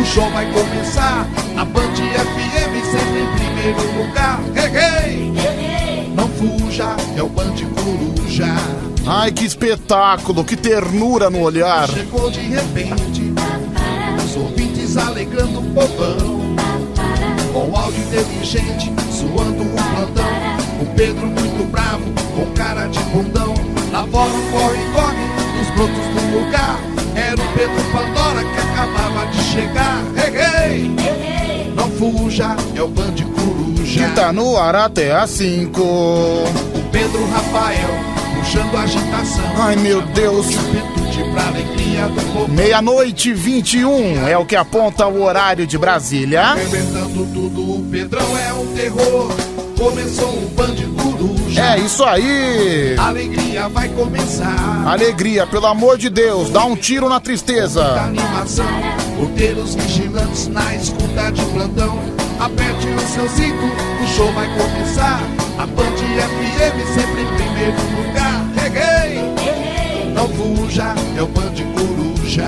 o show vai começar. A Band FM sempre em primeiro lugar. Hey! Não fuja, é o Band Coruja. Ai, que espetáculo, que ternura no olhar. Chegou de repente, os ouvintes alegrando o povão. Com áudio inteligente, suando um plantão. O Pedro muito bravo, com cara de bundão. Lá fora um corre-corre, nos brotos do lugar. Era o Pedro Pandora que acabava de chegar. Hey, hey! Não fuja, é o Band Coruja. Que tá no ar até às 5. O Pedro Rafael, puxando a agitação. Ai, meu Deus. Meia-noite 21 é o que aponta o horário de Brasília. Arrebentando tudo, o Pedrão é um terror. Começou o Band Coruja. É isso aí. Alegria vai começar. Alegria, pelo amor de Deus, dá um tiro na tristeza. animação, porteiros vigilantes na escuta de plantão. Aperte o seu cinto, o show vai começar. A Band FM sempre em primeiro lugar. Reguei! Não fuja, é o Band Coruja.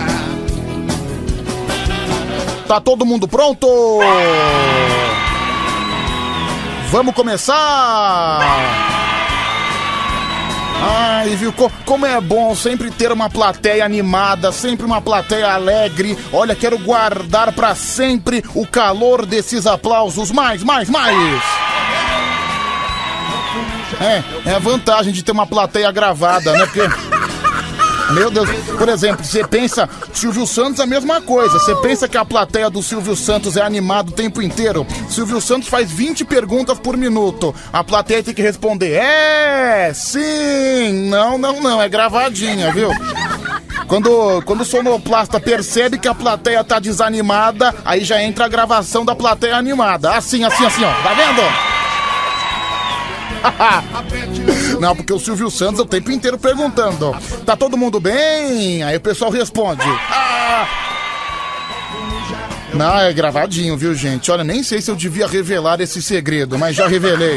Tá todo mundo pronto? Vamos começar! Ai, viu? Co- Como é bom sempre ter uma plateia animada, sempre uma plateia alegre. Olha, quero guardar pra sempre o calor desses aplausos. Mais, mais, mais! É, é a vantagem de ter uma plateia gravada, né? Porque. Meu Deus, por exemplo, você pensa, Silvio Santos é a mesma coisa. Você pensa que a plateia do Silvio Santos é animada o tempo inteiro. Silvio Santos faz 20 perguntas por minuto. A plateia tem que responder: É, sim, não, não, não, é gravadinha, viu? Quando, quando o sonoplasta percebe que a plateia tá desanimada, aí já entra a gravação da plateia animada. Assim, assim, assim, ó. Tá vendo? Não, porque o Silvio Santos o tempo inteiro perguntando: Tá todo mundo bem? Aí o pessoal responde: "Ah." Não, é gravadinho, viu, gente? Olha, nem sei se eu devia revelar esse segredo, mas já revelei.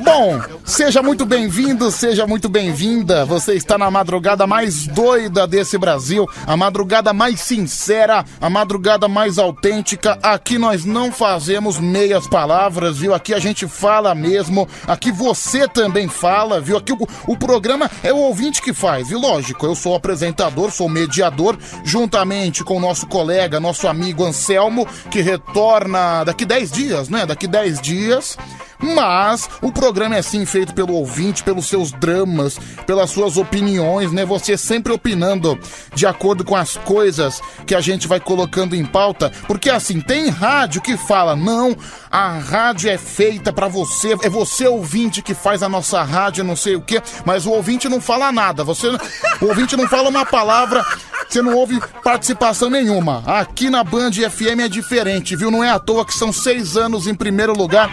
Bom, seja muito bem-vindo, seja muito bem-vinda. Você está na madrugada mais doida desse Brasil, a madrugada mais sincera, a madrugada mais autêntica. Aqui nós não fazemos meias palavras, viu? Aqui a gente fala mesmo. Aqui você também fala, viu? Aqui o, o programa é o ouvinte que faz, viu? Lógico, eu sou apresentador, sou mediador, juntamente com o nosso colega, nosso amigo Anselmo, que retorna daqui 10 dias, né? Daqui 10 dias. Mas o programa é sim feito pelo ouvinte, pelos seus dramas, pelas suas opiniões, né? Você sempre opinando de acordo com as coisas que a gente vai colocando em pauta, porque assim, tem rádio que fala: "Não, a rádio é feita pra você, é você ouvinte que faz a nossa rádio, não sei o quê", mas o ouvinte não fala nada. Você o ouvinte não fala uma palavra você não ouve participação nenhuma. Aqui na Band FM é diferente, viu? Não é à toa que são seis anos em primeiro lugar.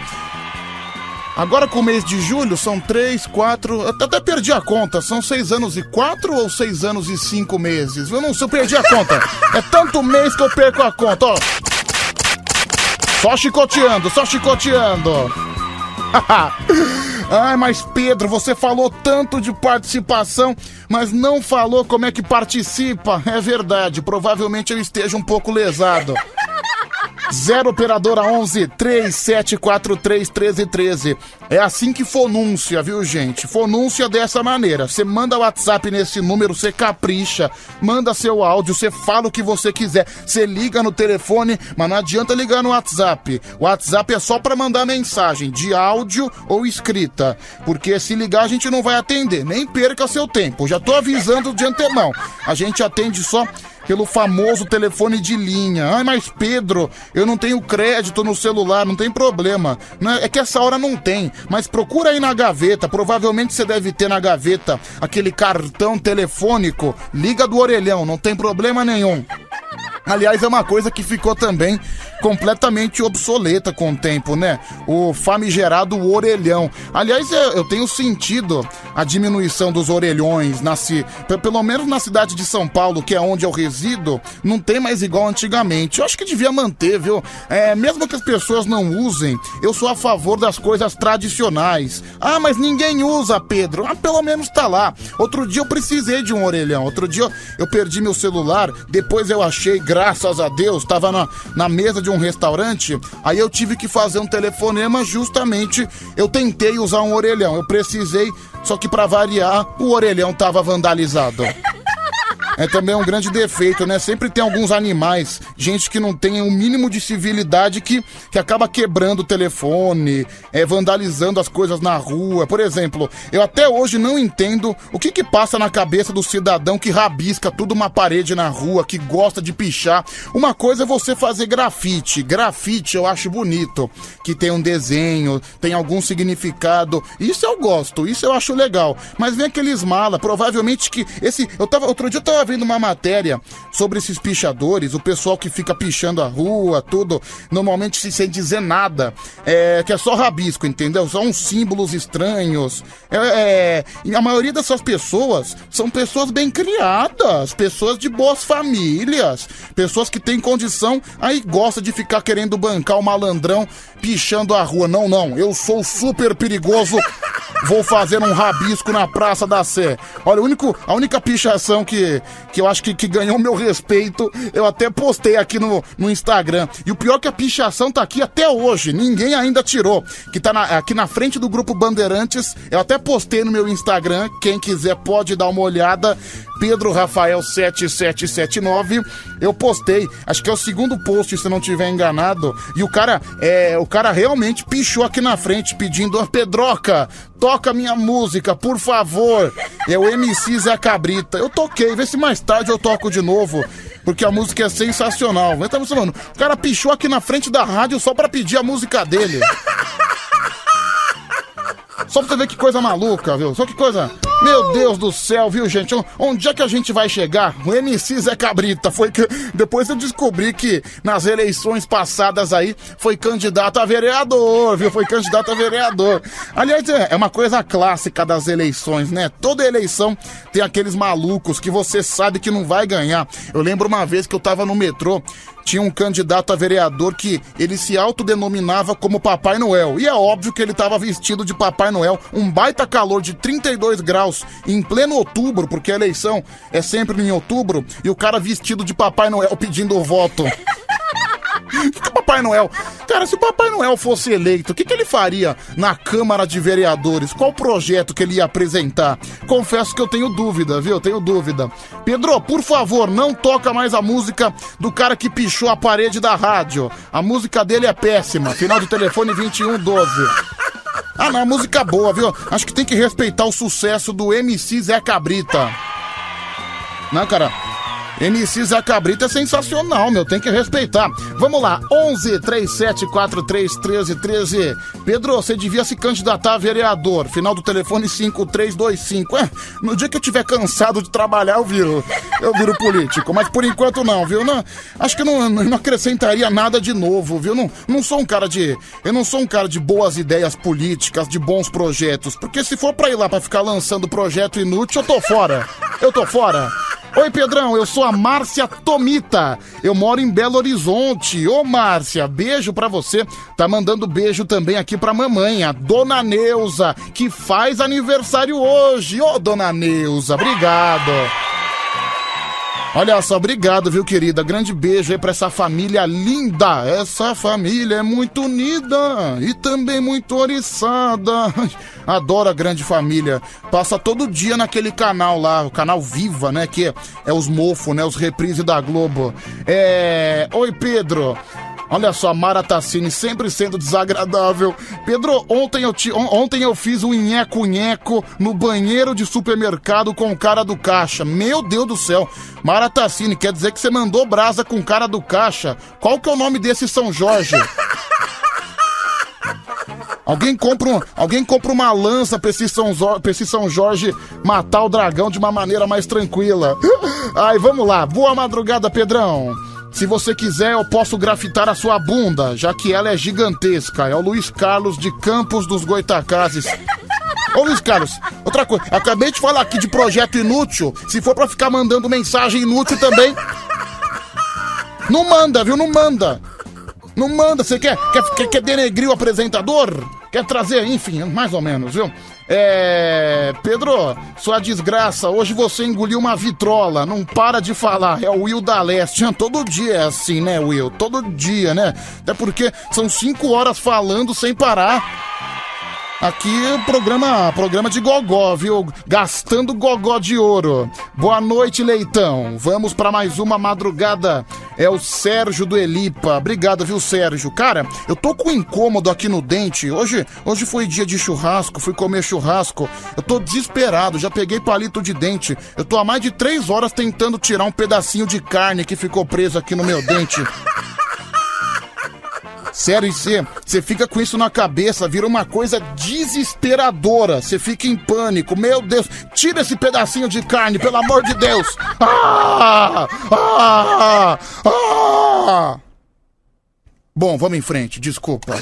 Agora com o mês de julho são três, quatro. Até perdi a conta. São seis anos e quatro ou seis anos e cinco meses? Eu não sei, eu perdi a conta. É tanto mês que eu perco a conta, ó. Só chicoteando, só chicoteando. Ai, mas Pedro, você falou tanto de participação, mas não falou como é que participa. É verdade, provavelmente eu esteja um pouco lesado. 0 operadora 11 3743 1313. É assim que fonúncia, viu, gente? Fonúncia dessa maneira. Você manda WhatsApp nesse número, você capricha, manda seu áudio, você fala o que você quiser. Você liga no telefone, mas não adianta ligar no WhatsApp. O WhatsApp é só para mandar mensagem de áudio ou escrita, porque se ligar a gente não vai atender. Nem perca seu tempo. Já tô avisando de antemão. A gente atende só pelo famoso telefone de linha. Ai, mas Pedro, eu não tenho crédito no celular, não tem problema. Não é, é que essa hora não tem, mas procura aí na gaveta. Provavelmente você deve ter na gaveta aquele cartão telefônico. Liga do orelhão, não tem problema nenhum. Aliás, é uma coisa que ficou também completamente obsoleta com o tempo, né? O famigerado orelhão. Aliás, eu tenho sentido a diminuição dos orelhões, na, pelo menos na cidade de São Paulo, que é onde eu resido, não tem mais igual antigamente. Eu acho que devia manter, viu? É, mesmo que as pessoas não usem, eu sou a favor das coisas tradicionais. Ah, mas ninguém usa, Pedro. Ah, pelo menos tá lá. Outro dia eu precisei de um orelhão. Outro dia eu perdi meu celular, depois eu achei, a Deus, tava na, na mesa de um restaurante. Aí eu tive que fazer um telefonema justamente. Eu tentei usar um orelhão. Eu precisei, só que para variar, o orelhão tava vandalizado é também um grande defeito, né? Sempre tem alguns animais, gente que não tem o um mínimo de civilidade que, que acaba quebrando o telefone, é, vandalizando as coisas na rua. Por exemplo, eu até hoje não entendo o que que passa na cabeça do cidadão que rabisca tudo uma parede na rua, que gosta de pichar. Uma coisa é você fazer grafite. Grafite eu acho bonito, que tem um desenho, tem algum significado. Isso eu gosto, isso eu acho legal. Mas vem aqueles mala, provavelmente que esse. Eu tava. Outro dia eu tava vendo uma matéria sobre esses pichadores, o pessoal que fica pichando a rua, tudo, normalmente sem dizer nada, é, que é só rabisco, entendeu? São uns símbolos estranhos. É, é, a maioria dessas pessoas são pessoas bem criadas, pessoas de boas famílias, pessoas que têm condição, aí gosta de ficar querendo bancar o malandrão pichando a rua. Não, não, eu sou super perigoso. Vou fazer um rabisco na Praça da Sé. Olha, único, a única pichação que, que eu acho que, que ganhou meu respeito, eu até postei aqui no, no Instagram. E o pior é que a pichação tá aqui até hoje, ninguém ainda tirou. Que tá na, aqui na frente do grupo Bandeirantes, eu até postei no meu Instagram, quem quiser pode dar uma olhada. Pedro Rafael 7779. Eu postei, acho que é o segundo post, se não tiver enganado. E o cara, é, o cara realmente pichou aqui na frente, pedindo: Pedroca, toca minha música, por favor. É o MC Zé Cabrita. Eu toquei, vê se mais tarde eu toco de novo. Porque a música é sensacional. Eu tava falando, o cara pichou aqui na frente da rádio só pra pedir a música dele. Só pra você ver que coisa maluca, viu? Só que coisa. Meu Deus do céu, viu, gente? Onde é que a gente vai chegar? O MC Zé Cabrita foi que. Depois eu descobri que nas eleições passadas aí foi candidato a vereador, viu? Foi candidato a vereador. Aliás, é, é uma coisa clássica das eleições, né? Toda eleição tem aqueles malucos que você sabe que não vai ganhar. Eu lembro uma vez que eu tava no metrô tinha um candidato a vereador que ele se autodenominava como Papai Noel. E é óbvio que ele estava vestido de Papai Noel, um baita calor de 32 graus em pleno outubro, porque a eleição é sempre em outubro, e o cara vestido de Papai Noel pedindo voto. O que, que o Papai Noel. Cara, se o Papai Noel fosse eleito, o que, que ele faria na Câmara de Vereadores? Qual projeto que ele ia apresentar? Confesso que eu tenho dúvida, viu? Tenho dúvida. Pedro, por favor, não toca mais a música do cara que pichou a parede da rádio. A música dele é péssima. Final do telefone 2112. Ah, não, música boa, viu? Acho que tem que respeitar o sucesso do MC Zé Cabrita. Não, cara, MC Zé Cabrita é sensacional, meu, tem que respeitar. Vamos lá, 11 3743 1313. Pedro, você devia se candidatar a vereador. Final do telefone 5325. É, no dia que eu tiver cansado de trabalhar, eu viro. Eu viro político. Mas por enquanto não, viu? Não, acho que não, não acrescentaria nada de novo, viu? Não, não sou um cara de. Eu não sou um cara de boas ideias políticas, de bons projetos. Porque se for pra ir lá pra ficar lançando projeto inútil, eu tô fora. Eu tô fora. Oi, Pedrão, eu sou a Márcia Tomita. Eu moro em Belo Horizonte. Ô, Márcia, beijo pra você. Tá mandando beijo também aqui pra mamãe, a Dona Neuza, que faz aniversário hoje. Ô, Dona Neuza, obrigado. Olha só, obrigado, viu, querida? Grande beijo aí pra essa família linda. Essa família é muito unida e também muito oriçada. Adoro a grande família. Passa todo dia naquele canal lá, o canal Viva, né? Que é os mofos, né? Os reprises da Globo. É. Oi, Pedro. Olha só, Mara Tassini sempre sendo desagradável. Pedro, ontem eu, te, ontem eu fiz um nheco-nheco no banheiro de supermercado com o cara do caixa. Meu Deus do céu. Mara Tassini, quer dizer que você mandou brasa com o cara do caixa? Qual que é o nome desse São Jorge? Alguém compra, um, alguém compra uma lança pra esse, São, pra esse São Jorge matar o dragão de uma maneira mais tranquila. Ai, vamos lá. Boa madrugada, Pedrão. Se você quiser, eu posso grafitar a sua bunda, já que ela é gigantesca. É o Luiz Carlos de Campos dos Goitacazes. Ô Luiz Carlos, outra coisa, acabei de falar aqui de projeto inútil. Se for pra ficar mandando mensagem inútil também. Não manda, viu? Não manda. Não manda, você quer, quer, quer denegrir o apresentador? Quer trazer, enfim, mais ou menos, viu? É. Pedro, sua desgraça, hoje você engoliu uma vitrola, não para de falar, é o Will da Leste. Todo dia é assim, né, Will? Todo dia, né? Até porque são cinco horas falando sem parar. Aqui programa, programa de gogó, viu? Gastando gogó de ouro. Boa noite, Leitão. Vamos para mais uma madrugada. É o Sérgio do Elipa. Obrigado, viu, Sérgio? Cara, eu tô com incômodo aqui no dente. Hoje, hoje foi dia de churrasco, fui comer churrasco. Eu tô desesperado, já peguei palito de dente. Eu tô há mais de três horas tentando tirar um pedacinho de carne que ficou preso aqui no meu dente. Sério, você, fica com isso na cabeça, vira uma coisa desesperadora. Você fica em pânico. Meu Deus, tira esse pedacinho de carne, pelo amor de Deus. Ah! Ah! Ah! Bom, vamos em frente, desculpa.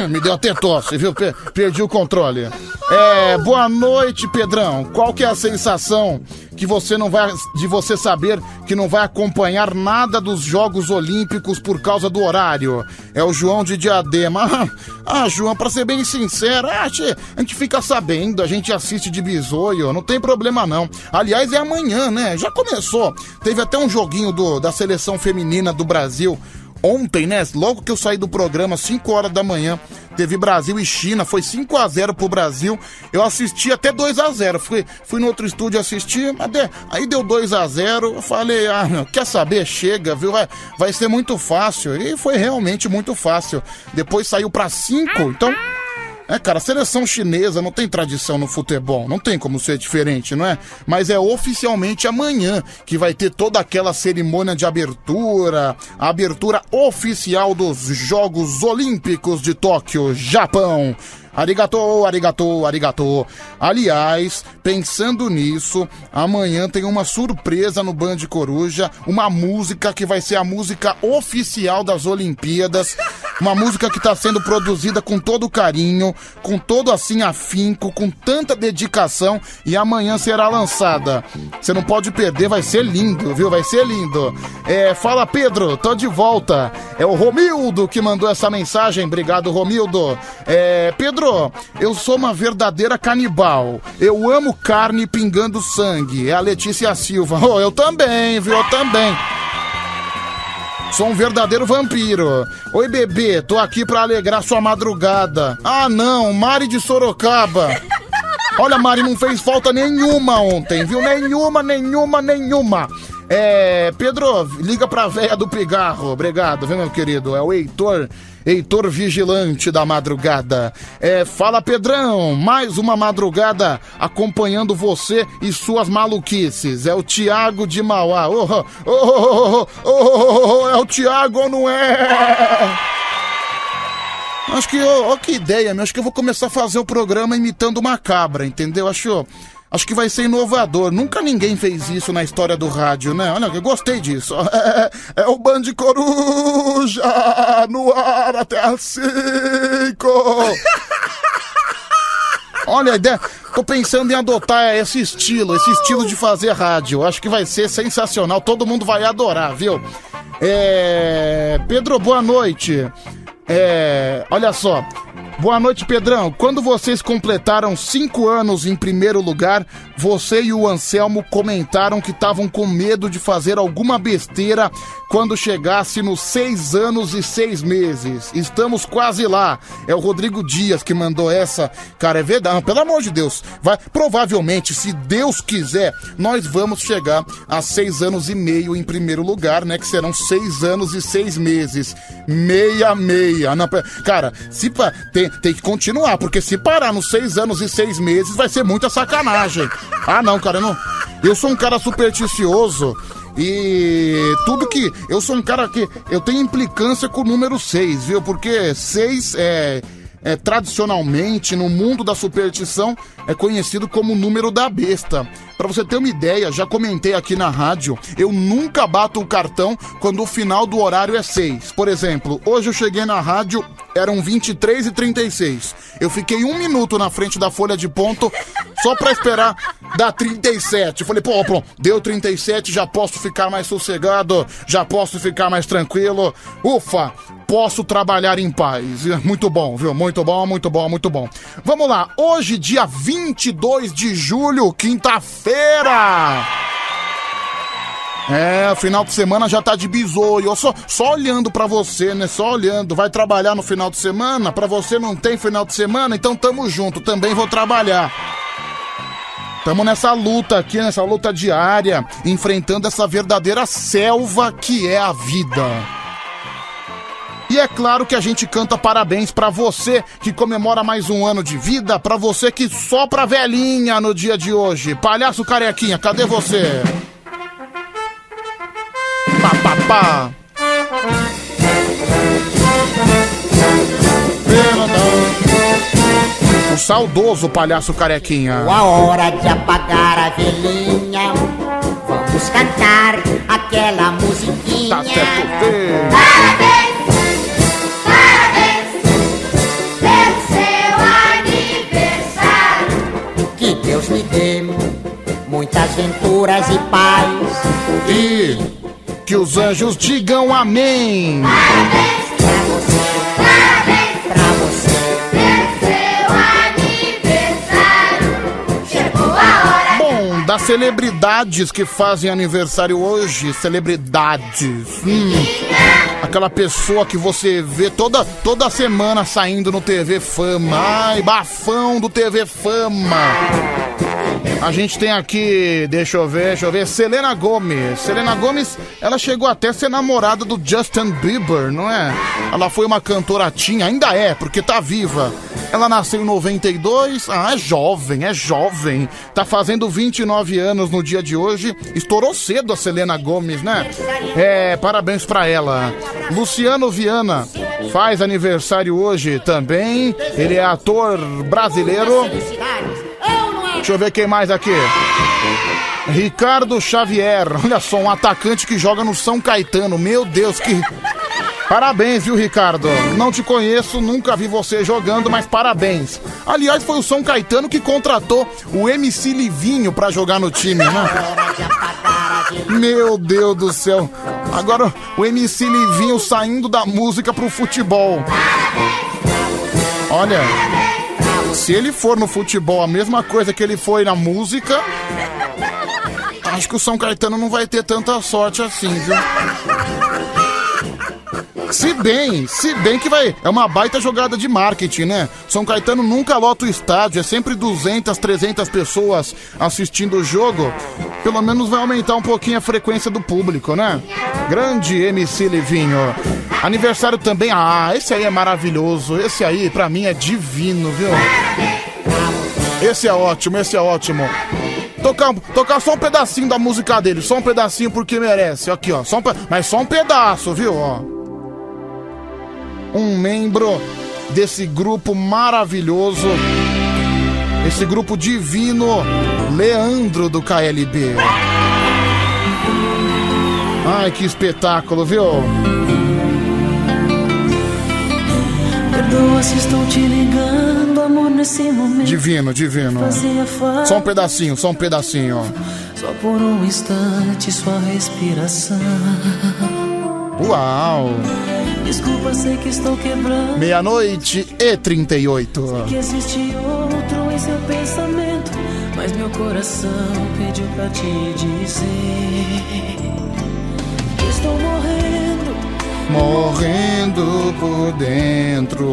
Me deu até tosse, viu? Perdi o controle. É, boa noite, Pedrão. Qual que é a sensação que você não vai de você saber que não vai acompanhar nada dos Jogos Olímpicos por causa do horário? É o João de Diadema. Ah, João, para ser bem sincero, a gente, a gente fica sabendo, a gente assiste de bisoio, não tem problema não. Aliás, é amanhã, né? Já começou. Teve até um joguinho do, da seleção feminina do Brasil ontem, né? Logo que eu saí do programa, 5 horas da manhã, teve Brasil e China, foi 5 a 0 pro Brasil. Eu assisti até 2 a 0 Fui, fui no outro estúdio assistir, de, aí deu 2 a 0 Eu falei, ah, quer saber? Chega, viu? Vai, vai ser muito fácil. E foi realmente muito fácil. Depois saiu para 5, então é, cara, a seleção chinesa não tem tradição no futebol, não tem como ser diferente, não é? Mas é oficialmente amanhã que vai ter toda aquela cerimônia de abertura, a abertura oficial dos Jogos Olímpicos de Tóquio, Japão. Arigato, arigato, arigato. Aliás, pensando nisso, amanhã tem uma surpresa no Band Coruja, uma música que vai ser a música oficial das Olimpíadas, uma música que está sendo produzida com todo carinho, com todo assim afinco, com tanta dedicação e amanhã será lançada. Você não pode perder, vai ser lindo, viu? Vai ser lindo. É, fala Pedro, tô de volta. É o Romildo que mandou essa mensagem. Obrigado, Romildo. É, Pedro Pedro, eu sou uma verdadeira canibal. Eu amo carne pingando sangue. É a Letícia Silva. Oh, eu também, viu? Eu também. Sou um verdadeiro vampiro. Oi, bebê, tô aqui pra alegrar sua madrugada. Ah, não, Mari de Sorocaba. Olha, Mari, não fez falta nenhuma ontem, viu? Nenhuma, nenhuma, nenhuma. É, Pedro, liga pra véia do pigarro. Obrigado, viu, meu querido? É o Heitor Heitor Vigilante da Madrugada. É, fala Pedrão, mais uma madrugada acompanhando você e suas maluquices. É o Tiago de Mauá. Oh, oh, oh, é o Tiago ou não é? Acho que, ó, que ideia, meu. Acho que eu vou começar a fazer o programa imitando uma cabra, entendeu? Acho. Acho que vai ser inovador. Nunca ninguém fez isso na história do rádio, né? Olha, eu gostei disso. É, é o Band Coruja no ar até às cinco. Olha a ideia. Tô pensando em adotar esse estilo, esse estilo de fazer rádio. Acho que vai ser sensacional. Todo mundo vai adorar, viu? É... Pedro, boa noite. É... Olha só. Boa noite, Pedrão. Quando vocês completaram cinco anos em primeiro lugar, você e o Anselmo comentaram que estavam com medo de fazer alguma besteira quando chegasse nos seis anos e seis meses. Estamos quase lá. É o Rodrigo Dias que mandou essa. Cara, é verdade. Pelo amor de Deus. Vai, provavelmente, se Deus quiser, nós vamos chegar a seis anos e meio em primeiro lugar, né? Que serão seis anos e seis meses. Meia, meia. Não, cara, se tem, tem que continuar, porque se parar nos seis anos e seis meses, vai ser muita sacanagem. Ah, não, cara, não. Eu sou um cara supersticioso. E tudo que. Eu sou um cara que. Eu tenho implicância com o número 6, viu? Porque 6 é. é, tradicionalmente, no mundo da superstição, é conhecido como o número da besta. Para você ter uma ideia, já comentei aqui na rádio, eu nunca bato o cartão quando o final do horário é 6. Por exemplo, hoje eu cheguei na rádio, eram 23 e 36. Eu fiquei um minuto na frente da folha de ponto só para esperar dar 37. Eu falei, pô, pronto, deu 37, já posso ficar mais sossegado, já posso ficar mais tranquilo. Ufa, posso trabalhar em paz. Muito bom, viu? Muito bom, muito bom, muito bom. Vamos lá, hoje, dia 22 de julho, quinta-feira. É, final de semana já tá de bisoio. Só, só olhando pra você, né? Só olhando. Vai trabalhar no final de semana? Pra você não tem final de semana? Então tamo junto, também vou trabalhar. Tamo nessa luta aqui, nessa luta diária, enfrentando essa verdadeira selva que é a vida. E é claro que a gente canta parabéns para você que comemora mais um ano de vida, para você que sopra velhinha no dia de hoje. Palhaço carequinha, cadê você? Pá, pá, pá. O saudoso palhaço carequinha. A hora de apagar a velhinha. Vamos cantar aquela musiquinha. Tá certo, parabéns muitas venturas e paz. E que os anjos digam amém. Parabéns, Pra você, das celebridades que fazem aniversário hoje, celebridades. Hum, aquela pessoa que você vê toda, toda semana saindo no TV Fama. Ai, bafão do TV Fama. A gente tem aqui, deixa eu ver, deixa eu ver, Selena Gomes. Selena Gomes, ela chegou até a ser namorada do Justin Bieber, não é? Ela foi uma cantora teen, ainda é, porque tá viva. Ela nasceu em 92, ah, é jovem, é jovem. Tá fazendo 29 anos no dia de hoje. Estourou cedo a Selena Gomes, né? É, parabéns pra ela. Luciano Viana faz aniversário hoje também. Ele é ator brasileiro. Deixa eu ver quem mais aqui. Ricardo Xavier, olha só, um atacante que joga no São Caetano. Meu Deus, que. Parabéns, viu, Ricardo? Não te conheço, nunca vi você jogando, mas parabéns. Aliás, foi o São Caetano que contratou o MC Livinho pra jogar no time, né? Meu Deus do céu. Agora o MC Livinho saindo da música pro futebol. Olha, se ele for no futebol a mesma coisa que ele foi na música, acho que o São Caetano não vai ter tanta sorte assim, viu? Se bem, se bem que vai. É uma baita jogada de marketing, né? São Caetano nunca lota o estádio, é sempre 200, 300 pessoas assistindo o jogo. Pelo menos vai aumentar um pouquinho a frequência do público, né? Grande MC Livinho. Aniversário também. Ah, esse aí é maravilhoso. Esse aí, pra mim, é divino, viu? Esse é ótimo, esse é ótimo. Tocar, tocar só um pedacinho da música dele, só um pedacinho porque merece. Aqui, ó. Só um, mas só um pedaço, viu? Ó. Um membro desse grupo maravilhoso, esse grupo divino, Leandro do KLB. Ai, que espetáculo, viu? Perdoa se estou te ligando, amor, nesse momento. Divino, divino. Só um pedacinho, só um pedacinho, só por um instante sua respiração. Uau! Desculpa, sei que estou quebrando. Meia-noite e 38. Que existe outro em seu pensamento, mas meu coração pediu pra te dizer. que Estou morrendo, Morrendo por dentro.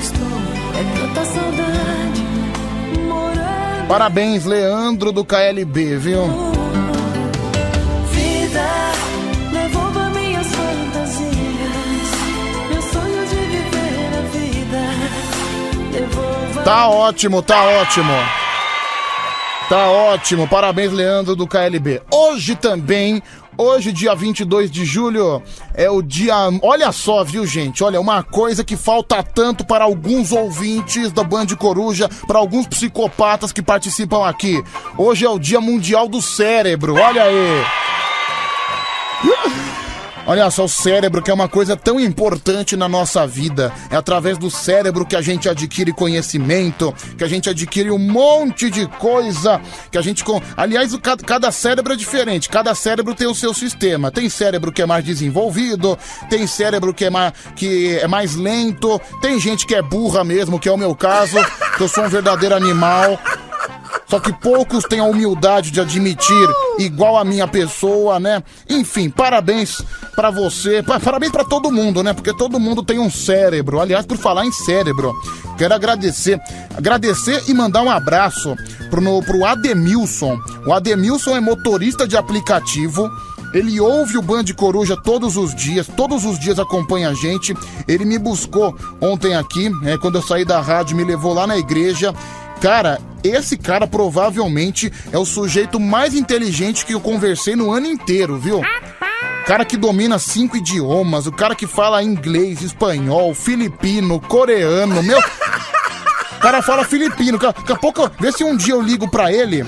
estou. É tanta saudade morando. Parabéns, Leandro do KLB, viu? Tá ótimo, tá ótimo. Tá ótimo, parabéns Leandro do KLB. Hoje também, hoje dia 22 de julho, é o dia... Olha só, viu gente, olha, uma coisa que falta tanto para alguns ouvintes da Band Coruja, para alguns psicopatas que participam aqui. Hoje é o dia mundial do cérebro, olha aí. Olha só, o cérebro, que é uma coisa tão importante na nossa vida. É através do cérebro que a gente adquire conhecimento, que a gente adquire um monte de coisa, que a gente. com- Aliás, o ca- cada cérebro é diferente, cada cérebro tem o seu sistema. Tem cérebro que é mais desenvolvido, tem cérebro que é mais, que é mais lento, tem gente que é burra mesmo, que é o meu caso, que eu sou um verdadeiro animal. Só que poucos têm a humildade de admitir, igual a minha pessoa, né? Enfim, parabéns pra você, pa- parabéns pra todo mundo, né? Porque todo mundo tem um cérebro. Aliás, por falar em cérebro, quero agradecer, agradecer e mandar um abraço pro, no, pro Ademilson. O Ademilson é motorista de aplicativo. Ele ouve o Band Coruja todos os dias, todos os dias acompanha a gente. Ele me buscou ontem aqui, né, quando eu saí da rádio, me levou lá na igreja. Cara, esse cara provavelmente é o sujeito mais inteligente que eu conversei no ano inteiro, viu? Cara que domina cinco idiomas, o cara que fala inglês, espanhol, filipino, coreano, meu. O cara fala filipino. Daqui a pouco, vê se um dia eu ligo pra ele.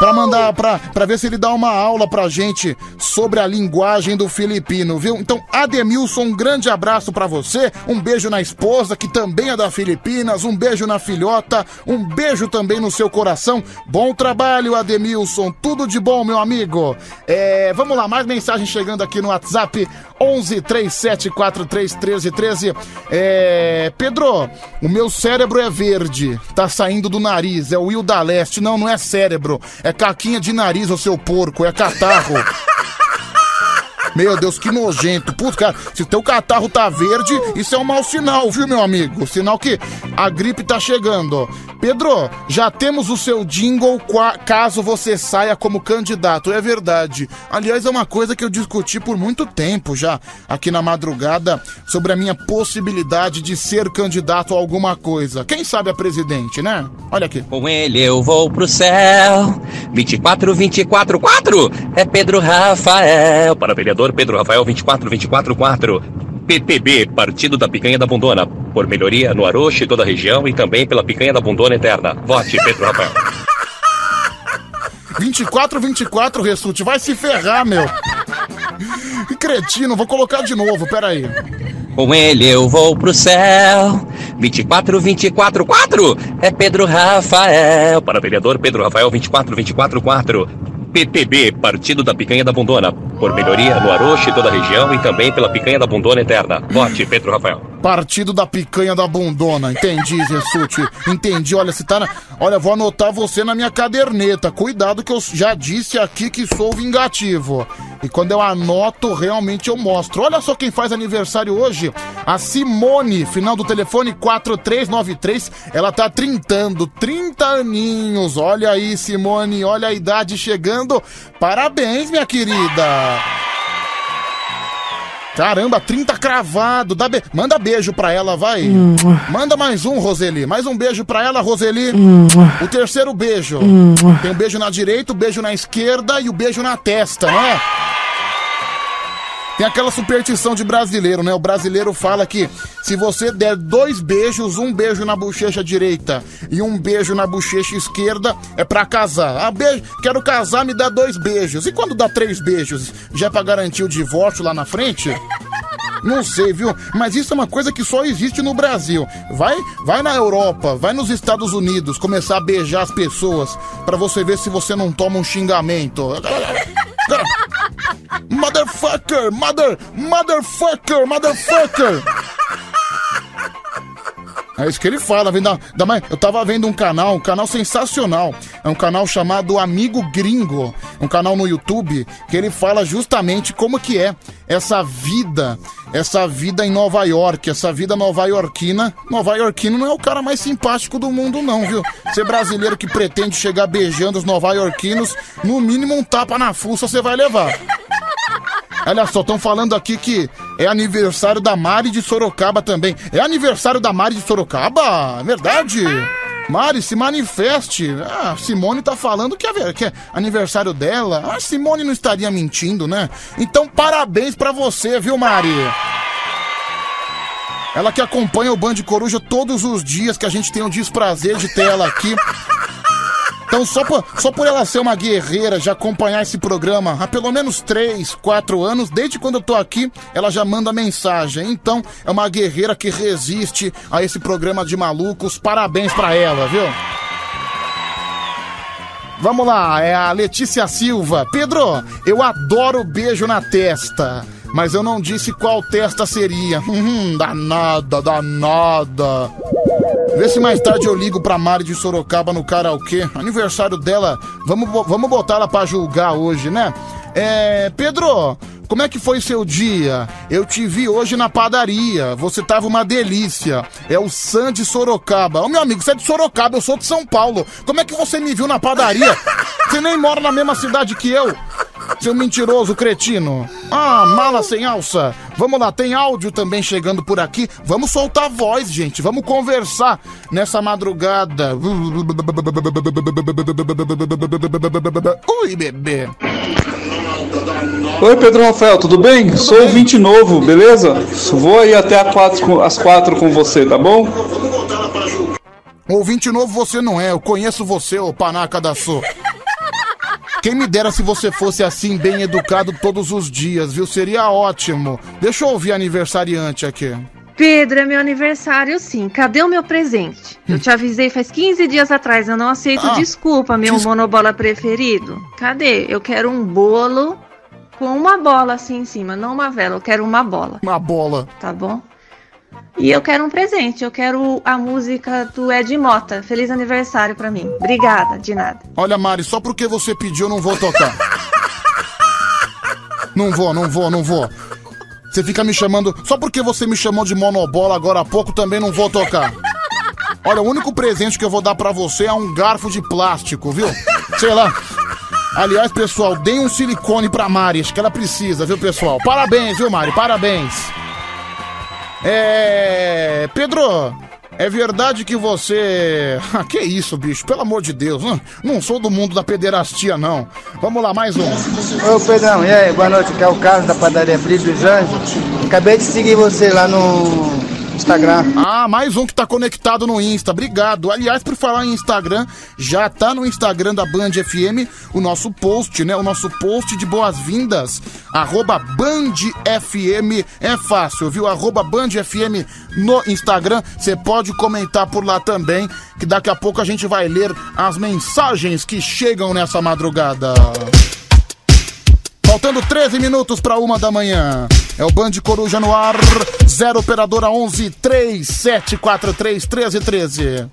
Pra mandar, pra ver se ele dá uma aula pra gente sobre a linguagem do filipino, viu? Então, Ademilson, um grande abraço pra você. Um beijo na esposa, que também é da Filipinas. Um beijo na filhota. Um beijo também no seu coração. Bom trabalho, Ademilson. Tudo de bom, meu amigo. É, vamos lá, mais mensagem chegando aqui no WhatsApp. 11 3743 1313. É, Pedro, o meu cérebro é verde. Tá saindo do nariz. É o Will da Leste. Não, não é cérebro. É caquinha de nariz, ô seu porco. É catarro. Meu Deus, que nojento. Putz, cara, se teu catarro tá verde, isso é um mau sinal, viu, meu amigo? Sinal que a gripe tá chegando. Pedro, já temos o seu jingle caso você saia como candidato. É verdade. Aliás, é uma coisa que eu discuti por muito tempo já aqui na madrugada sobre a minha possibilidade de ser candidato a alguma coisa. Quem sabe a presidente, né? Olha aqui. Com ele eu vou pro céu. 24, 24, 4. É Pedro Rafael. Para vereador Pedro Rafael, 24, 24, 4. PTB, Partido da Picanha da Bundona. Por melhoria no Aroche e toda a região e também pela Picanha da Bundona Eterna. Vote Pedro Rafael. 24, 24, Ressute, vai se ferrar, meu. Que cretino, vou colocar de novo, peraí. Com ele eu vou pro céu. 24, 24, 4. É Pedro Rafael. Para vereador Pedro Rafael, 24, 24, 4. PTB, Partido da Picanha da Bundona. Por melhoria no Aroche e toda a região e também pela Picanha da Bundona Eterna. Vote Pedro Rafael. Partido da picanha da bundona, entendi, Ressute. Entendi, olha, se tá na... Olha, vou anotar você na minha caderneta. Cuidado que eu já disse aqui que sou vingativo. E quando eu anoto, realmente eu mostro. Olha só quem faz aniversário hoje. A Simone, final do telefone 4393. Ela tá trintando, 30 aninhos. Olha aí, Simone, olha a idade chegando. Parabéns, minha querida. Caramba, 30 cravado. Dá be- Manda beijo pra ela, vai. Manda mais um, Roseli. Mais um beijo pra ela, Roseli. O terceiro beijo. Tem um beijo na direita, o beijo na esquerda e o beijo na testa, né? Tem aquela superstição de brasileiro, né? O brasileiro fala que se você der dois beijos, um beijo na bochecha direita e um beijo na bochecha esquerda, é pra casar. Ah, beijo, quero casar, me dá dois beijos. E quando dá três beijos, já é pra garantir o divórcio lá na frente? Não sei, viu? Mas isso é uma coisa que só existe no Brasil. Vai, vai na Europa, vai nos Estados Unidos começar a beijar as pessoas pra você ver se você não toma um xingamento. Motherfucker, mother, motherfucker, motherfucker. É isso que ele fala, vem da, da. Eu tava vendo um canal, um canal sensacional. É um canal chamado Amigo Gringo. Um canal no YouTube que ele fala justamente como que é essa vida, essa vida em Nova York, essa vida nova-iorquina. Nova-iorquino não é o cara mais simpático do mundo, não, viu? Ser brasileiro que pretende chegar beijando os nova-iorquinos, no mínimo um tapa na fuça você vai levar. Olha só, estão falando aqui que é aniversário da Mari de Sorocaba também. É aniversário da Mari de Sorocaba? É verdade? Mari, se manifeste. Ah, Simone tá falando que é, que é aniversário dela. A Simone não estaria mentindo, né? Então, parabéns pra você, viu, Mari? Ela que acompanha o Band Coruja todos os dias, que a gente tem o desprazer de ter ela aqui. Então, só por, só por ela ser uma guerreira, de acompanhar esse programa há pelo menos 3, 4 anos, desde quando eu tô aqui, ela já manda mensagem. Então, é uma guerreira que resiste a esse programa de malucos. Parabéns pra ela, viu? Vamos lá, é a Letícia Silva. Pedro, eu adoro beijo na testa, mas eu não disse qual testa seria. Hum, danada, danada. Vê se mais tarde eu ligo pra Mari de Sorocaba no karaokê. Aniversário dela, vamos, vamos botar ela pra julgar hoje, né? É. Pedro, como é que foi seu dia? Eu te vi hoje na padaria. Você tava uma delícia. É o Sam de Sorocaba. Ô meu amigo, você é de Sorocaba, eu sou de São Paulo. Como é que você me viu na padaria? Você nem mora na mesma cidade que eu. Seu mentiroso cretino. Ah, mala sem alça. Vamos lá, tem áudio também chegando por aqui. Vamos soltar a voz, gente. Vamos conversar nessa madrugada. Ui, bebê. Oi, Pedro Rafael, tudo bem? Sou ouvinte novo, beleza? Vou aí até quatro às quatro com você, tá bom? Ouvinte novo você não é. Eu conheço você, ô panaca da sua. Quem me dera se você fosse assim, bem educado todos os dias, viu? Seria ótimo. Deixa eu ouvir a aniversariante aqui. Pedro, é meu aniversário sim. Cadê o meu presente? Eu te avisei faz 15 dias atrás, eu não aceito Ah, desculpa, meu des- monobola preferido. Cadê? Eu quero um bolo com uma bola assim em cima, não uma vela, eu quero uma bola, Uma bola. tá bom? E eu quero um presente, eu quero a música do Ed Mota. Feliz aniversário pra mim. Obrigada, de nada. Olha, Mari, só porque você pediu, eu não vou tocar. Não vou, não vou, não vou. Você fica me chamando. Só porque você me chamou de monobola agora há pouco, também não vou tocar. Olha, o único presente que eu vou dar pra você é um garfo de plástico, viu? Sei lá. Aliás, pessoal, deem um silicone pra Mari, acho que ela precisa, viu, pessoal? Parabéns, viu, Mari? Parabéns. É. Pedro, é verdade que você. Ah, que isso, bicho? Pelo amor de Deus. Não, sou do mundo da pederastia, não. Vamos lá, mais um. Ô Pedrão, e aí, boa noite, aqui é o Carlos da padaria Brito dos Anjos. Acabei de seguir você lá no Instagram. Ah, mais um que tá conectado no Insta. Obrigado. Aliás, por falar em Instagram, já tá no Instagram da Band FM o nosso post, né? O nosso post de boas-vindas. Arroba Band FM. É fácil, viu? Arroba Band FM no Instagram. Você pode comentar por lá também, que daqui a pouco a gente vai ler as mensagens que chegam nessa madrugada. Faltando 13 minutos para uma da manhã. É o Band Coruja no ar. 0 operadora 11 3743 1313.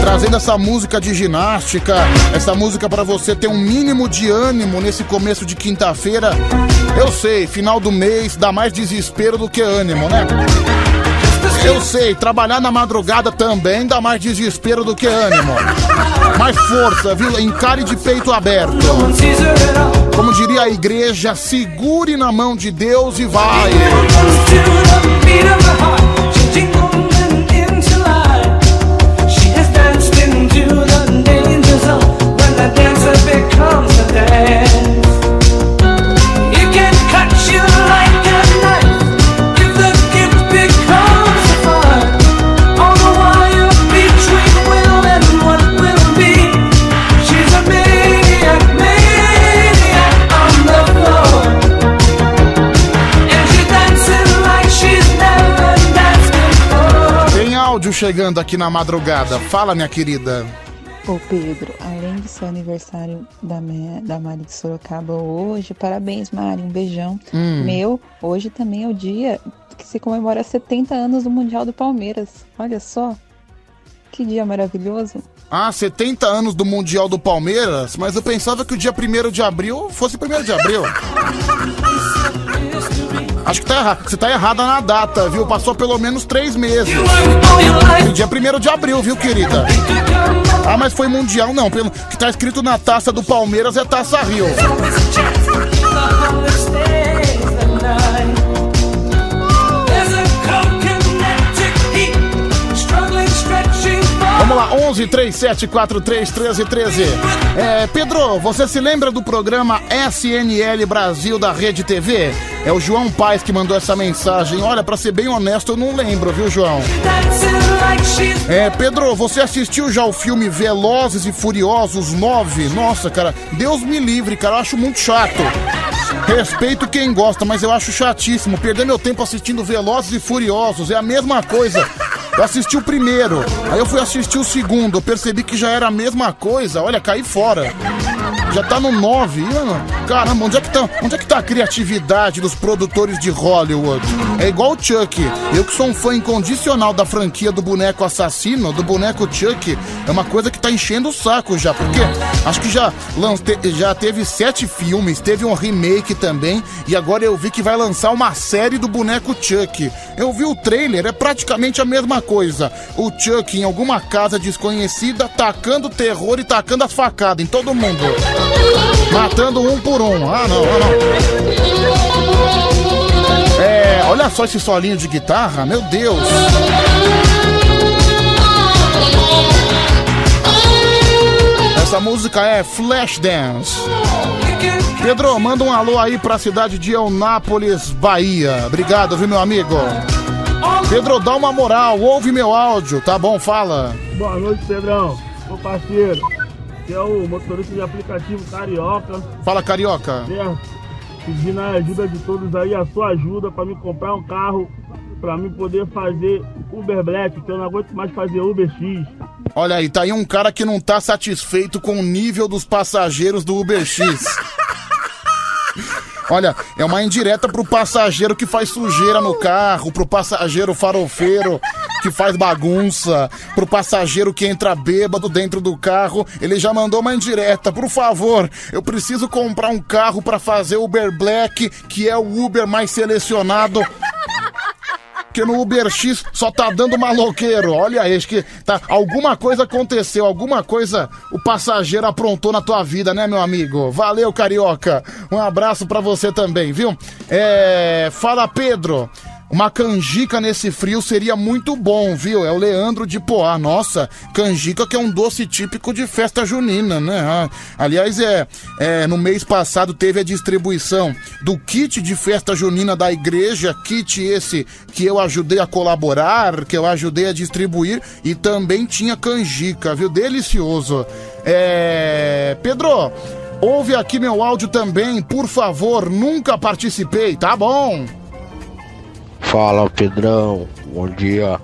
Trazendo essa música de ginástica, essa música para você ter um mínimo de ânimo nesse começo de quinta-feira. Eu sei, final do mês dá mais desespero do que ânimo, né? Eu sei, trabalhar na madrugada também dá mais desespero do que ânimo. Mais força, viu? Encare de peito aberto. Como diria a igreja, segure na mão de Deus e vai. Tem áudio chegando aqui na madrugada. Fala, minha querida. Ô Pedro, além de ser aniversário da, me- da Mari de Sorocaba hoje, parabéns Mari, um beijão. Hum. Meu, hoje também é o dia que se comemora 70 anos do Mundial do Palmeiras. Olha só, que dia maravilhoso. Ah, 70 anos do Mundial do Palmeiras, mas eu pensava que o dia 1 de abril fosse 1 de abril. Acho que tá errado. Você tá errada na data, viu? Passou pelo menos três meses. Dia 1 de abril, viu, querida? Ah, mas foi Mundial, não. Pelo que tá escrito na taça do Palmeiras é Taça Rio. 11 3743 1313. É, Pedro, você se lembra do programa SNL Brasil da Rede TV? É o João Paes que mandou essa mensagem. Olha, pra ser bem honesto, eu não lembro, viu, João? É, Pedro, você assistiu já o filme Velozes e Furiosos 9? Nossa, cara, Deus me livre, cara, eu acho muito chato. Respeito quem gosta, mas eu acho chatíssimo. Perder meu tempo assistindo Velozes e Furiosos é a mesma coisa. Eu assisti o primeiro, aí eu fui assistir o segundo, eu percebi que já era a mesma coisa. Olha, caí fora. Já tá no 9. Caramba, onde é, que tá, onde é que tá a criatividade dos produtores de Hollywood? É igual o Chuck. Eu que sou um fã incondicional da franquia do boneco assassino, do boneco Chuck, é uma coisa que tá enchendo o saco já, porque acho que já, já teve sete filmes, teve um remake também, e agora eu vi que vai lançar uma série do boneco Chuck. Eu vi o trailer, é praticamente a mesma coisa. O Chuck em alguma casa desconhecida, tacando terror e tacando as facadas em todo mundo. Matando um por um. Ah, não, ah, não. É, olha só esse solinho de guitarra, meu Deus. Essa música é Flashdance. Pedro, manda um alô aí pra cidade de Eunápolis, Bahia. Obrigado, viu, meu amigo? Pedro, dá uma moral, ouve meu áudio, tá bom? Fala. Boa noite, Pedrão. Meu parceiro, que é o motorista de aplicativo Carioca. Fala, carioca. Certo? Pedindo a ajuda de todos aí, a sua ajuda pra me comprar um carro pra mim poder fazer Uber Black, que eu não aguento mais fazer Uber X. Olha aí, tá aí um cara que não tá satisfeito com o nível dos passageiros do UberX. Olha, é uma indireta pro passageiro que faz sujeira no carro, pro passageiro farofeiro que faz bagunça, pro passageiro que entra bêbado dentro do carro. Ele já mandou uma indireta. Por favor, eu preciso comprar um carro pra fazer Uber Black, que é o Uber mais selecionado. Porque no Uber X só tá dando maloqueiro. Olha acho que tá, alguma coisa aconteceu, alguma coisa o passageiro aprontou na tua vida, né, meu amigo? Valeu, carioca. Um abraço pra você também, viu? É, fala, Pedro. Uma canjica nesse frio seria muito bom, viu? É o Leandro de Poá. Nossa, canjica que é um doce típico de festa junina, né? Ah, aliás, é, é, no mês passado teve a distribuição do kit de festa junina da igreja, kit esse que eu ajudei a colaborar, que eu ajudei a distribuir, e também tinha canjica, viu? Delicioso. É. Pedro, ouve aqui meu áudio também, por favor, nunca participei, tá bom? Fala Pedrão, bom dia.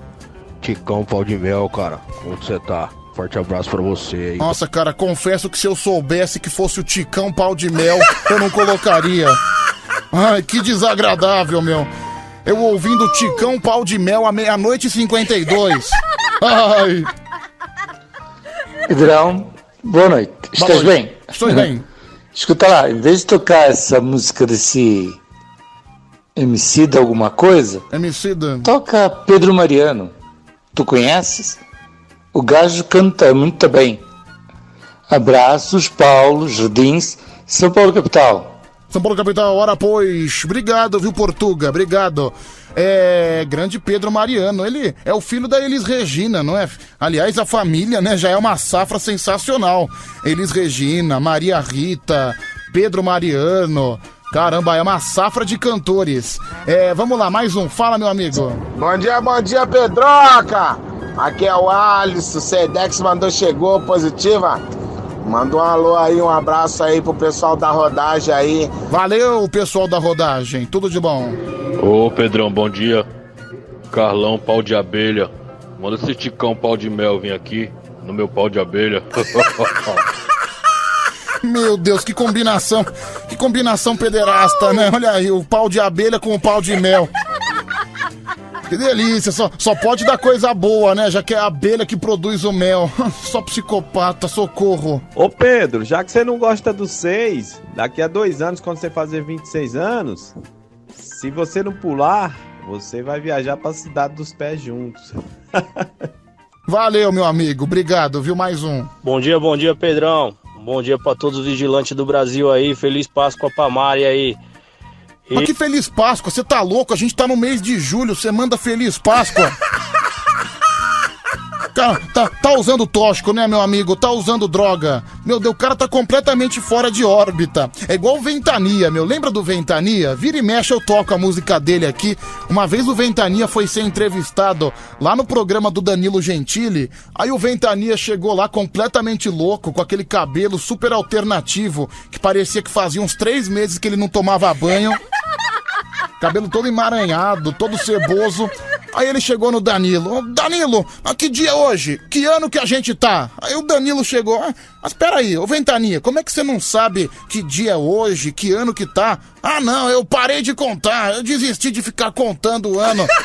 Ticão Pau de Mel, cara. Como você tá? Forte abraço pra você aí. Nossa, cara, confesso que se eu soubesse que fosse o Ticão Pau de Mel, eu não colocaria. Ai, que desagradável, meu. Eu ouvindo Ticão Pau de Mel à meia-noite e 52. Ai. Pedrão, boa noite. Estás bem? Estou bem. Escuta lá, em vez de tocar essa música desse MC de alguma coisa, MC da... toca Pedro Mariano. Tu conheces? O gajo canta muito bem. Abraços, Paulo, Jardins, São Paulo Capital. São Paulo Capital, ora pois. Obrigado, viu, Portuga? Obrigado. É. Grande Pedro Mariano. Ele é o filho da Elis Regina, não é? Aliás, a família, né, já é uma safra sensacional. Elis Regina, Maria Rita, Pedro Mariano. Caramba, é uma safra de cantores. É, vamos lá, mais um. Fala, meu amigo. Bom dia, bom dia, Pedroca! Aqui é o Alisson, Sedex mandou, chegou, positiva. Manda um alô aí, um abraço aí pro pessoal da rodagem aí. Valeu, pessoal da rodagem. Tudo de bom. Ô Pedrão, bom dia. Carlão, pau de abelha. Manda esse ticão pau de mel vir aqui no meu pau de abelha. Meu Deus, que combinação. Que combinação pederasta, né? Olha aí, o pau de abelha com o pau de mel. Que delícia, só, só pode dar coisa boa, né? Já que é a abelha que produz o mel. Só psicopata, socorro. Ô Pedro, já que você não gosta dos seis, daqui a dois anos, quando você fazer 26 anos, se você não pular, você vai viajar pra cidade dos pés juntos. Valeu, meu amigo. Obrigado, viu? Mais um. Bom dia, bom dia, Pedrão. Bom dia pra todos os vigilantes do Brasil aí. Feliz Páscoa pra Mari aí. E- Mas que feliz Páscoa, você tá louco? A gente tá no mês de julho, você manda feliz Páscoa. Cara, tá, tá usando tóxico, né, meu amigo? Tá usando droga. Meu Deus, o cara tá completamente fora de órbita. É igual o Ventania, meu. Lembra do Ventania? Vira e mexe, eu toco a música dele aqui. Uma vez o Ventania foi ser entrevistado lá no programa do Danilo Gentili. Aí o Ventania chegou lá completamente louco, com aquele cabelo super alternativo, que parecia que fazia uns três meses que ele não tomava banho. Cabelo todo emaranhado, todo ceboso. Aí ele chegou no Danilo. "Ô, Danilo, a que dia é hoje? Que ano que a gente tá? Aí o Danilo chegou. Ah, mas peraí, ô Ventania, como é que você não sabe que dia é hoje? Que ano que tá? Ah, não, eu parei de contar. Eu desisti de ficar contando o ano.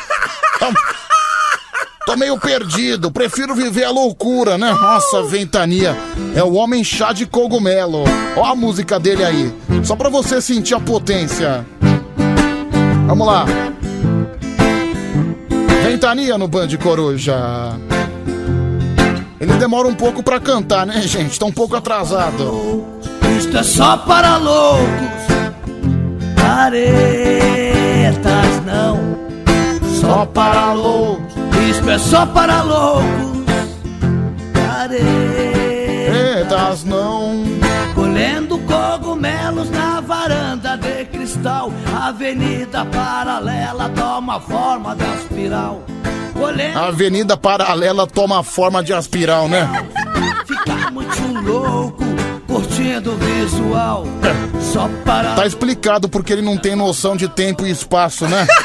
Tô meio perdido, prefiro viver a loucura, né? Nossa, ventania. É o homem chá de cogumelo. Ó a música dele aí. Só pra você sentir a potência. Vamos lá. Ventania no Band Coruja. Ele demora um pouco pra cantar, né, gente? Tá um pouco atrasado. Isto é só para loucos, caretas não. Só para loucos, isto é só para loucos, caretas não. Colhendo cristal, avenida paralela toma forma de espiral. Colhendo A avenida paralela toma forma de aspiral, né? ficar muito louco, curtindo o visual. Só para Tá explicado porque ele não tem noção de tempo e espaço, né?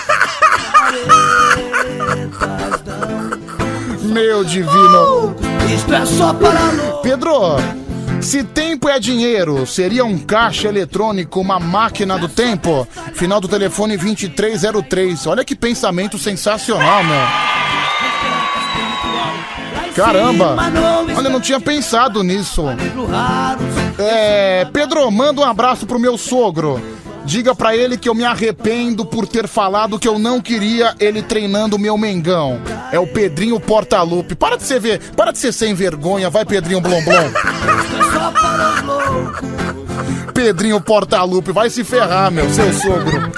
Meu divino. Isto é só para Pedro, se tempo é dinheiro, seria um caixa eletrônico uma máquina do tempo? Final do telefone 2303. Olha que pensamento sensacional, meu. Caramba! Olha, não tinha pensado nisso. É, Pedro, manda um abraço pro meu sogro. Diga pra ele que eu me arrependo por ter falado que eu não queria ele treinando o meu Mengão. É o Pedrinho Portalupe. Para de ser ver, para de ser sem vergonha, vai Pedrinho Blom Blom. Pedrinho Portalupe, vai se ferrar, meu, seu sogro.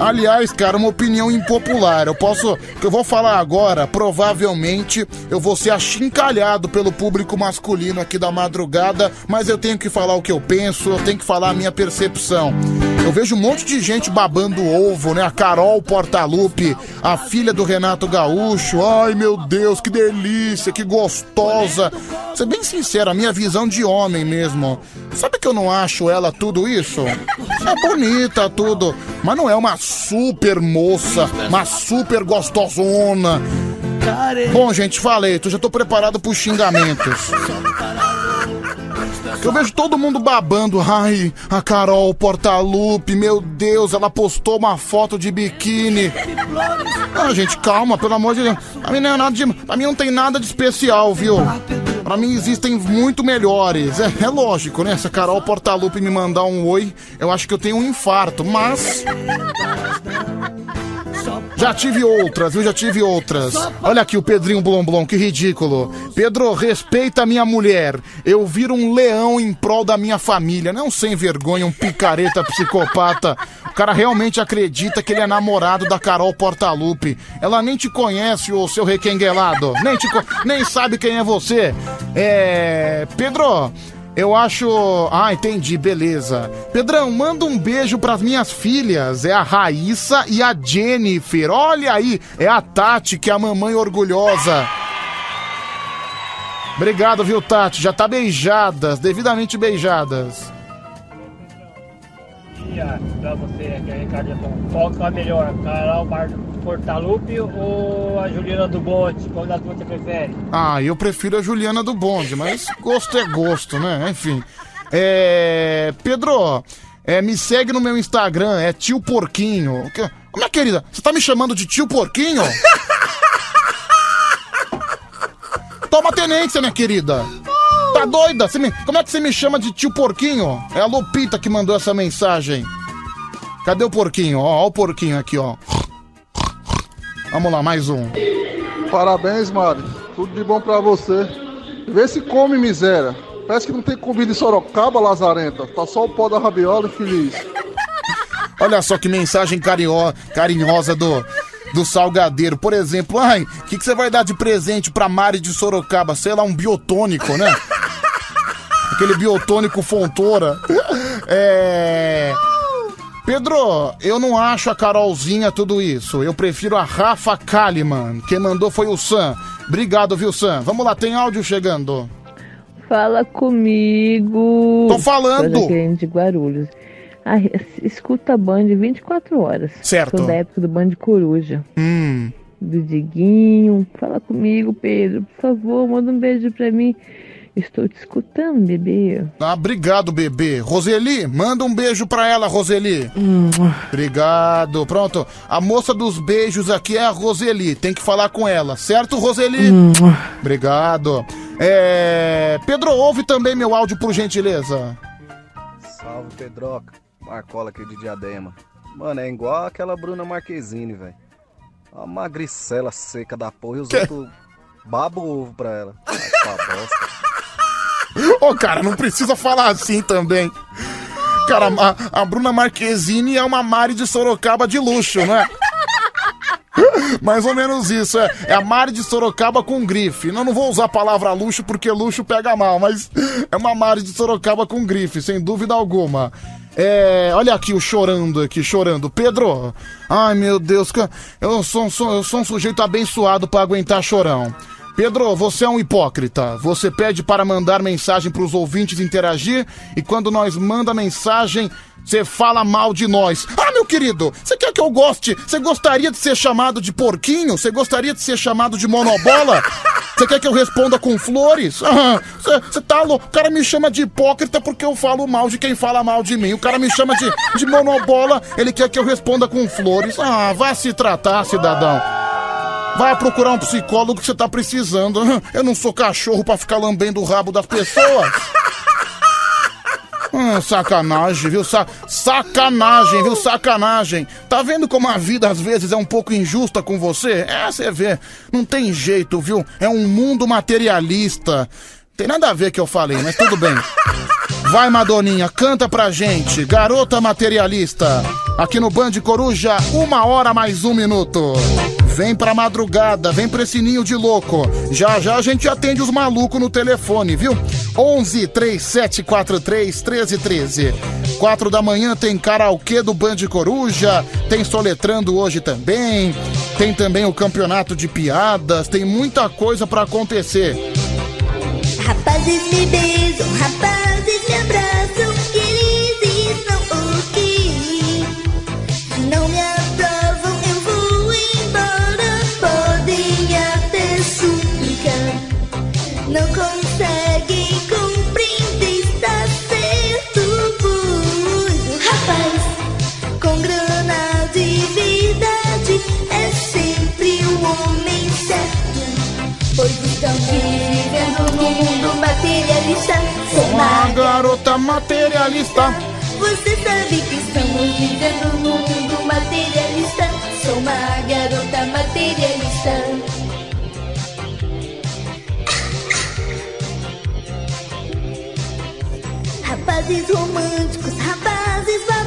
Aliás, cara, uma opinião impopular. Eu posso. que eu vou falar agora, provavelmente eu vou ser achincalhado pelo público masculino aqui da madrugada, mas eu tenho que falar o que eu penso, eu tenho que falar a minha percepção. Eu vejo um monte de gente babando ovo, né? A Carol Portalupe, a filha do Renato Gaúcho. Ai, meu Deus, que delícia, que gostosa. Ser bem sincero, a minha visão de homem mesmo. Sabe que eu não acho ela tudo isso? É bonita, tudo. Mas não é uma super moça, uma super gostosona. Bom, gente, falei, tu já tô preparado pros xingamentos. Eu vejo todo mundo babando. Ai, a Carol Portalupe, meu Deus, ela postou uma foto de biquíni. Ah, gente, calma, pelo amor de Deus. Pra mim não é nada de. Pra mim não tem nada de especial, viu? Pra mim existem muito melhores. É, é lógico, né? Se a Carol Portalupe me mandar um oi, eu acho que eu tenho um infarto, mas. Já tive outras, viu? Já tive outras. Olha aqui o Pedrinho Blom Blom, que ridículo. Pedro, respeita a minha mulher. Eu viro um leão em prol da minha família. Não sem vergonha, um picareta psicopata. O cara realmente acredita que ele é namorado da Carol Portalupe. Ela nem te conhece, ô seu requenguelado. Nem, te nem sabe quem é você. É. Pedro. Eu acho. Ah, entendi, beleza. Pedrão, manda um beijo pras minhas filhas. É a Raíssa e a Jennifer. Olha aí, é a Tati, que é a mamãe orgulhosa. Obrigado, viu, Tati? Já tá beijadas, devidamente beijadas. Dia pra você, aqui é Ricardo Japão. Qual que é a melhor? Carol Mar Portalupe ou a Juliana do Bonde? Qual das duas você prefere? Ah, eu prefiro a Juliana do Bonde, mas gosto é gosto, né? Enfim. É. Pedro, é, me segue no meu Instagram, é tio Porquinho. Que- Minha querida, você tá me chamando de tio Porquinho? Toma tenência, minha querida. Tá doida? Me- Como é que você me chama de tio Porquinho? É a Lupita que mandou essa mensagem. Cadê o porquinho? Ó, ó o porquinho aqui, ó. Vamos lá, mais um. Parabéns, Mari. Tudo de bom pra você. Vê se come, miséria. Parece que não tem comida em Sorocaba, Lazarenta. Tá só o pó da rabiola e feliz. Olha só que mensagem carinho- carinhosa do, do salgadeiro. Por exemplo, ai, o que, que você vai dar de presente pra Mari de Sorocaba? Sei lá, um biotônico, né? Aquele biotônico Fontoura. É. Pedro, eu não acho a Carolzinha tudo isso. Eu prefiro a Rafa Kalimann. Quem mandou foi o Sam. Obrigado, viu, Sam? Vamos lá, tem áudio chegando. Fala comigo. Tô falando. De Guarulhos. Ah, escuta a Band 24 horas. Certo. Sou da época do Band Coruja. Hum. Do Diguinho. Fala comigo, Pedro. Por favor, manda um beijo pra mim. Estou te escutando, bebê. Ah, obrigado, bebê. Roseli, manda um beijo pra ela, Roseli. Obrigado. Pronto. A moça dos beijos aqui é a Roseli. Tem que falar com ela, certo, Roseli? Obrigado. É... Pedro, ouve também meu áudio, por gentileza. Salve, Pedroca. Marcola aqui de Diadema. Mano, é igual aquela Bruna Marquezine, velho. Uma magricela seca da porra e os outros babam o ovo pra ela. Vai pra bosta. Ô, cara, não precisa falar assim também. Cara, a, a Bruna Marquezine é uma Mari de Sorocaba de luxo, não é? Mais ou menos isso, é, é a Mari de Sorocaba com grife. Não, não vou usar a palavra luxo porque luxo pega mal, mas é uma Mari de Sorocaba com grife, sem dúvida alguma. É, olha aqui o chorando aqui, chorando. Pedro, ai meu Deus, eu sou, sou- eu sou um sujeito abençoado pra aguentar chorão. Pedro, você é um hipócrita. Você pede para mandar mensagem para os ouvintes interagir e quando nós manda mensagem, você fala mal de nós. Ah, meu querido, você quer que eu goste? Você gostaria de ser chamado de porquinho? Você gostaria de ser chamado de monobola? Você quer que eu responda com flores? Ah, Você você tá louco? O cara me chama de hipócrita porque eu falo mal de quem fala mal de mim. O cara me chama de, de monobola, ele quer que eu responda com flores. Ah, vai se tratar, cidadão. Vai procurar um psicólogo que você tá precisando. Eu não sou cachorro pra ficar lambendo o rabo das pessoas. Ah, sacanagem, viu? Sa- sacanagem, viu? Sacanagem. Tá vendo como a vida às vezes é um pouco injusta com você? É, você vê. Não tem jeito, viu? É um mundo materialista. Tem nada a ver que eu falei, mas tudo bem. Vai, Madoninha, canta pra gente. Garota materialista. Aqui no Band Coruja, uma hora mais um minuto. Vem pra madrugada, vem pra esse ninho de louco. Já já a gente atende os malucos no telefone, viu? 11 3743 1313. 4 da manhã tem karaokê do Band Coruja, tem soletrando hoje também. Tem também o campeonato de piadas, tem muita coisa pra acontecer. Rapazes me beijam, rapazes me abraçam garota materialista. Você sabe que estamos vivendo num mundo materialista. Sou uma garota materialista. Rapazes românticos, rapazes babacas,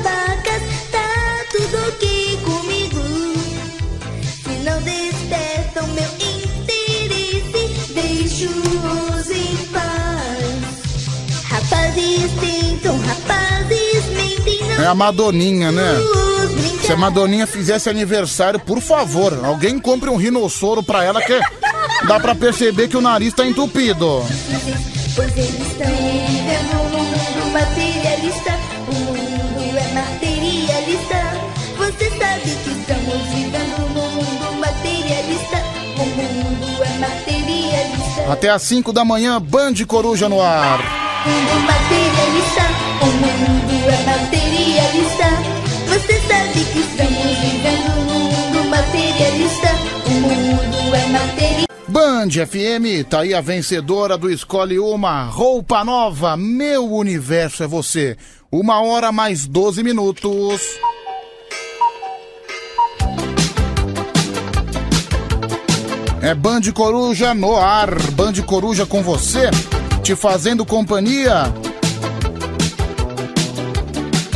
É a Madoninha, né? Se a Madoninha fizesse aniversário, por favor, alguém compre um rinossoro pra ela que dá pra perceber que o nariz tá entupido. Pois eles estão vivendo num mundo materialista. O mundo é materialista. Você sabe que estamos vivendo num mundo materialista. O mundo é materialista. Até às 5 da manhã, Band Coruja no ar. Mundo materialista. O mundo é materialista. Você sabe que estamos vivendo num mundo materialista. O mundo é materialista. Band FM, tá aí a vencedora do Escolhe Uma Roupa Nova. Meu universo é você. Uma hora mais 12 minutos. É Band Coruja no ar. Band Coruja com você, te fazendo companhia.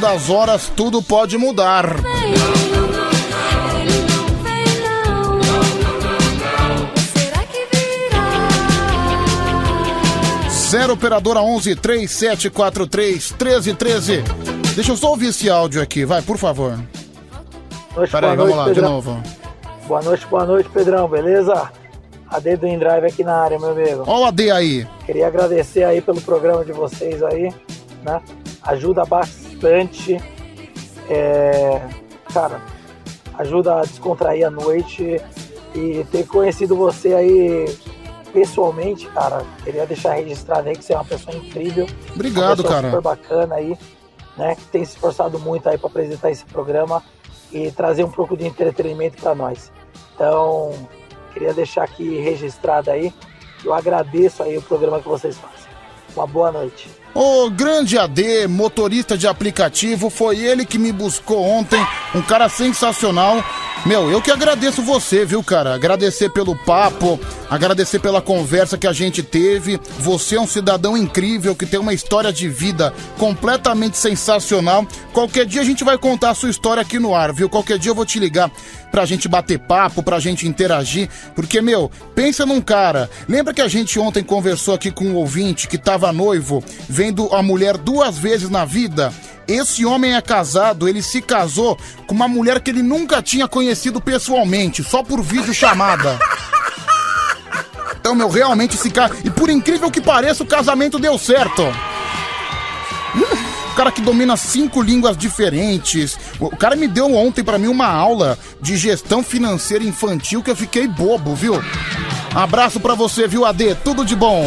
das horas tudo pode mudar. Zero operadora 11 3743 1313. Deixa eu só ouvir esse áudio aqui, vai, por favor. Noite, Peraí, boa vamos noite, lá, de Pedrão. novo. Boa noite, boa noite, Pedrão, beleza? AD do InDrive aqui na área, meu amigo. Ó o AD aí. Queria agradecer aí pelo programa de vocês aí, né? Ajuda bastante. É, cara, ajuda a descontrair a noite e ter conhecido você aí pessoalmente, cara. Queria deixar registrado aí que você é uma pessoa incrível. Obrigado, pessoa cara. Super bacana aí, né? Que tem se esforçado muito aí para apresentar esse programa e trazer um pouco de entretenimento para nós. Então, queria deixar aqui registrado aí. Eu agradeço aí o programa que vocês fazem. Uma boa noite. O grande AD, motorista de aplicativo, foi ele que me buscou ontem, um cara sensacional. Meu, eu que agradeço você, viu, cara? Agradecer pelo papo, agradecer pela conversa que a gente teve. Você é um cidadão incrível que tem uma história de vida completamente sensacional. Qualquer dia a gente vai contar a sua história aqui no ar, viu? Qualquer dia eu vou te ligar pra gente bater papo, pra gente interagir. Porque, meu, pensa num cara. Lembra que a gente ontem conversou aqui com um ouvinte que tava noivo, vendo a mulher duas vezes na vida? Esse homem é casado, ele se casou com uma mulher que ele nunca tinha conhecido pessoalmente, só por vídeo chamada. Então, meu, realmente esse cara. E por incrível que pareça, o casamento deu certo. O cara que domina cinco línguas diferentes. O cara me deu ontem pra mim uma aula de gestão financeira infantil que eu fiquei bobo, viu? Abraço pra você, viu, AD? Tudo de bom.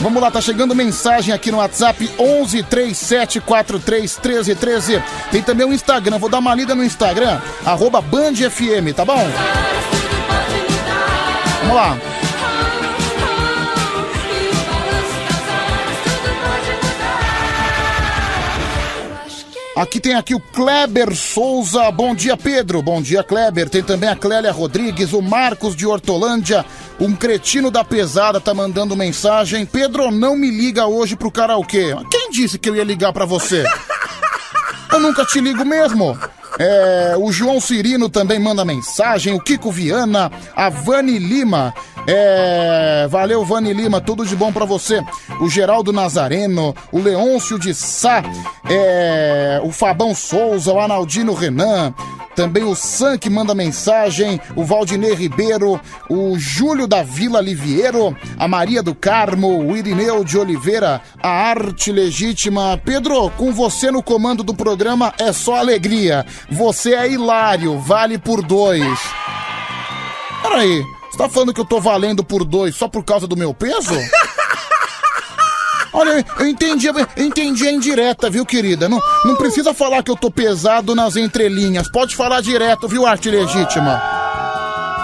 Vamos lá, tá chegando mensagem aqui no WhatsApp 11 3743 1313. Tem também o Instagram, vou dar uma lida no Instagram, arroba Band FM, tá bom? Vamos lá. Aqui tem aqui o Kleber Souza. Bom dia, Pedro. Bom dia, Kleber. Tem também a Clélia Rodrigues, o Marcos de Hortolândia. Um cretino da pesada tá mandando mensagem. Pedro, não me liga hoje pro karaokê. Quem disse que eu ia ligar pra você? Eu nunca te ligo mesmo. É, o João Cirino também manda mensagem, o Kiko Viana, a Vani Lima. É, valeu, Vani Lima, tudo de bom pra você. O Geraldo Nazareno, o Leôncio de Sá, é, o Fabão Souza, o Analdino Renan, também o Sam que manda mensagem, o Valdinei Ribeiro, o Júlio da Vila Liviero, a Maria do Carmo, o Irineu de Oliveira, a Arte Legítima. Pedro, com você no comando do programa é só alegria. Você é hilário, vale por dois. Peraí, você tá falando que eu tô valendo por dois só por causa do meu peso? Olha, eu entendi, eu entendi a indireta, viu, querida? Não, não precisa falar que eu tô pesado nas entrelinhas. Pode falar direto, viu, arte legítima?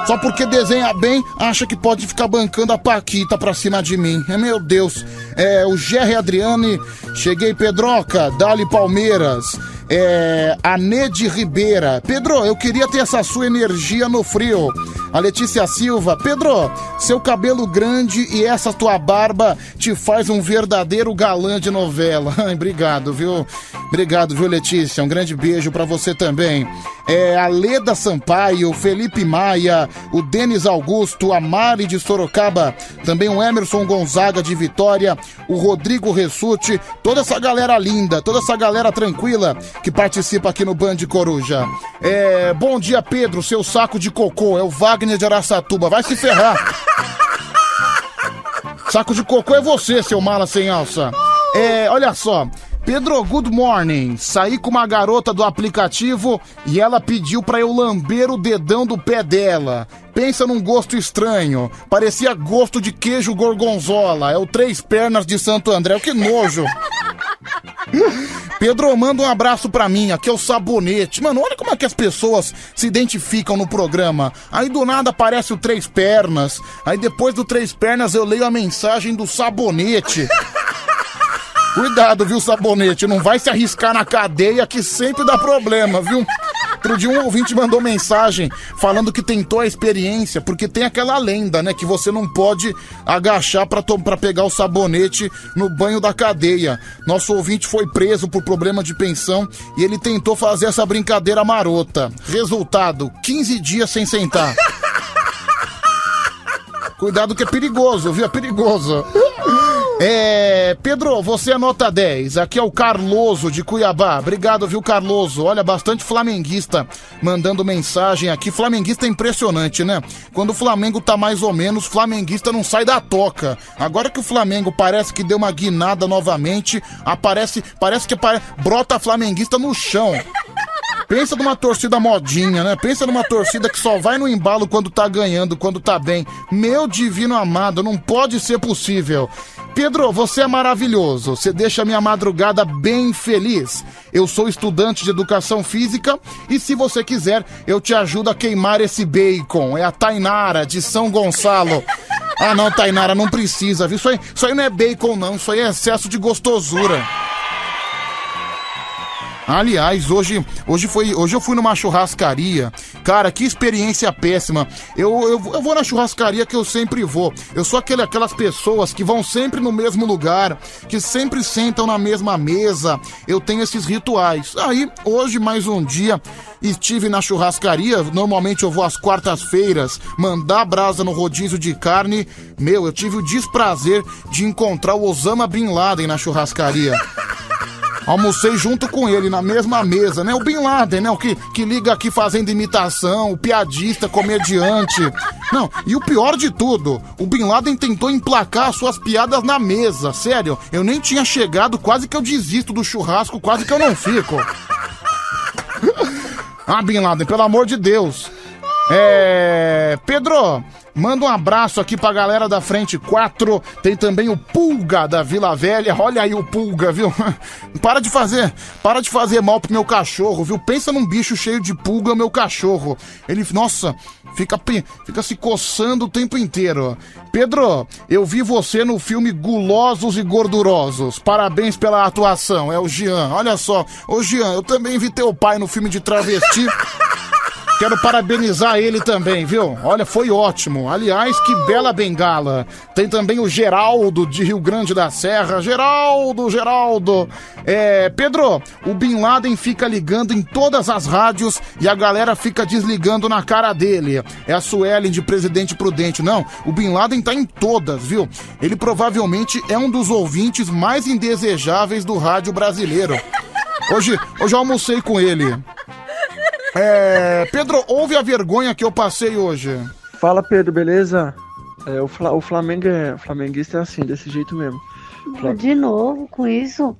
Só porque desenha bem, acha que pode ficar bancando a Paquita pra cima de mim. É, meu Deus. É, o Gerry Adriane, cheguei, Pedroca, Dali Palmeiras. É, Nede Ribeira. Pedro, eu queria ter essa sua energia no frio. A Letícia Silva. Pedro, seu cabelo grande e essa tua barba te faz um verdadeiro galã de novela. Obrigado, viu? Obrigado, viu, Letícia? Um grande beijo pra você também. É, a Leda Sampaio, Felipe Maia, o Denis Augusto, a Mari de Sorocaba, também o Emerson Gonzaga de Vitória, o Rodrigo Ressute, toda essa galera linda, toda essa galera tranquila que participa aqui no Band Coruja. É, bom dia, Pedro, seu saco de cocô, é o Wagner de Araçatuba, vai se ferrar. Saco de cocô é você, seu mala sem alça. É, olha só. Pedro, good morning. Saí com uma garota do aplicativo e ela pediu pra eu lamber o dedão do pé dela. Pensa num gosto estranho. Parecia gosto de queijo gorgonzola. É o Três Pernas de Santo André. Que nojo. Pedro, manda um abraço pra mim. Aqui é o Sabonete. Mano, olha como é que as pessoas se identificam no programa. Aí do nada aparece o Três Pernas. Aí depois do Três Pernas eu leio a mensagem do Sabonete. Cuidado, viu, Sabonete? Não vai se arriscar na cadeia que sempre dá problema, viu? Outro dia um ouvinte mandou mensagem falando que tentou a experiência, porque tem aquela lenda, né? Que você não pode agachar pra pegar o sabonete no banho da cadeia. Nosso ouvinte foi preso por problema de pensão e ele tentou fazer essa brincadeira marota. Resultado, 15 dias sem sentar. Cuidado que é perigoso, viu? É perigoso. É, Pedro, você é nota 10. Aqui é o Carloso de Cuiabá. Obrigado, viu, Carloso? Olha, bastante flamenguista mandando mensagem aqui. Flamenguista é impressionante, né? Quando o Flamengo tá mais ou menos, flamenguista não sai da toca. Agora que o Flamengo parece que deu uma guinada novamente, aparece, parece que apare- brota flamenguista no chão. Pensa numa torcida modinha, né? Pensa numa torcida que só vai no embalo quando tá ganhando, quando tá bem. Meu divino amado, não pode ser possível. Pedro, você é maravilhoso. Você deixa minha madrugada bem feliz. Eu sou estudante de educação física e se você quiser, eu te ajudo a queimar esse bacon. É a Tainara de São Gonçalo. Ah, não, Tainara, não precisa, viu? Isso aí, isso aí não é bacon, não. Isso aí é excesso de gostosura. Aliás, hoje, hoje, foi, hoje eu fui numa churrascaria. Cara, que experiência péssima. Eu, eu, eu vou na churrascaria que eu sempre vou. Eu sou aquele, aquelas pessoas que vão sempre no mesmo lugar, que sempre sentam na mesma mesa. Eu tenho esses rituais. Aí, hoje, mais um dia, estive na churrascaria. Normalmente eu vou às quartas-feiras mandar brasa no rodízio de carne. Meu, eu tive o desprazer de encontrar o Osama Bin Laden na churrascaria. Almocei junto com ele na mesma mesa, né? O Bin Laden, né? O que, que liga aqui fazendo imitação, o piadista, comediante. Não, e o pior de tudo, o Bin Laden tentou emplacar suas piadas na mesa. Sério, eu nem tinha chegado, quase que eu desisto do churrasco, quase que eu não fico. ah, Bin Laden, pelo amor de Deus. É. Pedro, manda um abraço aqui pra galera da Frente 4. Tem também o Pulga da Vila Velha. Olha aí o Pulga, viu? Para de fazer, para de fazer mal pro meu cachorro, viu? Pensa num bicho cheio de pulga, meu cachorro. Ele, nossa, fica, fica se coçando o tempo inteiro. Pedro, eu vi você no filme Gulosos e Gordurosos. Parabéns pela atuação. É o Jean. Olha só, ô Jean, eu também vi teu pai no filme de travesti. Quero parabenizar ele também, viu? Olha, foi ótimo. Aliás, que bela bengala. Tem também o Geraldo de Rio Grande da Serra. Geraldo, Geraldo. É, Pedro, o Bin Laden fica ligando em todas as rádios e a galera fica desligando na cara dele. É a Suelen de Presidente Prudente. Não, o Bin Laden tá em todas, viu? Ele provavelmente é um dos ouvintes mais indesejáveis do rádio brasileiro. Hoje, hoje eu almocei com ele. É, Pedro, ouve a vergonha que eu passei hoje. Fala Pedro, beleza? É, o, Fla- o Flamengo é, o flamenguista é assim, desse jeito mesmo. Fla- De novo com isso?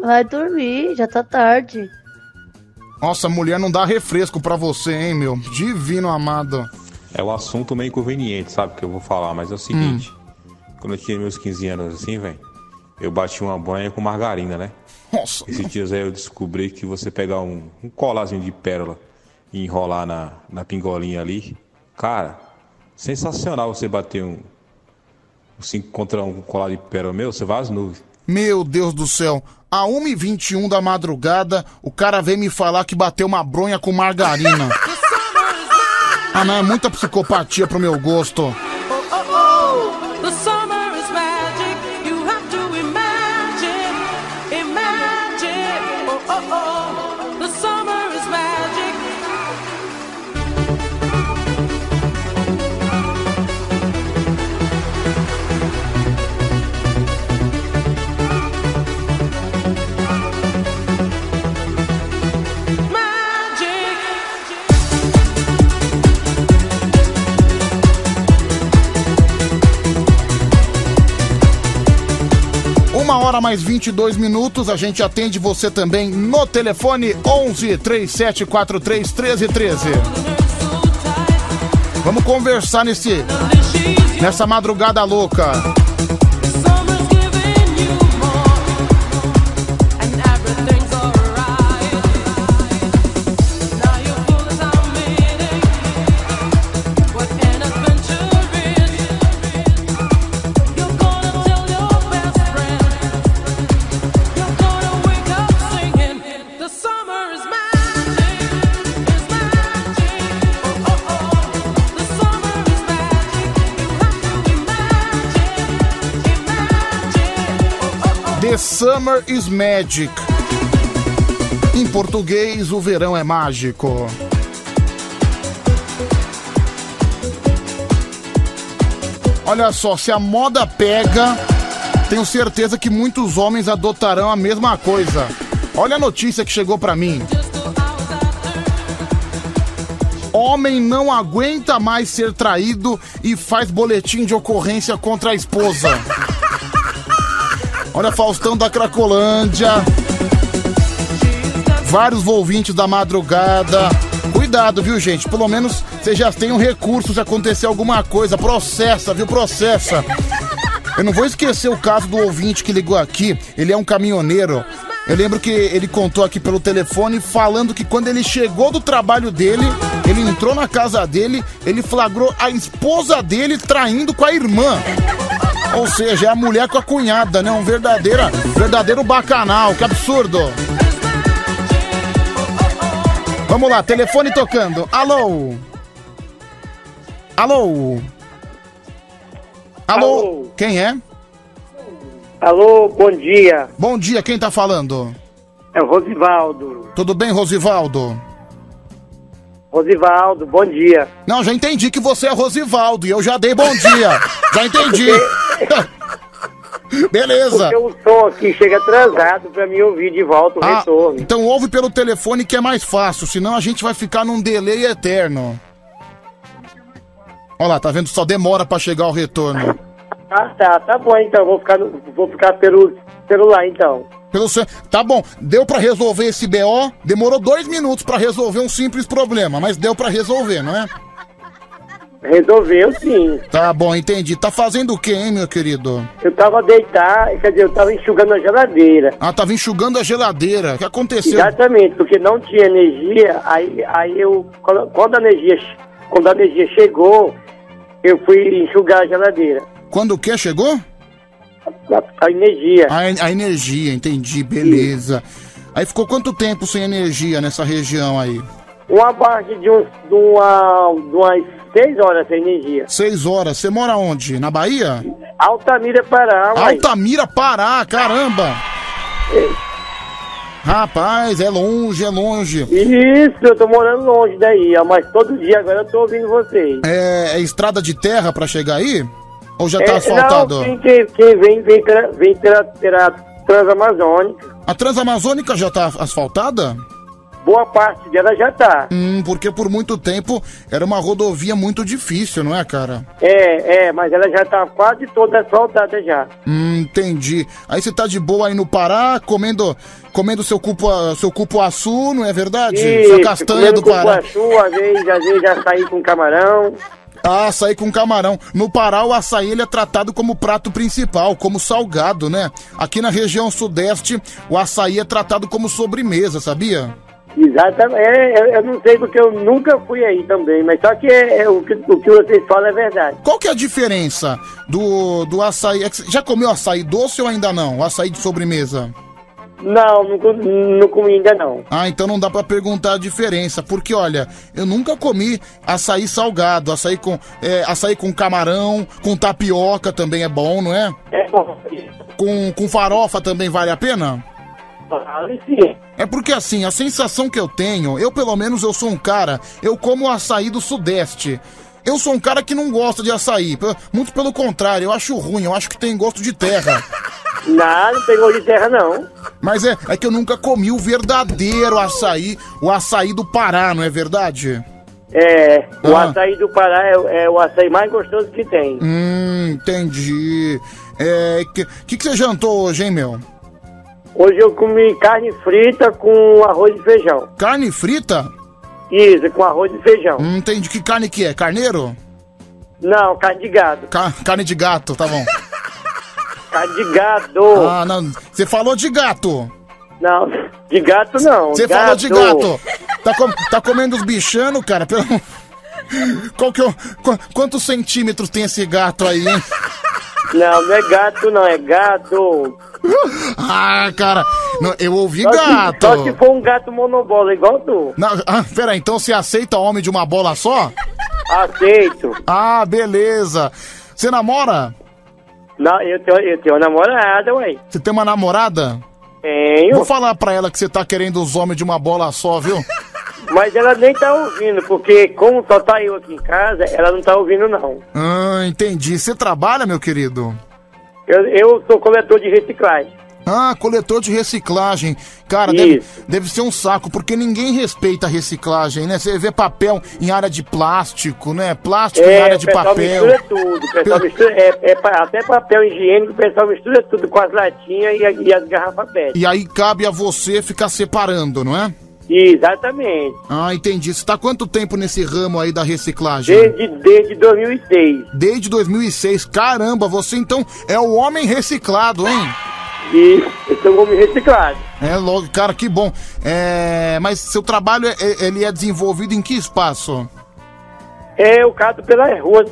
Vai dormir, já tá tarde. Nossa, mulher não dá refresco pra você, hein, meu? Divino amado. É um assunto meio inconveniente, sabe? Que eu vou falar, mas é o seguinte: quando eu tinha meus 15 anos assim, velho, eu bati uma banha com margarina, né? Nossa. Esses dias aí eu descobri que você pegar um, um colazinho de pérola e enrolar na, na pingolinha ali, cara, sensacional você bater um. Assim, contra um colar de pérola meu, você vai às nuvens. Meu Deus do céu. A 1h21 da madrugada, o cara veio me falar que bateu uma bronha com margarina. ah, não, é muita psicopatia pro meu gosto. Uma hora mais 22 minutos, a gente atende você também no telefone 11 3743 1313. Vamos conversar nesse nessa madrugada louca. Summer is Magic. Em português, o verão é mágico. Olha só, se a moda pega, tenho certeza que muitos homens adotarão a mesma coisa. Olha a notícia que chegou pra mim. Homem não aguenta mais ser traído e faz boletim de ocorrência contra a esposa. Olha Faustão da Cracolândia. Vários ouvintes da madrugada. Cuidado, viu, gente? Pelo menos vocês já têm um recurso se acontecer alguma coisa. Processa, viu? Processa. Eu não vou esquecer o caso do ouvinte que ligou aqui. Ele é um caminhoneiro. Eu lembro que ele contou aqui pelo telefone falando que quando ele chegou do trabalho dele, ele entrou na casa dele, ele flagrou a esposa dele traindo com a irmã. Ou seja, é a mulher com a cunhada, né? Um verdadeira, verdadeiro bacanal. Que absurdo. Vamos lá, telefone tocando. Alô? Alô? Alô? Quem é? Alô, bom dia. Bom dia, quem tá falando? É o Rosivaldo. Tudo bem, Rosivaldo? Rosivaldo, bom dia. Não, já entendi que você é Rosivaldo e eu já dei bom dia. já entendi. Beleza. Porque o som aqui chega atrasado pra mim ouvir de volta o Ah, retorno. então ouve pelo telefone que é mais fácil, senão a gente vai ficar num delay eterno. Olha lá, tá vendo? Só demora pra chegar o retorno. Ah, tá, tá bom então, vou ficar, no- vou ficar pelo celular então. Pelo ce- Tá bom, deu pra resolver esse BO? Demorou dois minutos pra resolver um simples problema, mas deu pra resolver, não é? Resolveu sim. Tá bom, entendi. Tá fazendo o quê, hein, meu querido? Eu tava deitado, quer dizer, eu tava enxugando a geladeira. Ah, tava enxugando a geladeira. O que aconteceu? Exatamente, porque não tinha energia, aí, aí eu, quando a energia, quando a energia chegou, eu fui enxugar a geladeira. Quando o que chegou? A, a energia. A, a energia, entendi, beleza. Aí ficou quanto tempo sem energia nessa região aí? Uma base de, uns, de, uma, de umas seis horas sem energia. Seis horas. Você mora onde? Na Bahia? Altamira, Pará, uai. Altamira, Pará, caramba! Rapaz, é longe, é longe. Isso, eu tô morando longe daí, mas todo dia agora eu tô ouvindo vocês. É, é estrada de terra pra chegar aí? Ou já tá É, asfaltado? Não, quem, quem, quem vem, vem, vem pela, pela Transamazônica. A Transamazônica já tá asfaltada? Boa parte dela já tá. Hum, porque por muito tempo era uma rodovia muito difícil, não é, cara? É, é, mas ela já tá quase toda asfaltada já. Hum, entendi. Aí você tá de boa aí no Pará, comendo, comendo seu cupuaçu, seu cupuaçu, não é verdade? Sua Isso, castanha do Pará. cupuaçu, às vezes, às vezes açaí com camarão. Ah, açaí com camarão. No Pará, o açaí ele é tratado como prato principal, como salgado, né? Aqui na região sudeste, o açaí é tratado como sobremesa, sabia? Exatamente. É, eu, não sei porque eu nunca fui aí também, mas só que é, é o, que o que vocês falam é verdade. Qual que é a diferença do, do açaí? É Já comeu açaí doce ou ainda não? O açaí de sobremesa? Não, não, não comi ainda não. Ah, então não dá pra perguntar a diferença, porque olha, eu nunca comi açaí salgado, açaí com, é, açaí com camarão, com tapioca também é bom, não é? É bom. Com, com farofa também vale a pena? É porque assim, a sensação que eu tenho, eu pelo menos eu sou um cara, eu como açaí do sudeste. Eu sou um cara que não gosta de açaí, muito pelo contrário, eu acho ruim, eu acho que tem gosto de terra. Não, não pegou de terra não. Mas é, é que eu nunca comi o verdadeiro açaí, o açaí do Pará, não é verdade? É, o Ah. açaí do Pará é, é o açaí mais gostoso que tem. Hum, entendi. É, que, que que você jantou hoje, hein, meu? Hoje eu comi carne frita com arroz e feijão. Carne frita? Isso, com arroz e feijão. Hum, entendi. Que carne que é? Carneiro? Não, carne de gado. Ca- carne de gato, tá bom. Carne de gado. Ah, não. Você falou de gato. Não, de gato não. Você falou de gato. Tá, com- tá comendo os bichanos, cara? Pelo... Qual que é o... qu- Quantos centímetros tem esse gato aí, hein? Não, não é gato não, é gado. Ah, cara, não, eu ouvi Só se- gato. Só se for um gato monobola igual tu. Não, ah, pera, então você aceita homem de uma bola só? Aceito. Ah, beleza. Você namora? Não, eu tenho, eu tenho uma namorada, ué. Você tem uma namorada? Tenho. Vou falar pra ela que você tá querendo os homens de uma bola só, viu? Mas ela nem tá ouvindo, porque como só tá eu aqui em casa, ela não tá ouvindo, não. Ah, entendi. Você trabalha, meu querido? Eu, eu sou coletor de reciclagem. Ah, coletor de reciclagem. Cara, deve, deve ser um saco, porque ninguém respeita a reciclagem, né? Você vê papel em área de plástico, né? Plástico em É, área o de papel. mistura tudo. O pessoal mistura, é, é até papel higiênico, o pessoal mistura tudo com as latinhas e, e as garrafas PET. E aí cabe a você ficar separando, não é? Exatamente. Ah, entendi. Você tá há quanto tempo nesse ramo aí da reciclagem? Desde, desde 2006. Desde 2006. Caramba, você então é o homem reciclado, hein? E eu sou um homem reciclado. É, logo, cara, que bom. É, mas seu trabalho, é- é- ele é desenvolvido em que espaço? É, eu cato pelas ruas,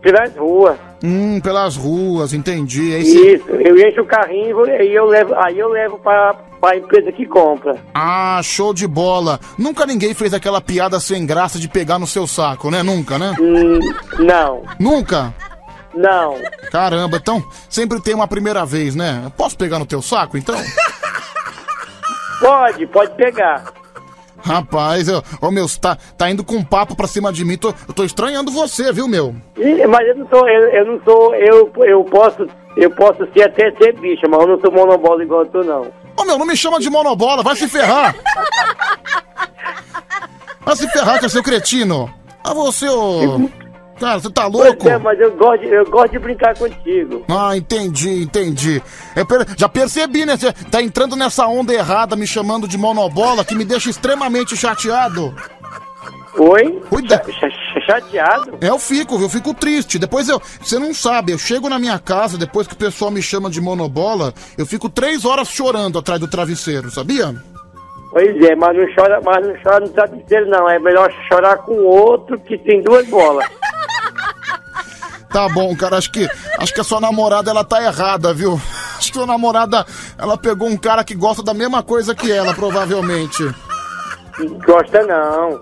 pelas ruas. Hum, pelas ruas, entendi. Aí Isso, eu encho o carrinho e vou- aí eu levo, aí eu levo pra, pra empresa que compra. Ah, show de bola. Nunca ninguém fez aquela piada sem graça de pegar no seu saco, né? Nunca, né? não. Nunca? Não. Caramba, então sempre tem uma primeira vez, né? Posso pegar no teu saco, então? Pode, pode pegar. Rapaz, eu, ô meu, você tá, tá indo com papo pra cima de mim. Tô, eu tô estranhando você, viu, meu? Ih, mas eu não sou, eu, eu não sou, eu, eu posso, eu posso ser até ser bicha, mas eu não sou monobola igual tu não. Ô meu, não me chama de monobola, vai se ferrar! Vai se ferrar, que é seu cretino! Ah, você, ô. Cara, você tá louco? Pois é, mas eu gosto, de- eu gosto de brincar contigo. Ah, entendi, entendi. Eu per- já percebi, né? Você tá entrando nessa onda errada, me chamando de monobola, que me deixa extremamente chateado. Oi? Cuida. chateado? É, eu fico, eu fico triste. Depois eu. Você não sabe, eu chego na minha casa, depois que o pessoal me chama de monobola, eu fico três horas chorando atrás do travesseiro, sabia? Pois é, mas não chora, mas não chora no travesseiro não, é melhor chorar com outro que tem duas bolas. Tá bom, cara, acho que acho que a sua namorada ela tá errada, viu? Acho que a sua namorada ela pegou um cara que gosta da mesma coisa que ela, provavelmente. Gosta não.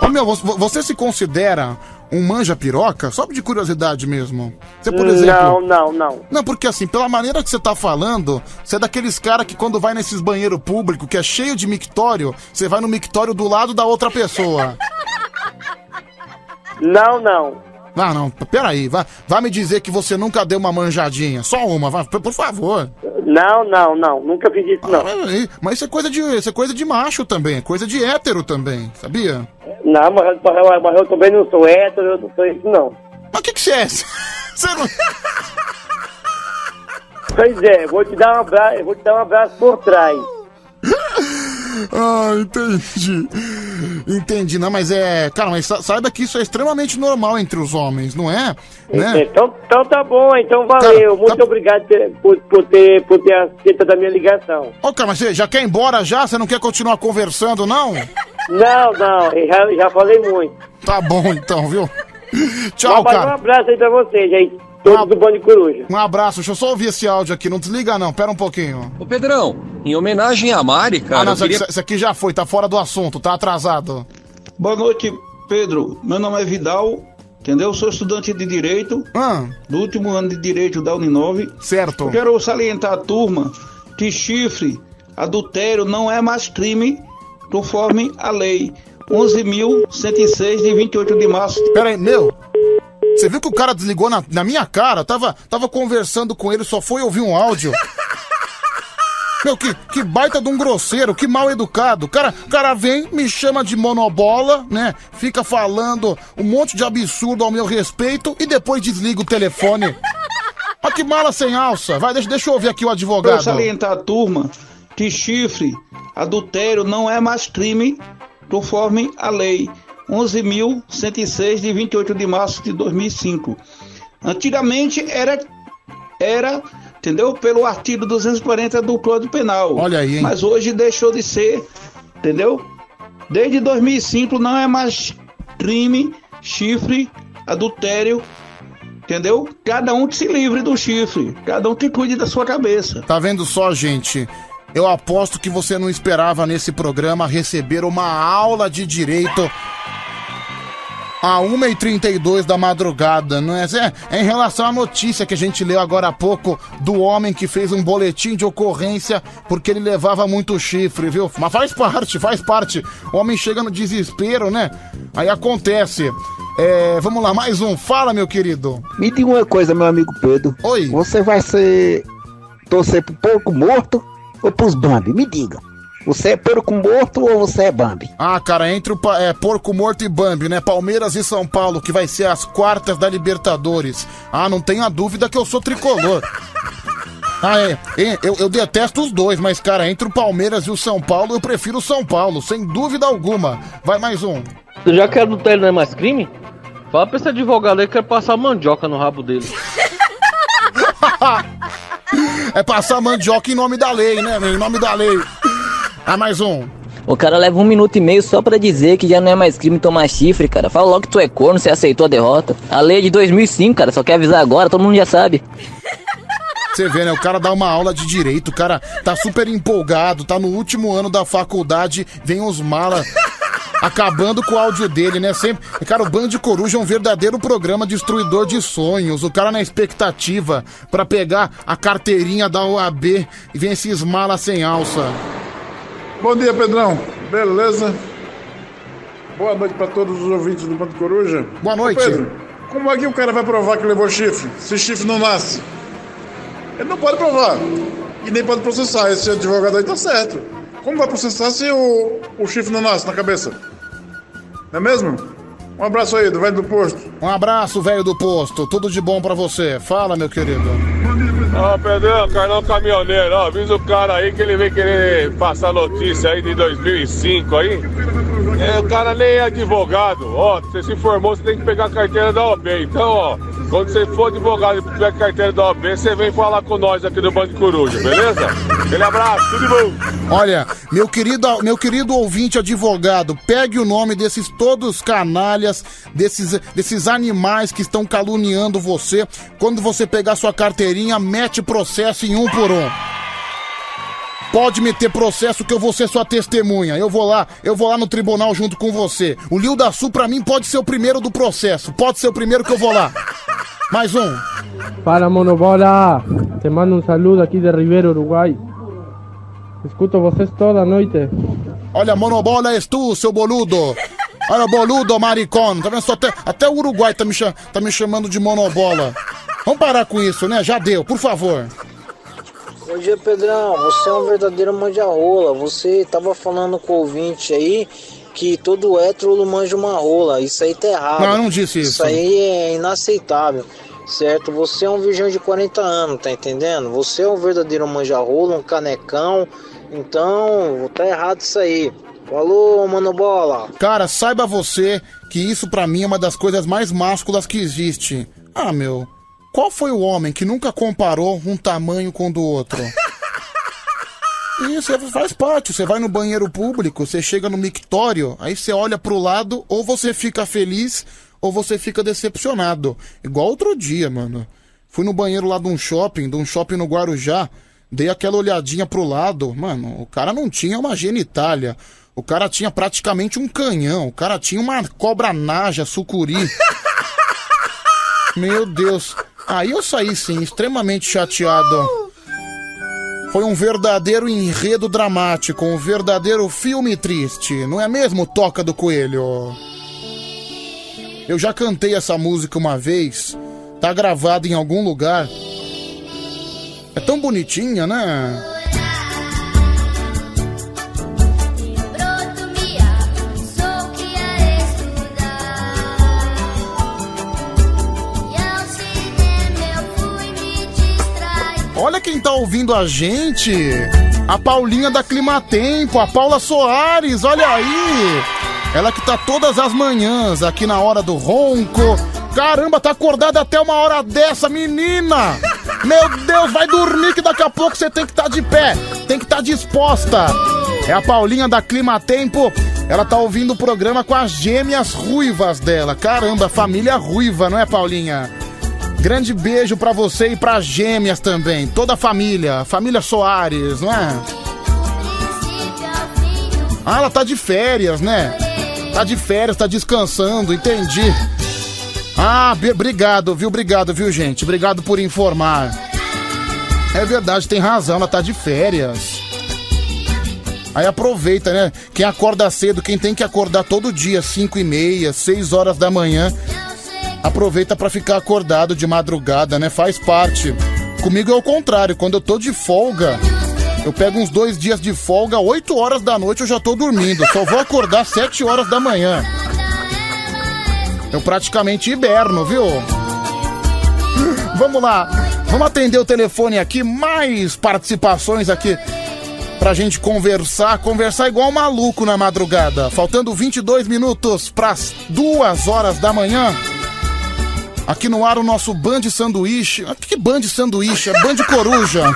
Ô meu, você, se considera um manja piroca? Só de curiosidade mesmo. Você, por Não, exemplo. não, não. Não, porque assim, pela maneira que você tá falando, você é daqueles caras que quando vai nesses banheiros públicos, que é cheio de mictório, você vai no mictório do lado da outra pessoa. Não, não. Ah, não, peraí, vai, vai me dizer que você nunca deu uma manjadinha. Só uma, vai, por favor. Não, não, não. Nunca fiz isso não. Mas, mas isso é coisa de. Isso é coisa de macho também, é coisa de hétero também, sabia? Não, mas, eu- mas, mas eu também não sou hétero, eu não sou isso não. Mas o que que você é? Você não... Pois é, vou te dar um abraço, vou te dar um abraço por trás. Ah, entendi. Entendi, não, mas é. Cara, mas sa- saiba que isso é extremamente normal entre os homens, não é? Né? Então, então tá bom, então valeu. Muito obrigado ter- por, por ter, por ter aceito da minha ligação. Ô, cara, mas você já quer ir embora já? Você não quer continuar conversando, não? Não, não, eu já, já falei muito. Tá bom então, viu? Tchau, Mas Um cara. abraço aí pra vocês aí, todos do Bando de Coruja. Um abraço, deixa eu só ouvir esse áudio aqui, não desliga não, pera um pouquinho. Ô Pedrão, em homenagem à Mari, cara, ah, não, isso, aqui, queria... isso aqui já foi, tá fora do assunto, tá atrasado. Boa noite, Pedro. Meu nome é Vidal, entendeu? Sou estudante de Direito, do último ano de Direito da Uninove. Certo. Eu quero salientar a turma que chifre, adultério não é mais crime conforme a lei 11.106 de 28 de março. Pera aí, meu. Você viu que o cara desligou na, na minha cara? Tava, tava conversando com ele, só foi ouvir um áudio. Meu, que, que baita de um grosseiro, que mal educado. O cara, o cara vem, me chama de monobola, né? Fica falando um monte de absurdo ao meu respeito e depois desliga o telefone. Olha que mala sem alça. Vai, deixa, deixa eu ouvir aqui o advogado. salientar a turma que chifre, adultério não é mais crime conforme a lei 11.106 de 28 de março de 2005. Antigamente era era, entendeu? Pelo artigo 240 do Código Penal. Olha aí, hein? Mas hoje deixou de ser, entendeu? Desde 2005 não é mais crime, chifre, adultério, entendeu? Cada um que se livre do chifre, cada um que cuide da sua cabeça. Tá vendo só, gente? Eu aposto que você não esperava nesse programa receber uma aula de direito. A 1h32 da madrugada, não é? É em relação à notícia que a gente leu agora há pouco do homem que fez um boletim de ocorrência porque ele levava muito chifre, viu? Mas faz parte, faz parte. O homem chega no desespero, né? Aí acontece. É, vamos lá, mais um. Fala, meu querido. Me diga uma coisa, meu amigo Pedro. Oi. Você vai ser. torcer pro porco morto ou pros Bambi? Me diga. Você é porco morto ou você é Bambi? Ah, cara, entre o pa- é, Porco Morto e Bambi, né? Palmeiras e São Paulo, que vai ser as quartas da Libertadores. Ah, não tenha dúvida que eu sou tricolor. Ah, é. é, Eu, eu detesto os dois, mas, cara, entre o Palmeiras e o São Paulo, eu prefiro o São Paulo, sem dúvida alguma. Vai mais um. Já que adultério não é mais crime, fala pra esse advogado aí que quer passar mandioca no rabo dele. É passar mandioca em nome da lei, né? meu? Em nome da lei. Ah, mais um. O cara leva um minuto e meio só pra dizer que já não é mais crime tomar chifre, cara. Fala logo que tu é corno, você aceitou a derrota. A lei é de 2005, cara, só quer avisar agora, todo mundo já sabe. Você vê, né? O cara dá uma aula de direito, o cara tá super empolgado, tá no último ano da faculdade, vem os malas acabando com o áudio dele, né? Sempre. Cara, o Band Coruja é um verdadeiro programa destruidor de sonhos. O cara na expectativa pra pegar a carteirinha da OAB e vem esses malas sem alça. Bom dia, Pedrão. Beleza? Boa noite para todos os ouvintes do Bando Coruja. Boa noite. Ô, Pedro, como é que o cara vai provar que levou chifre se chifre não nasce? Ele não pode provar. E nem pode processar. Esse advogado aí tá certo. Como vai processar se o, o chifre não nasce na cabeça? Não é mesmo? Um abraço aí do velho do posto. Um abraço, velho do posto. Tudo de bom pra você. Fala, meu querido. Ó, Pedrão, Carlão Caminhoneiro, ó, avisa o cara aí que ele vem querer passar notícia aí de 2005 aí. É, o cara nem é advogado, ó, você se formou, você tem que pegar a carteira da OAB. Então, ó, quando você for advogado e tiver carteira da OAB, você vem falar com nós aqui do Bando Coruja, beleza? Aquele abraço, tudo de bom. Olha, meu querido, meu querido ouvinte advogado, pegue o nome desses todos canalhas, desses, desses animais que estão caluniando você. Quando você pegar sua carteirinha, mete processo em um por um. Pode meter processo que eu vou ser sua testemunha. Eu vou lá, eu vou lá no tribunal junto com você. O Lio da Sul pra mim pode ser o primeiro do processo. Pode ser o primeiro que eu vou lá. Mais um. Para Monobola, te mando um saludo aqui de Ribeiro, Uruguai. Escuto vocês toda noite. Olha, monobola és tu, seu boludo. Olha, boludo, maricón. Tá vendo? Só até, até o Uruguai tá me, tá me chamando de monobola. Vamos parar com isso, né? Já deu, por favor. Bom dia, Pedrão. Você é um verdadeiro manjarrola. Você tava falando com o ouvinte aí que todo hétero manja uma rola. Isso aí tá errado. Não, eu não disse isso. Isso aí é inaceitável. Certo? Você é um virgão de 40 anos, tá entendendo? Você é um verdadeiro manjarrola, um canecão. Então, tá errado isso aí. Falou, mano bola. Cara, saiba você que isso pra mim é uma das coisas mais másculas que existe. Ah, meu. Qual foi o homem que nunca comparou um tamanho com o do outro? Isso é- faz parte. Você vai no banheiro público, você chega no mictório, aí você olha pro lado, ou você fica feliz, ou você fica decepcionado. Igual outro dia, mano. Fui no banheiro lá de um shopping, de um shopping no Guarujá, dei aquela olhadinha pro lado. Mano, o cara não tinha uma genitália. O cara tinha praticamente um canhão. O cara tinha uma cobra naja, sucuri. Meu Deus. Aí eu saí, sim, extremamente chateado. Foi um verdadeiro enredo dramático, um verdadeiro filme triste, não é mesmo, Toca do Coelho? Eu já cantei essa música uma vez, tá gravada em algum lugar. É tão bonitinha, né? Olha quem tá ouvindo a gente. A Paulinha da Climatempo, a Paula Soares, olha aí. Ela que tá todas as manhãs aqui na hora do ronco. Caramba, tá acordada até uma hora dessa, menina! Meu Deus, vai dormir que daqui a pouco você tem que estar de pé, tem que estar disposta. É a Paulinha da Climatempo. Ela tá ouvindo o programa com as gêmeas ruivas dela. Caramba, família ruiva, não é, Paulinha? Grande beijo pra você e pras gêmeas também. Toda a família. Família Soares, não é? Ah, ela tá de férias, né? Tá de férias, tá descansando, entendi. Ah, obrigado, viu? Obrigado, viu, gente? Obrigado por informar. É verdade, tem razão, ela tá de férias. Aí aproveita, né? Quem acorda cedo, quem tem que acordar todo dia, 5 e meia, 6 horas da manhã, aproveita pra ficar acordado de madrugada, né? Faz parte. Comigo é o contrário, quando eu tô de folga, eu pego uns dois dias de folga, 8 horas da noite eu já tô dormindo. Só vou acordar 7 horas da manhã. Eu praticamente hiberno, viu? Vamos lá, vamos atender o telefone aqui, mais participações aqui pra gente conversar, conversar igual maluco na madrugada. Faltando 22 minutos pras duas horas da manhã. Aqui no ar o nosso Band Sanduíche. Ah, Que Band Sanduíche? É Band Coruja.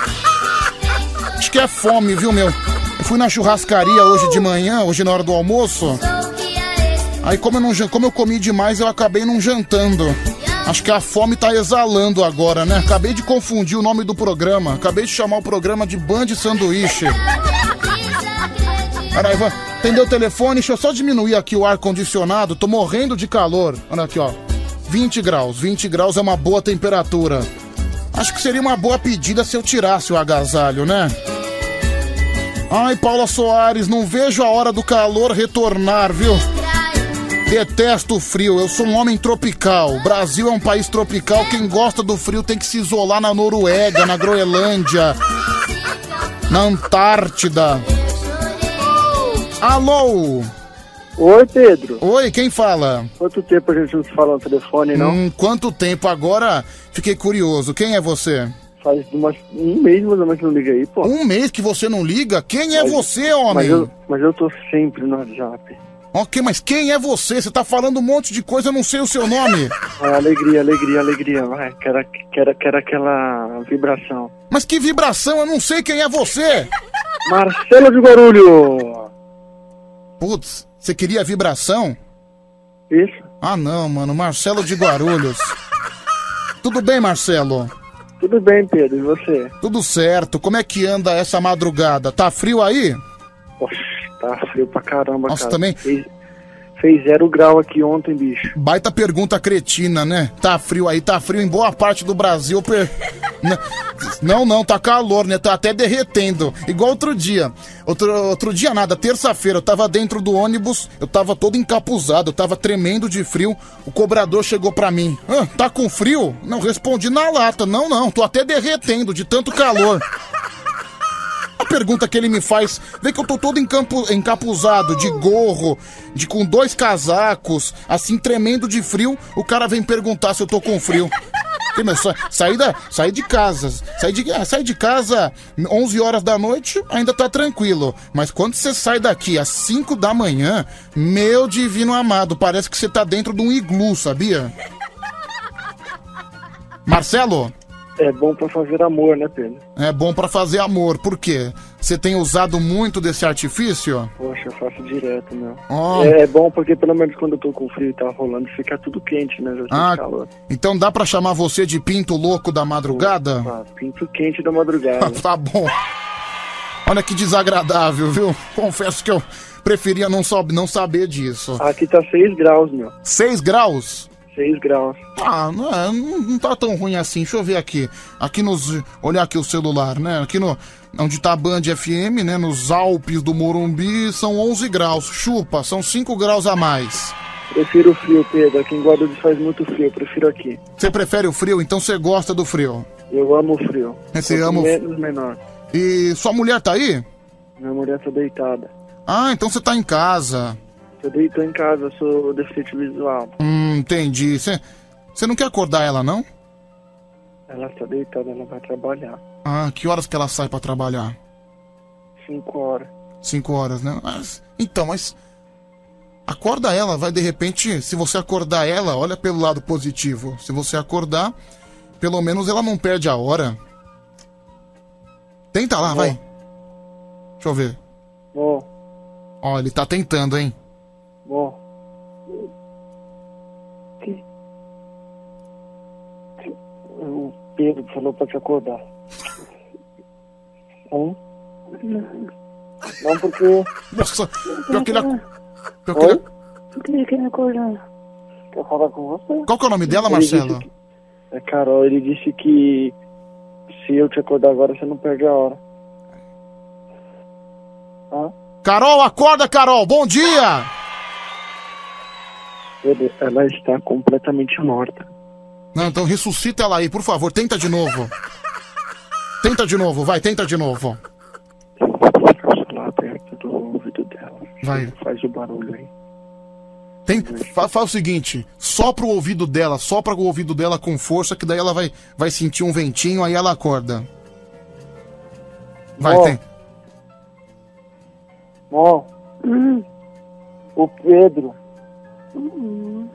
Acho que é fome, viu, meu? Eu fui na churrascaria hoje de manhã, hoje na hora do almoço. Aí como eu, não, como eu comi demais, eu acabei não jantando. Acho que a fome tá exalando agora, né? Acabei de confundir o nome do programa. Acabei de chamar o programa de Band Sanduíche. Peraí, vou atender o telefone. Deixa eu só diminuir aqui o ar-condicionado. Tô morrendo de calor. Olha aqui, ó. 20 graus. 20 graus é uma boa temperatura. Acho que seria uma boa pedida se eu tirasse o agasalho, né? Ai, Paula Soares, não vejo a hora do calor retornar, viu? Detesto o frio, eu sou um homem tropical. Brasil é um país tropical. Quem gosta do frio tem que se isolar na Noruega, na Groenlândia, na Antártida. Alô? Oi, Pedro. Oi, quem fala? Quanto tempo a gente não se fala no telefone, não? Hum, quanto tempo? Agora fiquei curioso. Quem é você? Faz umas- um mês mais ou menos que não liga aí, pô. Um mês que você não liga? Quem é Mas- você, homem? Mas eu, mas eu tô sempre no WhatsApp. Ok, mas quem é você? Você tá falando um monte de coisa, eu não sei o seu nome. Ah, alegria, alegria, alegria. Vai, quero, quero, quero aquela vibração. Mas que vibração, eu não sei quem é você. Marcelo de Guarulho. Putz, você queria vibração? Isso. Ah não, mano, Marcelo de Guarulhos. Tudo bem, Marcelo? Tudo bem, Pedro, e você? Tudo certo. Como é que anda essa madrugada? Tá frio aí? Poxa, tá frio pra caramba, Nossa, cara. também? Fez, fez zero grau aqui ontem, bicho. Baita pergunta cretina, né? Tá frio aí, tá frio em boa parte do Brasil. per- Não, não, tá calor, né? Tá até derretendo. Igual outro dia. Outro, outro dia nada, terça-feira, eu tava dentro do ônibus, eu tava todo encapuzado, eu tava tremendo de frio. O cobrador chegou pra mim. "Ah, tá com frio? Não respondi na lata. Não, não, tô até derretendo de tanto calor. Pergunta que ele me faz, vê que eu tô todo encampu- encapuzado, de gorro, de com dois casacos, assim tremendo de frio, o cara vem perguntar se eu tô com frio. Que, meu, sa- saí, da, de casa, saí de, ah, de casa 11 horas da noite, ainda tá tranquilo. Mas quando você sai daqui às 5 da manhã, meu divino amado, parece que você tá dentro de um iglu, sabia? Marcelo? É bom pra fazer amor, né, Pedro? É bom pra fazer amor. Por quê? Você tem usado muito desse artifício? Poxa, eu faço direto, meu. Ó. É, é bom porque pelo menos quando eu tô com frio e tá rolando, fica tudo quente, né? Já Ah, calor. então dá pra chamar você de pinto louco da madrugada? Ah, pinto quente da madrugada. tá bom. Olha que desagradável, viu? Confesso que eu preferia não, sob- não saber disso. Aqui tá 6 graus, meu. 6 graus? 6 graus. Ah, não, é, não, não tá tão ruim assim. Deixa eu ver aqui. Aqui nos. Olhar aqui o celular, né? Aqui no. Onde tá a Band FM, né? Nos Alpes do Morumbi, são 11 graus. Chupa, são 5 graus a mais. Prefiro o frio, Pedro. Aqui em Guarulhos faz muito frio, prefiro aqui. Você prefere o frio? Então você gosta do frio. Eu amo o frio. Você ama o- menos, menor. E sua mulher tá aí? Minha mulher tá deitada. Ah, então você tá em casa. Eu deito em casa, sou deficiente visual. Hum, entendi. Você não quer acordar ela, não? Ela tá deitada, ela vai trabalhar. Ah, que horas que ela sai pra trabalhar? 5 horas. Cinco horas, né? Mas, então, mas. Acorda ela, vai de repente. Se você acordar ela, olha pelo lado positivo. Se você acordar, pelo menos ela não perde a hora. Tenta lá, vai. Deixa eu ver. Bom, Ó, ele tá tentando, hein? bom. O Pedro falou pra te acordar. Hum? Não, porque. Nossa, pior que ele, ac- pior que ele, Por que ele acordar? Quer falar com você? Qual que é o nome dela, Ele Marcelo? que- É Carol, ele disse que se eu te acordar agora, você não perde a hora. Carol, acorda, Carol, bom dia! Ela está completamente morta. Não, então ressuscita ela aí, por favor, tenta de novo. Tenta de novo, vai, tenta de novo. Lá perto do ouvido dela. Vai. Faz o barulho aí. Tem, fa- faz o seguinte, sopra o ouvido dela, sopra o ouvido dela com força, que daí ela vai, vai sentir um ventinho, aí ela acorda. Vai, Ó. tem. Ó, Hum. o Pedro. Hum.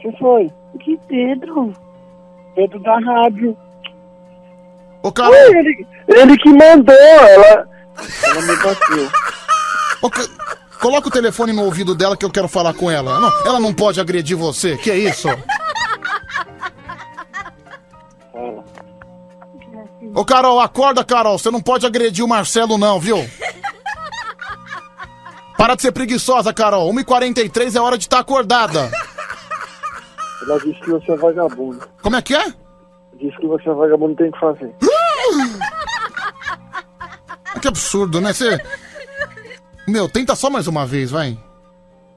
que foi? Que Pedro? Pedro da rádio. Ô, Carol! Foi ele, ele que mandou, ela. Ela me bateu. Ô, Ca- Coloca o telefone no ouvido dela que eu quero falar com ela. Não, ela não pode agredir você, que é isso? Ô, Carol, acorda, Carol. Você não pode agredir o Marcelo, não, viu? Para de ser preguiçosa, Carol. 1h43 é hora de estar acordada. Ela disse que você é vagabundo. Como é que é? Disse que você é vagabundo tem que fazer. Que absurdo, né? Você... Meu, tenta só mais uma vez, vai.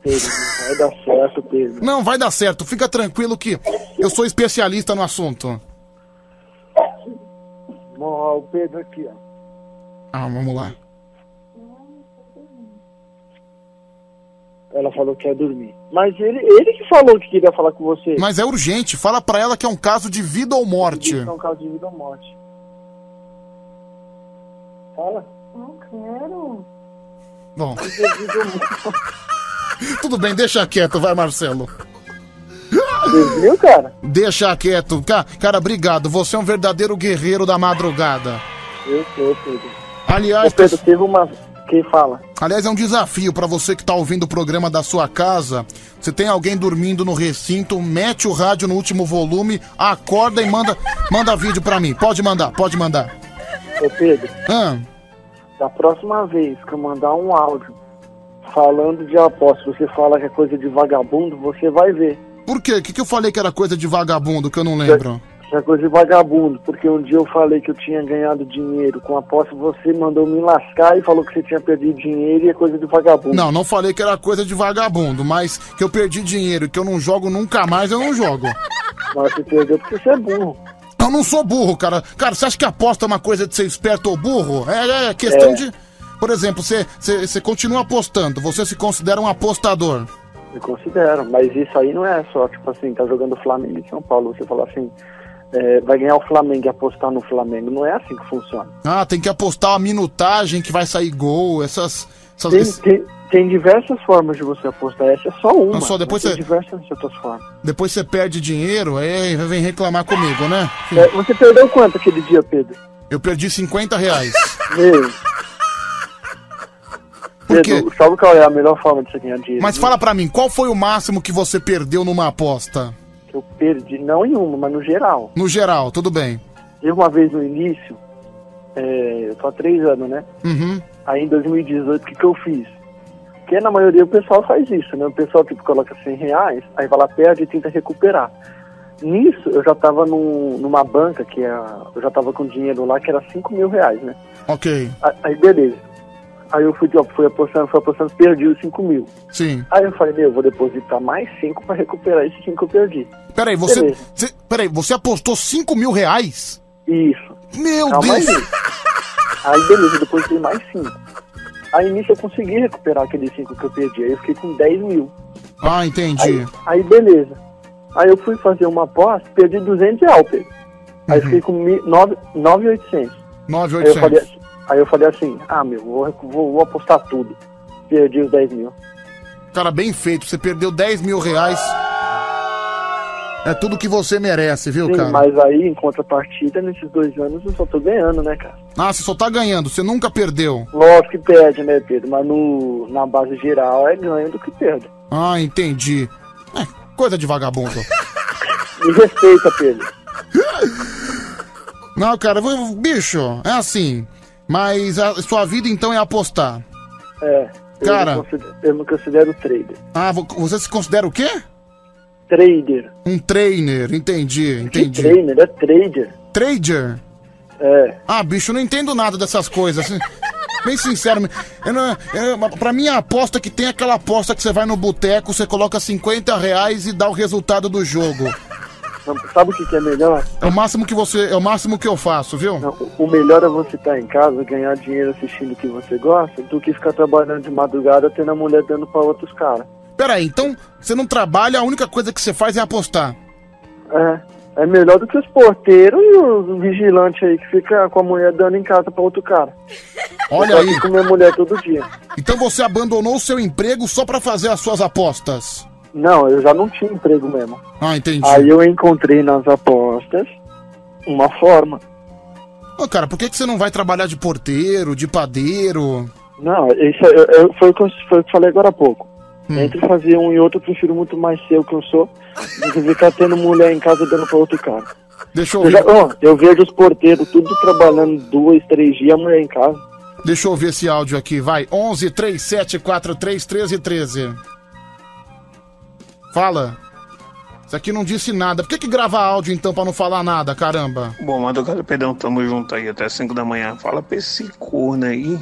Pedro, vai dar certo, Pedro. Não, vai dar certo. Fica tranquilo que eu sou especialista no assunto. Ó, o Pedro aqui, ó. Ah, vamos lá. Ela falou que ia dormir. Mas ele, ele que falou que queria falar com você. Mas é urgente. Fala pra ela que é um caso de vida ou morte. É um caso de vida ou morte. Fala. Não quero. Bom, tudo bem, deixa quieto, vai, Marcelo. Viu, cara? Deixa quieto. Ca- Cara, obrigado. Você é um verdadeiro guerreiro da madrugada. Eu sou, Pedro. Aliás, Ô, Pedro, teve uma... Quem fala? Aliás, é um desafio pra você que tá ouvindo o programa da sua casa. Se tem alguém dormindo no recinto, mete o rádio no último volume, acorda e manda, manda vídeo pra mim. Pode mandar, pode mandar. Ô, Pedro, Ah, da próxima vez que eu mandar um áudio falando de aposta, você fala que é coisa de vagabundo, você vai ver por quê? O que, que eu falei que era coisa de vagabundo que eu não lembro? que é coisa de vagabundo. Porque um dia eu falei que eu tinha ganhado dinheiro com aposta, você mandou me lascar e falou que você tinha perdido dinheiro e é coisa de vagabundo. Não, não falei que era coisa de vagabundo, mas que eu perdi dinheiro e que eu não jogo nunca mais, eu não jogo. Mas você perdeu porque você é burro. Eu não sou burro, cara. Cara, você acha que aposta é uma coisa de ser esperto ou burro? É, é questão É. de. Por exemplo, você, você, você continua apostando, você se considera um apostador. Eu considero, mas isso aí não é só, tipo assim, tá jogando Flamengo e São Paulo. Você fala assim, é, vai ganhar o Flamengo e apostar no Flamengo. Não é assim que funciona. Ah, tem que apostar a minutagem que vai sair gol, essas. essas Tem, esse- tem, tem diversas formas de você apostar, essa é só uma. Não, só depois mas tem você- diversas outras formas. Depois você perde dinheiro, aí vem reclamar comigo, né? É, você perdeu quanto aquele dia, Pedro? Eu perdi 50 reais. Meu. Pedro, sabe qual é a melhor forma de você ganhar dinheiro? Mas fala pra mim, qual foi o máximo que você perdeu numa aposta? Eu perdi, não em uma, mas no geral. No geral, tudo bem. Eu uma vez no início, é, eu tô há três anos, né? Uhum. Aí em 2018, o que, que eu fiz? Porque na maioria o pessoal faz isso, né? O pessoal tipo coloca 100 reais, aí vai lá, perde e tenta recuperar. Nisso, eu já tava num- numa banca, que é, eu já tava com dinheiro lá, que era 5 mil reais, né? Ok. Aí beleza. Aí eu fui, ó, fui apostando, fui apostando, perdi os 5 mil. Sim. Aí eu falei, meu, eu vou depositar mais 5 pra recuperar esses 5 que eu perdi. Peraí, você. Você- peraí, você apostou 5 mil reais? Isso. Meu Calma Deus! Aí. aí beleza, eu depositei mais 5. Aí nisso eu consegui recuperar aqueles 5 que eu perdi. Aí eu fiquei com 10 mil. Ah, entendi. Aí, aí beleza. Aí eu fui fazer uma aposta, perdi 200 reais, Pedro. Aí eu fiquei com mi- nove- 9,800. Aí eu, 9,800. falei, aí eu falei assim, ah, meu, vou, vou, vou apostar tudo. Perdi os 10 mil. Cara, bem feito. Você perdeu 10 mil reais. É tudo que você merece, viu, Sim, cara? mas aí, em contrapartida, nesses dois anos eu só tô ganhando, né, cara? Ah, você só tá ganhando, você nunca perdeu. Lógico que perde, né, Pedro? Mas no, na base geral é ganho do que perde. Ah, entendi. É, coisa de vagabundo. Me respeita, Pedro. Não, cara, vou- bicho, é assim. Mas a sua vida então é apostar. É. Eu Cara. considero, eu não considero trader. Ah, vo- você se considera o quê? Trader. Um trainer, entendi, entendi. trainer? É trader. Trader? É. Ah, bicho, eu não entendo nada dessas coisas. assim. Bem sincero, eu não, eu, pra mim a aposta que tem é aquela aposta que você vai no boteco, você coloca 50 reais e dá o resultado do jogo. Não, Sabe o que, que é melhor? É o máximo que você. É o máximo que eu faço, viu? O melhor é você estar em casa, ganhar dinheiro assistindo o que você gosta, do que ficar trabalhando de madrugada tendo a mulher dando pra outros caras. Peraí, então você não trabalha, a única coisa que você faz é apostar. É. É melhor do que os porteiros e os vigilantes aí que fica com a mulher dando em casa pra outro cara. Olha Eu aí. de comer mulher todo dia. Então você abandonou o seu emprego só pra fazer as suas apostas. Não, eu já não tinha emprego mesmo. Ah, entendi. Aí eu encontrei nas apostas uma forma. Ô, cara, por que, que você não vai trabalhar de porteiro, de padeiro? Não, isso é- eu- eu- foi, o que eu, foi o que eu falei agora há pouco. Entre fazer um e outro, eu prefiro muito mais ser o que eu sou do que ficar tendo mulher em casa dando pra outro cara. Deixa eu Eu, já- ver. ó, eu vejo os porteiros tudo trabalhando dois, três dias, a mulher em casa. Deixa eu ver esse áudio aqui, vai. 11 37 43 13 13. Fala. Isso aqui não disse nada. Por que, que grava áudio então pra não falar nada, caramba? Bom, madrugada, Pedrão, tamo junto aí até 5 da manhã. Fala pra esse corno aí,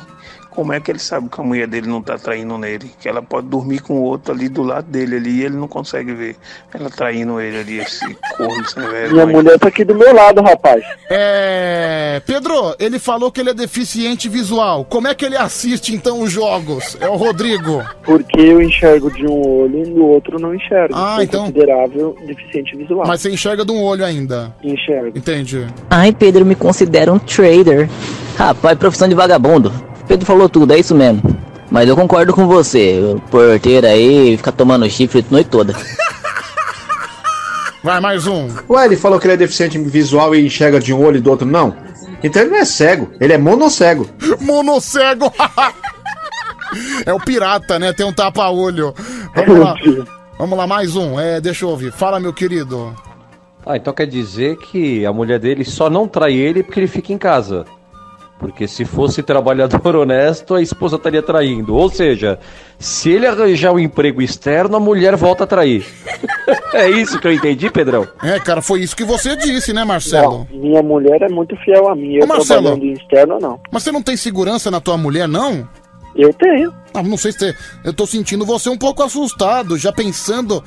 como é que ele sabe que a mulher dele não tá traindo nele? Que ela pode dormir com o outro ali do lado dele ali e ele não consegue ver ela traindo ele ali, esse corno sem vergonha. Minha mulher tá aqui do meu lado, rapaz. É. Pedro, ele falou que ele é deficiente visual. Como é que ele assiste então os jogos? É o Rodrigo. Porque eu enxergo de um olho e no outro não enxergo. Ah, então- considerável deficiente visual. Mas você enxerga de um olho ainda. Enxergo. Entendi. Ai, Pedro me considera um trader. Rapaz, profissão de vagabundo. Pedro falou tudo, é isso mesmo. Mas eu concordo com você. O porteiro aí fica tomando chifre a noite toda. Vai, mais um. Ué, ele falou que ele é deficiente visual e enxerga de um olho e do outro não? Então ele não é cego, ele é monocego. Monocego! é o pirata, né? Tem um tapa-olho. Vamos lá. Vamos lá, mais um. É, deixa eu ouvir. Fala, meu querido. Ah, então quer dizer que a mulher dele só não trai ele porque ele fica em casa. Porque se fosse trabalhador honesto, a esposa estaria traindo. Ou seja, se ele arranjar um emprego externo, a mulher volta a trair. é isso que eu entendi, Pedrão? É, cara, foi isso que você disse, né, Marcelo? Não, minha mulher é muito fiel a mim. Eu Ô, Marcelo. trabalhando externo, não. Mas você não tem segurança na tua mulher, não? Eu tenho. Ah, não sei se você... Eu tô sentindo você um pouco assustado, já pensando...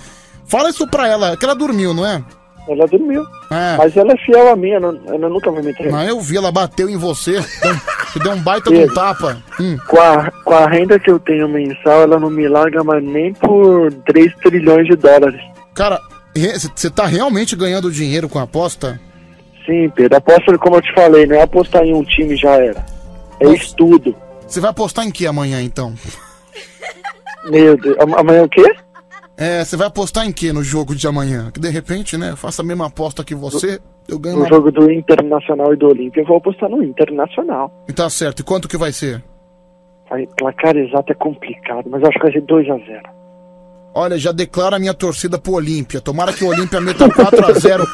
Fala isso pra ela, que ela dormiu, não é? Ela dormiu. É. Mas ela é fiel a mim, ela, ela nunca vai me trair. Mas eu vi, ela bateu em você, te deu um baita de um tapa. Hum. Com a, com a renda que eu tenho mensal, ela não me larga mais nem por 3 trilhões de dólares. Cara, você tá realmente ganhando dinheiro com a aposta? Sim, Pedro. Aposta, como eu te falei, não é apostar em um time já era. É estudo. Você vai apostar em que amanhã, então? Meu Deus. Am- Amanhã o quê? É, você vai apostar em que no jogo de amanhã? Que de repente, né, eu faço a mesma aposta que você, eu ganho No uma... jogo do Internacional e do Olímpia, eu vou apostar no Internacional. E tá certo, e quanto que vai ser? Aí, placar exato é complicado, mas eu acho que vai ser 2x0. Olha, já declaro a minha torcida pro Olímpia. Tomara que o Olímpia meta 4x0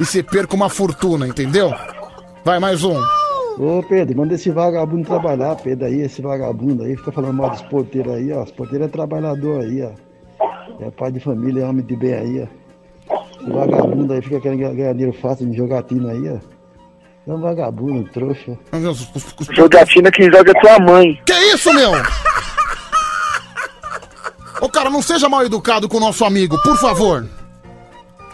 e se perca uma fortuna, entendeu? Vai, mais um. Ô Pedro, manda esse vagabundo trabalhar, Pedro aí, esse vagabundo aí, fica falando mal dos porteiros aí, ó. Os porteiros é trabalhador aí, ó. É pai de família, é homem de bem aí, ó. Esse vagabundo aí fica querendo ganhar dinheiro fácil de jogatina aí, ó. É um vagabundo, um trouxa. Jogatina quem joga é tua mãe. Que isso, meu? Ô, cara, não seja mal educado com o nosso amigo, por favor.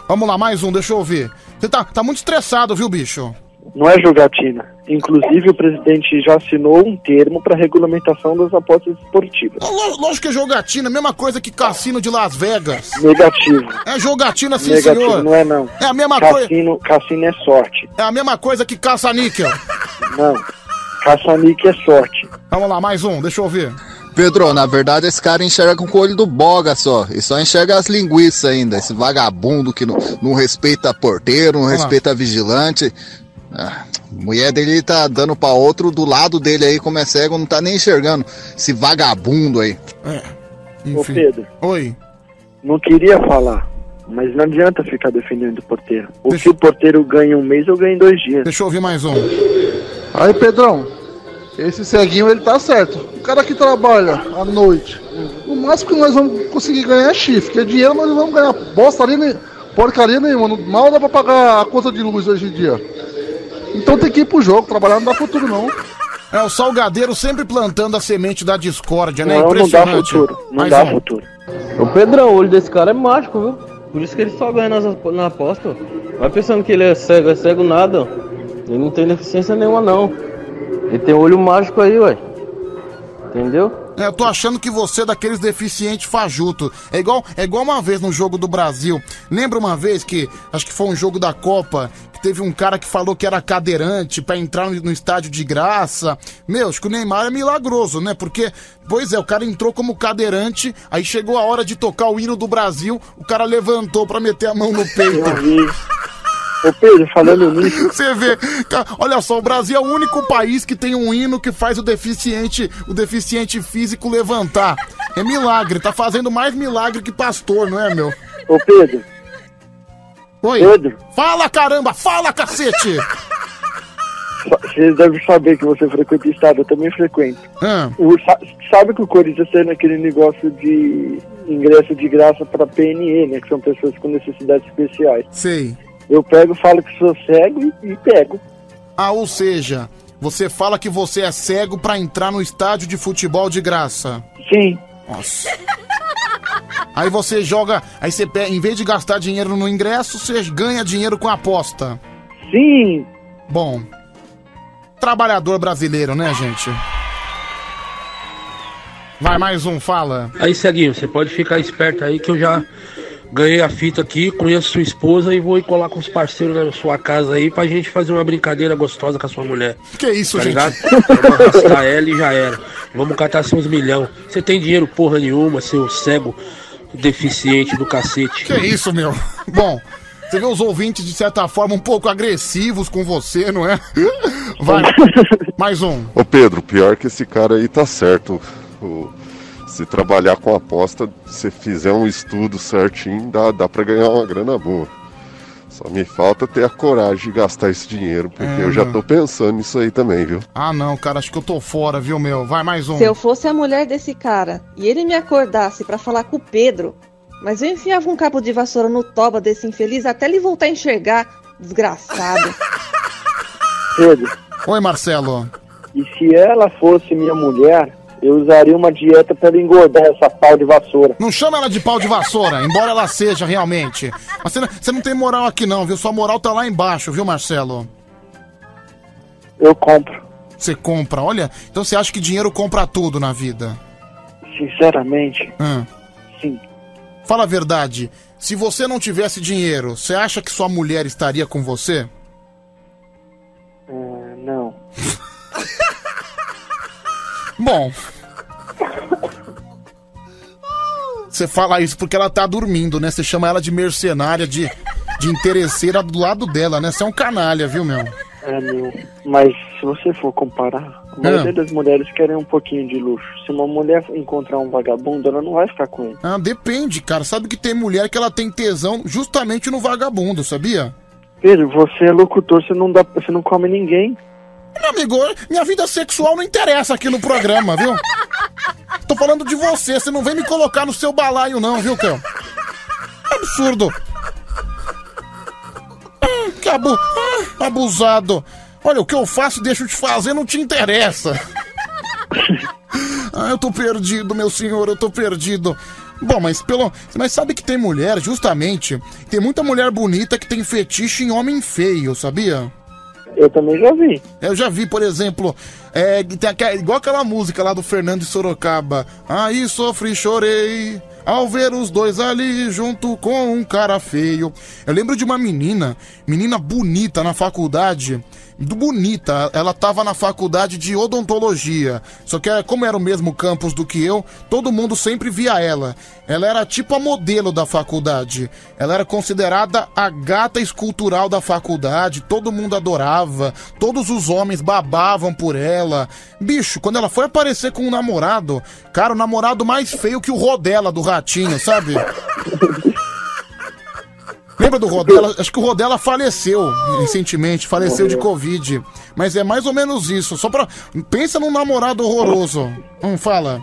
Vamos lá, mais um, deixa eu ver. Você tá, tá muito estressado, viu, bicho? Não é jogatina. Inclusive, o presidente já assinou um termo para regulamentação das apostas esportivas. Ló- Lógico que é jogatina, mesma coisa que cassino de Las Vegas. Negativo. É jogatina, sim, Negativo, senhor. não é não. É a mesma coisa. cassino, é sorte. É a mesma coisa que caça-níquel. Não. Caça-níquel é sorte. Vamos lá, mais um, deixa eu ver. Pedro, na verdade esse cara enxerga com o olho do boga só. E só enxerga as linguiças ainda. Esse vagabundo que não, não respeita porteiro, não Olha lá. respeita vigilante. Ah, mulher dele tá dando pra outro do lado dele aí, como é cego, não tá nem enxergando. Esse vagabundo aí. É. Ô Pedro. Oi. Não queria falar, mas não adianta ficar defendendo o porteiro. O que o porteiro ganha um mês, eu ganho em dois dias. Deixa eu ouvir mais um. Aí, Pedrão, esse ceguinho ele tá certo. O cara que que trabalha à noite. O máximo que nós vamos conseguir ganhar é chifre, porque dinheiro nós não vamos ganhar bosta nem porcaria nenhuma. Mal dá pra pagar a conta de luz hoje em dia. Então tem que ir pro jogo, trabalhar não dá futuro não. É o salgadeiro sempre plantando a semente da discórdia, né? Não, não dá Impressionante. futuro. Não Mais dá um. futuro. O Pedrão, o olho desse cara é mágico, viu? Por isso que ele só ganha nas, na aposta. ó. Vai pensando que ele é cego, é cego nada. ó. Ele não tem deficiência nenhuma, não. Ele tem olho mágico aí, ué. Entendeu? É, eu tô achando que você é daqueles deficientes fajuto. É igual, é igual uma vez no jogo do Brasil. Lembra uma vez que, acho que foi um jogo da Copa, teve um cara que falou que era cadeirante pra entrar no, estádio de graça. Meu, acho que o Neymar é milagroso, né? Porque, pois é, o cara entrou como cadeirante, aí chegou a hora de tocar o hino do Brasil, o cara levantou pra meter a mão no peito. Ô Pedro, falando nisso. Você vê, olha só, o Brasil é o único país que tem um hino que faz o deficiente, o deficiente físico levantar. É milagre, tá fazendo mais milagre que pastor, não é, meu? Ô Pedro. Oi. Pedro. Fala, caramba, fala, cacete! Você deve saber que você frequenta estado, eu também frequento. Ah. O- sa- sabe que o Corinthians tem naquele negócio de ingresso de graça pra PNE, né? Que são pessoas com necessidades especiais. Sei. Eu pego, falo que sou cego e, e pego. Ah, ou seja, você fala que você é cego pra entrar no estádio de futebol de graça. Sim. Nossa. Aí você joga, aí você pega, em vez de gastar dinheiro no ingresso, você ganha dinheiro com a aposta. Sim. Bom. Trabalhador brasileiro, né, gente? Vai mais um, fala. Aí, Ceguinho, você pode ficar esperto aí que eu já ganhei a fita aqui, conheço sua esposa e vou ir colar com os parceiros na sua casa aí pra gente fazer uma brincadeira gostosa com a sua mulher. Que isso, tá gente? ligado? Vamos arrastar ela e já era. Vamos catar seus milhão. Você tem dinheiro porra nenhuma, seu cego deficiente do cacete. Que isso, meu? Bom, você vê os ouvintes, de certa forma, um pouco agressivos com você, não é? Vai, mais um. Ô Pedro, pior que esse cara aí tá certo. O- se trabalhar com aposta, se fizer um estudo certinho, dá, dá pra ganhar uma grana boa. Só me falta ter a coragem de gastar esse dinheiro, porque É, eu já não. tô pensando nisso aí também, viu? Ah, não, cara, acho que eu tô fora, viu, meu? Vai mais um. Se eu fosse a mulher desse cara e ele me acordasse pra falar com o Pedro, mas eu enfiava um cabo de vassoura no toba desse infeliz até ele voltar a enxergar, desgraçado. Pedro. Oi, Marcelo. E se ela fosse minha mulher, eu usaria uma dieta pra ela engordar essa pau de vassoura. Não chama ela de pau de vassoura, embora ela seja realmente. Mas você não, você não tem moral aqui não, viu? Sua moral tá lá embaixo, viu, Marcelo? Eu compro. Você compra, olha. Então você acha que dinheiro compra tudo na vida? Sinceramente, Hã? sim. Fala a verdade. Se você não tivesse dinheiro, você acha que sua mulher estaria com você? Ah, não. Bom. Você fala isso porque ela tá dormindo, né? Você chama ela de mercenária, de, de interesseira do lado dela, né? Você é um canalha, viu, meu? É, meu. Mas se você for comparar, a maioria das mulheres querem um pouquinho de luxo. Se uma mulher encontrar um vagabundo, ela não vai ficar com ele. Ah, depende, cara. Sabe que tem mulher que ela tem tesão justamente no vagabundo, sabia? Pedro, você é locutor, você não, dá, você não come ninguém. Meu amigo, minha vida sexual não interessa aqui no programa, viu? Tô falando de você, você não vem me colocar no seu balaio, não, viu, Cão? Absurdo. Hum, que abu... ah, abusado. Olha, o que eu faço e deixo de fazer não te interessa. Ah, eu tô perdido, meu senhor, eu tô perdido. Bom, mas pelo. Mas sabe que tem mulher, justamente. Tem muita mulher bonita que tem fetiche em homem feio, sabia? Eu também já vi. Eu já vi, por exemplo, é, tem aquela- igual aquela música lá do Fernando de Sorocaba. Aí sofri e chorei ao ver os dois ali junto com um cara feio. Eu lembro de uma menina, menina bonita na faculdade. Bonita, ela tava na faculdade de odontologia. Só que, como era o mesmo campus do que eu, todo mundo sempre via ela. Ela era tipo a modelo da faculdade. Ela era considerada a gata escultural da faculdade. Todo mundo adorava. Todos os homens babavam por ela. Bicho, quando ela foi aparecer com um namorado, cara, o namorado mais feio que o Rodela do Ratinho, sabe? Lembra do Rodela? Acho que o Rodela faleceu recentemente, faleceu de Covid. Mas é mais ou menos isso. Só pra. Pensa num namorado horroroso. Não fala.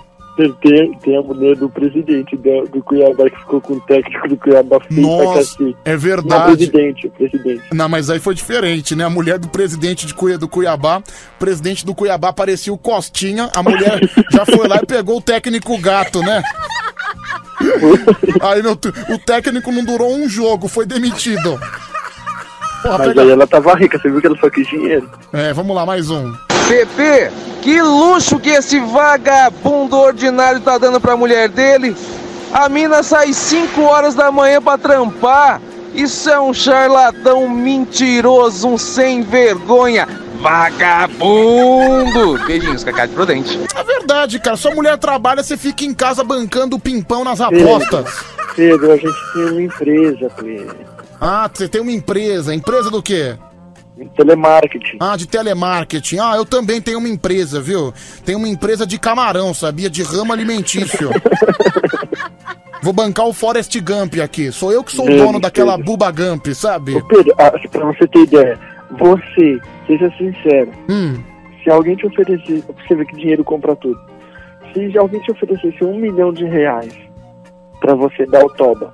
Tem, tem a mulher do presidente do, do Cuiabá que ficou com o técnico do Cuiabá feio pra Nossa, cacete. é Não, verdade. presidente, o presidente. Não, mas aí foi diferente, né? A mulher do presidente de Cuiabá, do Cuiabá, o presidente do Cuiabá parecia o Costinha, a mulher já foi lá e pegou o técnico gato, né? Aí meu, o técnico não durou um jogo, foi demitido. Porra, Mas pega- aí ela tava rica, você viu que ela só quis dinheiro. É, vamos lá, mais um. Pepe, que luxo que esse vagabundo ordinário tá dando pra mulher dele. A mina sai 5 horas da manhã pra trampar. Isso é um charlatão mentiroso, um sem vergonha. Vagabundo! Beijinhos, Cacá de Prudente. É verdade, cara. Sua mulher trabalha, você fica em casa bancando o pimpão nas apostas. Pedro, a gente tem uma empresa, Pedro. Ah, você tem uma empresa. Empresa do quê? Telemarketing. Ah, de telemarketing. Ah, eu também tenho uma empresa, viu? Tenho uma empresa de camarão, sabia? De ramo alimentício. Vou bancar o Forest Gump aqui. Sou eu que sou o Deus, dono daquela Pedro. Buba Gump, sabe? Ô Pedro, ah, pra você ter ideia, você, seja sincero, Hum. se alguém te oferecer, você vê que dinheiro compra tudo. Se alguém te oferecesse um milhão de reais pra você dar o toba,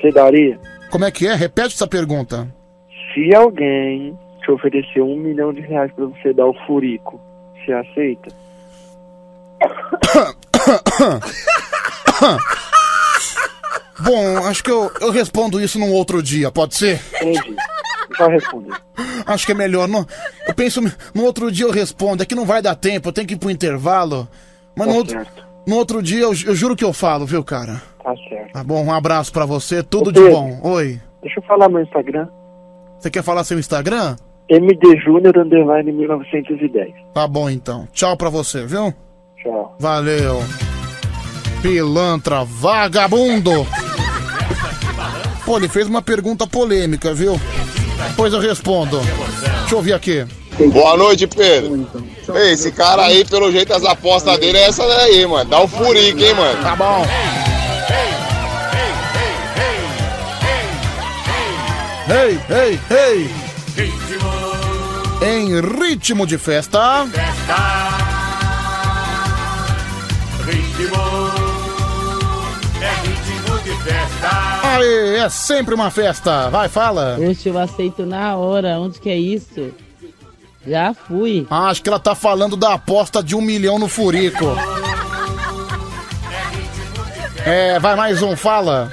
você daria? Como é que é? Repete essa pergunta. Se alguém te oferecer um milhão de reais pra você dar o furico, você aceita? Bom, acho que eu, eu respondo isso num outro dia, pode ser? Entendi. Já respondi. Acho que é melhor. Não, eu penso, no outro dia eu respondo. É que não vai dar tempo, eu tenho que ir pro intervalo. Mas no, Tá outro, no outro dia eu, eu juro que eu falo, viu, cara? Tá certo. Tá bom, um abraço pra você, tudo Ô, de Pedro. bom. Oi. Deixa eu falar meu Instagram. Você quer falar seu Instagram? MDJúnior underline 1910. Tá bom então. Tchau pra você, viu? Tchau. Valeu. Pilantra vagabundo. Pô, ele fez uma pergunta polêmica, viu? Depois eu respondo. Deixa eu ouvir aqui. Boa noite, Pedro. Ei, esse cara aí, pelo jeito, as apostas dele é essa daí, mano. Dá o furico, hein, mano. Tá bom. Ei, ei, ei! Em ritmo de festa. É ritmo de festa. Aê, é sempre uma festa. Vai, fala. Oxe, eu aceito na hora. Onde que é isso? Já fui. Ah, acho que ela tá falando da aposta de um milhão no Furico. É, vai mais um, fala.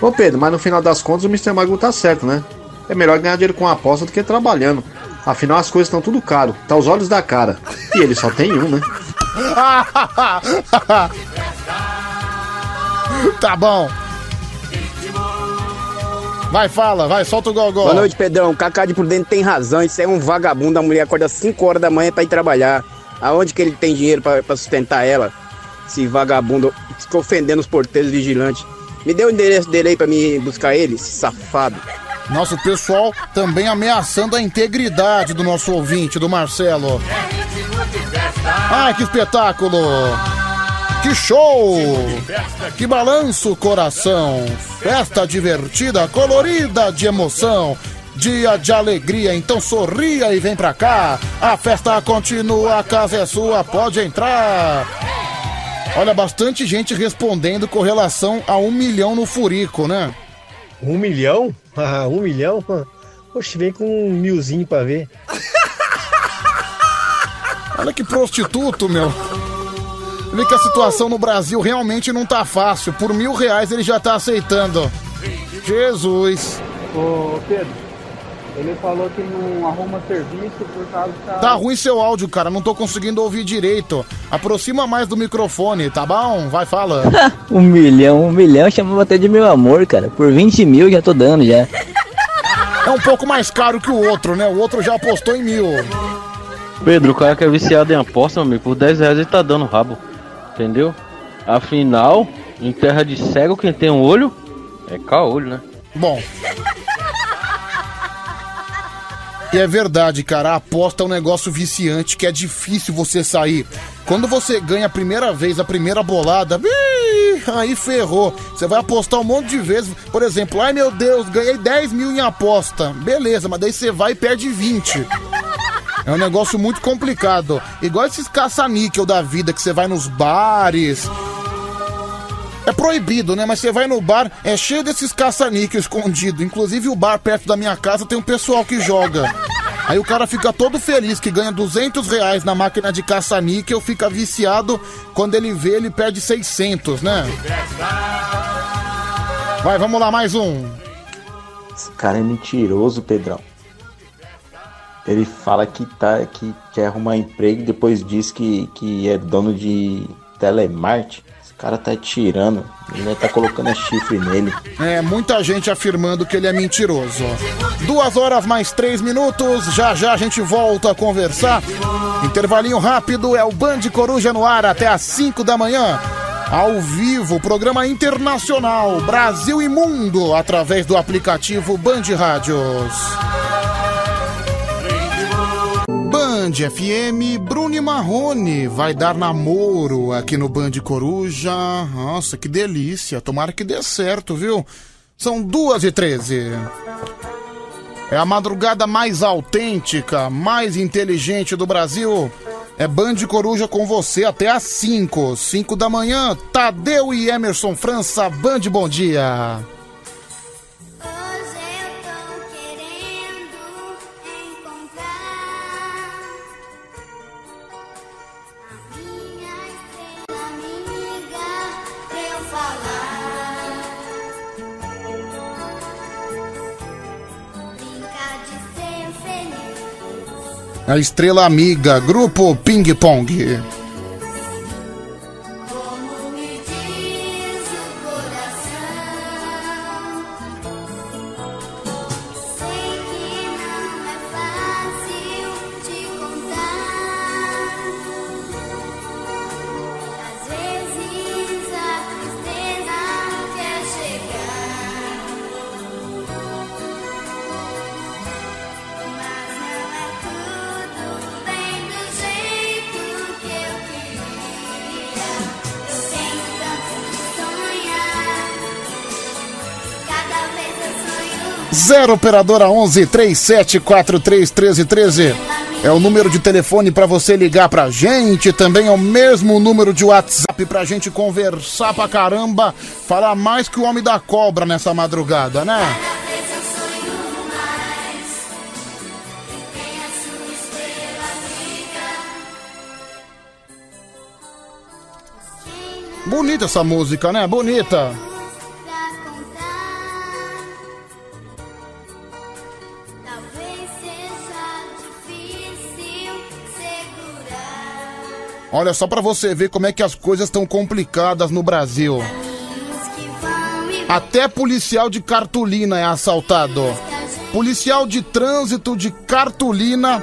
Ô Pedro, mas no final das contas o Mr. Magoo tá certo, né? É melhor ganhar dinheiro com aposta do que trabalhando. Afinal as coisas estão tudo caro, tá aos olhos da cara. E ele só tem um, né? tá bom. Vai, fala, vai, solta o gogó. Boa noite, Pedrão. Cacá de Prudente tem razão. Isso é um vagabundo. A mulher acorda 5 horas da manhã pra ir trabalhar. Aonde que ele tem dinheiro pra, pra sustentar ela? Esse vagabundo fica ofendendo os porteiros vigilantes. Me dê o endereço dele aí pra me buscar ele, safado. Nosso pessoal também ameaçando a integridade do nosso ouvinte, do Marcelo. Ai, que espetáculo! Que show! Que balanço, coração! Festa divertida, colorida de emoção. Dia de alegria, então sorria e vem pra cá. A festa continua, a casa é sua, pode entrar. Olha, bastante gente respondendo com relação a um milhão no furico, né? Um milhão? Ah, um milhão? Oxe, vem com um milzinho pra ver. Olha que prostituto, meu. Vê que a situação no Brasil realmente não tá fácil. Por mil reais ele já tá aceitando. Jesus. Ô Pedro, ele falou que não arruma serviço por causa que Tá ruim seu áudio, cara. Não tô conseguindo ouvir direito. Aproxima mais do microfone, tá bom? Vai, fala. Um milhão, um milhão chamava até de meu amor, cara. Por 20 mil já tô dando já. É um pouco mais caro que o outro, né? O outro já apostou em mil. Pedro, o cara que é viciado em aposta, meu amigo, por 10 reais ele tá dando rabo. Entendeu? Afinal, em terra de cego, quem tem um olho é caolho, né? Bom. E é verdade, cara, a aposta é um negócio viciante que é difícil você sair. Quando você ganha a primeira vez, a primeira bolada, aí ferrou. Você vai apostar um monte de vezes. Por exemplo, ai meu Deus, ganhei 10 mil em aposta. Beleza, mas daí você vai e perde 20. É um negócio muito complicado. Igual esses caça-níquel da vida que você vai nos bares. É proibido, né? Mas você vai no bar, é cheio desses caça-níquel escondido. Inclusive o bar perto da minha casa tem um pessoal que joga. Aí o cara fica todo feliz que ganha 200 reais na máquina de caça-níquel, fica viciado. Quando ele vê, ele perde 600, né? Vai, vamos lá, mais um. Esse cara é mentiroso, Pedrão. Ele fala que tá que quer arrumar emprego e depois diz que, que é dono de telemarketing. Esse cara tá tirando. Ele tá colocando chifre nele. É, muita gente afirmando que ele é mentiroso. Duas horas mais três minutos, já já a gente volta a conversar. Intervalinho rápido, é o Band Coruja no ar até às 5 da manhã. Ao vivo, programa internacional Brasil e Mundo, através do aplicativo Band Rádios. Band FM, Bruni Marrone vai dar namoro aqui no Band Coruja. Nossa, que delícia. Tomara que dê certo, viu? São duas e treze. É a madrugada mais autêntica, mais inteligente do Brasil. É Band Coruja com você até às 5. 5 da manhã, Tadeu e Emerson França, Band Bom Dia. A estrela amiga, grupo Ping Pong. Zero operadora 11 3743 1313 é o número de telefone para você ligar pra gente, também é o mesmo número de WhatsApp pra gente conversar pra caramba, falar mais que o homem da cobra nessa madrugada, né? Bonita essa música, né? Bonita. Olha só pra você ver como é que as coisas estão complicadas no Brasil. Até policial de cartolina é assaltado. Policial de trânsito de cartolina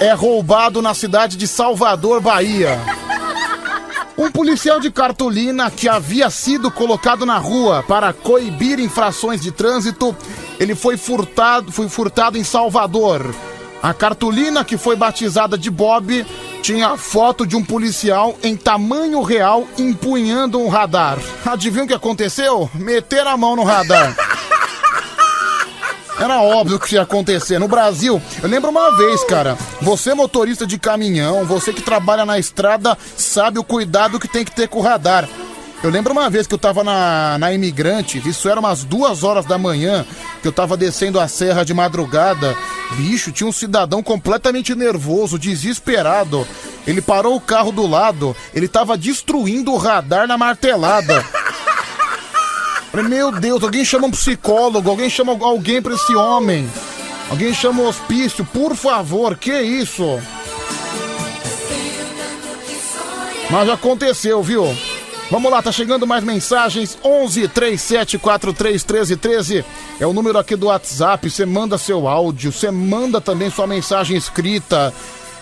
é roubado na cidade de Salvador, Bahia. Um policial de cartolina que havia sido colocado na rua para coibir infrações de trânsito, ele foi furtado, foi furtado em Salvador. A cartolina que foi batizada de Bob tinha a foto de um policial em tamanho real empunhando um radar. Adivinha o que aconteceu? Meter a mão no radar. Era óbvio que ia acontecer. No Brasil, eu lembro uma vez, cara. Você, motorista de caminhão, você que trabalha na estrada, sabe o cuidado que tem que ter com o radar. Eu lembro uma vez que eu tava na, na Imigrantes, isso era umas duas horas da manhã, que eu tava descendo a serra de madrugada. Bicho, tinha um cidadão completamente nervoso, desesperado. Ele parou o carro do lado, ele tava destruindo o radar na martelada. Meu Deus, alguém chama um psicólogo, alguém chama alguém pra esse homem. Alguém chama o hospício, por favor, que isso? Mas aconteceu, viu? Vamos lá, tá chegando mais mensagens. 11 37 43 13 13 é o número aqui do WhatsApp. Você manda seu áudio, você manda também sua mensagem escrita.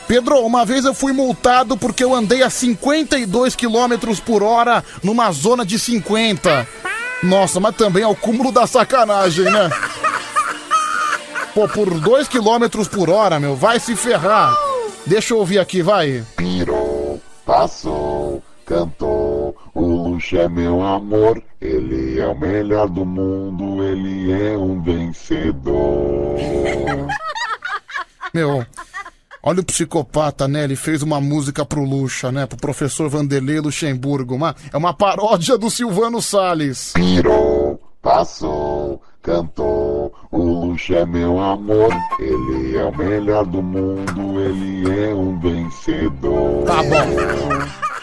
Pedro, uma vez eu fui multado porque eu andei a 52 km por hora numa zona de 50. Nossa, mas também é o cúmulo da sacanagem, né? Pô, por 2 km por hora, meu, vai se ferrar. Deixa eu ouvir aqui, vai. Pirou, passou, cantou, o luxo é meu amor. Ele é o melhor do mundo, ele é um vencedor. Meu, olha o psicopata, né? Ele fez uma música pro Luxa, né? Pro professor Vanderlei Luxemburgo. Uma, é uma paródia do Silvano Salles. Pirou, passou, cantou. O luxo é meu amor. Ele é o melhor do mundo, ele é um vencedor. Tá bom.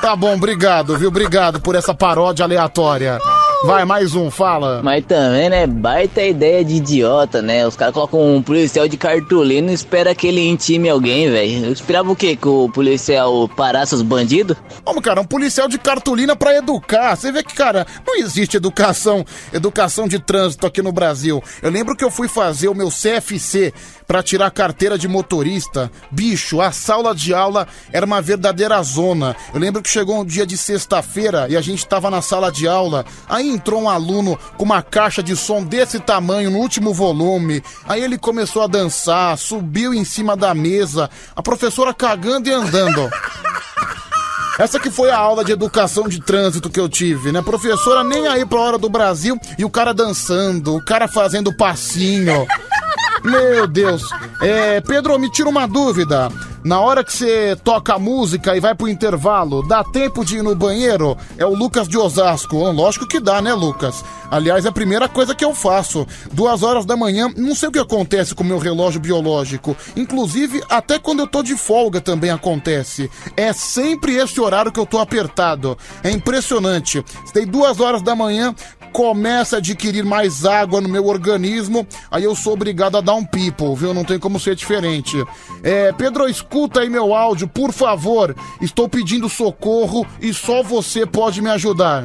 Tá bom, obrigado, viu? Obrigado por essa paródia aleatória. Vai, mais um, fala. Mas também, né? Baita ideia de idiota, né? Os caras colocam um policial de cartolina e espera que ele intime alguém, velho. Eu esperava o quê? Que o policial parasse os bandidos? Como, cara, um policial de cartolina pra educar. Você vê que, cara, não existe educação, educação de trânsito aqui no Brasil. Eu lembro que eu fui fazer o meu CFC pra tirar carteira de motorista. Bicho, a sala de aula era uma verdadeira zona. Eu lembro que chegou um dia de sexta-feira e a gente tava na sala de aula. Aí entrou um aluno com uma caixa de som desse tamanho no último volume. Aí ele começou a dançar, subiu em cima da mesa, a professora cagando e andando. Essa que foi a aula de educação de trânsito que eu tive, né? Professora nem aí pra hora do Brasil e o cara dançando, o cara fazendo passinho. Meu Deus. É, Pedro, me tira uma dúvida. Na hora que você toca a música e vai pro intervalo, dá tempo de ir no banheiro? É o Lucas de Osasco. Hum, Lógico que dá, né, Lucas? Aliás, é a primeira coisa que eu faço. Duas horas da manhã, não sei o que acontece com o meu relógio biológico. Inclusive, até quando eu tô de folga também acontece. É sempre esse horário que eu tô apertado. É impressionante. Tem duas horas da manhã, começa a adquirir mais água no meu organismo, aí eu sou obrigado a dar um people, viu? Não tem como ser diferente. É, Pedro, escuta aí meu áudio, por favor. Estou pedindo socorro e só você pode me ajudar.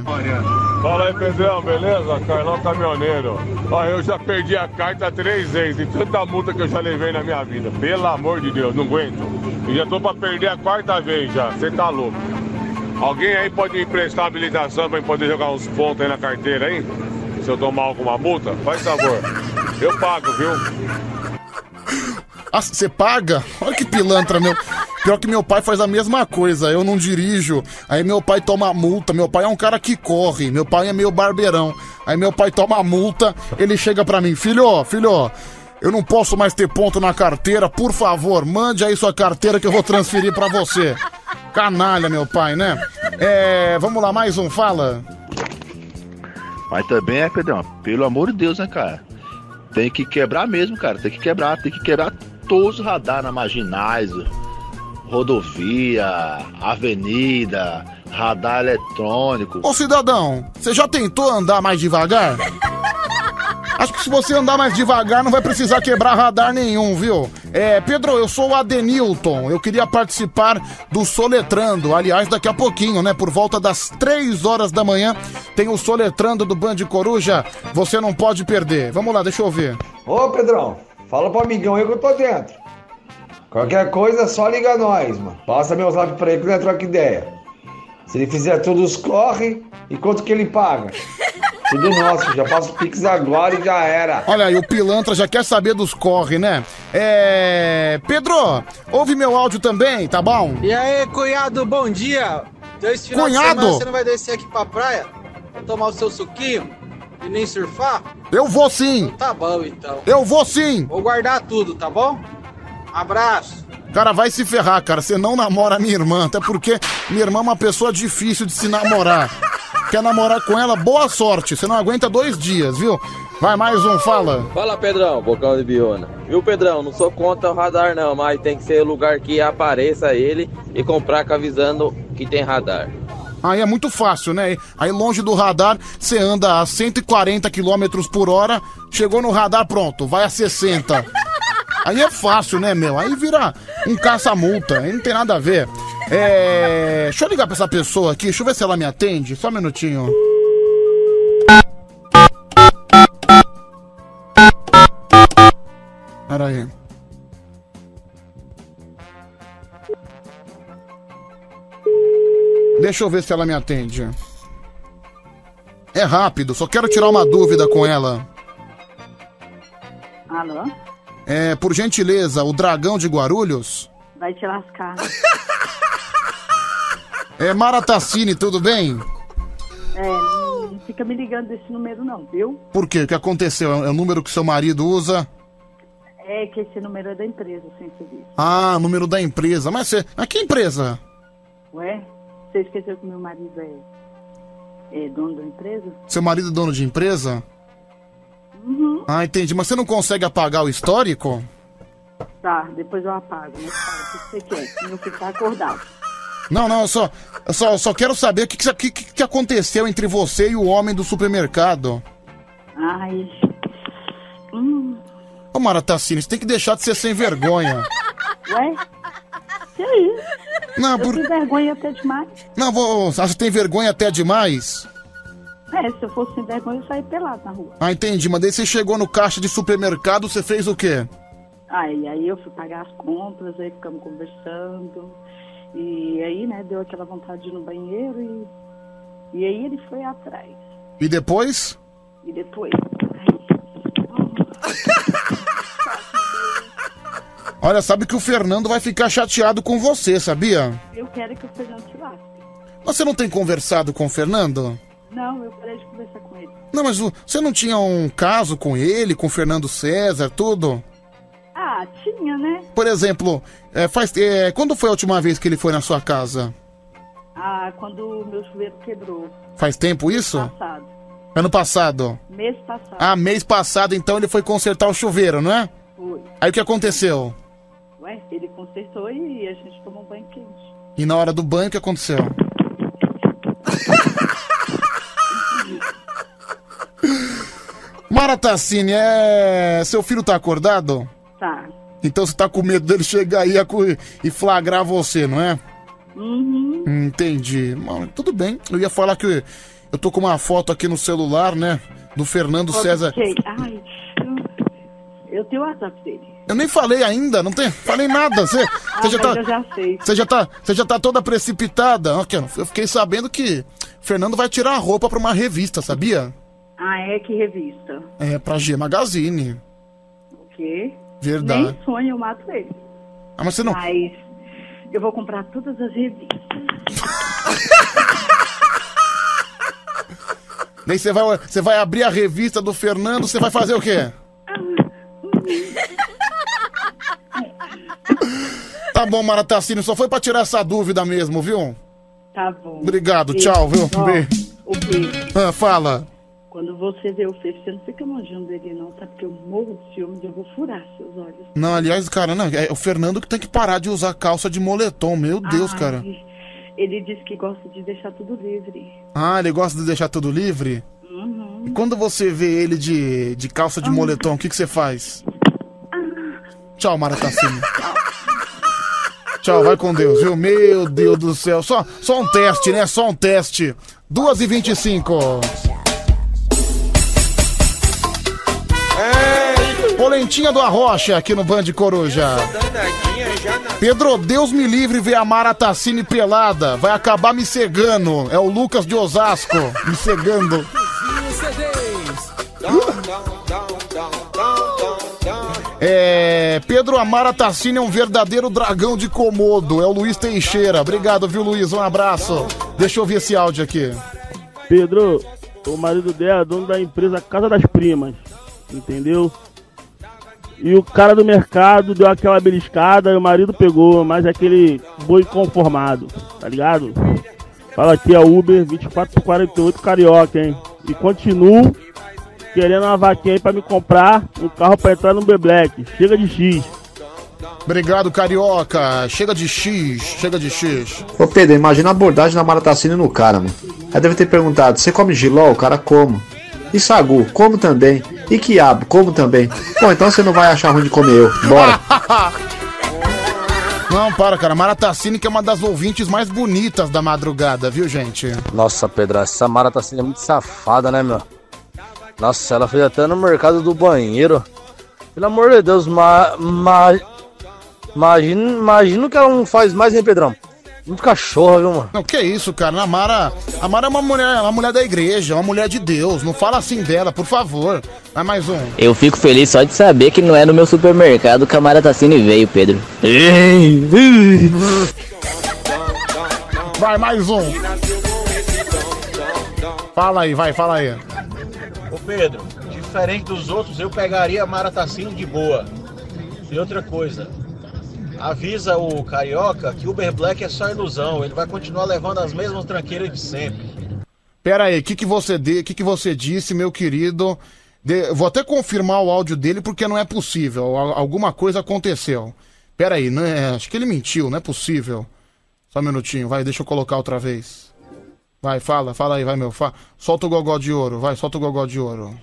Fala aí, Pedrão, beleza? Carlão Caminhoneiro. Ó, eu já perdi a carta três vezes, de tanta multa que eu já levei na minha vida. Pelo amor de Deus, não aguento. E já tô pra perder a quarta vez já, você tá louco. Alguém aí pode me emprestar habilitação pra eu poder jogar uns pontos aí na carteira aí? Se eu tomar alguma multa? Faz favor. Eu pago, viu? Ah, você paga? Olha que pilantra, meu. Pior que meu pai faz a mesma coisa. Eu não dirijo. Aí meu pai toma multa. Meu pai é um cara que corre. Meu pai é meio barbeirão. Aí meu pai toma multa. Ele chega pra mim: Filho, filho, eu não posso mais ter ponto na carteira. Por favor, mande aí sua carteira que eu vou transferir pra você. Canalha, meu pai, né? É. Vamos lá, mais um, fala. Mas também é, Pedrão, pelo amor de Deus, né, cara? Tem que quebrar mesmo, cara. Tem que quebrar, tem que quebrar todos os radares na marginais, rodovia, avenida, radar eletrônico. Ô cidadão, você já tentou andar mais devagar? Acho que se você andar mais devagar não vai precisar quebrar radar nenhum, viu? É, Pedro, eu sou o Adenilton. Eu queria participar do Soletrando. Aliás, daqui a pouquinho, né? Por volta das 3 horas da manhã, tem o Soletrando do Band Coruja. Você não pode perder. Vamos lá, deixa eu ver. Ô Pedrão, fala pro amigão aí que eu tô dentro. Qualquer coisa é só liga nós, mano. Passa meu zap pra ele que nós troca ideia. Se ele fizer todos corre, e quanto que ele paga? Tudo nosso, já passa o Pix agora e já era. Olha aí, o pilantra já quer saber dos corre, né? É. Pedro, ouve meu áudio também, tá bom? E aí, cunhado, bom dia. Esse final Cunhado? de semana você não vai descer aqui pra praia? Pra tomar o seu suquinho? E nem surfar? Eu vou sim! Tá bom, então. Eu vou sim! Vou guardar tudo, tá bom? Abraço. Cara, vai se ferrar, cara. Você não namora minha irmã, até porque minha irmã é uma pessoa difícil de se namorar. Quer namorar com ela? Boa sorte. Você não aguenta dois dias, viu? Vai mais um, fala. Fala Pedrão, bocão de biona. Viu Pedrão, não sou contra o radar não, mas tem que ser lugar que apareça ele e comprar com avisando que tem radar. Aí é muito fácil, né? Aí longe do radar, você anda a 140 km por hora, chegou no radar, pronto, vai a 60. Aí é fácil, né, meu? Aí vira um caça-multa, aí não tem nada a ver. É. Deixa eu ligar pra essa pessoa aqui, deixa eu ver se ela me atende, só um minutinho. Pera aí. Deixa eu ver se ela me atende. É rápido, só quero tirar uma dúvida com ela. Alô? É, por gentileza, o dragão de Guarulhos? Vai te lascar. É Mara Tassini, tudo bem? É, não fica me ligando desse número não, viu? Por quê? O que aconteceu? É o número que seu marido usa? É que esse número é da empresa, sem serviço. Ah, número da empresa. Mas você. Mas que empresa? Ué? Você esqueceu que meu marido é, é dono da empresa? Seu marido é dono de empresa? Uhum. Ah, entendi. Mas você não consegue apagar o histórico? Tá, depois eu apago. Mas fala o que você quer, filho tá acordado. Não, não, eu só, eu só, eu só quero saber o que, que, que, que aconteceu entre você e o homem do supermercado. Ai. Hum. Ô, Mara Tassini, você tem que deixar de ser sem vergonha. Ué? Que isso? Não, eu por- tenho vergonha até demais. Não, vou. Você tem vergonha até demais? É, se eu fosse sem vergonha, eu saía pelado na rua. Ah, entendi. Mas daí você chegou no caixa de supermercado, você fez o quê? Aí, aí eu fui pagar as compras, aí ficamos conversando. E aí, né, deu aquela vontade de ir no banheiro e. E aí ele foi atrás. E depois? E depois. Olha, sabe que o Fernando vai ficar chateado com você, sabia? Eu quero que o Fernando te lasque. Você não tem conversado com o Fernando? Não, eu parei de conversar com ele. Não, mas você não tinha um caso com ele, com o Fernando César, tudo? Ah, tinha, né? Por exemplo, é, faz, é, quando foi a última vez que ele foi na sua casa? Ah, quando o meu chuveiro quebrou. Faz tempo isso? Passado. Ano passado. Mês passado. Ah, mês passado, então ele foi consertar o chuveiro, não é? Foi. Aí o que aconteceu? Ué, ele consertou e a gente tomou um banho quente. E na hora do banho, o que aconteceu? Mara Tassini, é... seu filho tá acordado? Tá. Então você tá com medo dele chegar aí e flagrar você, não é? Uhum. Entendi. Bom, tudo bem. Eu ia falar que eu, tô com uma foto aqui no celular, né? Do Fernando César. Ok. Ai, eu, eu tenho o WhatsApp dele. Eu nem falei ainda, não tem, falei nada. Você, Ah, já tá, eu já sei. você já tá, você já tá toda precipitada. Eu fiquei sabendo que Fernando vai tirar a roupa pra uma revista, sabia? Ah, é? Que revista? É, pra G Magazine. O quê? Verdade. Nem sonho, eu mato ele. Ah, mas você não. Mas eu vou comprar todas as revistas. Daí você vai, você vai abrir a revista do Fernando, você vai fazer o quê? Tá bom, Maratacine, só foi pra tirar essa dúvida mesmo, viu? Tá bom. Obrigado, E, tchau, viu? ó, Beijo. O Pedro, Ah, fala. quando você vê o Fefe, você não fica manjando dele não, tá? Porque eu morro de ciúmes e eu vou furar seus olhos. Não, aliás, cara, não, é o Fernando que tem que parar de usar calça de moletom, meu Deus, Ai, cara. Ele diz que gosta de deixar tudo livre. Ah, ele gosta de deixar tudo livre? Uhum. E quando você vê ele de, de calça de moletom, o que, que você faz? Tchau, Maratacine. Tchau, vai com Deus, viu? Meu Deus do céu. Só, só um teste, né? Só um teste. 2h25. Polentinha do Arrocha aqui no Band Coruja. Pedro, Deus me livre ver a Mara Tassini pelada. Vai acabar me cegando. É o Lucas de Osasco me cegando. É, Pedro Amara Tassini é um verdadeiro dragão de comodo. É o Luiz Teixeira. Obrigado, viu, Luiz? Um abraço. Deixa eu ouvir esse áudio aqui. Pedro, o marido dela é dono da empresa Casa das Primas, entendeu? E o cara do mercado deu aquela beliscada e o marido pegou, mas é aquele boi conformado, tá ligado? Fala aqui, é Uber 24 por 48 Carioca, hein? E continuo querendo uma vaquinha aí pra me comprar um carro pra entrar no B-Black. Chega de X. Obrigado, Carioca. Chega de X, chega de X. Ô Pedro, imagina a abordagem da Maratacine no cara, mano. Ela deve ter perguntado: você come giló? O cara como. E sagu? Como também. E quiabo? Como também. Bom, então você não vai achar ruim de comer eu. Bora. Não, para, cara. Mara Tassini que é uma das ouvintes mais bonitas da madrugada, viu, gente? Nossa, Pedro, essa Mara tá sendo muito safada, né, meu? Nossa, ela fez até no mercado do banheiro. Pelo amor de Deus, ma, ma, imagina, imagina o que ela não faz mais, hein, Pedrão? Muito cachorro, viu, mano? Não, que isso, cara? A Mara, a Mara é uma mulher, uma mulher da igreja, uma mulher de Deus. Não fala assim dela, por favor. Vai mais um. Eu fico feliz só de saber que não é no meu supermercado que a Mara Tassini veio, Pedro. Vai, mais um. Fala aí, vai, fala aí. Ô Pedro, diferente dos outros, eu pegaria Maratacine de boa. E outra coisa, avisa o Carioca que Uber Black é só ilusão, ele vai continuar levando as mesmas tranqueiras de sempre. Pera aí, o que, que você de, que, que você disse, meu querido? De- vou até confirmar o áudio dele porque não é possível. Al- Alguma coisa aconteceu. Pera aí, não é- acho que ele mentiu, não é possível. Só um minutinho, vai, deixa eu colocar outra vez. Vai, fala, fala aí, vai, meu. Fa... Solta o gogó de ouro, vai, solta o gogó de ouro.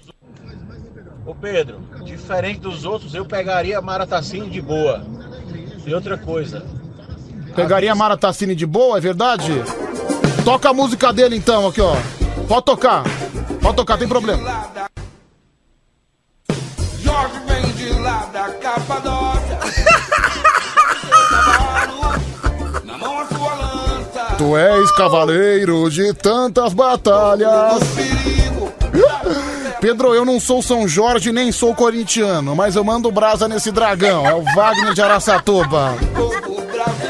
Ô Pedro, diferente dos outros, eu pegaria Maratacine de boa. E outra coisa, Pegaria a Mara Tassini de boa, é verdade? Toca a música dele então, aqui ó. Pode tocar. Pode tocar, tem problema. Jorge vem de lá da Capadócia. Tu és cavaleiro de tantas batalhas. Pedro, eu não sou São Jorge nem sou corintiano, mas eu mando brasa nesse dragão. É o Wagner de Araçatuba.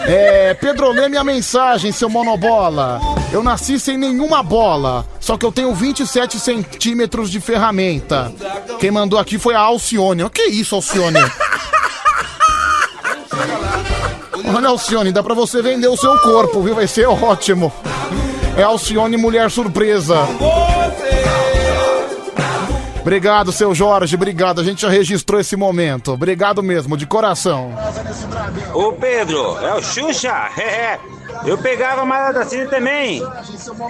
É, Pedro, lê minha mensagem, seu monobola. Eu nasci sem nenhuma bola, só que eu tenho 27 centímetros de ferramenta. Quem mandou aqui foi a Alcione. O que é isso, Alcione? Olha, Alcione, dá pra você vender o seu corpo, viu? Vai ser ótimo. É Alcione Mulher Surpresa. Obrigado, seu Jorge, obrigado. A gente já registrou esse momento. Obrigado mesmo, de coração. Ô Pedro, é o Xuxa? É, eu pegava a Maratacine também.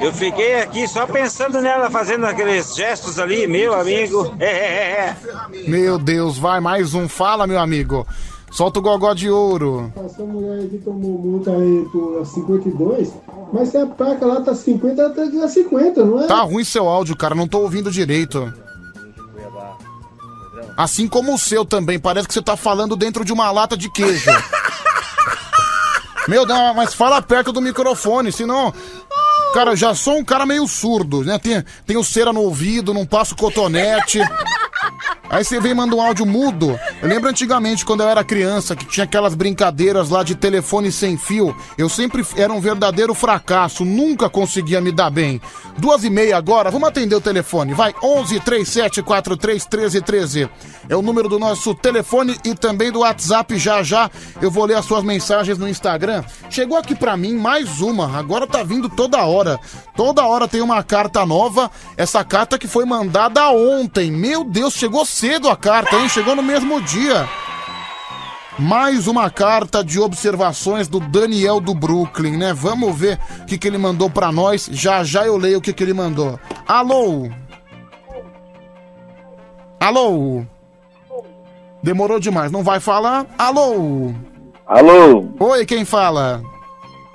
Eu fiquei aqui só pensando nela, fazendo aqueles gestos ali, meu amigo. É, é, é. Meu Deus, vai mais um. Fala, meu amigo. Solta o gogó de ouro. Essa mulher que tomou multa aí por 52, mas se a placa lá tá 50, ela dar 50, não é? Tá ruim seu áudio, cara, não tô ouvindo direito. Assim como o seu também, parece que você tá falando dentro de uma lata de queijo. Meu Deus, mas fala perto do microfone, senão. Cara, eu já sou um cara meio surdo, né? Tem- Tenho cera no ouvido, não passo cotonete. Aí você vem e manda um áudio mudo. Eu lembro antigamente, quando eu era criança, que tinha aquelas brincadeiras lá de telefone sem fio. Eu sempre era um verdadeiro fracasso, nunca conseguia me dar bem. Duas e meia agora, vamos atender o telefone. Vai, 11 37 43 13 13. É o número do nosso telefone e também do WhatsApp. Já já eu vou ler as suas mensagens no Instagram. Chegou aqui pra mim mais uma, agora tá vindo toda hora. Toda hora tem uma carta nova. Essa carta que foi mandada ontem. Meu Deus, chegou cedo a carta, hein? Chegou no mesmo dia. Mais uma carta de observações do Daniel do Brooklyn, né? Vamos ver o que, que ele mandou pra nós. Já já eu leio o que, que ele mandou. Alô? Alô? Demorou demais, não vai falar? Alô? Alô? Oi, quem fala?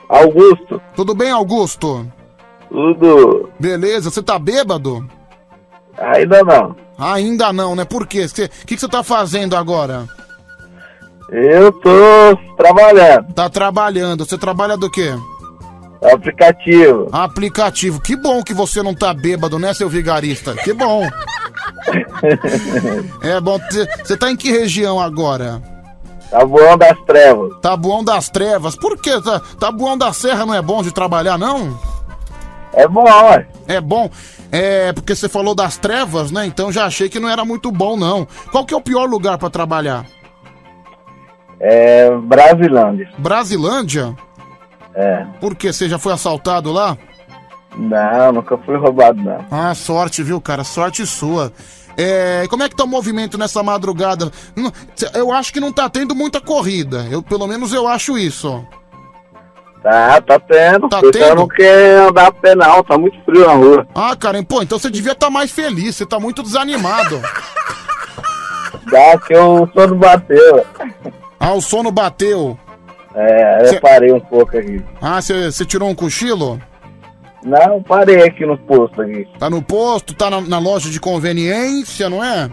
Augusto. Tudo bem, Augusto? Tudo. Beleza, você tá bêbado? Ainda não. Ainda não, né? Por quê? O que, que você tá fazendo agora? Eu tô trabalhando. Tá trabalhando. Você trabalha do quê? Aplicativo. Aplicativo. Que bom que você não tá bêbado, né, seu vigarista? Que bom. É bom. Você tá em que região agora? Tabuão das Trevas. Tabuão das Trevas. Por quê? Ta- Tabuão da Serra não é bom de trabalhar, não? É bom, ué. É bom. É, porque você falou das trevas, né? Então já achei que não era muito bom, não. Qual que é o pior lugar pra trabalhar? É Brasilândia. Brasilândia? É. Por quê? Você já foi assaltado lá? Não, nunca fui roubado, não. Ah, sorte, viu, cara? Sorte sua. É, como é que tá o movimento nessa madrugada? Eu acho que não tá tendo muita corrida. Eu, pelo menos eu acho isso. Tá, tá tendo. Tá O pessoal tendo? não quer andar a pé, não. Tá muito frio na rua. Ah, cara, pô, então você devia estar mais feliz. Você tá muito desanimado. Dá que o sono bateu. Ah, o sono bateu. É, eu Cê- parei um pouco aqui. Ah, você tirou um cochilo? Não, parei aqui no posto aqui. Tá no posto, tá na, na loja de conveniência, não é?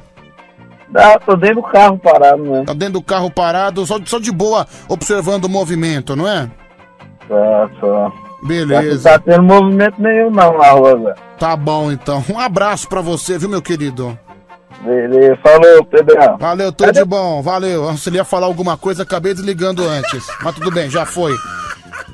Dá, tô dentro do carro parado, né? Tá dentro do carro parado, só, só de boa, observando o movimento, não é? Só. Beleza. Não tá tendo movimento nenhum não na rua, velho. Tá bom, então. Um abraço pra você, viu, meu querido? Beleza, falou, Pedrão. Valeu, tudo de bom, valeu. Se ele ia falar alguma coisa, acabei desligando antes. Mas tudo bem, já foi.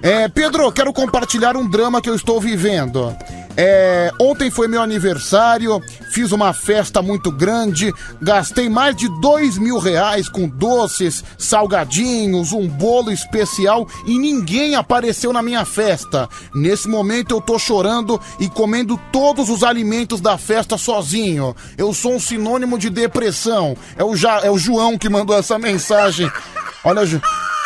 É, Pedro, quero compartilhar um drama que eu estou vivendo. É, ontem foi meu aniversário, fiz uma festa muito grande, gastei mais de dois mil reais com doces, salgadinhos, um bolo especial e ninguém apareceu na minha festa. Nesse momento eu tô chorando e comendo todos os alimentos da festa sozinho. Eu sou um sinônimo de depressão. É o, ja, é o João que mandou essa mensagem. Olha,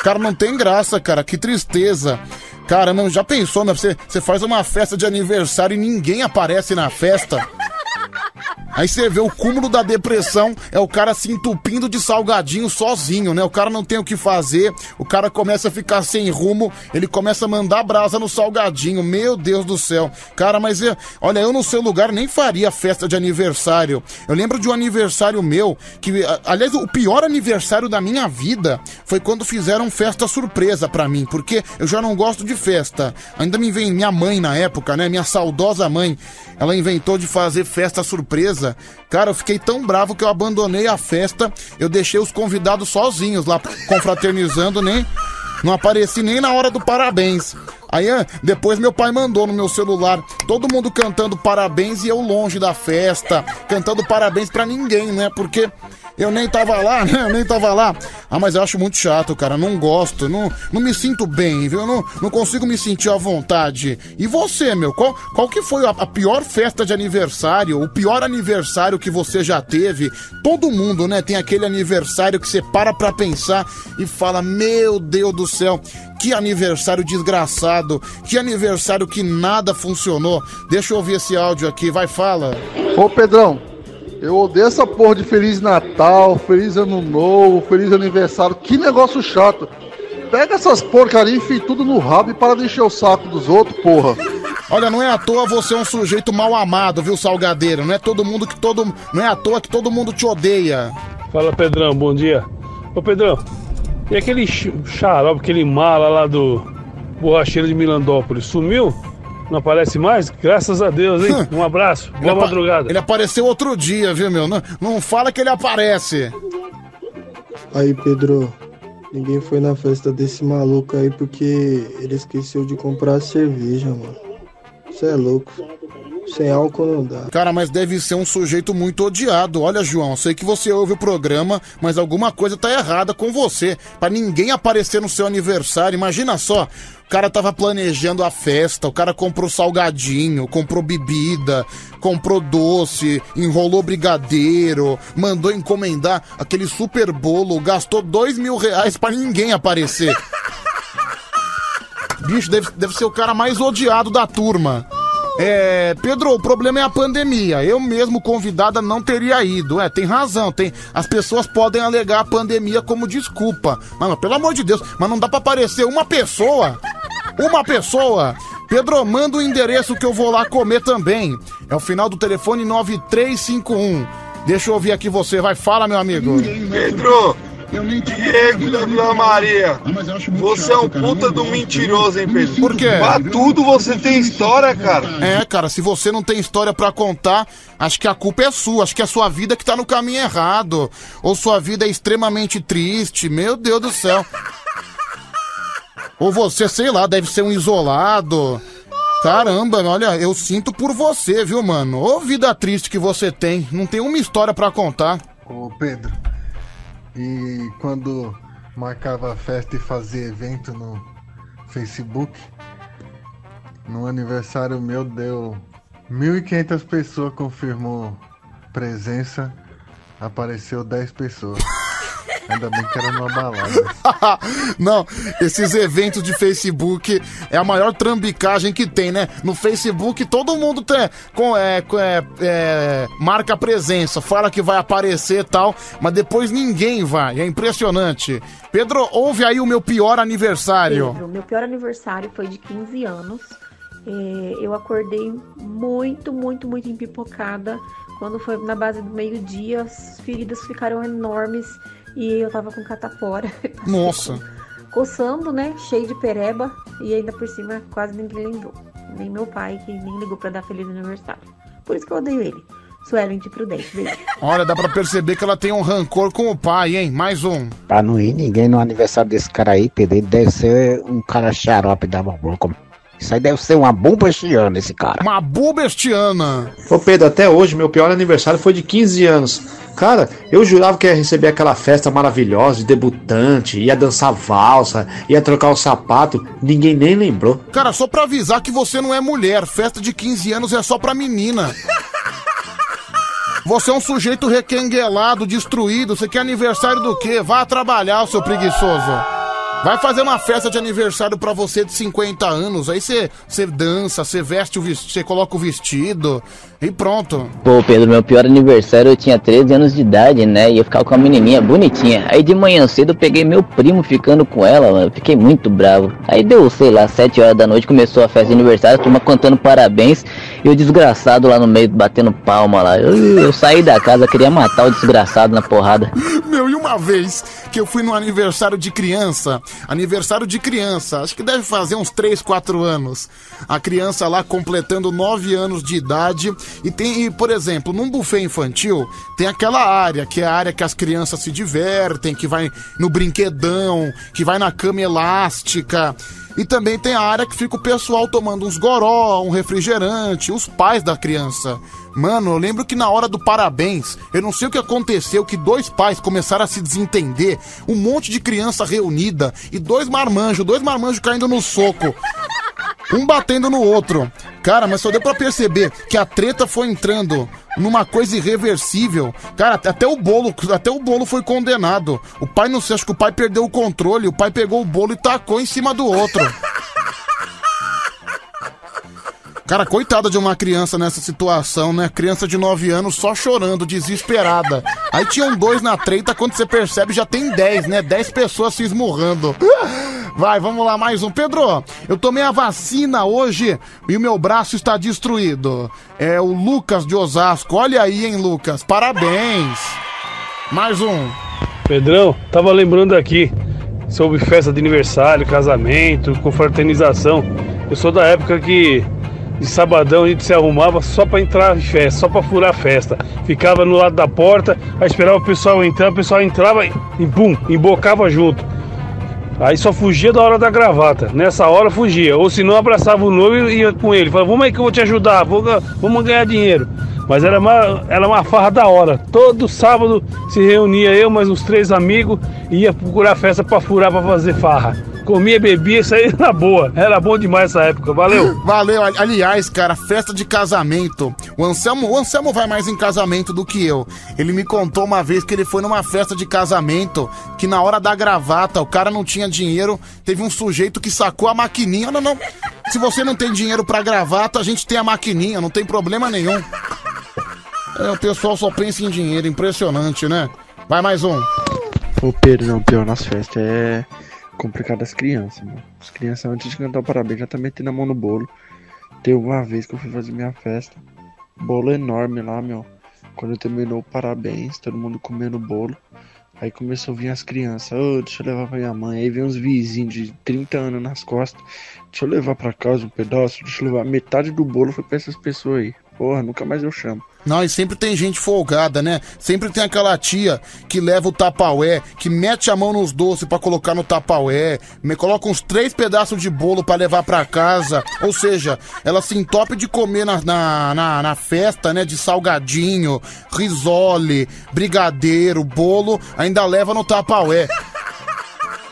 cara, não tem graça, cara, que tristeza. Cara, não, já pensou, né? Você, você faz uma festa de aniversário e ninguém aparece na festa. Aí você vê o cúmulo da depressão, é o cara se entupindo de salgadinho sozinho, né? O cara não tem o que fazer, o cara começa a ficar sem rumo, ele começa a mandar brasa no salgadinho. Meu Deus do céu. Cara, mas eu, olha, eu no seu lugar nem faria festa de aniversário. Eu lembro de um aniversário meu, que, aliás, o pior aniversário da minha vida foi quando fizeram festa surpresa pra mim, porque eu já não gosto de festa. Ainda me vem minha mãe na época, né? Minha saudosa mãe. Ela inventou de fazer festa surpresa. Cara, eu fiquei tão bravo que eu abandonei a festa. Eu deixei os convidados sozinhos lá, confraternizando, nem. Não apareci nem na hora do parabéns. Aí ah, depois meu pai mandou no meu celular todo mundo cantando parabéns e eu longe da festa, cantando parabéns pra ninguém, né? Porque eu nem tava lá, né? Eu nem tava lá. Ah, mas eu acho muito chato, cara. Não gosto, não, não me sinto bem, viu? Não, não consigo me sentir à vontade. E você, meu? Qual, qual que foi a, a pior festa de aniversário? O pior aniversário que você já teve? Todo mundo, né? Tem aquele aniversário que você para pra pensar e fala: Meu Deus do céu, que aniversário desgraçado. Que aniversário que nada funcionou. Deixa eu ouvir esse áudio aqui, vai, fala. Ô Pedrão, eu odeio essa porra de Feliz Natal, Feliz Ano Novo, Feliz Aniversário. Que negócio chato. Pega essas porcarias e enfia tudo no rabo e para de encher o saco dos outros, porra. Olha, não é à toa você é um sujeito mal amado, viu, Salgadeiro? Não é todo mundo que todo. Não é à toa que todo mundo te odeia. Fala Pedrão, bom dia. Ô Pedrão, e aquele xarope, aquele mala lá do borracheiro de Milandópolis, sumiu? Não aparece mais? Graças a Deus, hein? Um abraço, boa Ele madrugada. Ele apareceu outro dia, viu, meu? Não, não fala que ele aparece. Aí, Pedro, ninguém foi na festa desse maluco aí porque ele esqueceu de comprar cerveja, mano. Você é louco. Sem álcool não dá. Cara, mas deve ser um sujeito muito odiado. Olha, João, sei que você ouve o programa, mas alguma coisa tá errada com você. Pra ninguém aparecer no seu aniversário. Imagina só, cara tava planejando a festa, o cara comprou salgadinho, comprou bebida, comprou doce, enrolou brigadeiro, mandou encomendar aquele super bolo, gastou dois mil reais pra ninguém aparecer. Bicho, deve, deve ser o cara mais odiado da turma. É, Pedro, o problema é a pandemia. Eu mesmo, convidada, não teria ido. É, tem razão. Tem, as pessoas podem alegar a pandemia como desculpa. Mano, pelo amor de Deus, mas não dá pra aparecer uma pessoa. Uma pessoa. Pedro, manda o endereço que eu vou lá comer também. É o final do telefone 9351. Deixa eu ouvir aqui você. Vai, fala, meu amigo. Pedro, Diego da Vila Maria, você é um puta do mentiroso, hein, Pedro? Por quê? Pra tudo você tem história, cara. É, cara, se você não tem história pra contar, acho que a culpa é sua. Acho que é a sua vida que tá no caminho errado. Ou sua vida é extremamente triste. Meu Deus do céu. Ou você, sei lá, deve ser um isolado. Caramba, olha, eu sinto por você, viu, mano? Ô vida triste que você tem. Não tem uma história pra contar. Ô Pedro, e quando marcava festa e fazia evento no Facebook, no aniversário meu deu 1.500 pessoas confirmou presença, apareceu 10 pessoas. Ainda bem que era numa balada. Não, esses eventos de Facebook é a maior trambicagem que tem, né? No Facebook todo mundo tem, com, é, com- é, é, marca presença, fala que vai aparecer e tal, mas depois ninguém vai. É impressionante. Pedro, ouve aí o meu pior aniversário. Pedro, meu pior aniversário foi de 15 anos. É, eu acordei muito, muito, muito empipocada. Quando foi na base do meio-dia, as feridas ficaram enormes e eu tava com catapora. Nossa. Coçando, né? Cheio de pereba. E ainda por cima, quase ninguém lembrou. Nem meu pai, que nem ligou pra dar feliz aniversário. Por isso que eu odeio ele. Suelen de Prudente. Beijo. Olha, dá pra perceber que ela tem um rancor com o pai, hein? Mais um. Pra não ir ninguém no aniversário desse cara aí, Pedro, ele deve ser um cara xarope da boca. Isso aí deve ser uma bomba este ano, esse cara. Uma bubestiana. Ô Pedro, até hoje meu pior aniversário foi de 15 anos. Cara, eu jurava que ia receber aquela festa maravilhosa de debutante, ia dançar valsa, ia trocar o sapato, ninguém nem lembrou. Cara, só pra avisar que você não é mulher. Festa de 15 anos é só pra menina. Você é um sujeito requenguelado, destruído. Você quer aniversário do quê? Vá trabalhar, seu preguiçoso. Vai fazer uma festa de aniversário pra você de 50 anos. Aí você dança, você veste o vestido, você coloca o vestido e pronto. Pô, Pedro, meu pior aniversário eu tinha 13 anos de idade, né? E eu ficava com uma menininha bonitinha. Aí de manhã cedo eu peguei meu primo ficando com ela, mano. Eu Fiquei muito bravo. Aí deu, sei lá, 7 horas da noite, começou a festa de aniversário, a turma cantando parabéns. E o desgraçado lá no meio batendo palma lá. Eu, eu saí da casa, queria matar o desgraçado na porrada. Meu, e uma vez que eu fui no aniversário de criança, aniversário de criança, acho que deve fazer uns 3, 4 anos. A criança lá completando 9 anos de idade. E tem, e, por exemplo, num buffet infantil, tem aquela área, que é a área que as crianças se divertem, que vai no brinquedão, que vai na cama elástica. E também tem a área que fica o pessoal tomando uns goró, um refrigerante, os pais da criança. Mano, eu lembro que na hora do parabéns, eu não sei o que aconteceu, que dois pais começaram a se desentender, um monte de criança reunida e dois marmanjos, dois marmanjos caindo no soco. Um batendo no outro. Cara, mas só deu pra perceber que a treta foi entrando numa coisa irreversível. Cara, até o bolo, até o bolo foi condenado. O pai não sei, acho que o pai perdeu o controle, o pai pegou o bolo e tacou em cima do outro. Cara, coitada de uma criança nessa situação, né? Criança de 9 anos só chorando, desesperada. Aí tinham dois na treta, quando você percebe já tem 10, né? 10 pessoas se esmurrando. Vai, vamos lá, mais um. Pedro, eu tomei a vacina hoje e o meu braço está destruído. É o Lucas de Osasco. Olha aí, hein, Lucas? Parabéns. Mais um. Pedrão, tava lembrando aqui sobre festa de aniversário, casamento, confraternização. Eu sou da época que de sabadão a gente se arrumava só pra entrar em festa, só pra furar a festa. Ficava no lado da porta, aí esperava o pessoal entrar, o pessoal entrava e pum, embocava junto. Aí só fugia da hora da gravata. Nessa hora fugia. Ou se não, abraçava o noivo e ia com ele. Falava, vamos aí que eu vou te ajudar, vou vamos ganhar dinheiro. Mas era uma, era uma farra da hora. Todo sábado se reunia eu, mais uns três amigos, e ia procurar festa pra furar pra fazer farra. Comia, bebia, isso aí na boa. Era bom demais essa época. Valeu! Valeu. Ali- Aliás, cara, festa de casamento. O Anselmo, o Anselmo vai mais em casamento do que eu. Ele me contou uma vez que ele foi numa festa de casamento que na hora da gravata o cara não tinha dinheiro. Teve um sujeito que sacou a maquininha. Não, não. Se você não tem dinheiro pra gravata, a gente tem a maquininha, não tem problema nenhum. É, o pessoal só pensa em dinheiro, impressionante, né? Vai mais um. Ô Pedro, não, pior nas festas é complicado as crianças, mano. As crianças antes de cantar o parabéns já tá metendo a mão no bolo. Teve uma vez que eu fui fazer minha festa, bolo enorme lá, meu. Quando terminou o parabéns, todo mundo comendo bolo. Aí começou a vir as crianças, ô, deixa eu levar pra minha mãe. Aí vem uns vizinhos de 30 anos nas costas. Deixa eu levar pra casa um pedaço, deixa eu levar. Metade do bolo foi pra essas pessoas aí. Porra, nunca mais eu chamo. Não, e sempre tem gente folgada, né? Sempre tem aquela tia que leva o tapaué, que mete a mão nos doces pra colocar no tapaué, me coloca uns três pedaços de bolo pra levar pra casa. Ou seja, ela se entope de comer na, na, na, na festa, né? De salgadinho, risole, brigadeiro, bolo, ainda leva no tapaué.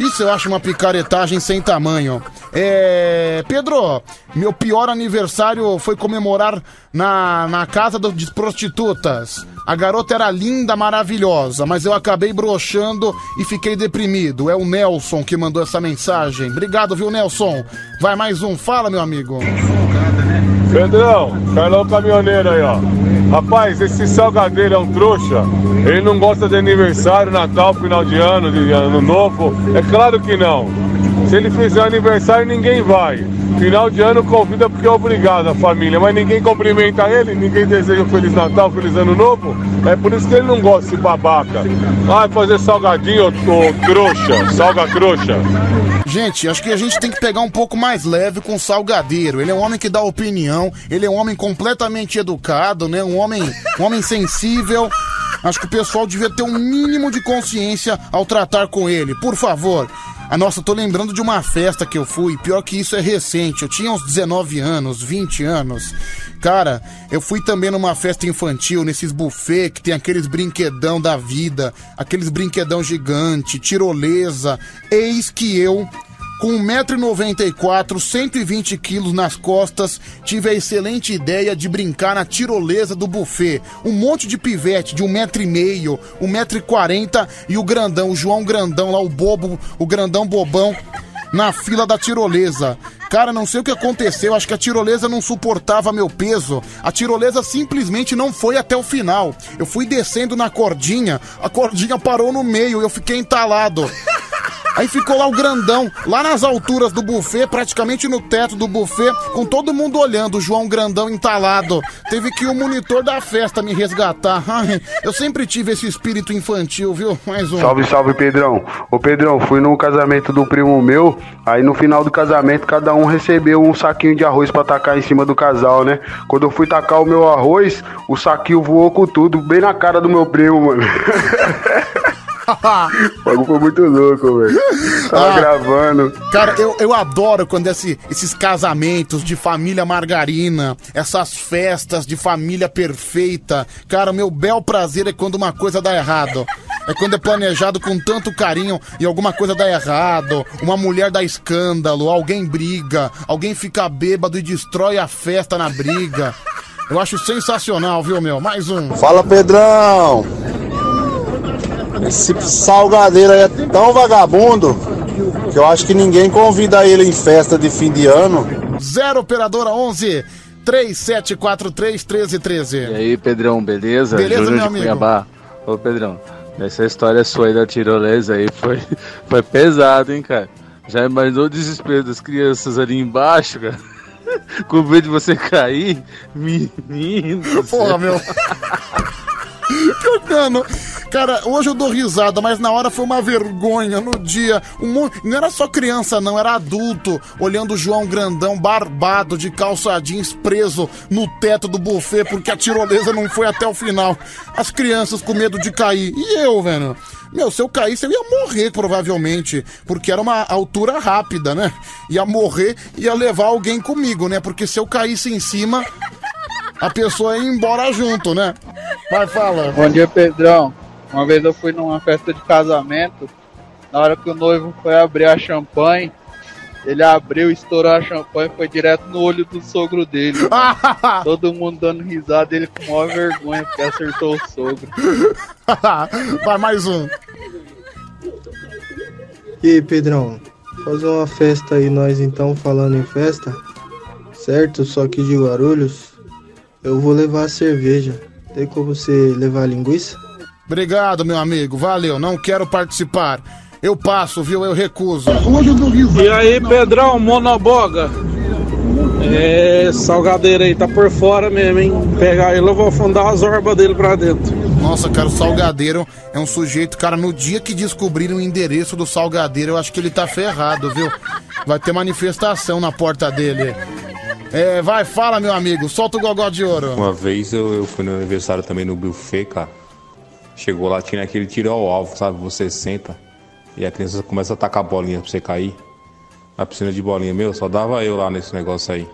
Isso eu acho uma picaretagem sem tamanho. É. Pedro, meu pior aniversário foi comemorar na, na casa do- de prostitutas. A garota era linda, maravilhosa, mas eu acabei broxando e fiquei deprimido. É o Nelson que mandou essa mensagem. Obrigado, viu, Nelson? Vai mais um, fala, meu amigo. Pedrão, Carlão Caminhoneiro aí, ó. Rapaz, esse salgadeiro é um trouxa. Ele não gosta de aniversário, Natal, final de ano, de ano novo. É claro que não. Se ele fizer aniversário, ninguém vai. Final de ano convida porque é obrigado a família, mas ninguém cumprimenta ele, ninguém deseja um Feliz Natal, Feliz Ano Novo. É por isso que ele não gosta desse babaca. Vai fazer salgadinho, ô trouxa, salga trouxa. Gente, acho que a gente tem que pegar um pouco mais leve com o Salgadeiro. Ele é um homem que dá opinião, ele é um homem completamente educado, né? Um homem, um homem sensível. Acho que o pessoal devia ter um mínimo de consciência ao tratar com ele. Por favor. Ah, nossa, eu tô lembrando de uma festa que eu fui. Pior que isso é recente. Eu tinha uns 19 anos, 20 anos. Cara, eu fui também numa festa infantil, nesses buffet que tem aqueles brinquedão da vida, aqueles brinquedão gigante, tirolesa. Eis que eu, com 1,94m, 120 quilos nas costas, tive a excelente ideia de brincar na tirolesa do buffet. Um monte de pivete de 1,5m, 1,40m e o grandão, o João Grandão lá, o bobo, o grandão bobão, na fila da tirolesa. Cara, não sei o que aconteceu, acho que a tirolesa não suportava meu peso. A tirolesa simplesmente não foi até o final. Eu fui descendo na cordinha, a cordinha parou no meio, eu fiquei entalado. Aí ficou lá o grandão, lá nas alturas do buffet, praticamente no teto do buffet, com todo mundo olhando, o João Grandão entalado. Teve que o monitor da festa me resgatar. Ai, eu sempre tive esse espírito infantil, viu? Mais um. Salve, salve, Pedrão. Ô, Pedrão, fui no casamento do primo meu. Aí no final do casamento, cada um recebeu um saquinho de arroz pra tacar em cima do casal, né? Quando eu fui tacar o meu arroz, o saquinho voou com tudo, bem na cara do meu primo, mano. o bagulho foi muito louco, velho. Tava Ah. gravando. Cara, eu, eu adoro quando esse- esses casamentos de família margarina, essas festas de família perfeita. Cara, o meu bel prazer é quando uma coisa dá errado. É quando é planejado com tanto carinho e alguma coisa dá errado. Uma mulher dá escândalo, alguém briga, alguém fica bêbado e destrói a festa na briga. Eu acho sensacional, viu, meu? Mais um. Fala Pedrão! Esse salgadeiro aí é tão vagabundo que eu acho que ninguém convida ele em festa de fim de ano. Zero operadora 11 3743 1313. E aí, Pedrão, beleza? Beleza, Júnior meu de amigo? Cuiabá. Ô, Pedrão, essa história sua aí da tirolesa aí foi, foi pesado, hein, cara? Já imaginou o desespero das crianças ali embaixo, cara? Com medo de você cair? Menino. Porra, meu. Mano, cara, hoje eu dou risada, mas na hora foi uma vergonha no dia. Um mon- Não era só criança, não, era adulto, olhando o João Grandão barbado de calça jeans preso no teto do buffet porque a tirolesa não foi até o final. As crianças com medo de cair. E eu, velho? Meu, se eu caísse, eu ia morrer provavelmente, porque era uma altura rápida, né? Ia morrer, ia levar alguém comigo, né? Porque se eu caísse em cima, a pessoa ia embora junto, né? Vai, fala. Bom dia, Pedrão. Uma vez eu fui numa festa de casamento. Na hora que o noivo foi abrir a champanhe, ele abriu, estourou a champanhe e foi direto no olho do sogro dele. Todo mundo dando risada, ele com maior vergonha porque acertou o sogro. Vai, mais um. E aí, Pedrão, fazer uma festa aí, nós então, falando em festa, certo? Só que de Guarulhos, eu vou levar a cerveja. Tem como você levar a linguiça? Obrigado, meu amigo. Valeu. Não quero participar. Eu passo, viu? Eu recuso. E aí, Pedrão, monoboga? É, salgadeiro aí tá por fora mesmo, hein? Pegar ele, eu vou afundar as orbas dele pra dentro. Nossa, cara, o Salgadeiro é um sujeito, cara, no dia que descobrirem o endereço do Salgadeiro, eu acho que ele tá ferrado, viu? Vai ter manifestação na porta dele. É, vai, fala, meu amigo. Solta o gogó de ouro. Uma vez eu, eu fui no aniversário também no buffet, cara. Chegou lá, tinha aquele tiro ao alvo, sabe? Você senta e a criança começa a tacar bolinha pra você cair. Na piscina de bolinha, meu, só dava eu lá nesse negócio aí.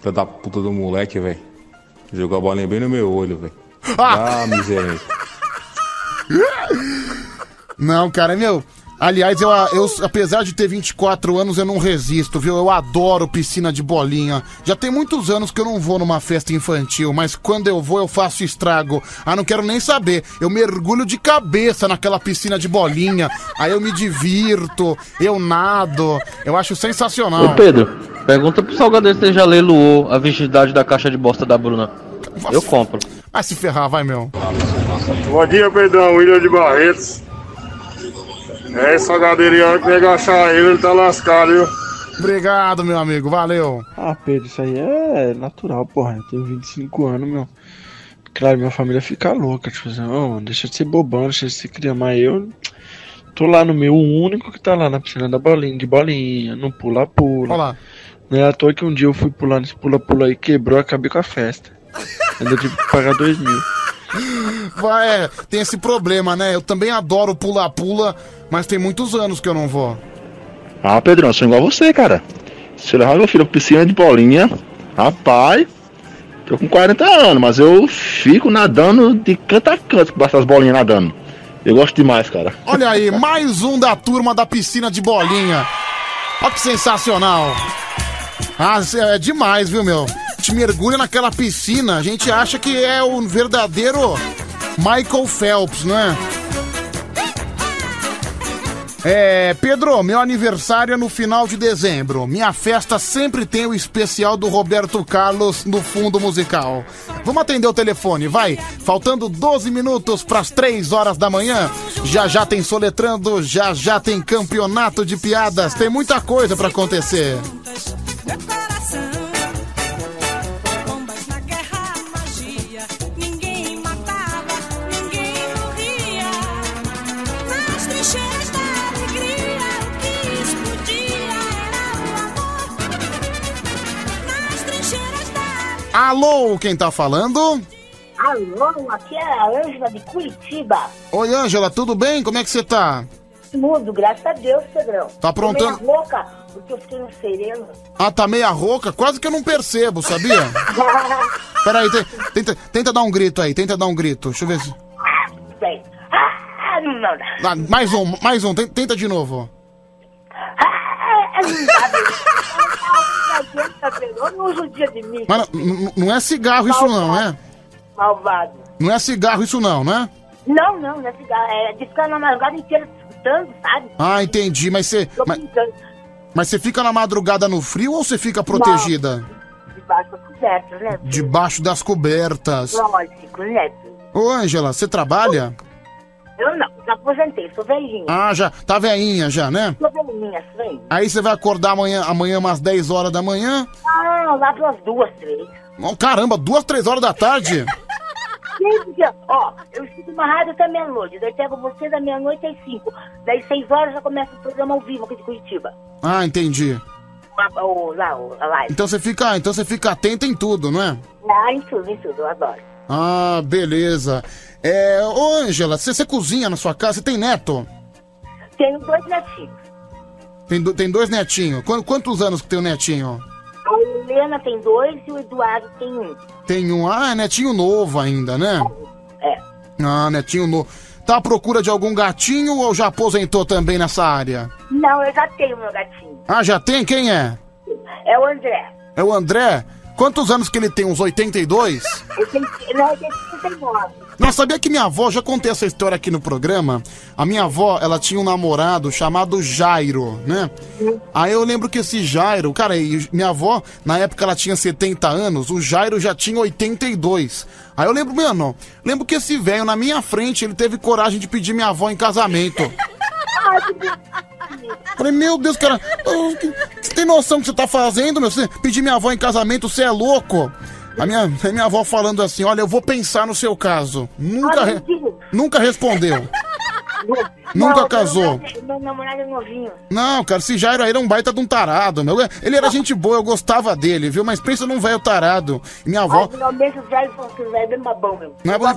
Filha da puta do moleque, velho. Jogou a bolinha bem no meu olho, velho. Ah, miséria. Não, cara, meu. Aliás, eu, eu, apesar de ter 24 anos, eu não resisto, viu? Eu adoro piscina de bolinha. Já tem muitos anos que eu não vou numa festa infantil, mas quando eu vou, eu faço estrago. Ah, não quero nem saber. Eu mergulho de cabeça naquela piscina de bolinha. Aí eu me divirto, eu nado. Eu acho sensacional. Ô Pedro, pergunta pro Salgadeiro se ele já leiloou a virgindade da caixa de bosta da Bruna. Eu compro. Vai se ferrar, vai, meu. Bom dia, Pedrão. William de Barretos. É, salgadeirinho, que nega achar ele, ele tá lascado, viu? Obrigado, meu amigo, valeu. Ah, Pedro, isso aí é natural, porra. Eu tenho 25 anos, meu. Claro, minha família fica louca, tipo assim, "Ô, deixa de ser bobão, deixa de ser criança, mas eu tô lá no meu, o único que tá lá na piscina da bolinha, de bolinha, no pula-pula. Olha lá. Não é à toa que um dia eu fui pular nesse pula-pula aí, quebrou, acabei com a festa. Ainda tive que pagar dois mil. Vai, é, tem esse problema, né? Eu também adoro pula-pula, mas tem muitos anos que eu não vou. Ah, Pedrão, eu sou igual você, cara. Se eu levar meu filho pra piscina de bolinha, rapaz, tô com 40 anos, mas eu fico nadando de canto a canto com essas bolinhas nadando. Eu gosto demais, cara. Olha aí, mais um da turma da piscina de bolinha. Olha que sensacional. Ah, é demais, viu, meu? Te mergulha naquela piscina, a gente acha que é o verdadeiro Michael Phelps, não é? É, Pedro, meu aniversário é no final de dezembro. Minha festa sempre tem o especial do Roberto Carlos no fundo musical. Vamos atender o telefone, vai. Faltando 12 minutos para as 3 horas da manhã. Já já tem soletrando, já já tem campeonato de piadas, tem muita coisa para acontecer. Alô, quem tá falando? Alô, aqui é a Ângela de Curitiba. Oi, Ângela, tudo bem? Como é que você tá? Mudo, graças a Deus, Pedrão. Tá aprontando- Tô meio rouca, porque eu fiquei no sereno. Ah, tá meia rouca? Quase que eu não percebo, sabia? Peraí, te- tenta, tenta dar um grito aí, tenta dar um grito. Deixa eu ver se. Bem. Ah, não, não. Ah, mais um, mais um, ten- tenta de novo. Ah, não dá, Pedro. Não adianta, Pedro. Não usa o dia de mim. Mas não é cigarro isso não, é? Malvado. Não é cigarro isso não, né? Não, não, não é cigarro. É de ficar na madrugada inteira escutando, sabe? Ah, entendi, mas você. Tô Mas, mas você fica na madrugada no frio ou você fica protegida? Debaixo das cobertas, né? Debaixo das cobertas. Lógico, né? Ô, Ângela, você trabalha? Eu não, já aposentei, sou velhinha. Ah, já. Tá veinha já, né? Sou velhinha, velhinha. Aí você vai acordar amanhã, amanhã umas 10 horas da manhã. Ah, lá pelas duas, três. Oh, caramba, duas, três horas da tarde? Gente, ó, eu escuto uma rádio até meia-noite, daí pego você da meia-noite às cinco. Daí seis horas já começa o programa ao vivo aqui de Curitiba. Ah, entendi. A- O, lá, o, a live. Então você fica, então você fica atento em tudo, não é? Ah, em tudo, em tudo, eu adoro. Ah, beleza. É, ô Ângela, você, cozinha na sua casa? Você tem neto? Tenho dois netinhos. Tem, do- tem dois netinhos. Qu- quantos anos que tem o netinho? A Helena tem dois e o Eduardo tem um. Tem um. Ah, é netinho novo ainda, né? É. Ah, netinho novo. Tá à procura de algum gatinho ou já aposentou também nessa área? Não, eu já tenho meu gatinho. Ah, já tem? Quem é? É o André. É o André? Quantos anos que ele tem? Uns 82? Ele tem, não, ele tem 39. Não, sabia que minha avó, já contei essa história aqui no programa. A minha avó, ela tinha um namorado chamado Jairo, né? Aí eu lembro que esse Jairo, cara, minha avó, na época ela tinha 70 anos, o Jairo já tinha 82. Aí eu lembro, mano, lembro que esse velho na minha frente, ele teve coragem de pedir minha avó em casamento. Falei, meu Deus, cara, você tem noção do que você tá fazendo, meu? Você pedir minha avó em casamento, você é louco? A minha, a minha avó falando assim, olha, eu vou pensar no seu caso. Nunca, re- nunca respondeu. Nunca Não, casou. Meu, meu namorado é novinho. Não, cara, esse Jairo aí era um baita de um tarado, meu. Ele era gente boa, eu gostava dele, viu? Mas pensa num velho tarado. Minha avó. Ai, bem babão, meu. Não é por-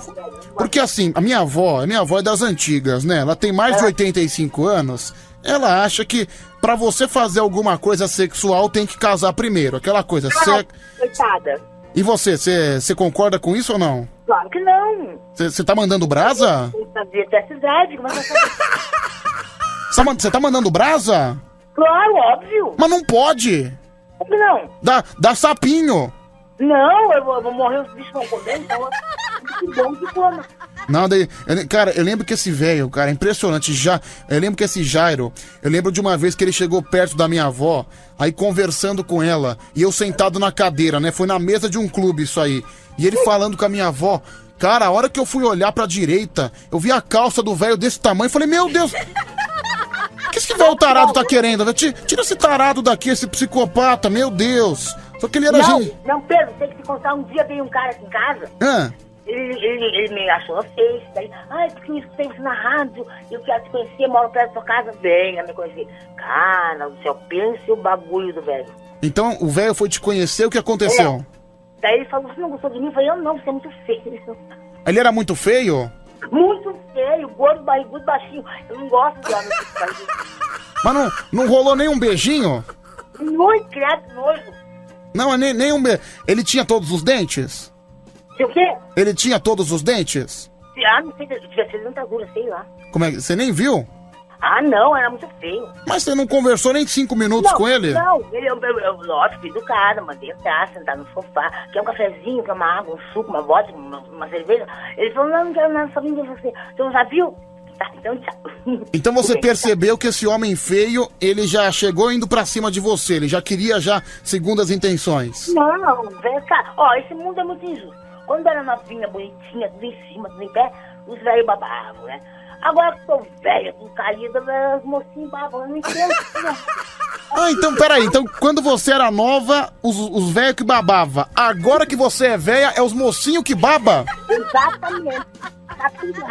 Porque assim, a minha avó, a minha avó é das antigas, né? Ela tem mais de 85 anos. Ela acha que pra você fazer alguma coisa sexual tem que casar primeiro. Aquela coisa. Ah, Você... coitada. E você, você você concorda com isso ou não? Claro que não. Você tá mandando brasa? Como é que vai fazer? Você tá Você tá mandando brasa? Claro, óbvio. Mas não pode! Como não? Dá, dá sapinho! Não, eu vou, eu vou morrer, os bichos vão comer, então... Que bom que coma. Não, daí, eu- cara, eu lembro que esse velho, cara, é impressionante. Já, eu lembro que esse Jairo, eu lembro de uma vez que ele chegou perto da minha avó, aí conversando com ela, e eu sentado na cadeira, né? Foi na mesa de um clube isso aí. E ele falando com a minha avó. Cara, a hora que eu fui olhar pra direita, eu vi a calça do velho desse tamanho e falei, meu Deus! O que esse velho tarado tá querendo? Tira esse tarado daqui, esse psicopata, meu Deus. Só que ele era não, gente. não, Pedro, tem que te contar. Um dia veio um cara aqui em casa. Ah, Ele, me achou feio, daí, ai, porque escutei isso na rádio, eu quero te conhecer, moro perto da sua casa, venha me conhecer. Cara do céu, pense o bagulho do velho. então o velho foi te conhecer, o que aconteceu? Daí ele falou, você não gostou de mim? Eu falei, eu não, você é muito feio. Ele era muito feio? Muito feio, gordo, barrigudo, baixinho. Eu não gosto de homem. Mas não, não rolou nem um beijinho? Muito criado nojo. Não, nem, nem um be... Ele tinha todos os dentes? Sei o quê? Ele tinha todos os dentes? Ah, não sei, devia ser dentadura, sei lá. Como é que... Você nem viu? Ah, não, era muito feio. Mas você não conversou nem cinco minutos não, com ele? Não, ele, eu, eu, eu, lógico, educado, mandei entrar, sentar no sofá, quer um cafezinho, quer uma água, um suco, uma vodka, uma, uma cerveja. Ele falou, não, não quero nada, só vim ver você. Você não já viu? Tá, então tchau. Então você percebeu que esse homem feio, ele já chegou indo pra cima de você, ele já queria já segundas intenções. Não, velho, cara, ó, esse mundo é muito injusto. Quando era novinha, bonitinha, tudo em cima, tudo em pé, os velhos babavam, né? Agora que tô velha, com caída, os mocinhos babam, eu não entendo. né? Ah, então peraí, então quando você era nova, os, os velhos que babava. Agora que você é velha, é os mocinhos que baba? Exatamente. Tá tudo.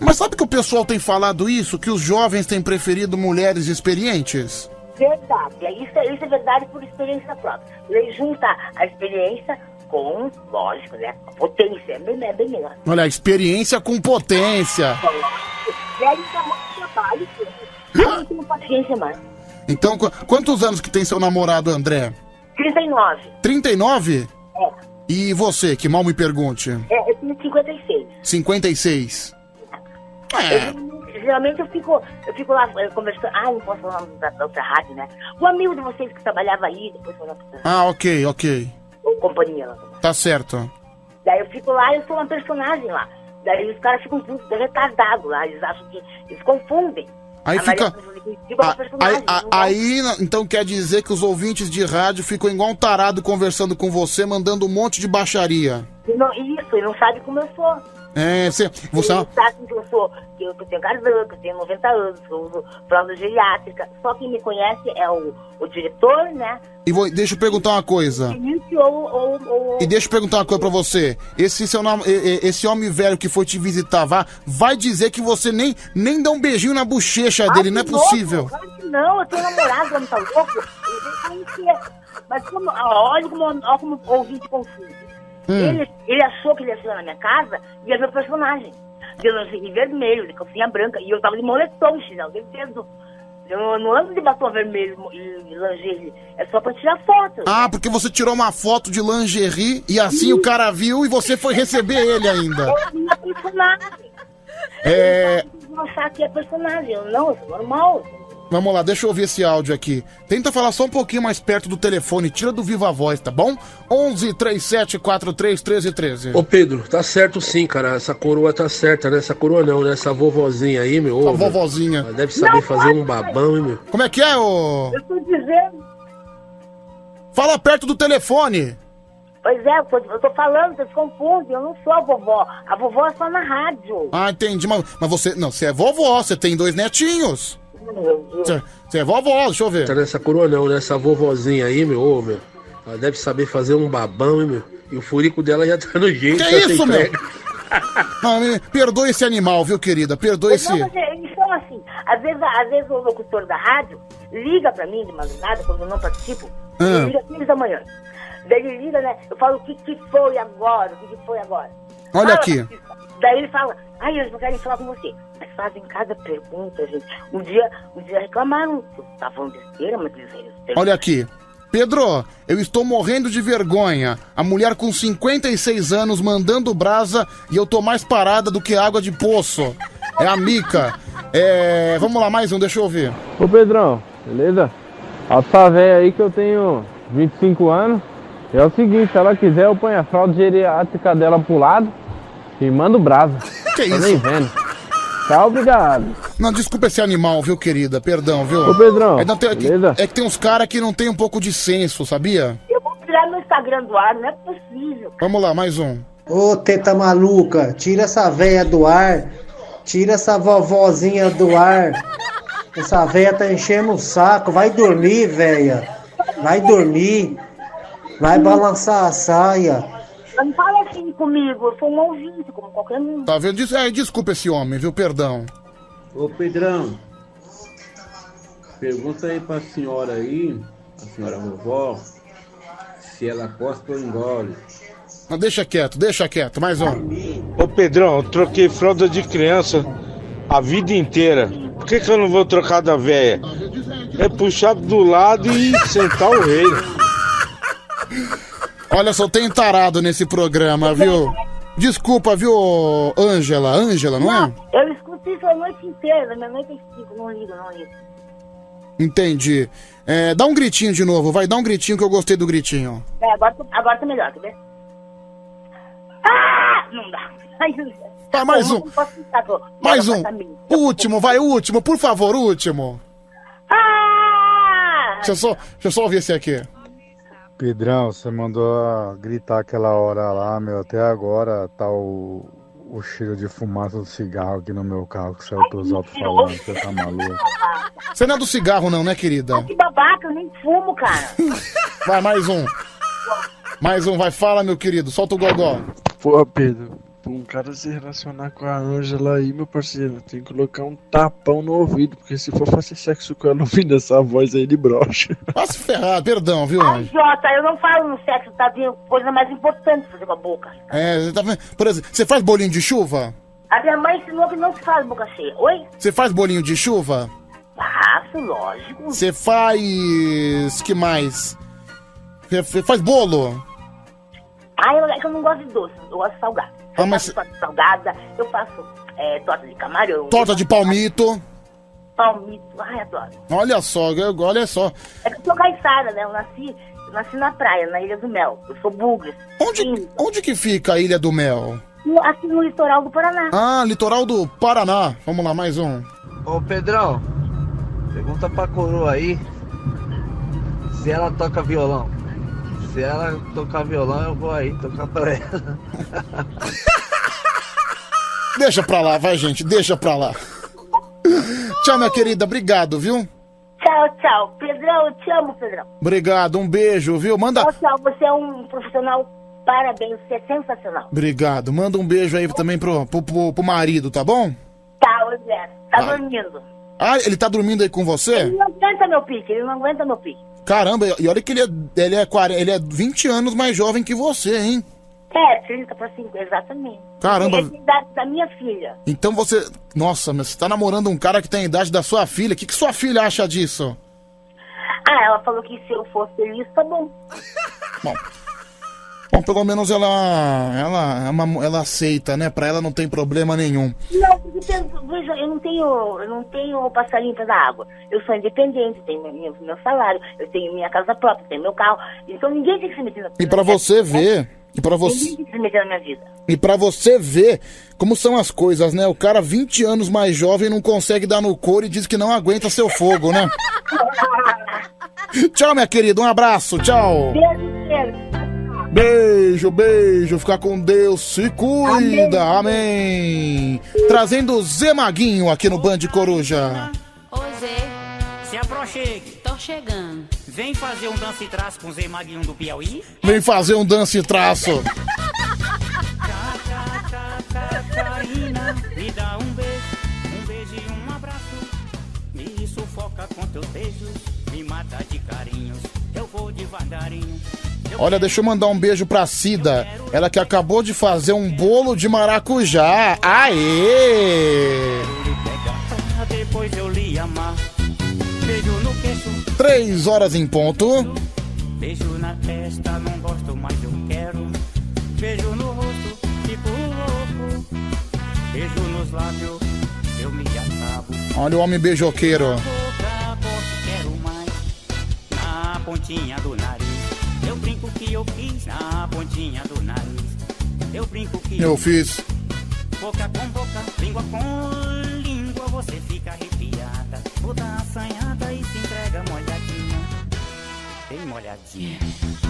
Mas sabe que o pessoal tem falado isso? Que os jovens têm preferido mulheres experientes? Verdade. É Isso, é- isso é verdade por experiência própria. Ele junta a experiência com, lógico, né? Potência. É bem, é bem melhor. Olha, experiência com potência. Velho dá muito trabalho, filho. Eu não tenho paciência mais. Então, qu- quantos anos que tem seu namorado, André? 39. 39? É. E você, que mal me pergunte? É, eu tenho 56. 56. É. Eu, geralmente eu fico, eu fico lá eh, conversando. Ah, não posso falar da, da outra rádio, né? O amigo de vocês que trabalhava aí, depois foi lá pra Ah, ok, ok. Ou companhia lá. Tá certo. Daí eu fico lá e eu sou uma personagem lá. Daí os caras ficam tudo retardados lá, eles acham que. Eles confundem. Aí a fica- Maria com a Aí, a- aí, então quer dizer que os ouvintes de rádio ficam igual um tarado conversando com você, mandando um monte de baixaria. E não, isso, ele não sabe como eu sou. É, você, você Ele sabe que eu sou, que eu, que eu tenho que eu tenho 90 anos, que eu uso fralda geriátrica. Só quem me conhece é o, o diretor, né? e vou, deixa eu perguntar uma coisa. Ou, ou, ou E deixa eu perguntar uma coisa pra você. Esse seu nome, esse homem velho que foi te visitar, vai, vai dizer que você nem, nem dá um beijinho na bochecha dele, não é que louco, possível. Claro que não, eu tenho namorado, homem tá louco. Ele vem conhecer. Mas como, olha como, olha como ouvinte confunde. Hum. Ele, ele achou que ele ia chegar na minha casa e ia ver o personagem. De lingerie vermelho, de calcinha branca. E eu tava de moletom, chinelo de dedo. Eu não ando de batom vermelho e lingerie. É só pra tirar foto. Ah, porque você tirou uma foto de lingerie e assim o cara viu e você foi receber ele ainda. É a minha personagem. É. Vocês vão achar que é personagem. Eu não, eu sou normal. Vamos lá, deixa eu ouvir esse áudio aqui. Tenta falar só um pouquinho mais perto do telefone, tira do viva voz, tá bom? 11 37 43 13 13. Ô Pedro, tá certo sim, cara. Essa coroa tá certa, né? Essa coroa não, né? Essa vovozinha aí, meu. ô, A meu. vovozinha. Ela deve saber fazer um babão, hein, meu. Como é que é, ô? Eu tô dizendo. Fala perto do telefone. Pois é, eu tô, eu tô falando, vocês confundem. Eu não sou a vovó. A vovó é só na rádio. Ah, entendi. Mas, mas você. Não, você é vovó, você tem dois netinhos. Você, é vovó, deixa eu ver. Tá nessa coroa não, né? Essa vovozinha aí, meu. Ô, meu. Ela deve saber fazer um babão, hein, meu. E o furico dela já tá no jeito. Que isso, meu? me- perdoe esse animal, viu, querida? Perdoe esse. Não, mas é- eles são assim. Às vezes, às vezes o locutor da rádio liga pra mim de madrugada, quando eu não participo. Ah. Ele liga às 15 da manhã. Daí ele liga, né? Eu falo, o que, que foi agora? O que, que foi agora? Olha Fala, aqui. Daí ele fala, ai, eles não querem falar com você. Mas fazem cada pergunta, gente. Um dia, um dia reclamaram que eu tava falando besteira, mas eles... Olha aqui. Pedro, eu estou morrendo de vergonha. A mulher com 56 anos mandando brasa e eu tô mais parada do que água de poço. É a Mica. É, vamos lá, mais um, deixa eu ouvir. Ô Pedrão, beleza? A essa véia aí que eu tenho 25 anos. É o seguinte, se ela quiser, eu ponho a fralda geriátrica dela pro lado e mando brasa. Que Tô isso? nem vendo. Tá obrigado. Não, desculpa esse animal, viu, querida? Perdão, viu? Ô, Pedrão, É, não, tem- é que- beleza? é que tem uns caras que não tem um pouco de senso, sabia? Eu vou tirar meu Instagram do ar, não é possível. Vamos lá, mais um. Ô, teta maluca, tira essa véia do ar. Tira essa vovozinha do ar. Essa véia tá enchendo o saco. Vai dormir, véia. Vai dormir. Vai balançar a saia. Não fala assim comigo, eu sou um ouvinte, como qualquer um. Tá vendo? Des- é, desculpa esse homem, viu? Perdão. Ô Pedrão, pergunta aí pra senhora aí, a senhora vovó, se ela cospe ou engole. Mas deixa quieto, deixa quieto. Mais um. Ô Pedrão, eu troquei fralda de criança a vida inteira. Por que, que eu não vou trocar da véia? É puxar do lado e sentar o rei. Olha só, tem tarado nesse programa, viu? Desculpa, viu, Ângela? Ângela, não é? Eu escuto isso a noite inteira, minha noite é cinco, não ligo, não ligo. Entendi. É, dá um gritinho de novo, vai, dá um gritinho que eu gostei do gritinho. É, agora, agora tá melhor, quer ver? Ah! Não dá. Não. Tá, mais um. não ficar, Mais um. Último, vai, último, por favor, último. Ah! Deixa eu só, deixa eu só ouvir esse aqui. Pedrão, você mandou a gritar aquela hora lá, meu. Até agora tá o, o cheiro de fumaça do cigarro aqui no meu carro que saiu pelos alto-falantes. Você tá maluco? Você não é do cigarro, não, né, querida? Que babaca, eu nem fumo, cara. Vai, mais um. Mais um, vai, fala, meu querido, solta o gogó. Pô, Pedro, pra um cara se relacionar com a Ângela aí, meu parceiro, tem que colocar um tapão no ouvido, porque se for fazer sexo com ela ouvindo essa voz aí de brocha. Vai se ferrar, perdão, viu, Ai, Ângela? Jota, eu não falo no sexo, tá vendo? Coisa mais importante fazer com a boca. É, você tá vendo? Por exemplo, você faz bolinho de chuva? A minha mãe ensinou que não se faz boca cheia. Oi? Você faz bolinho de chuva? Faço, lógico. Você faz. que mais? Você faz bolo? Ah, eu, é que eu não gosto de doce, eu gosto de salgado. Eu Ah, mas- faço torta salgada, eu faço é, torta de camarão. Torta de palmito. Palmito, ai, adoro. Olha só, eu- olha só. É que eu sou caiçara, né? Eu nasci, eu nasci na praia, na Ilha do Mel. Eu sou bugre. Onde, onde que fica a Ilha do Mel? No- Aqui no litoral do Paraná. Ah, litoral do Paraná. Vamos lá, mais um. Ô Pedrão, pergunta pra coroa aí se ela toca violão. Se ela tocar violão, eu vou aí tocar pra ela. Deixa pra lá, vai, gente, deixa pra lá. Tchau, minha querida, obrigado, viu? Tchau, tchau. Pedrão, eu te amo, Pedrão. Obrigado, um beijo, viu? Manda. Tchau, tchau. Você é um profissional. Parabéns, você é sensacional. Obrigado, manda um beijo aí também pro, pro, pro, pro marido, tá bom? Tá, Zé. Tá Vai. dormindo. Ah, ele tá dormindo aí com Ele você? não aguenta meu pique, ele não aguenta meu pique. Caramba, e olha que ele é, ele é, 40, ele é 20 anos mais jovem que você, hein? É, 30 pra 5, exatamente. Caramba. Ele tem a idade da minha filha. Então você. Nossa, mas você tá namorando um cara que tem a idade da sua filha. O que, que sua filha acha disso? Ah, ela falou que se eu for feliz, tá bom. Bom, pelo menos ela. Ela, é uma- ela aceita, né? Pra ela não tem problema nenhum. Não, porque pensa, veja, eu não tenho, eu não tenho passarinho pra dar água. Eu sou independente, tenho meu, meu salário, eu tenho minha casa própria, tenho meu carro. Então ninguém tem que se meter na E pra você ver. E pra você. Ninguém tem que se meter na minha vida. E pra você ver como são as coisas, né? O cara 20 anos mais jovem não consegue dar no couro e diz que não aguenta seu fogo, né? tchau, minha querida. Um abraço. Tchau. Beijo, beijo. Fica com Deus. Se cuida. Amém. Trazendo o Zé Maguinho aqui no Band Coruja. Ô Zé, se aproxime. Tô chegando. Vem fazer um dança e traço com o Zé Maguinho do Piauí. Vem fazer um dance e traço. Catarina, me dá um beijo, um beijo e um abraço. Me sufoca com teus beijos, me mata de carinhos. Eu vou devagarinho. Olha, deixa eu mandar um beijo pra Cida. Ela que acabou de fazer um bolo de maracujá. Aê! Três horas em ponto. beijo na testa, não gosto, mas eu quero. Beijo no rosto, fico louco. Beijo nos lábios, eu me acabo. Olha o homem beijoqueiro. Na pontinha do nariz. Eu brinco que eu fiz na pontinha do nariz. Eu brinco que Eu fiz. Boca com boca, língua com língua, você fica arrepiada. Toda assanhada e se entrega molhadinha. Bem molhadinha.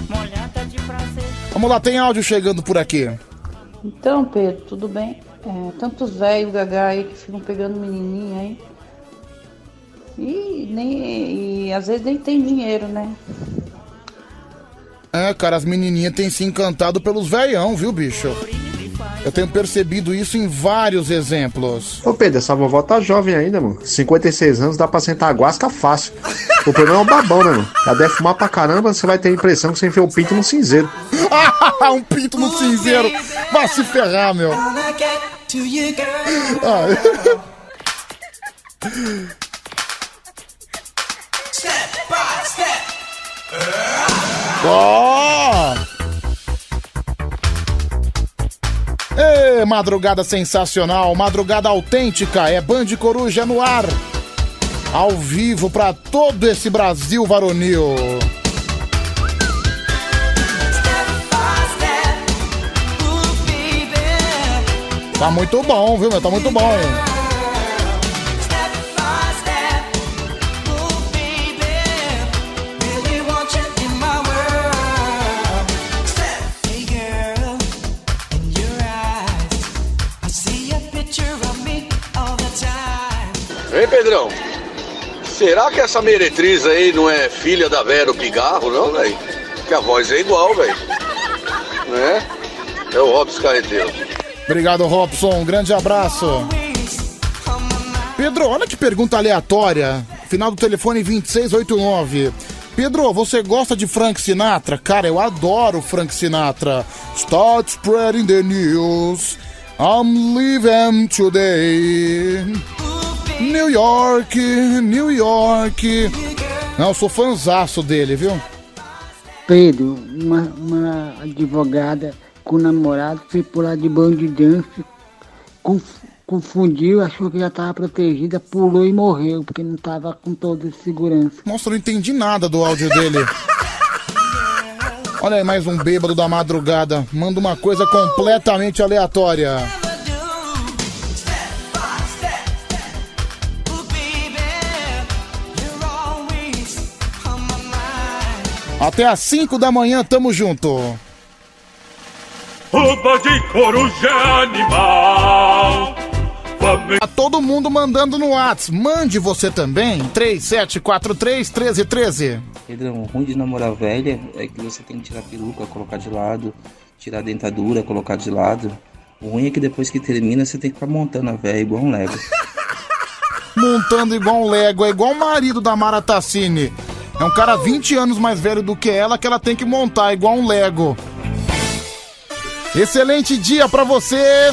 Molhada de prazer. Vamos lá, tem áudio chegando por aqui. Então, Pedro, tudo bem? É, tantos velhos gaga aí que ficam pegando menininha aí. E, nem, e às vezes nem tem dinheiro, né? É, cara, as menininhas têm se encantado pelos veião, viu, bicho? Eu tenho percebido isso em vários exemplos. Ô Pedro, essa vovó tá jovem ainda, mano. 56 anos dá pra sentar a guasca fácil. O problema é o babão, né, mano? Ela deve fumar pra caramba, você vai ter a impressão que você enfiou o pinto no cinzeiro. um pinto no cinzeiro. Vai se ferrar, meu. Ah. Ó! Ê, madrugada sensacional, madrugada autêntica, é Band Coruja no ar. Ao vivo pra todo esse Brasil varonil. Tá muito bom, viu, meu? Tá muito bom. Hein, Pedrão? Será que essa meretriz aí não é filha da Vera Pigarro, não, velho? Que a voz é igual, velho. Né? É o Robson Carreteiro. Obrigado, Robson. Um grande abraço. Pedro, olha que pergunta aleatória. Final do telefone 2689. Pedro, você gosta de Frank Sinatra? Cara, eu adoro Frank Sinatra. Start spreading the news. I'm leaving today. New York, New York. Não, eu sou fãzaço dele, viu? Pedro, uma, uma advogada com o namorado foi pular de banho de dança, conf- confundiu, achou que já estava protegida, pulou e morreu, porque não estava com toda a segurança. Nossa, eu não entendi nada do áudio dele. Olha aí, mais um bêbado da madrugada. Manda uma coisa completamente aleatória. Até às 5 da manhã, tamo junto. Roupa de coruja animal. Tá todo mundo mandando no Whats. Mande você também. 3743 1313. Pedrão, o ruim de namorar velha é que você tem que tirar a peruca, colocar de lado, tirar a dentadura, colocar de lado. O ruim é que depois que termina, você tem que ficar montando a velha igual um Lego. Montando igual um Lego, é igual o marido da Mara Tassini. É um cara 20 anos mais velho do que ela que ela tem que montar igual um Lego. Excelente dia pra você.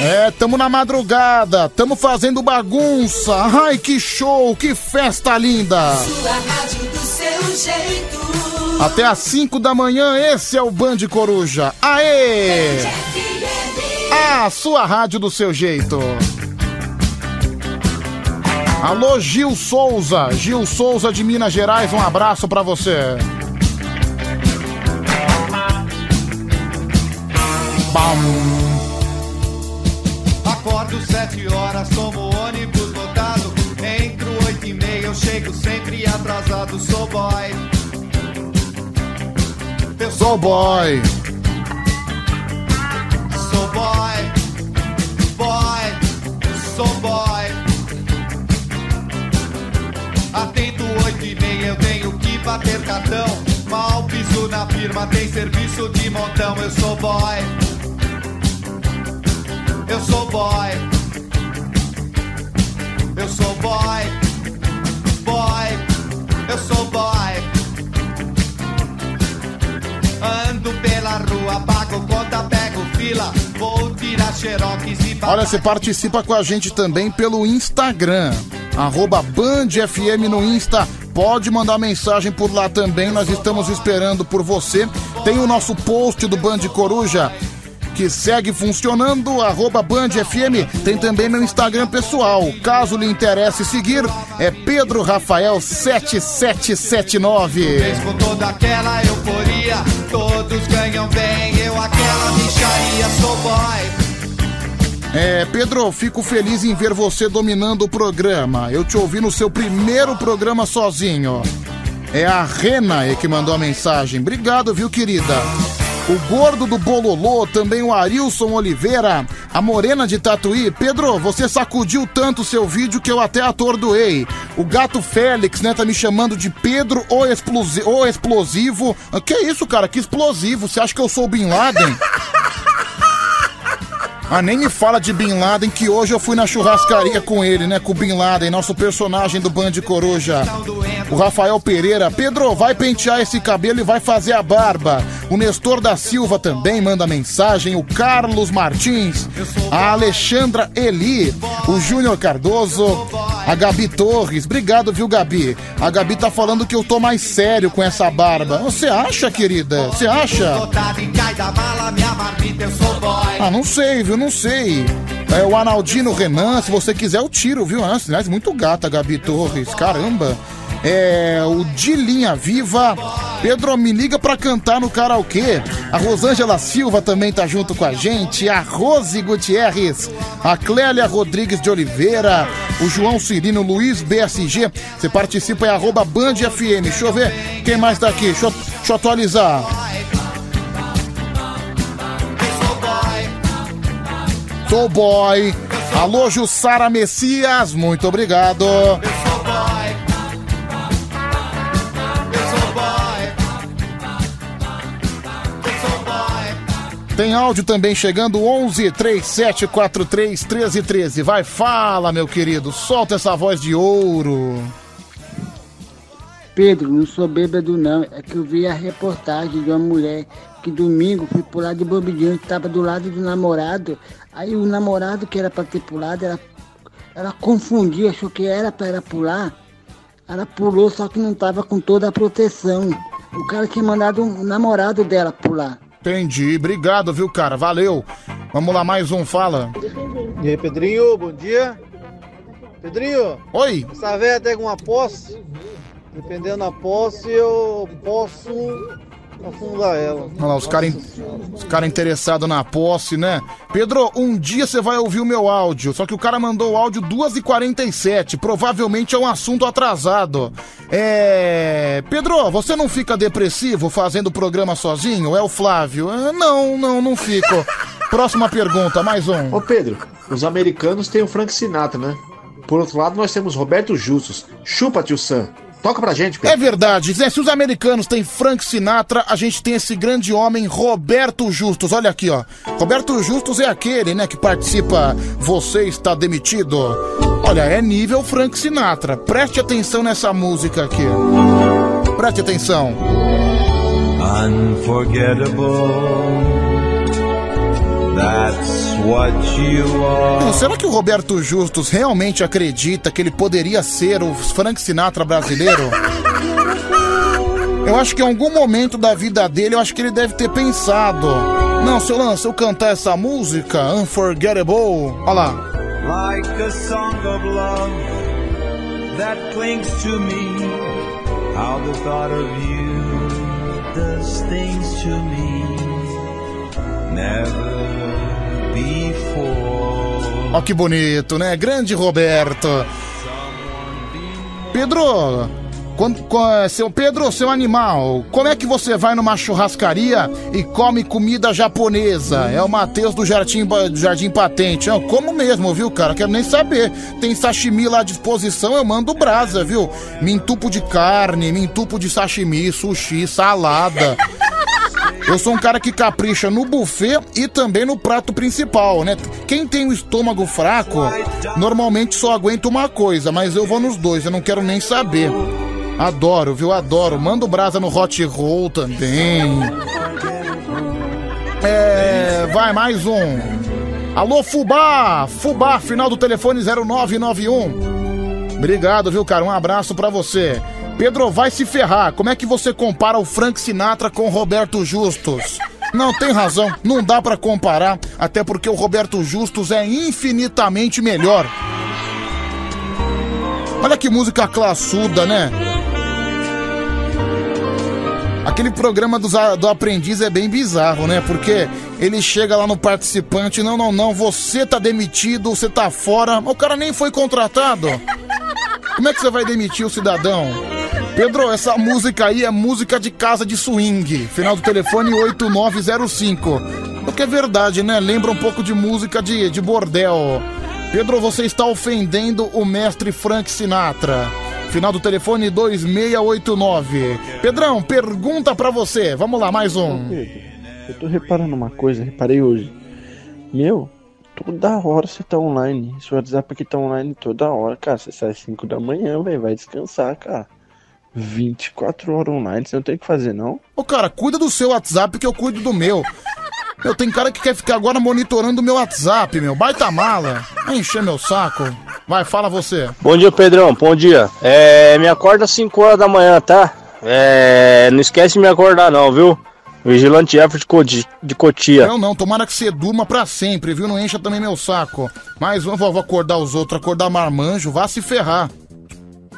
É, tamo na madrugada, tamo fazendo bagunça. Ai, que show, que festa linda. Sua rádio do seu jeito. Até às 5 da manhã, esse é o Band Coruja. Aê! A sua rádio do seu jeito. Alô, Gil Souza. Gil Souza de Minas Gerais, um abraço pra você. Bam. Acordo sete horas, tomo ônibus lotado. Entro oito e meia, eu chego sempre atrasado. Sou boy. Eu Sou boy. Sou boy. Boy. Sou boy. Atento oito e meia, eu tenho que bater cartão. Mal piso na firma, tem serviço de montão. Eu sou boy. Eu sou boy. Eu sou boy. Boy. Eu sou boy. Ando pela rua, pago conta, pego fila. Vou tirar xerox e Olha, você participa com a gente também pelo Instagram. Arroba Band FM no Insta. Pode mandar mensagem por lá também. Nós estamos esperando por você. Tem o nosso post do Band Coruja que segue funcionando, arroba Band FM. Tem também meu Instagram pessoal. Caso lhe interesse seguir, é Pedro Rafael 7779. com toda aquela euforia. Todos ganham bem, eu aquela micharia. Sou boy. É, Pedro, fico feliz em ver você dominando o programa. Eu te ouvi no seu primeiro programa sozinho. É a Rena que mandou a mensagem. Obrigado, viu, querida? o gordo do Bololô, também o Arilson Oliveira, a morena de Tatuí. Pedro, você sacudiu tanto seu vídeo que eu até atordoei. O gato Félix, né, tá me chamando de Pedro o, explosi o explosivo. Ah, Que isso, cara? Que explosivo? Você acha que eu sou o Bin Laden? Ah, nem me fala de Bin Laden, que hoje eu fui na churrascaria com ele, né? Com o Bin Laden, nosso personagem do Band Coruja. O Rafael Pereira. Pedro, vai pentear esse cabelo e vai fazer a barba. O Nestor da Silva também manda mensagem. O Carlos Martins. A Alexandra Eli. O Júnior Cardoso. A Gabi Torres. Obrigado, viu, Gabi? A Gabi tá falando que eu tô mais sério com essa barba. Você acha, querida? Você acha? Ah, não sei, viu? Não sei. É o Analdino Renan, se você quiser eu tiro, viu? Ah, Aliás, muito gata, Gabi Torres. Caramba. É o de Linha Viva. Pedro, me liga pra cantar no karaokê. A Rosângela Silva também tá junto com a gente. A Rose Gutierrez. A Clélia Rodrigues de Oliveira. O João Cirino Luiz BSG. Você participa em arroba Band FM. Deixa eu ver quem mais tá aqui. Deixa eu, deixa eu atualizar. Sou boy. Alô, Jussara Messias, muito obrigado. Tem áudio também chegando 11 3743 1313. Vai, fala, meu querido. Solta essa voz de ouro. Pedro, não sou bêbado não. É que eu vi a reportagem de uma mulher que domingo foi pular de bobidinho, que tava do lado do namorado. Aí o namorado que era pra ter pulado, ela, ela confundiu, achou que era pra ela pular. Ela pulou, só que não tava com toda a proteção. O cara tinha mandado o namorado dela pular. Entendi. Obrigado, viu, cara? Valeu. Vamos lá, mais um, fala. E aí, Pedrinho, bom dia. Pedrinho. Oi. Essa velha tem alguma posse? Dependendo da posse, eu posso afundar ela. Olha lá, os caras cara interessados na posse, né? Pedro, um dia você vai ouvir o meu áudio, só que o cara mandou o áudio 2h47, provavelmente é um assunto atrasado. É. Pedro, você não fica depressivo fazendo o programa sozinho? É o Flávio? Ah, Não, não, não fico. Próxima pergunta, mais um. Ô Pedro, os americanos têm o Frank Sinatra, né? Por outro lado, nós temos Roberto Justus. Chupa, tio Sam. Toca pra gente, Pedro. É verdade, né? Se os americanos têm Frank Sinatra, a gente tem esse grande homem Roberto Justus. Olha aqui, ó. Roberto Justus é aquele, né, que participa Você Está Demitido. Olha, é nível Frank Sinatra. Preste atenção nessa música aqui. Preste atenção. Unforgettable. That's. Hum, Será que o Roberto Justus realmente acredita que ele poderia ser o Frank Sinatra brasileiro? Eu acho que em algum momento da vida dele, eu acho que ele deve ter pensado. Não, seu Lance, eu cantar essa música, Unforgettable. Olha lá. Like a song of love that clings to me. How the thought of you does things to me. Never Ó que bonito, né? Grande Roberto. Pedro, quando, co- seu Pedro, seu animal, como é que você vai numa churrascaria e come comida japonesa? É o Matheus do Jardim, do Jardim Patente. Eu como mesmo, viu, cara? Quero nem saber. Tem sashimi lá à disposição, eu mando brasa, viu? Me entupo de carne, me entupo de sashimi, sushi, salada. Eu sou um cara que capricha no buffet e também no prato principal, né? Quem tem o estômago fraco, normalmente só aguenta uma coisa, mas eu vou nos dois, eu não quero nem saber. Adoro, viu? Adoro. Manda o brasa no hot roll também. É, vai mais um. Alô, Fubá! Fubá, final do telefone 0991. Obrigado, viu, cara? Um abraço pra você. Pedro, vai se ferrar. Como é que você compara o Frank Sinatra com o Roberto Justus? Não, tem razão. Não dá pra comparar, até porque o Roberto Justus é infinitamente melhor. Olha que música classuda, né? Aquele programa dos a- do aprendiz é bem bizarro, né? Porque ele chega lá no participante, não, não, não, você tá demitido, você tá fora, o cara nem foi contratado. Como é que você vai demitir o cidadão? Pedro, essa música aí é música de casa de swing. Final do telefone 8905. O que é verdade, né? Lembra um pouco de música de, de bordel. Pedro, você está ofendendo o mestre Frank Sinatra. Final do telefone 2689. Pedrão, pergunta pra você. Vamos lá, mais um. Eu tô reparando uma coisa, reparei hoje. Meu, toda hora você tá online. Seu WhatsApp aqui tá online toda hora, cara. Você sai às 5 da manhã, velho. Vai descansar, cara. 24 horas online, você não tem o que fazer, não? Ô, cara, cuida do seu WhatsApp que eu cuido do meu. Meu, tem cara que quer ficar agora monitorando o meu WhatsApp, meu. Baita mala. Vai encher meu saco. Vai, fala você. Bom dia, Pedrão. Bom dia. É, me acorda às 5 horas da manhã, tá? É, não esquece de me acordar, não, viu? Vigilante F de, Coti- de Cotia. Eu não, tomara que você durma pra sempre, viu? Não encha também meu saco. Mas eu vou vou acordar os outros, acordar marmanjo, vá se ferrar.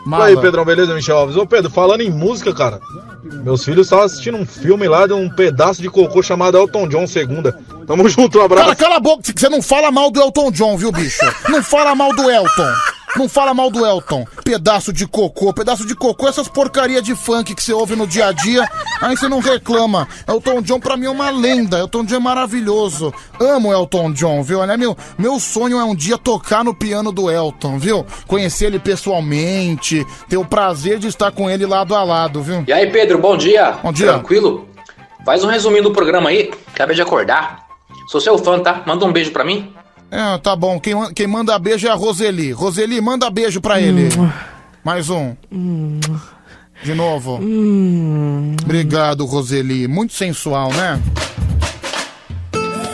E aí, Pedrão, beleza, Michel Alves? Ô, Pedro, falando em música, cara, meus filhos estavam assistindo um filme lá de um pedaço de cocô chamado Elton John Segunda. Tamo junto, um abraço. Cara, cala a boca, que você não fala mal do Elton John, viu, bicho? Não fala mal do Elton. Não fala mal do Elton. Pedaço de cocô, pedaço de cocô, essas porcaria de funk que você ouve no dia a dia, aí você não reclama. Elton John pra mim é uma lenda, Elton John é maravilhoso. Amo Elton John, viu? Olha, meu, meu sonho é um dia tocar no piano do Elton, viu? Conhecer ele pessoalmente, ter o prazer de estar com ele lado a lado, viu? E aí, Pedro, bom dia. Bom dia. Tranquilo? Faz um resuminho do programa aí. Acabei de acordar. Sou seu fã, tá? Manda um beijo pra mim. É, tá bom. Quem, quem manda beijo é a Roseli. Roseli, manda beijo pra ele. Mais um. De novo. Obrigado, Roseli. Muito sensual, né?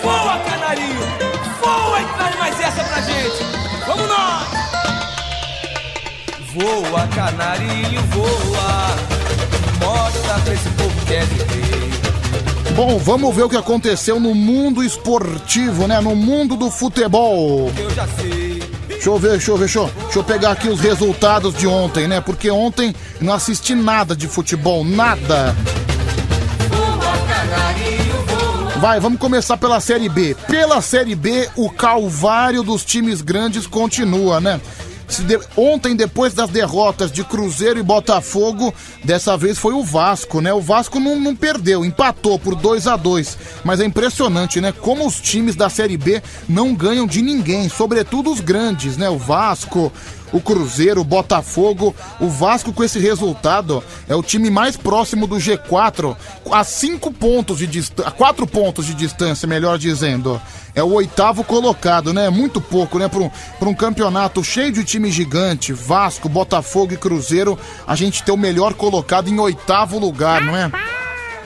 Voa, canarinho! Voa e traz mais essa pra gente! Vamos nós! Voa, canarinho, voa! Mostra pra esse povo que é viver. Bom, vamos ver o que aconteceu no mundo esportivo, né? No mundo do futebol. Deixa eu ver, deixa eu ver, deixa eu, deixa eu pegar aqui os resultados de ontem, né? Porque ontem não assisti nada de futebol, nada. Vai, vamos começar pela Série B. Pela Série B, o calvário dos times grandes continua, né? De- Ontem, depois das derrotas de Cruzeiro e Botafogo, dessa vez foi o Vasco, né? O Vasco não, não perdeu, empatou por 2 a 2 Mas é impressionante, né? Como os times da Série B não ganham de ninguém, sobretudo os grandes, né? O Vasco, o Cruzeiro, o Botafogo. O Vasco, com esse resultado, é o time mais próximo do G4, a cinco pontos de distância, quatro pontos de distância, melhor dizendo. É o oitavo colocado, né? Muito pouco, né? Para um, um campeonato cheio de time gigante, Vasco, Botafogo e Cruzeiro, a gente ter o melhor colocado em oitavo lugar, não é?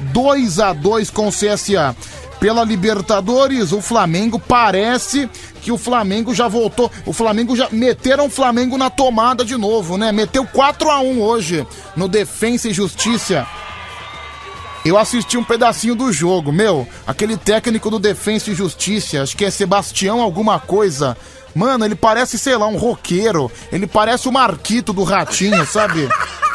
2 a 2 com o CSA. Pela Libertadores, o Flamengo parece que o Flamengo já voltou. O Flamengo já meteram o Flamengo na tomada de novo, né? Meteu 4 a 1 hoje no Defensa e Justiça. Eu assisti um pedacinho do jogo, meu. Aquele técnico do Defensa e Justiça, acho que é Sebastião alguma coisa. Mano, ele parece, sei lá, um roqueiro. Ele parece o Marquito do Ratinho, sabe?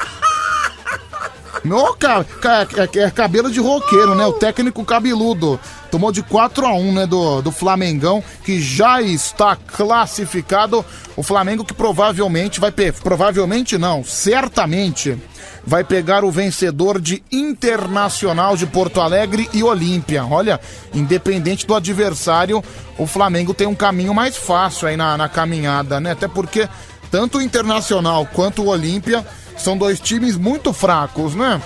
Meu, ca, ca- é, é cabelo de roqueiro, né? O técnico cabeludo. Tomou de 4 a 1 né? Do, do Flamengão, que já está classificado. O Flamengo que provavelmente vai. Provavelmente não, certamente vai pegar o vencedor de Internacional de Porto Alegre e Olímpia. Olha, independente do adversário, o Flamengo tem um caminho mais fácil aí na, na caminhada, né? Até porque tanto o Internacional quanto o Olímpia são dois times muito fracos, né?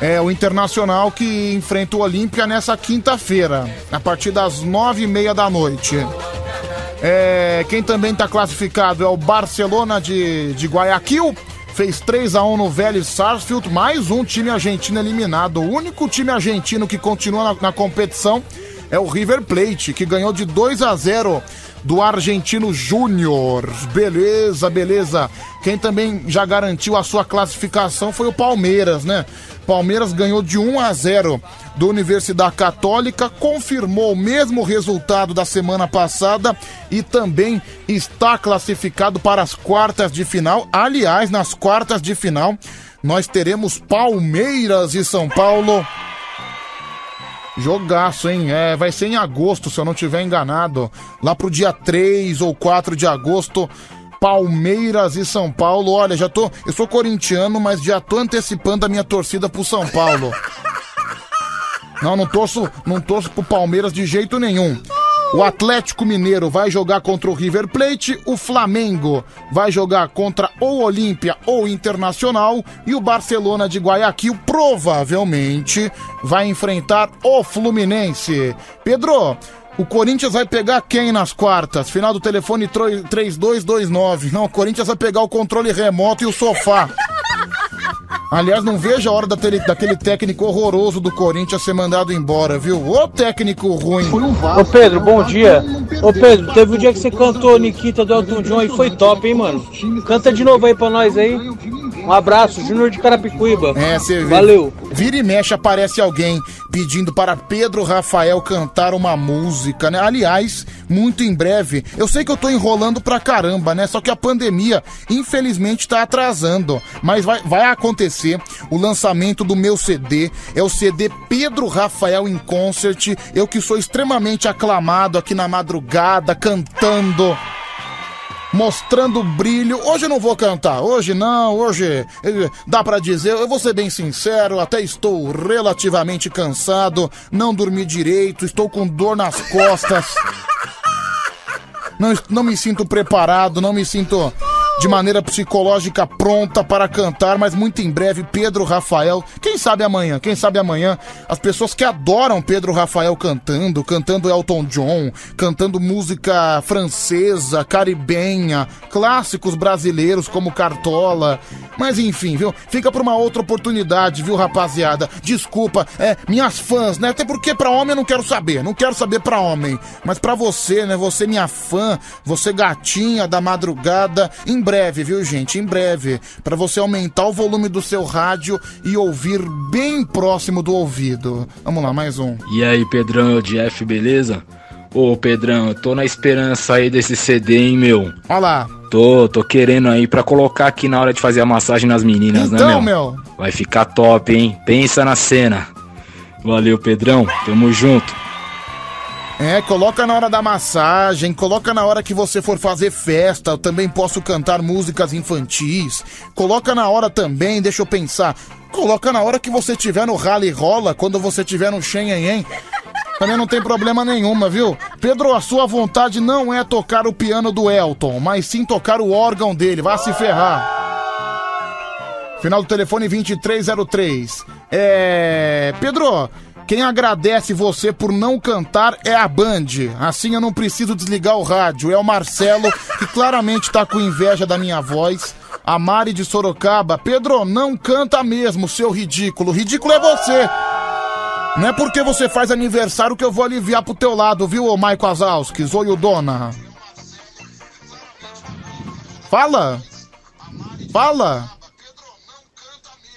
É o Internacional que enfrenta o Olímpia nessa quinta-feira, a partir das nove e meia da noite. É, quem também está classificado é o Barcelona de, de Guayaquil. Fez 3 a 1 no Vélez Sarsfield, mais um time argentino eliminado. O único time argentino que continua na, na competição é o River Plate, que ganhou de 2 a 0 do Argentino Júnior. Beleza, beleza. Quem também já garantiu a sua classificação foi o Palmeiras, né? Palmeiras ganhou de 1 a 0 do Universidade Católica, confirmou o mesmo resultado da semana passada e também está classificado para as quartas de final. Aliás, nas quartas de final, nós teremos Palmeiras e São Paulo. Jogaço, hein? É, vai ser em agosto, se eu não tiver enganado. Lá pro dia 3 ou 4 de agosto, Palmeiras e São Paulo. Olha, já tô. Eu sou corintiano, mas já tô antecipando a minha torcida pro São Paulo. Não, não torço, não torço pro Palmeiras de jeito nenhum. O Atlético Mineiro vai jogar contra o River Plate, o Flamengo vai jogar contra ou Olímpia ou Internacional e o Barcelona de Guayaquil provavelmente vai enfrentar o Fluminense. Pedro, o Corinthians vai pegar quem nas quartas? Final do telefone tro- 3229. Não, o Corinthians vai pegar o controle remoto e o sofá. Aliás, não vejo a hora daquele, daquele técnico horroroso do Corinthians ser mandado embora, viu? Ô técnico ruim. Ô Pedro, bom dia. Ô Pedro, teve um dia que você cantou Nikita do Elton John e foi top, hein, mano? Canta de novo aí pra nós aí. Um abraço, Júnior de Carapicuíba. É, você vê. Valeu. Vira e mexe, aparece alguém pedindo para Pedro Rafael cantar uma música, né? Aliás, muito em breve. Eu sei que eu tô enrolando pra caramba, né? Só que a pandemia, infelizmente, tá atrasando. Mas vai, vai acontecer o lançamento do meu CD. É o CD Pedro Rafael em Concert. Eu que sou extremamente aclamado aqui na madrugada, cantando mostrando brilho. Hoje eu não vou cantar, hoje não, hoje eh, dá pra dizer, eu vou ser bem sincero, até estou relativamente cansado, não dormi direito, estou com dor nas costas. Não, não me sinto preparado, não me sinto de maneira psicológica pronta para cantar, mas muito em breve Pedro Rafael, quem sabe amanhã, quem sabe amanhã, as pessoas que adoram Pedro Rafael cantando, cantando Elton John, cantando música francesa, caribenha, clássicos brasileiros como Cartola, mas enfim, viu? Fica pra uma outra oportunidade, viu, rapaziada? Desculpa, é, minhas fãs, né? Até porque pra homem eu não quero saber, não quero saber pra homem, mas pra você, né? Você minha fã, você gatinha da madrugada, em breve, viu, gente? Em breve, Pra você aumentar o volume do seu rádio e ouvir bem próximo do ouvido. Vamos lá, mais um. E aí, Pedrão, é o Jeff, beleza? Ô, Pedrão, eu tô na esperança aí desse CD, hein, meu? Olha lá. Tô, tô querendo aí pra colocar aqui na hora de fazer a massagem nas meninas, Então, né, meu? meu. Vai ficar top, hein? Pensa na cena. Valeu, Pedrão. Tamo junto. É, coloca na hora da massagem, coloca na hora que você for fazer festa, eu também posso cantar músicas infantis. Coloca na hora também, deixa eu pensar. Coloca na hora que você tiver no rally rola, quando você tiver no Xenhenhen. Também não tem problema nenhuma, viu? Pedro, a sua vontade não é tocar o piano do Elton, mas sim tocar o órgão dele. Vá se ferrar. Final do telefone 2303. É. Pedro, quem agradece você por não cantar é a Band. Assim eu não preciso desligar o rádio. É o Marcelo, que claramente tá com inveja da minha voz. A Mari de Sorocaba. Pedro, não canta mesmo, seu ridículo. Ridículo é você. Não é porque você faz aniversário que eu vou aliviar pro teu lado, viu, ô Maiko Azalski, Zoio Dona? Fala! Fala!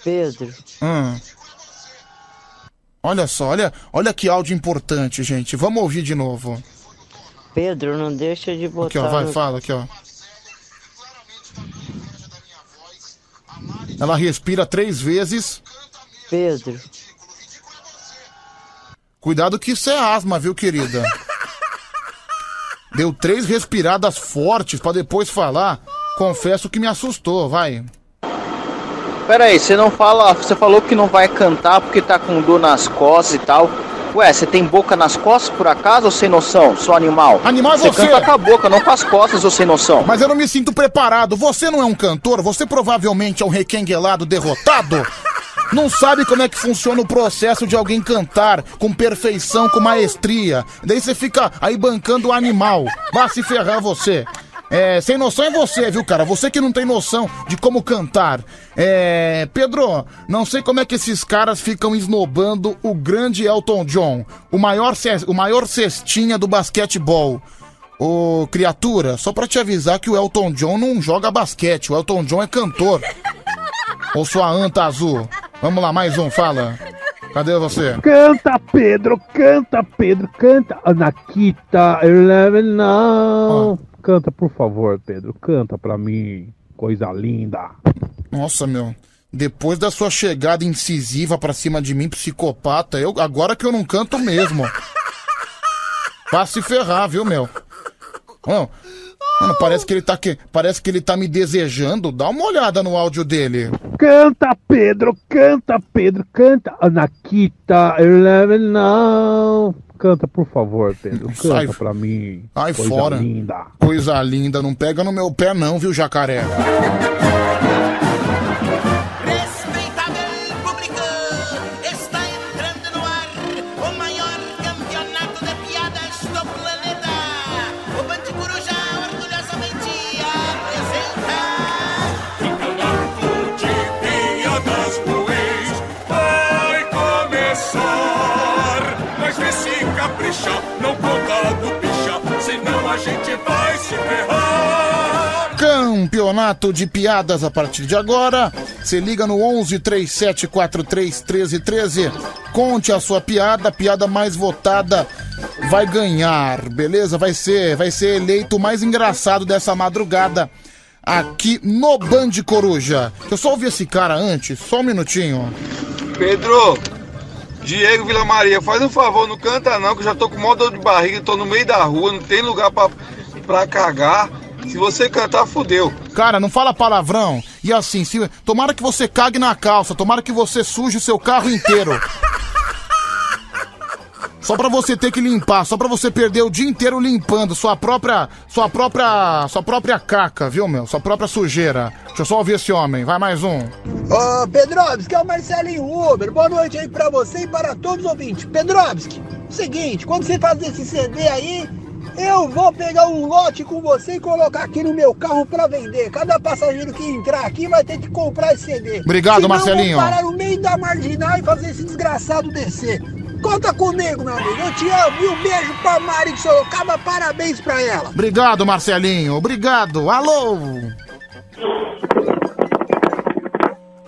Pedro, Hum. Olha só, olha, olha que áudio importante, gente. Vamos ouvir de novo. Pedro, não deixa de botar. Aqui, ó, vai, no- fala, aqui, ó. Ela respira três vezes. Pedro. Cuidado que isso é asma, viu, querida? Deu três respiradas fortes pra depois falar. Confesso que me assustou, vai. Pera aí, você não fala. Você falou que não vai cantar porque tá com dor nas costas e tal. Ué, você tem boca nas costas por acaso ou sem noção, seu animal? Animal é você você! canta com a boca, não com as costas ou sem noção. Mas eu não me sinto preparado. Você não é um cantor, você provavelmente é um requenguelado derrotado. Não sabe como é que funciona o processo de alguém cantar com perfeição, com maestria. Daí você fica aí bancando o animal. Vá se ferrar você. É, sem noção é você, viu, cara? Você que não tem noção de como cantar. É, Pedro, não sei como é que esses caras ficam esnobando o grande Elton John, o maior, o maior cestinha do basquetebol. Ô, criatura, só pra te avisar que o Elton John não joga basquete, o Elton John é cantor. Ou sua anta azul. Vamos lá, mais um, fala. Cadê você? Canta, Pedro, canta, Pedro, canta. Anakita, Eleven now. Canta, por favor, Pedro, canta pra mim. Coisa linda. Nossa, meu. Depois da sua chegada incisiva pra cima de mim, psicopata, eu agora que eu não canto mesmo. Vá se ferrar, viu, meu? Ó, Mano, parece que ele tá que, parece que ele tá me desejando. Dá uma olhada no áudio dele. Canta, Pedro, canta, Pedro, canta. Anaquita, Eleven now. Canta, por favor, Pedro. Canta Sai- pra mim. Ai, Coisa fora. linda. Coisa linda, não pega no meu pé não, viu, jacaré? Se. Campeonato de piadas a partir de agora. Se liga no 11 37 43 13 13. Conte a sua piada, a piada mais votada vai ganhar, beleza? Vai ser, vai ser eleito o mais engraçado dessa madrugada aqui no Band Coruja. Deixa eu só ouvir esse cara antes, só um minutinho. Pedro, Diego Vila Maria, faz um favor, não canta não, que eu já tô com mó dor de barriga, tô no meio da rua, não tem lugar pra, pra cagar. Se você cantar, fudeu. Cara, não fala palavrão. E assim, se, tomara que você cague na calça, tomara que você suje o seu carro inteiro. Só pra você ter que limpar, só pra você perder o dia inteiro limpando sua própria, sua própria, sua própria caca, viu, meu? Sua própria sujeira. Deixa eu só ouvir esse homem. Vai mais um. Ô, Pedrovski, é o Marcelinho Uber. Boa noite aí pra você e para todos os ouvintes. Pedrovski, seguinte, quando você fazer esse CD aí, eu vou pegar um lote com você e colocar aqui no meu carro pra vender. Cada passageiro que entrar aqui vai ter que comprar esse CD. Obrigado, Senão, Marcelinho. Vou parar no meio da marginal e fazer esse desgraçado descer. Conta comigo, meu amigo. Eu te amo. E um beijo pra Mari de Sorocaba. Parabéns pra ela. Obrigado, Marcelinho. Obrigado. Alô?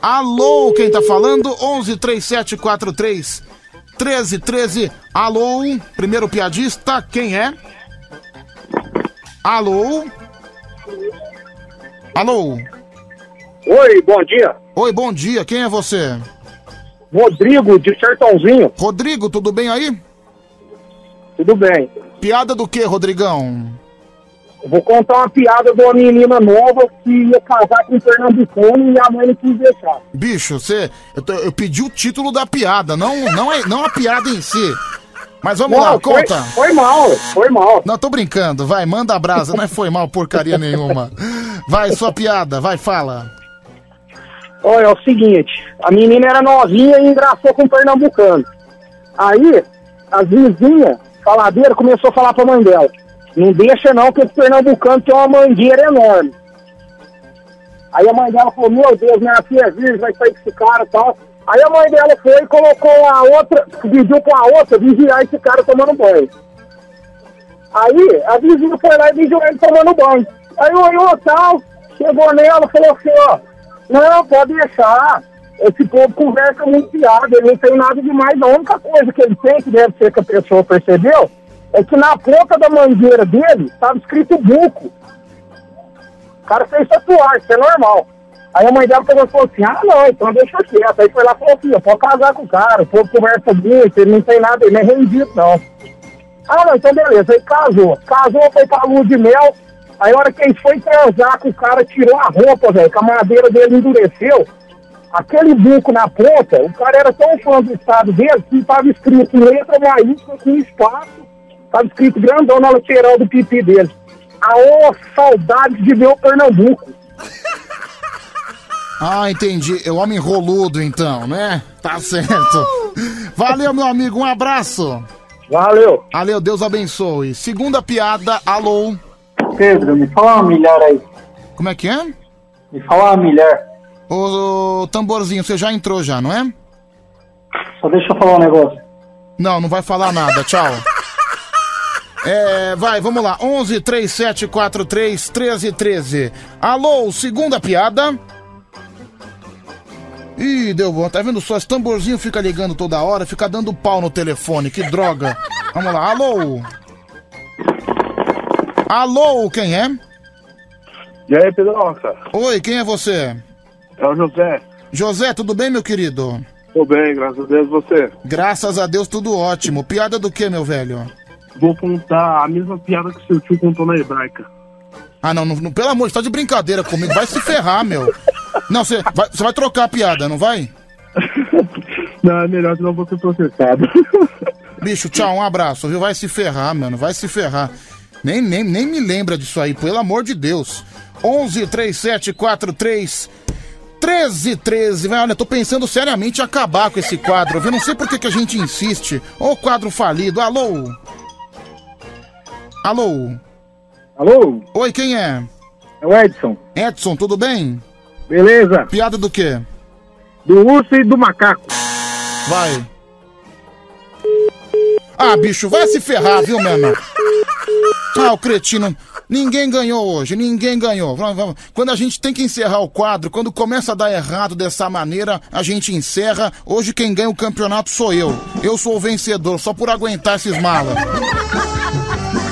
Alô, quem tá falando? 11 37 43 13 13. Alô? Primeiro piadista, quem é? Alô? Alô? Oi, bom dia. Oi, bom dia. Quem é você? Rodrigo, de Sertãozinho. Rodrigo, tudo bem aí? Tudo bem. Piada do que, Rodrigão? Eu Vou contar uma piada de uma menina nova que ia casar com um pernambucano e a mãe não quis deixar. Bicho, você. Eu, eu pedi o título da piada, não, não, é, não a piada em si. Mas vamos Não, lá, foi- conta. Foi mal, foi mal. Não, tô brincando, vai, manda a brasa, não é foi mal porcaria nenhuma. Vai, sua piada, vai, fala. Olha, é o seguinte, a menina era novinha e engraçou com um pernambucano. Aí, as vizinhas, faladeira, começou a falar pra mãe dela. Não deixa não, que esse pernambucano tem uma mangueira enorme. Aí a mãe dela falou, meu Deus, minha filha é virgem, vai sair com esse cara e tal. Aí a mãe dela foi e colocou a outra, pediu pra outra vigiar esse cara tomando banho. Aí a vizinha foi lá e vigiou ele tomando banho. Aí olhou tal, chegou nela, falou assim, ó, não, pode deixar. Esse povo conversa muito piada, ele não tem nada demais. A única coisa que ele tem, que deve ser que a pessoa percebeu, é que na ponta da mangueira dele estava escrito buco. O cara fez tatuar, isso é normal. Aí a mãe dela pegou e falou assim, ah não, então deixa quieto. Aí foi lá e falou assim, eu posso casar com o cara, o povo conversa muito, ele não tem nada, ele não é rendido não. Ah não, então beleza, aí casou. Casou, foi pra lua de mel, aí a hora que ele foi transar com o cara, tirou a roupa, velho, que a madeira dele endureceu. Aquele buco na ponta, o cara era tão fã do estado dele que estava escrito letra maiúscula com espaço, estava escrito grandão na lateral do pipi dele. A saudade de ver o Pernambuco. Ah, entendi. É o homem roludo, então, né? Tá certo. Valeu, meu amigo. Um abraço. Valeu. Valeu, Deus abençoe. Segunda piada, alô. Pedro, me fala uma milhar aí. Como é que é? Me fala uma milhar. Ô, tamborzinho, você já entrou já, não é? Só deixa eu falar um negócio. Não, não vai falar nada. Tchau. É, vai, vamos lá. 11 37 43 13 13. Alô, segunda piada. Ih, deu bom. Tá vendo só? Esse tamborzinho fica ligando toda hora, fica dando pau no telefone. Que droga. Vamos lá. Alô. Alô, quem é? E aí, Pedroca? Oi, quem é você? É o José. José, tudo bem, meu querido? Tô bem, graças a Deus, você. Graças a Deus, tudo ótimo. Piada do que, meu velho? Vou contar a mesma piada que seu tio contou na hebraica. Ah, não, não, pelo amor, você tá de brincadeira comigo. Vai se ferrar, meu. Não, você vai, você vai trocar a piada, não vai? Não, é melhor senão eu vou ser processado. Bicho, tchau, um abraço, viu? Vai se ferrar, mano, vai se ferrar. Nem, nem, nem me lembra disso aí, pelo amor de Deus. 11 37 43 13 13. Vai, olha, tô pensando seriamente em acabar com esse quadro, viu? Não sei por que, que a gente insiste. Ô, quadro falido. Alô? Alô? Alô? Oi, quem é? É o Edson. Edson, tudo bem? Beleza. Piada do quê? Do urso e do macaco. Vai. Ah, bicho, vai se ferrar, viu, mano? Ah, o cretino. Ninguém ganhou hoje, ninguém ganhou. Vamos, vamos. Quando a gente tem que encerrar o quadro, quando começa a dar errado dessa maneira, a gente encerra. Hoje quem ganha o campeonato sou eu. Eu sou o vencedor, só por aguentar esses malas.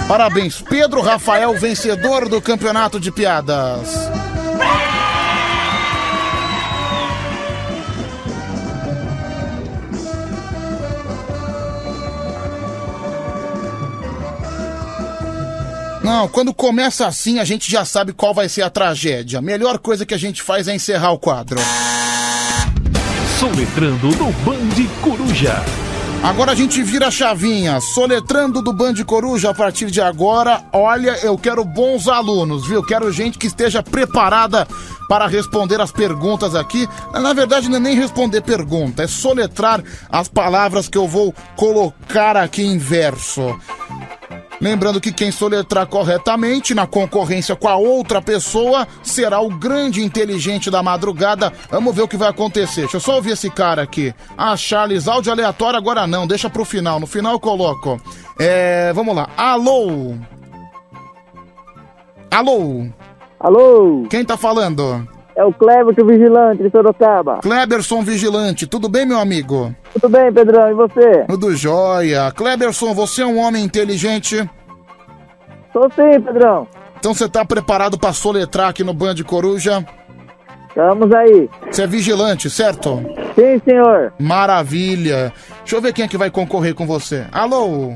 Parabéns, Pedro Rafael, vencedor do campeonato de piadas. Não, quando começa assim, a gente já sabe qual vai ser a tragédia. A melhor coisa que a gente faz é encerrar o quadro. Soletrando no Band Coruja. Agora a gente vira a chavinha. Soletrando do Band Coruja a partir de agora. Olha, eu quero bons alunos, viu? Quero gente que esteja preparada para responder as perguntas aqui. Na verdade, não é nem responder pergunta, é soletrar as palavras que eu vou colocar aqui em verso. Lembrando que quem soletrar corretamente na concorrência com a outra pessoa será o grande inteligente da madrugada. Vamos ver o que vai acontecer. Deixa eu só ouvir esse cara aqui. Ah, Charles, áudio aleatório agora não, deixa pro final. No final eu coloco. É, vamos lá. Alô? Alô? Alô? Quem tá falando? É o Cleverton Vigilante de Sorocaba. Kleberson Vigilante, tudo bem, meu amigo? Tudo bem, Pedrão, e você? Tudo jóia. Kleberson, você é um homem inteligente? Sou sim, Pedrão. Então você tá preparado pra soletrar aqui no Band Coruja? Estamos aí. Você é vigilante, certo? Sim, senhor. Maravilha. Deixa eu ver quem é que vai concorrer com você. Alô?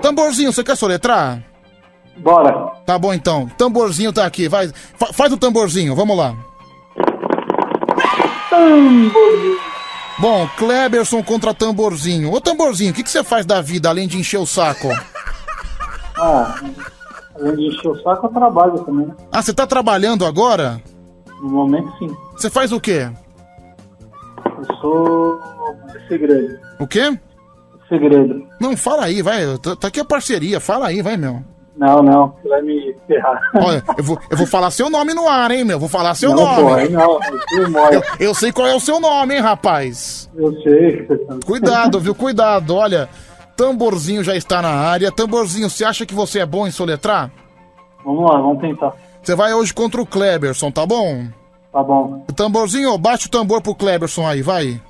Tamborzinho, você quer soletrar? Bora. Tá bom então. Tamborzinho tá aqui. Vai, fa- faz o tamborzinho, vamos lá. Bom, Kleberson contra Tamborzinho. Ô Tamborzinho, o que, que você faz da vida além de encher o saco? Ah, além de encher o saco, eu trabalho também. né? Ah, você tá trabalhando agora? No momento, sim. Você faz o quê? Eu sou segredo. O quê? Segredo. Não, fala aí, vai. Tá tá aqui a parceria, fala aí, vai, meu. Não, não, você vai me ferrar. Olha, eu vou, eu vou falar seu nome no ar, hein, meu? Vou falar seu não, nome. Aí não. Eu, eu sei qual é o seu nome, hein, rapaz? Eu sei. Cuidado, viu? Cuidado. Olha, Tamborzinho já está na área. Tamborzinho, você acha que você é bom em soletrar? Vamos lá, vamos tentar. Você vai hoje contra o Kleberson, tá bom? Tá bom. Tamborzinho, bate o tambor pro Kleberson aí, vai.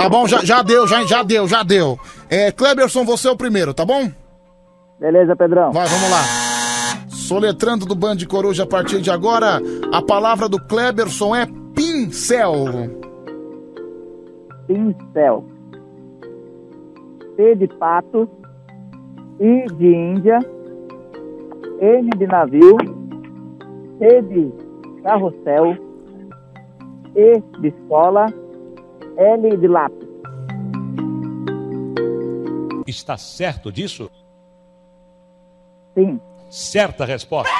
Tá bom, já, já deu, já, já deu, já deu. É, Kleberson, você é o primeiro, tá bom? Beleza, Pedrão. Vai, vamos lá. Soletrando do Band Coruja a partir de agora, a palavra do Kleberson é pincel. Pincel. P de pato. I de Índia. N de navio. C de carrossel. E de escola. L de lápis. Está certo disso? Sim. Certa resposta.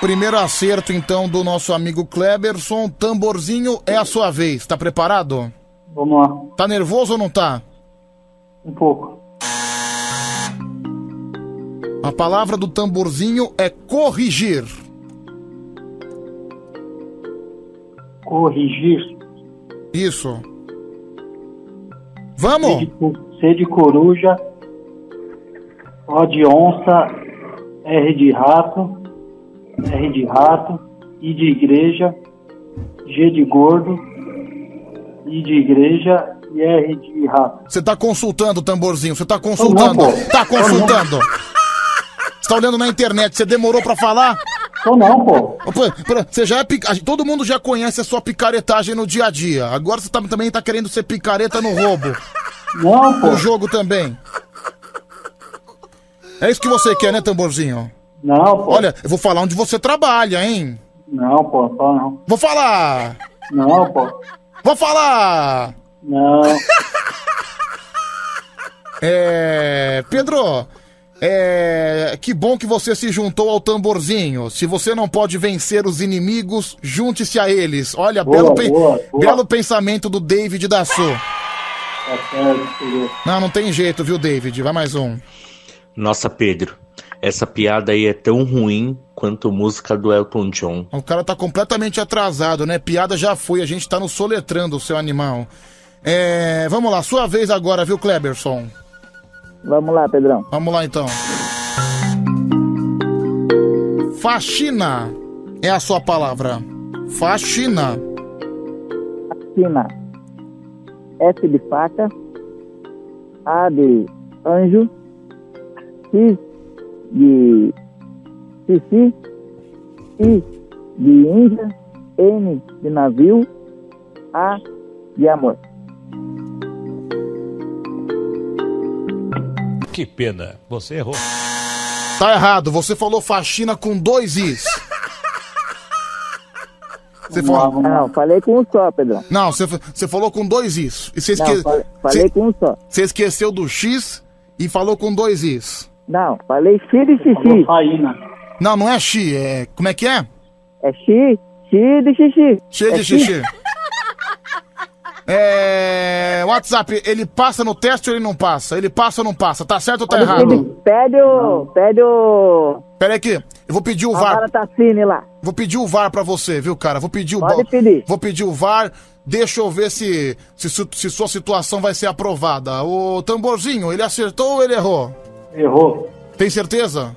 Primeiro acerto, então, do nosso amigo Kleberson. Tamborzinho, é a sua vez. Tá preparado? Vamos lá. Tá nervoso ou não tá? Um pouco. A palavra do tamborzinho é corrigir. Corrigir. Isso. Vamos! C de, co- C de coruja. O de onça. R de rato. R de rato. I de igreja. G de gordo. I de igreja. E R de rato. Você tá consultando, tamborzinho. Você tá consultando. Não. Tá consultando. Você tá olhando na internet. Você demorou pra falar? Tô não, pô. Você já é pica... Todo mundo já conhece a sua picaretagem no dia a dia. Agora você tá- também tá querendo ser picareta no roubo. Não, pô. No jogo também. É isso que você quer, né, tamborzinho? Não, pô. Olha, eu vou falar onde você trabalha, hein? Não, pô, só não. Vou falar! Não, pô. Vou falar! Não. É. Pedro, é. Que bom que você se juntou ao tamborzinho. Se você não pode vencer os inimigos, junte-se a eles. Olha, Boa, belo, pe- boa, boa. belo pensamento do David da Su. Tá. Não, não tem jeito, viu, David? Vai mais um. Nossa, Pedro, essa piada aí é tão ruim quanto música do Elton John. O cara tá completamente atrasado, né? Piada já foi, a gente tá no soletrando o seu animal. É. Vamos lá, sua vez agora, viu, Kleberson? Vamos lá, Pedrão. Vamos lá então. Faxina é a sua palavra. Faxina. Faxina. F de faca. A de anjo. X de xixi. I de Índia. N de navio. A de amor. Que pena, você errou. Tá errado, você falou faxina com dois is. Você falou... Não, falei com um só, Pedrão. Não, você, você falou com dois is. E você Não, esque... falei, falei você- com um só. Você esqueceu do X e falou com dois is. Não, falei X de xixi. Não, não é X, é. Como é que é? É X, X de xixi. X É de xixi. É. WhatsApp, ele passa no teste ou ele não passa? Ele passa ou não passa? Tá certo ou tá errado? Pede o. Pede o. Pera aqui, eu vou pedir o VAR. Maratacine lá. Vou pedir o VAR pra você, viu, cara? Vou pedir o Pode pedir. Vou pedir o VAR. Deixa eu ver se, se, se sua situação vai ser aprovada. O tamborzinho, ele acertou ou ele errou? Errou. Tem certeza?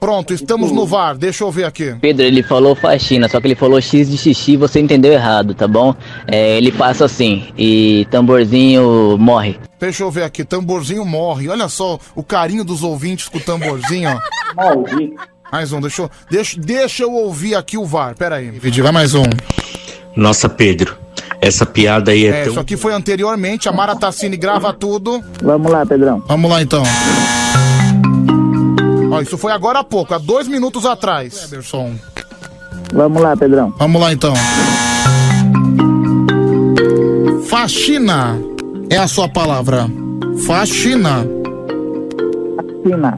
Pronto, estamos no VAR. Deixa eu ver aqui. Pedro, ele falou faxina, só que ele falou X de xixi, você entendeu errado, tá bom? É, ele passa assim, e tamborzinho morre. Deixa eu ver aqui. Tamborzinho morre. Olha só o carinho dos ouvintes com o tamborzinho. ó. Maldito. Mais um, deixa eu, deixa, deixa eu ouvir aqui o VAR. Pera aí. Vídeo, vai mais um. Nossa, Pedro, essa piada aí é, É, tão. isso aqui foi anteriormente. A Mara Tassini grava tudo. Vamos lá, Pedrão. Vamos lá então. Ó, isso foi agora há pouco, há dois minutos atrás. Eberson. Vamos lá, Pedrão. Vamos lá então. Faxina é a sua palavra. Faxina. Faxina.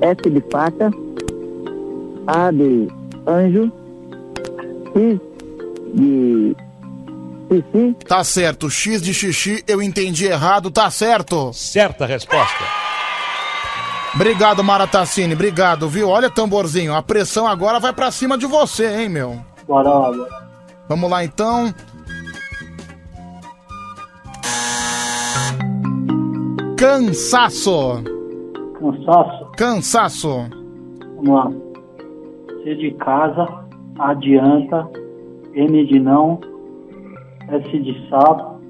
F de faca. A de anjo. X de xixi. Tá certo, X de xixi, eu entendi errado, tá certo. Certa resposta. Obrigado, Mara Tassini, obrigado, viu? Olha, tamborzinho, a pressão agora vai pra cima de você, hein, meu? Bora lá, bora. Vamos lá então. Cansaço. Cansaço. Cansaço. Vamos lá. C de casa. Adianta. N de não. S de sapo.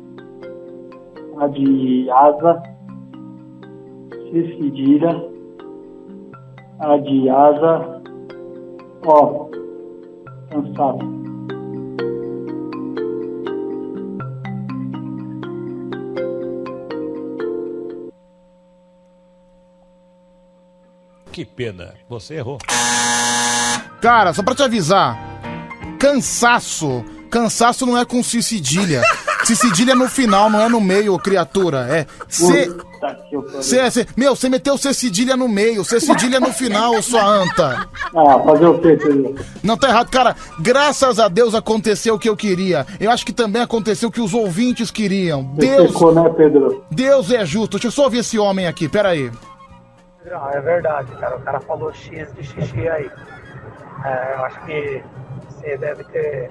A de asa. C cedilha. A de asa. Ó. Cansaço. Que pena, você errou. Cara, só pra te avisar. Cansaço. Cansaço não é com C cedilha. C cedilha é no final, não é no meio, criatura. É C. Que eu pariu. C, C meu, você meteu C cedilha no meio. C cedilha no final, sua anta. Ah, fazer o quê, Pedro? Não tá errado, cara. Graças a Deus aconteceu o que eu queria. Eu acho que também aconteceu o que os ouvintes queriam. Você Deus, secou, né, Pedro? Deus é justo. Deixa eu só ouvir esse homem aqui, peraí. Não, é verdade, cara. O cara falou X de xixi aí. É, eu acho que você deve ter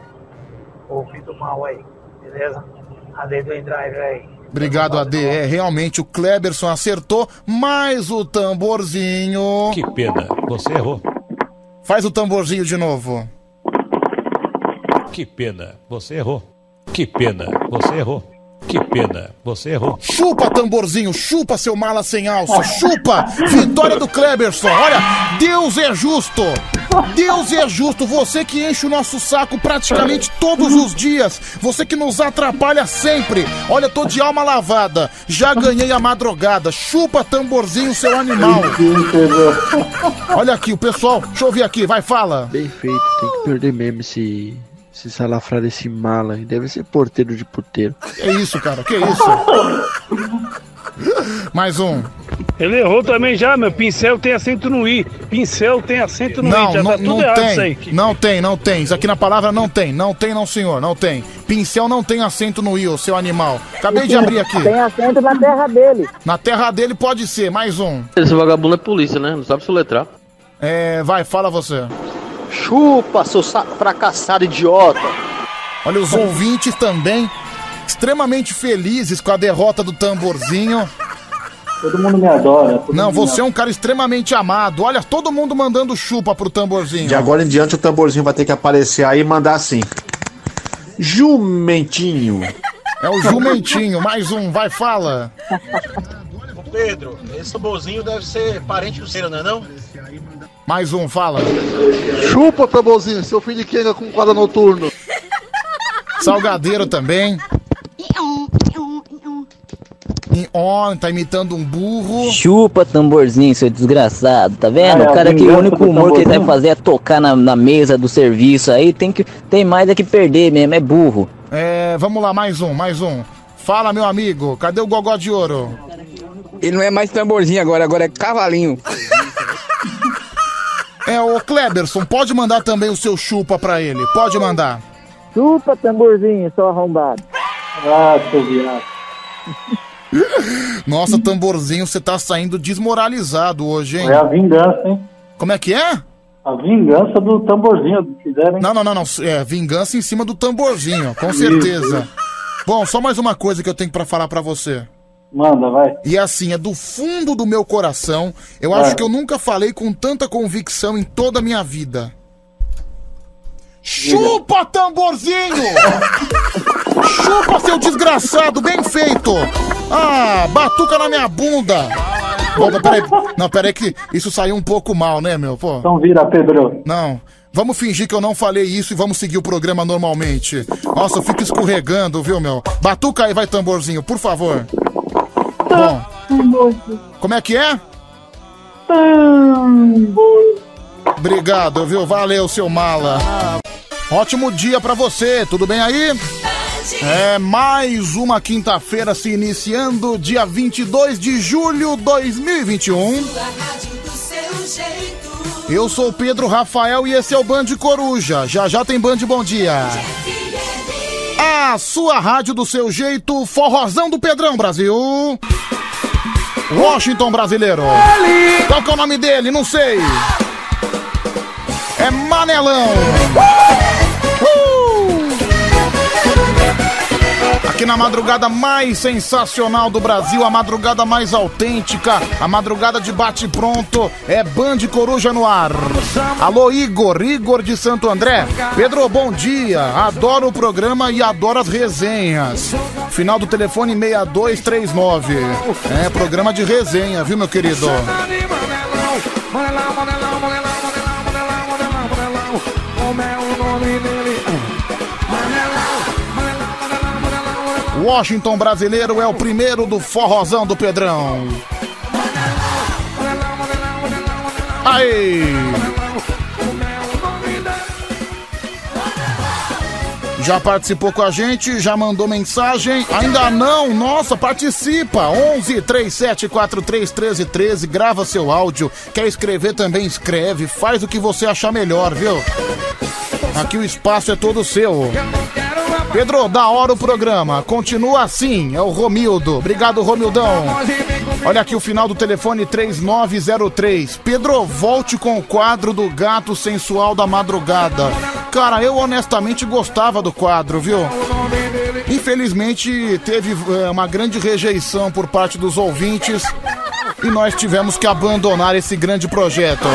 ouvido mal aí, beleza? A lei do Endrive aí. Obrigado, AD. É, realmente o Kleberson acertou, mas o tamborzinho. Que pena, você errou. Faz o tamborzinho de novo. Que pena, você errou. Que pena, você errou. Que pena, você errou. Chupa, tamborzinho, chupa, seu mala sem alça, chupa! Vitória do Kleberson, olha, Deus é justo! Deus é justo, você que enche o nosso saco praticamente todos os dias, você que nos atrapalha sempre. Olha, tô de alma lavada, já ganhei a madrugada, chupa, tamborzinho, seu animal. Olha aqui, o pessoal, deixa eu ver aqui, vai, fala. Bem feito, tem que perder mesmo esse, esse salafrário, esse mala. Deve ser porteiro de puteiro. Que isso, cara, que isso? Mais um. Ele errou também já, meu. Pincel tem acento no I. Pincel tem acento no I. Não, Já não, tá tudo não errado isso aí. tem. Não tem, não tem. Isso aqui na palavra não tem. Não tem, não, senhor. Não tem. Pincel não tem acento no i, ô seu animal. Acabei de abrir aqui. Tem acento na terra dele. Na terra dele pode ser. Mais um. Esse vagabundo é polícia, né? Não sabe soletrar. É, vai, fala você. Chupa, seu sa- fracassado idiota. Olha, os ouvintes também extremamente felizes com a derrota do tamborzinho. Todo mundo me adora. todo Não, mundo me você é um cara extremamente amado. Olha, todo mundo mandando chupa pro tamborzinho. De agora em diante o tamborzinho vai ter que aparecer aí e mandar assim. Jumentinho. É o jumentinho. Mais um, vai, fala. Pedro, esse tamborzinho deve ser parente do seu, não é não? Mais um, fala. Chupa, tamborzinho, seu filho de quenga com quadro noturno. Salgadeiro também. On, tá imitando um burro. Chupa tamborzinho, seu desgraçado, tá vendo? Ah, é o cara que o único humor que ele sabe fazer é tocar na, na mesa do serviço aí, tem que tem mais é que perder mesmo, é burro. É, vamos lá, mais um, mais um. Fala, meu amigo, cadê o gogó de ouro? Ele não é mais tamborzinho agora, agora é cavalinho. É, o Kleberson, pode mandar também o seu chupa pra ele, pode mandar. Chupa, tamborzinho, seu arrombado. Ah, seu viado. Nossa, tamborzinho, você tá saindo desmoralizado hoje, hein? É a vingança, hein? Como é que é? A vingança do tamborzinho que fizeram, hein? Não, não, não, não. É, vingança em cima do tamborzinho, com certeza. Bom, só mais uma coisa que eu tenho pra falar pra você. Manda, vai. E assim, é do fundo do meu coração. Eu Vai. acho que eu nunca falei com tanta convicção em toda a minha vida. Chupa, tamborzinho! Chupa, seu desgraçado, bem feito! Ah, batuca na minha bunda! Bom, mas peraí, não, peraí que isso saiu um pouco mal, né, meu? Pô. Então vira, Pedro. Não. Vamos fingir que eu não falei isso e vamos seguir o programa normalmente. Nossa, eu fico escorregando, viu, meu? Batuca aí, vai, tamborzinho, por favor. Bom, como é que é? Obrigado, viu? Valeu, seu mala. Ótimo dia pra você, tudo bem aí? É mais uma quinta-feira se iniciando, dia 22 de julho de 2021. Eu sou Pedro Rafael e esse é o Band Coruja. Já já tem Band Bom Dia. A sua rádio do seu jeito, forrozão do Pedrão Brasil. Washington brasileiro. Qual que é o nome dele? Não sei. É Manelão. Uh! Aqui na madrugada mais sensacional do Brasil, a madrugada mais autêntica, a madrugada de bate-pronto, é Band Coruja no ar. Alô, Igor, Igor de Santo André. Pedro, bom dia. Adoro o programa e adoro as resenhas. Final do telefone 6239. É, programa de resenha, viu, meu querido? Washington brasileiro é o primeiro do forrozão do Pedrão. Aí! Já participou com a gente? Já mandou mensagem? Ainda não? Nossa, participa! 11 37 43 13 13, grava seu áudio. Quer escrever também? Escreve. Faz o que você achar melhor, viu? Aqui o espaço é todo seu. Pedro, da hora o programa. Continua assim, é o Romildo. Obrigado, Romildão. Olha aqui o final do telefone 3903. Pedro, volte com o quadro do gato sensual da madrugada. Cara, eu honestamente gostava do quadro, viu? Infelizmente teve eh, uma grande rejeição por parte dos ouvintes e nós tivemos que abandonar esse grande projeto.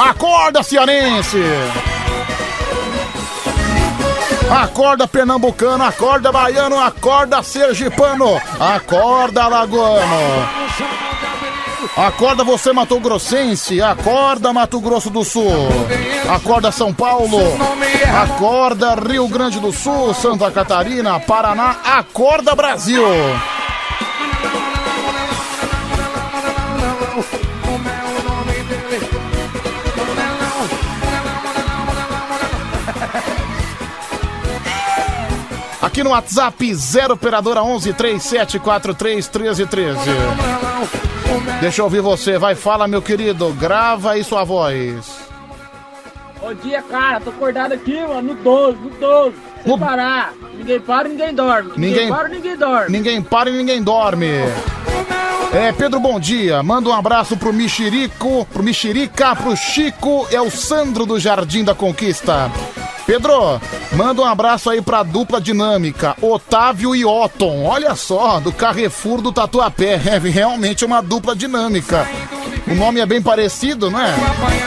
Acorda, cearense! Acorda, pernambucano, acorda, baiano, acorda, sergipano, acorda, alagoano. Acorda você, Mato Grossense, acorda, Mato Grosso do Sul. Acorda, São Paulo. Acorda, Rio Grande do Sul, Santa Catarina, Paraná, acorda, Brasil. Aqui no WhatsApp, 0 operadora 11 3743 1313. Deixa eu ouvir você, vai, fala meu querido, grava aí sua voz. Bom dia, cara. Tô acordado aqui, mano, no 12, no 12. Sem parar. Ninguém para e ninguém dorme. Ninguém, para e ninguém dorme. Ninguém para e ninguém dorme. É, Pedro, bom dia. Manda um abraço pro Mexerico, pro Mexerica, pro Chico, é o Sandro do Jardim da Conquista. Pedro, manda um abraço aí pra dupla dinâmica, Otávio e Otton. Olha só, do Carrefour do Tatuapé. É realmente uma dupla dinâmica. O nome é bem parecido, não é?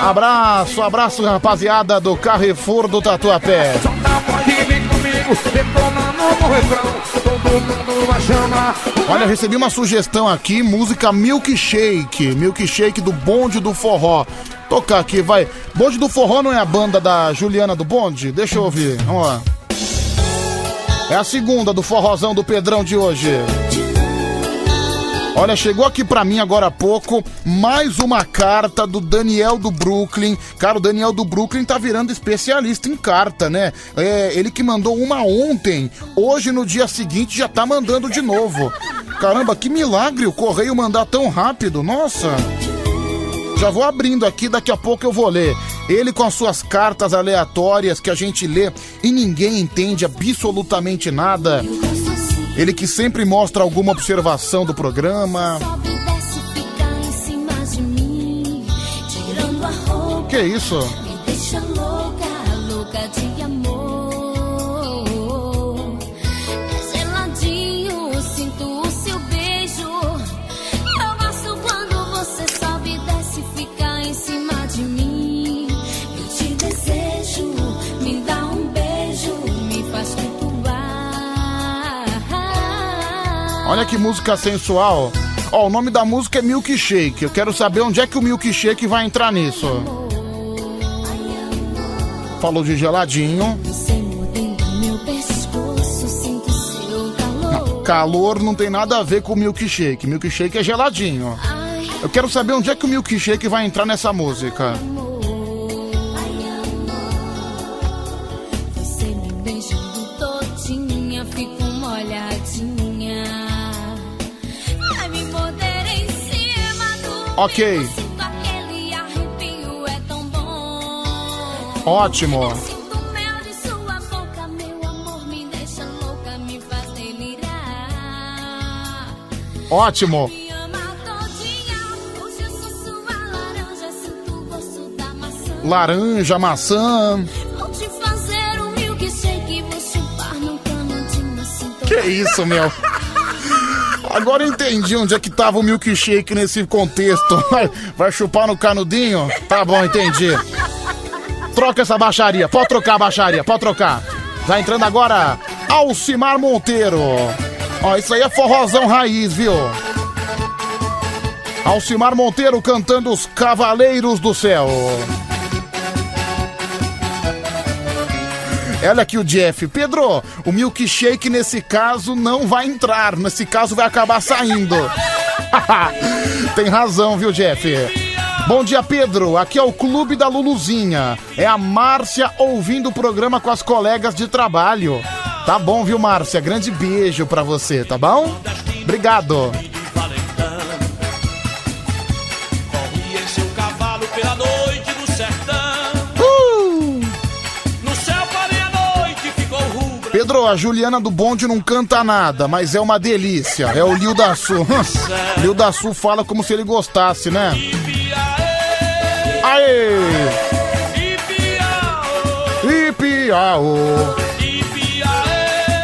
Abraço, abraço, rapaziada do Carrefour do Tatuapé. Olha, recebi uma sugestão aqui, música Milkshake, Milkshake do Bonde do Forró. Tocar aqui, vai. Bonde do Forró não é a banda da Juliana do Bonde? Deixa eu ouvir, vamos lá. É a segunda do forrozão do Pedrão de hoje. Olha, chegou aqui pra mim agora há pouco mais uma carta do Daniel do Brooklyn. Cara, o Daniel do Brooklyn tá virando especialista em carta, né? É, ele que mandou uma ontem, hoje no dia seguinte já tá mandando de novo. Caramba, que milagre o correio mandar tão rápido, nossa. Já vou abrindo aqui, daqui a pouco eu vou ler. Ele com as suas cartas aleatórias que a gente lê e ninguém entende absolutamente nada. Ele que sempre mostra alguma observação do programa. Que isso? Me deixa louca, louca de amor. Olha que música sensual. Ó, o nome da música é Milkshake. Eu quero saber onde é que o Milkshake vai entrar nisso. Falou de geladinho. Calor. Calor não tem nada a ver com milkshake. Milkshake é geladinho. Eu quero saber onde é que o milkshake vai entrar nessa música. Vou chupar no canudinho, sinto Que isso, meu? Agora entendi onde é que tava o milkshake nesse contexto. Vai, vai chupar no canudinho? Tá bom, entendi. Troca essa baixaria. Pode trocar a baixaria, pode trocar. Tá entrando agora Alcimar Monteiro. Ó, isso aí é forrozão raiz, viu? Alcimar Monteiro cantando Os Cavaleiros do Céu. Olha aqui o Jeff. Pedro, o milkshake nesse caso não vai entrar. Nesse caso vai acabar saindo. Tem razão, viu, Jeff? Bom dia, Pedro. Aqui é o Clube da Luluzinha. É a Márcia ouvindo o programa com as colegas de trabalho. Tá bom, viu, Márcia? Grande beijo pra você, tá bom? Obrigado. Pedro, a Juliana do Bonde não canta nada, mas é uma delícia. É o Lil da Sul. Lil da Sul fala como se ele gostasse, né? Aê! Ipiaô!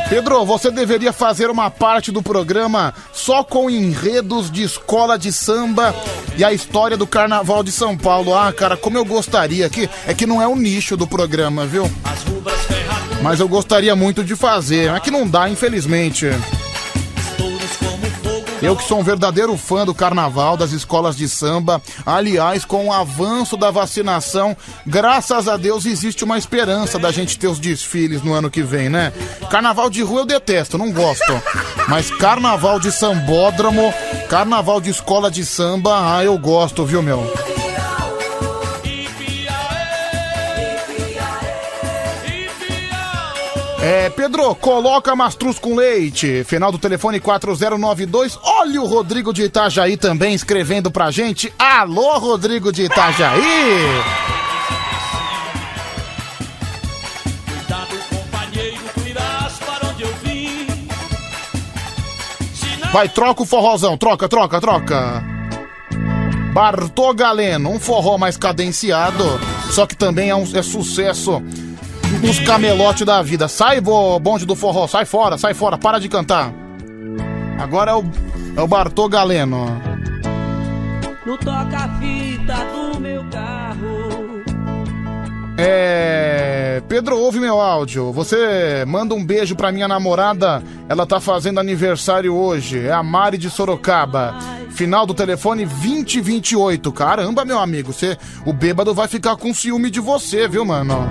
Pedro, você deveria fazer uma parte do programa só com enredos de escola de samba e a história do Carnaval de São Paulo. Ah, cara, como eu gostaria que é que não é o nicho do programa, viu? Mas eu gostaria muito de fazer, é que não dá, infelizmente. Eu que sou um verdadeiro fã do carnaval, das escolas de samba. Aliás, com o avanço da vacinação, graças a Deus existe uma esperança da gente ter os desfiles no ano que vem, né? Carnaval de rua eu detesto, não gosto. Mas carnaval de sambódromo, carnaval de escola de samba, ah, eu gosto, viu, meu? É, Pedro, coloca mastruz com leite. Final do telefone 4092. Olha o Rodrigo de Itajaí também escrevendo pra gente. Alô, Rodrigo de Itajaí! Vai, troca o forrozão, troca, troca, troca. Bartô Galeno, um forró mais cadenciado, só que também é, um, é sucesso nos camelotes da vida. Sai, bo- bonde do forró, sai fora, sai fora, para de cantar. Agora é o, é o Bartô Galeno. No toca-fita do meu carro. É. Pedro, ouve meu áudio. Você manda um beijo pra minha namorada. Ela tá fazendo aniversário hoje. É a Mari de Sorocaba. Final do telefone 2028. Caramba, meu amigo. Você, o bêbado vai ficar com ciúme de você, viu, mano?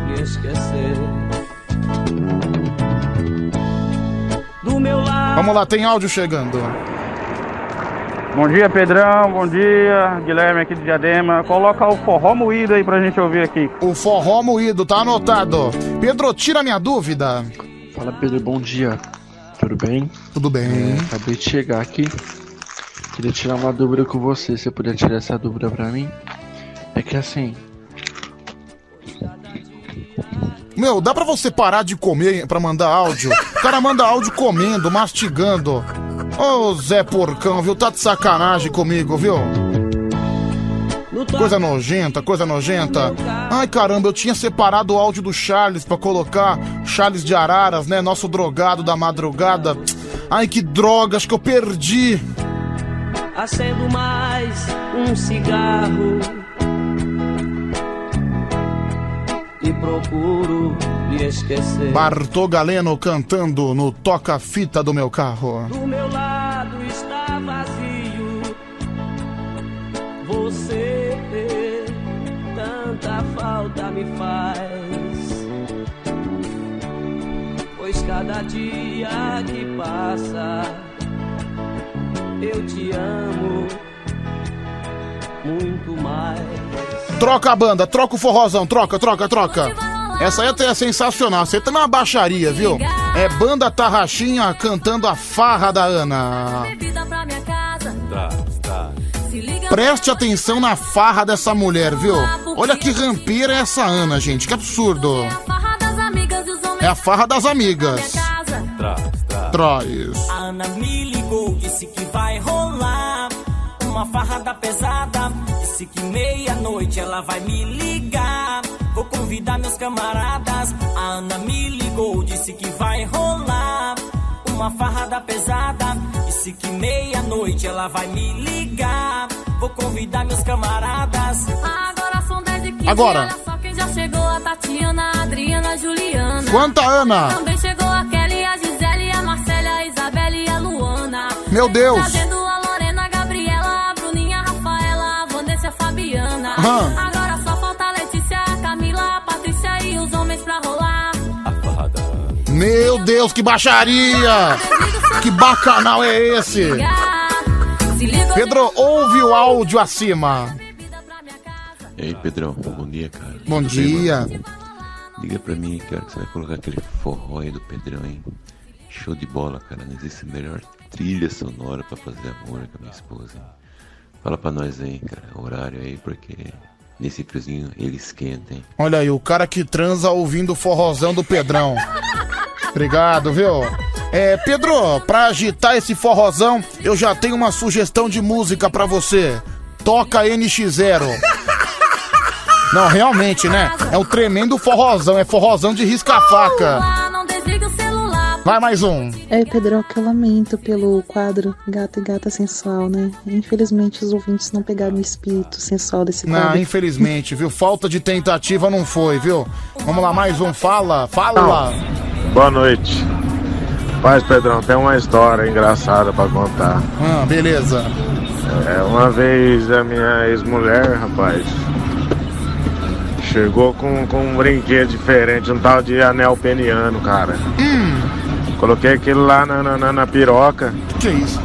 Vamos lá, tem áudio chegando. Bom dia, Pedrão. Bom dia, Guilherme aqui de Diadema. Coloca o forró moído aí pra gente ouvir aqui. O forró moído, tá anotado. Pedro, tira minha dúvida. Fala Pedro, bom dia. Tudo bem? Tudo bem. É, acabei de chegar aqui. Queria tirar uma dúvida com você. Você podia tirar essa dúvida pra mim? É que assim, Meu, dá pra você parar de comer pra mandar áudio? O cara manda áudio comendo, mastigando. Ô Zé Porcão, viu? Tá de sacanagem comigo, viu? Coisa nojenta, coisa nojenta. Ai caramba, eu tinha separado o áudio do Charles pra colocar. Charles de Araras, né? Nosso drogado da madrugada. Ai que droga, acho que eu perdi. Acendo mais um cigarro. E procuro esquecer. Bartô Galeno cantando no toca-fita do meu carro. Do meu lado está vazio. Você tanta falta me faz. Pois cada dia que passa, eu te amo muito mais. Troca a banda, troca o forrozão, troca, troca, troca. Essa aí é sensacional. Você tá na baixaria, viu? É banda Tarraxinha cantando a farra da Ana. Tá, tá. Preste atenção na farra dessa mulher, viu? Olha que rampeira é essa Ana, gente. Que absurdo. É a farra das amigas. Traz, traz. Traz. A Ana me ligou, disse que vai rolar uma farrada pesada. Disse que meia-noite ela vai me ligar. Vou convidar meus camaradas. A Ana me ligou, disse que vai rolar uma farrada pesada. Disse que meia-noite ela vai me ligar. Vou convidar meus camaradas. Agora são 10 e 15. Agora. Olha só quem já chegou: a Tatiana, a Adriana, a Juliana. Quanta Ana? Também chegou a Kelly, a Gisele, a Marcela, a Isabelle e a Luana. Meu Deus. Trazendo a Lorena, a Gabriela, a Bruninha, a Rafaela, a Vanessa a Fabiana. Aham. Meu Deus, que baixaria! Que bacanal é esse? Pedro, ouve o áudio acima. E aí, Pedrão, bom dia, cara. Bom Tudo bem, dia. mano? Liga pra mim, cara, que você vai colocar aquele forró aí do Pedrão, hein? Show de bola, cara. Não existe melhor trilha sonora pra fazer amor com a minha esposa, hein? Fala pra nós aí, cara, horário aí, porque nesse friozinho ele esquenta, hein? Olha aí, o cara que transa ouvindo o forrozão do Pedrão. Obrigado, viu? É, Pedro, pra agitar esse forrozão, eu já tenho uma sugestão de música pra você. Toca NX0. Não, realmente, né? É um tremendo forrozão, é forrozão de risca-faca. Não desliga o celular. Vai mais um. É, Pedro, que eu lamento pelo quadro Gata e Gata Sensual, né? Infelizmente os ouvintes não pegaram o espírito sensual desse Não, quadro. infelizmente, viu? Falta de tentativa não foi, viu? Vamos lá, mais um. Fala, fala. Boa noite. Paz, Pedrão, tem uma história engraçada pra contar. Ah, beleza. É, uma vez a minha ex-mulher, rapaz, chegou com, com um brinquedo diferente, um tal de anel peniano, cara. Coloquei aquilo lá na, na, na- piroca. Que isso?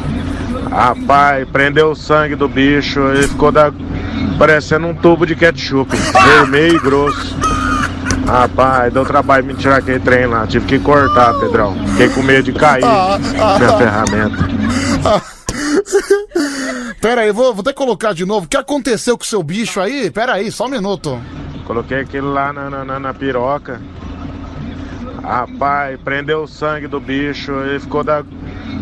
Rapaz, prendeu o sangue do bicho, ele ficou da, parecendo um tubo de ketchup, vermelho e grosso. Rapaz, deu trabalho me tirar aquele trem lá, tive que cortar, Pedrão. Fiquei com medo de cair Ah, ah, minha ah. ferramenta. Pera aí, vou, vou até colocar de novo. O que aconteceu com o seu bicho aí? Pera aí, só um minuto. Coloquei aquilo lá na, na, na- na piroca. Rapaz, prendeu o sangue do bicho, ele ficou da,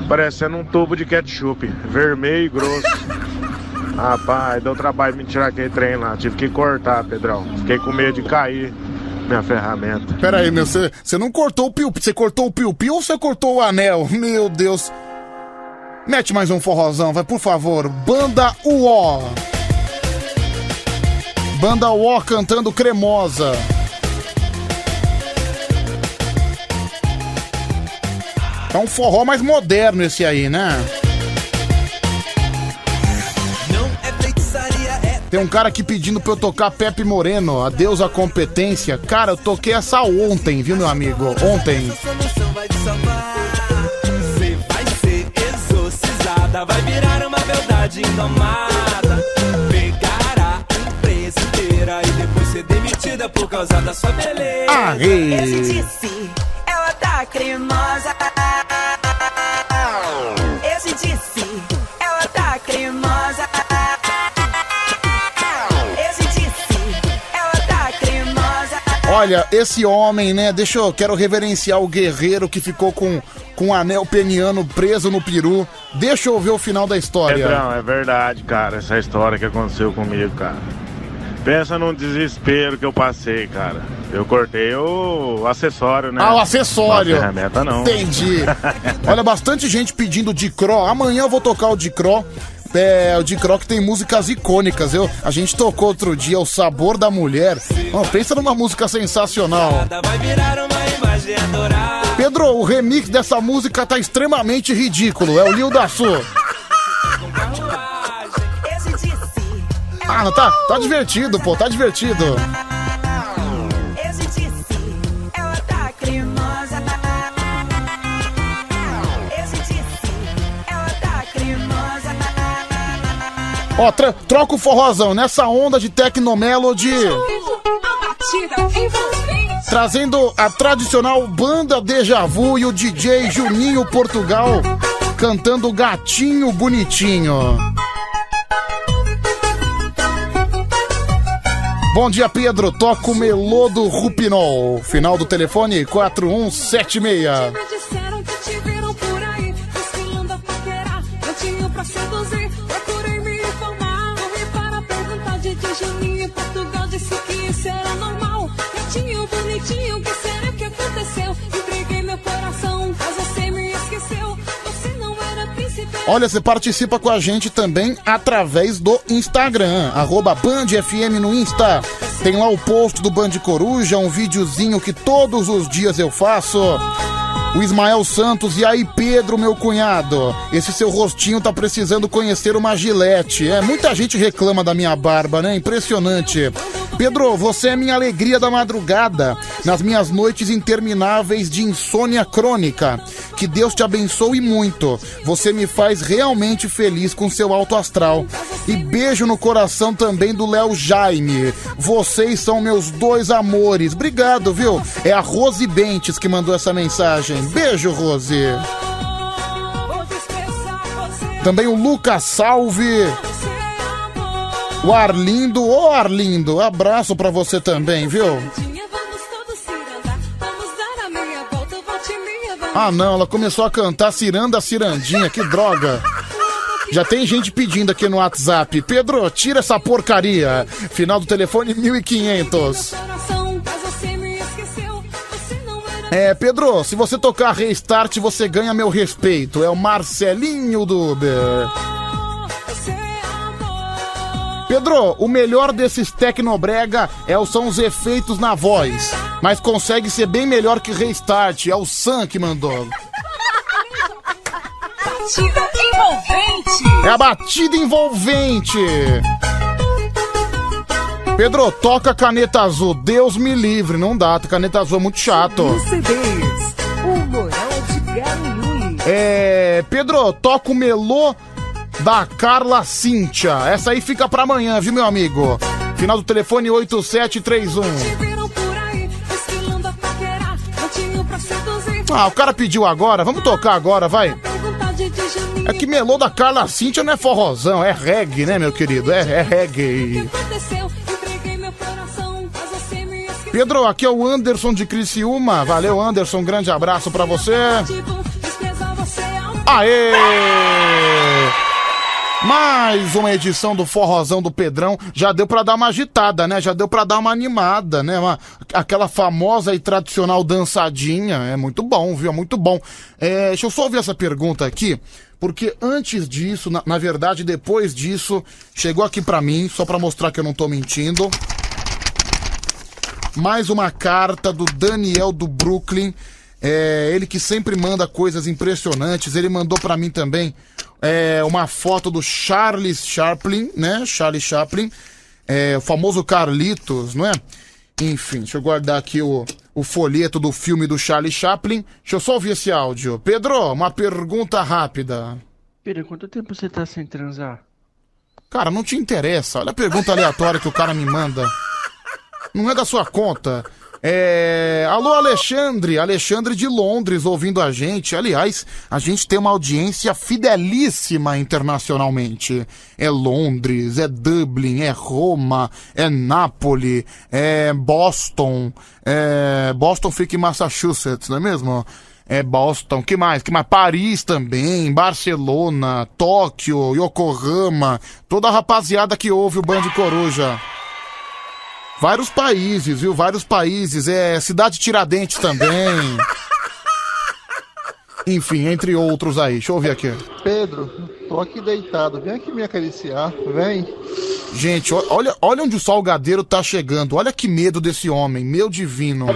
parecendo um tubo de ketchup, vermelho e grosso. Rapaz, deu trabalho me tirar aquele trem lá, tive que cortar, Pedrão. Fiquei com medo de cair minha ferramenta. Pera aí, meu, você não cortou o piu Você cortou o piu-piu ou você cortou o anel? Meu Deus. Mete mais um forrozão, vai, por favor. Banda UO. Banda UO cantando cremosa. É um forró mais moderno esse aí, né? Tem um cara aqui pedindo pra eu tocar Pepe Moreno, Adeus à competência. Cara, eu toquei essa ontem, viu, meu amigo? Ontem. Você vai ser exorcizada, vai virar uma beldade indomada. Pegará a empresa inteira e depois ser demitida por causa da sua beleza. Aê. Eu disse, ela tá cremosa. Eu te disse, Olha, esse homem, né? Deixa eu. Quero reverenciar o guerreiro que ficou com, com o anel peniano preso no peru. Deixa eu ver o final da história. Pedrão, é verdade, cara, essa história que aconteceu comigo, cara. Pensa num desespero que eu passei, cara. Eu cortei o acessório, né? Ah, o acessório. Não a ferramenta não. Entendi. Olha, bastante gente pedindo de Cro. Amanhã eu vou tocar o de Cro. É, o de Cro que tem músicas icônicas. Eu, a gente tocou outro dia O Sabor da Mulher. Oh, pensa numa música sensacional. Pedro, o remix dessa música tá extremamente ridículo. É o Lil da Su. Ah, não tá? Tá divertido, pô, tá divertido. Ó, troca o forrozão nessa onda de Tecnomelody. Trazendo a tradicional banda Deja Vu e o DJ Juninho Portugal cantando Gatinho Bonitinho. Bom dia, Pedro. Toca o melô do Rupinol. Final do telefone 4176. Olha, você participa com a gente também através do Instagram, arroba Band FM no Insta. Tem lá o post do Band Coruja, um videozinho que todos os dias eu faço. O Ismael Santos, e aí Pedro, meu cunhado? Esse seu rostinho tá precisando conhecer uma gilete. É, muita gente reclama da minha barba, né? Impressionante. Pedro, você é minha alegria da madrugada, nas minhas noites intermináveis de insônia crônica. Que Deus te abençoe muito. Você me faz realmente feliz com seu alto astral. E beijo no coração também do Léo Jaime. Vocês são meus dois amores. Obrigado, viu? É a Rose Bentes que mandou essa mensagem. Beijo, Rose. Também o Lucas Salve. O Arlindo, ô Arlindo, abraço pra você também, viu? Ah não, ela começou a cantar Ciranda Cirandinha, que droga. Já tem gente pedindo aqui no WhatsApp. Pedro, tira essa porcaria. Final do telefone 1500. É, Pedro, se você tocar Restart, você ganha meu respeito. É o Marcelinho do Uber. Pedro, o melhor desses Tecnobrega é, são os efeitos na voz. Mas consegue ser bem melhor que Restart. É o Sam que mandou. Batida envolvente. É a batida envolvente. Pedro, toca caneta azul. Deus me livre, não dá. Caneta azul é muito chato. CDs. É. Pedro, toca o melô da Carla Cíntia. Essa aí fica pra amanhã, viu, meu amigo? Final do telefone 8731. Viram por aí, desfilando a paquerar. Cantinho pra seduzir. Ah, o cara pediu agora. Vamos tocar agora, vai. É que melô da Carla Cíntia não é forrozão, é reggae, né, meu querido? É, é reggae. Pedro, aqui é o Anderson de Criciúma. Valeu, Anderson. Grande abraço pra você. Aê! Mais uma edição do Forrozão do Pedrão. Já deu pra dar uma agitada, né? Já deu pra dar uma animada, né? Uma- aquela famosa e tradicional dançadinha. É muito bom, viu? É muito bom. É, deixa eu só ouvir essa pergunta aqui. Porque antes disso, na, na verdade, depois disso, chegou aqui pra mim, só pra mostrar que eu não tô mentindo. Mais uma carta do Daniel do Brooklyn. É, ele que sempre manda coisas impressionantes. Ele mandou pra mim também é, uma foto do Charles Chaplin, né? Charlie Chaplin. É, o famoso Carlitos, não é? Enfim, deixa eu guardar aqui o, o folheto do filme do Charlie Chaplin. Deixa eu só ouvir esse áudio. Pedro, uma pergunta rápida. Pedro, quanto tempo você tá sem transar? Cara, não te interessa. Olha a pergunta aleatória que o cara me manda. Não é da sua conta. É... Alô, Alexandre. Alexandre de Londres ouvindo a gente. Aliás, a gente tem uma audiência fidelíssima internacionalmente. É Londres, é Dublin, é Roma, é Nápoles, é Boston. É... Boston fica em Massachusetts, não é mesmo? É Boston, que mais? Que mais? Paris também, Barcelona, Tóquio, Yokohama, toda a rapaziada que ouve o Band Coruja. Vários países, viu? Vários países. É Cidade Tiradentes também. Enfim, entre outros aí. Deixa eu ver aqui. Pedro, tô aqui deitado. Vem aqui me acariciar. Vem. Gente, olha, olha onde o salgadeiro tá chegando. Olha que medo desse homem, meu divino.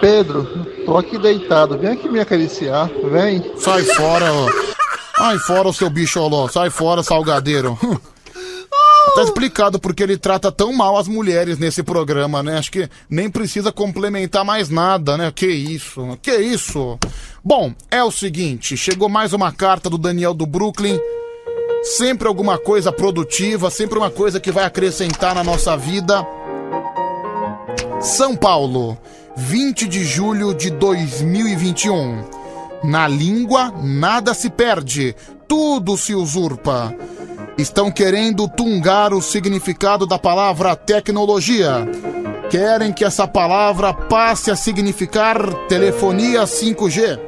Pedro, tô aqui deitado. Vem aqui me acariciar. Vem. Sai fora, ó. Sai fora, o seu bicholó. Sai fora, salgadeiro. Tá explicado porque ele trata tão mal as mulheres nesse programa, né? Acho que nem precisa complementar mais nada, né? Que isso, que isso. Bom, é o seguinte, chegou mais uma carta do Daniel do Brooklyn. Sempre alguma coisa produtiva, sempre uma coisa que vai acrescentar na nossa vida. São Paulo, 20 de julho de 2021. Na língua, nada se perde, tudo se usurpa. Estão querendo tungar o significado da palavra tecnologia. Querem que essa palavra passe a significar telefonia 5G,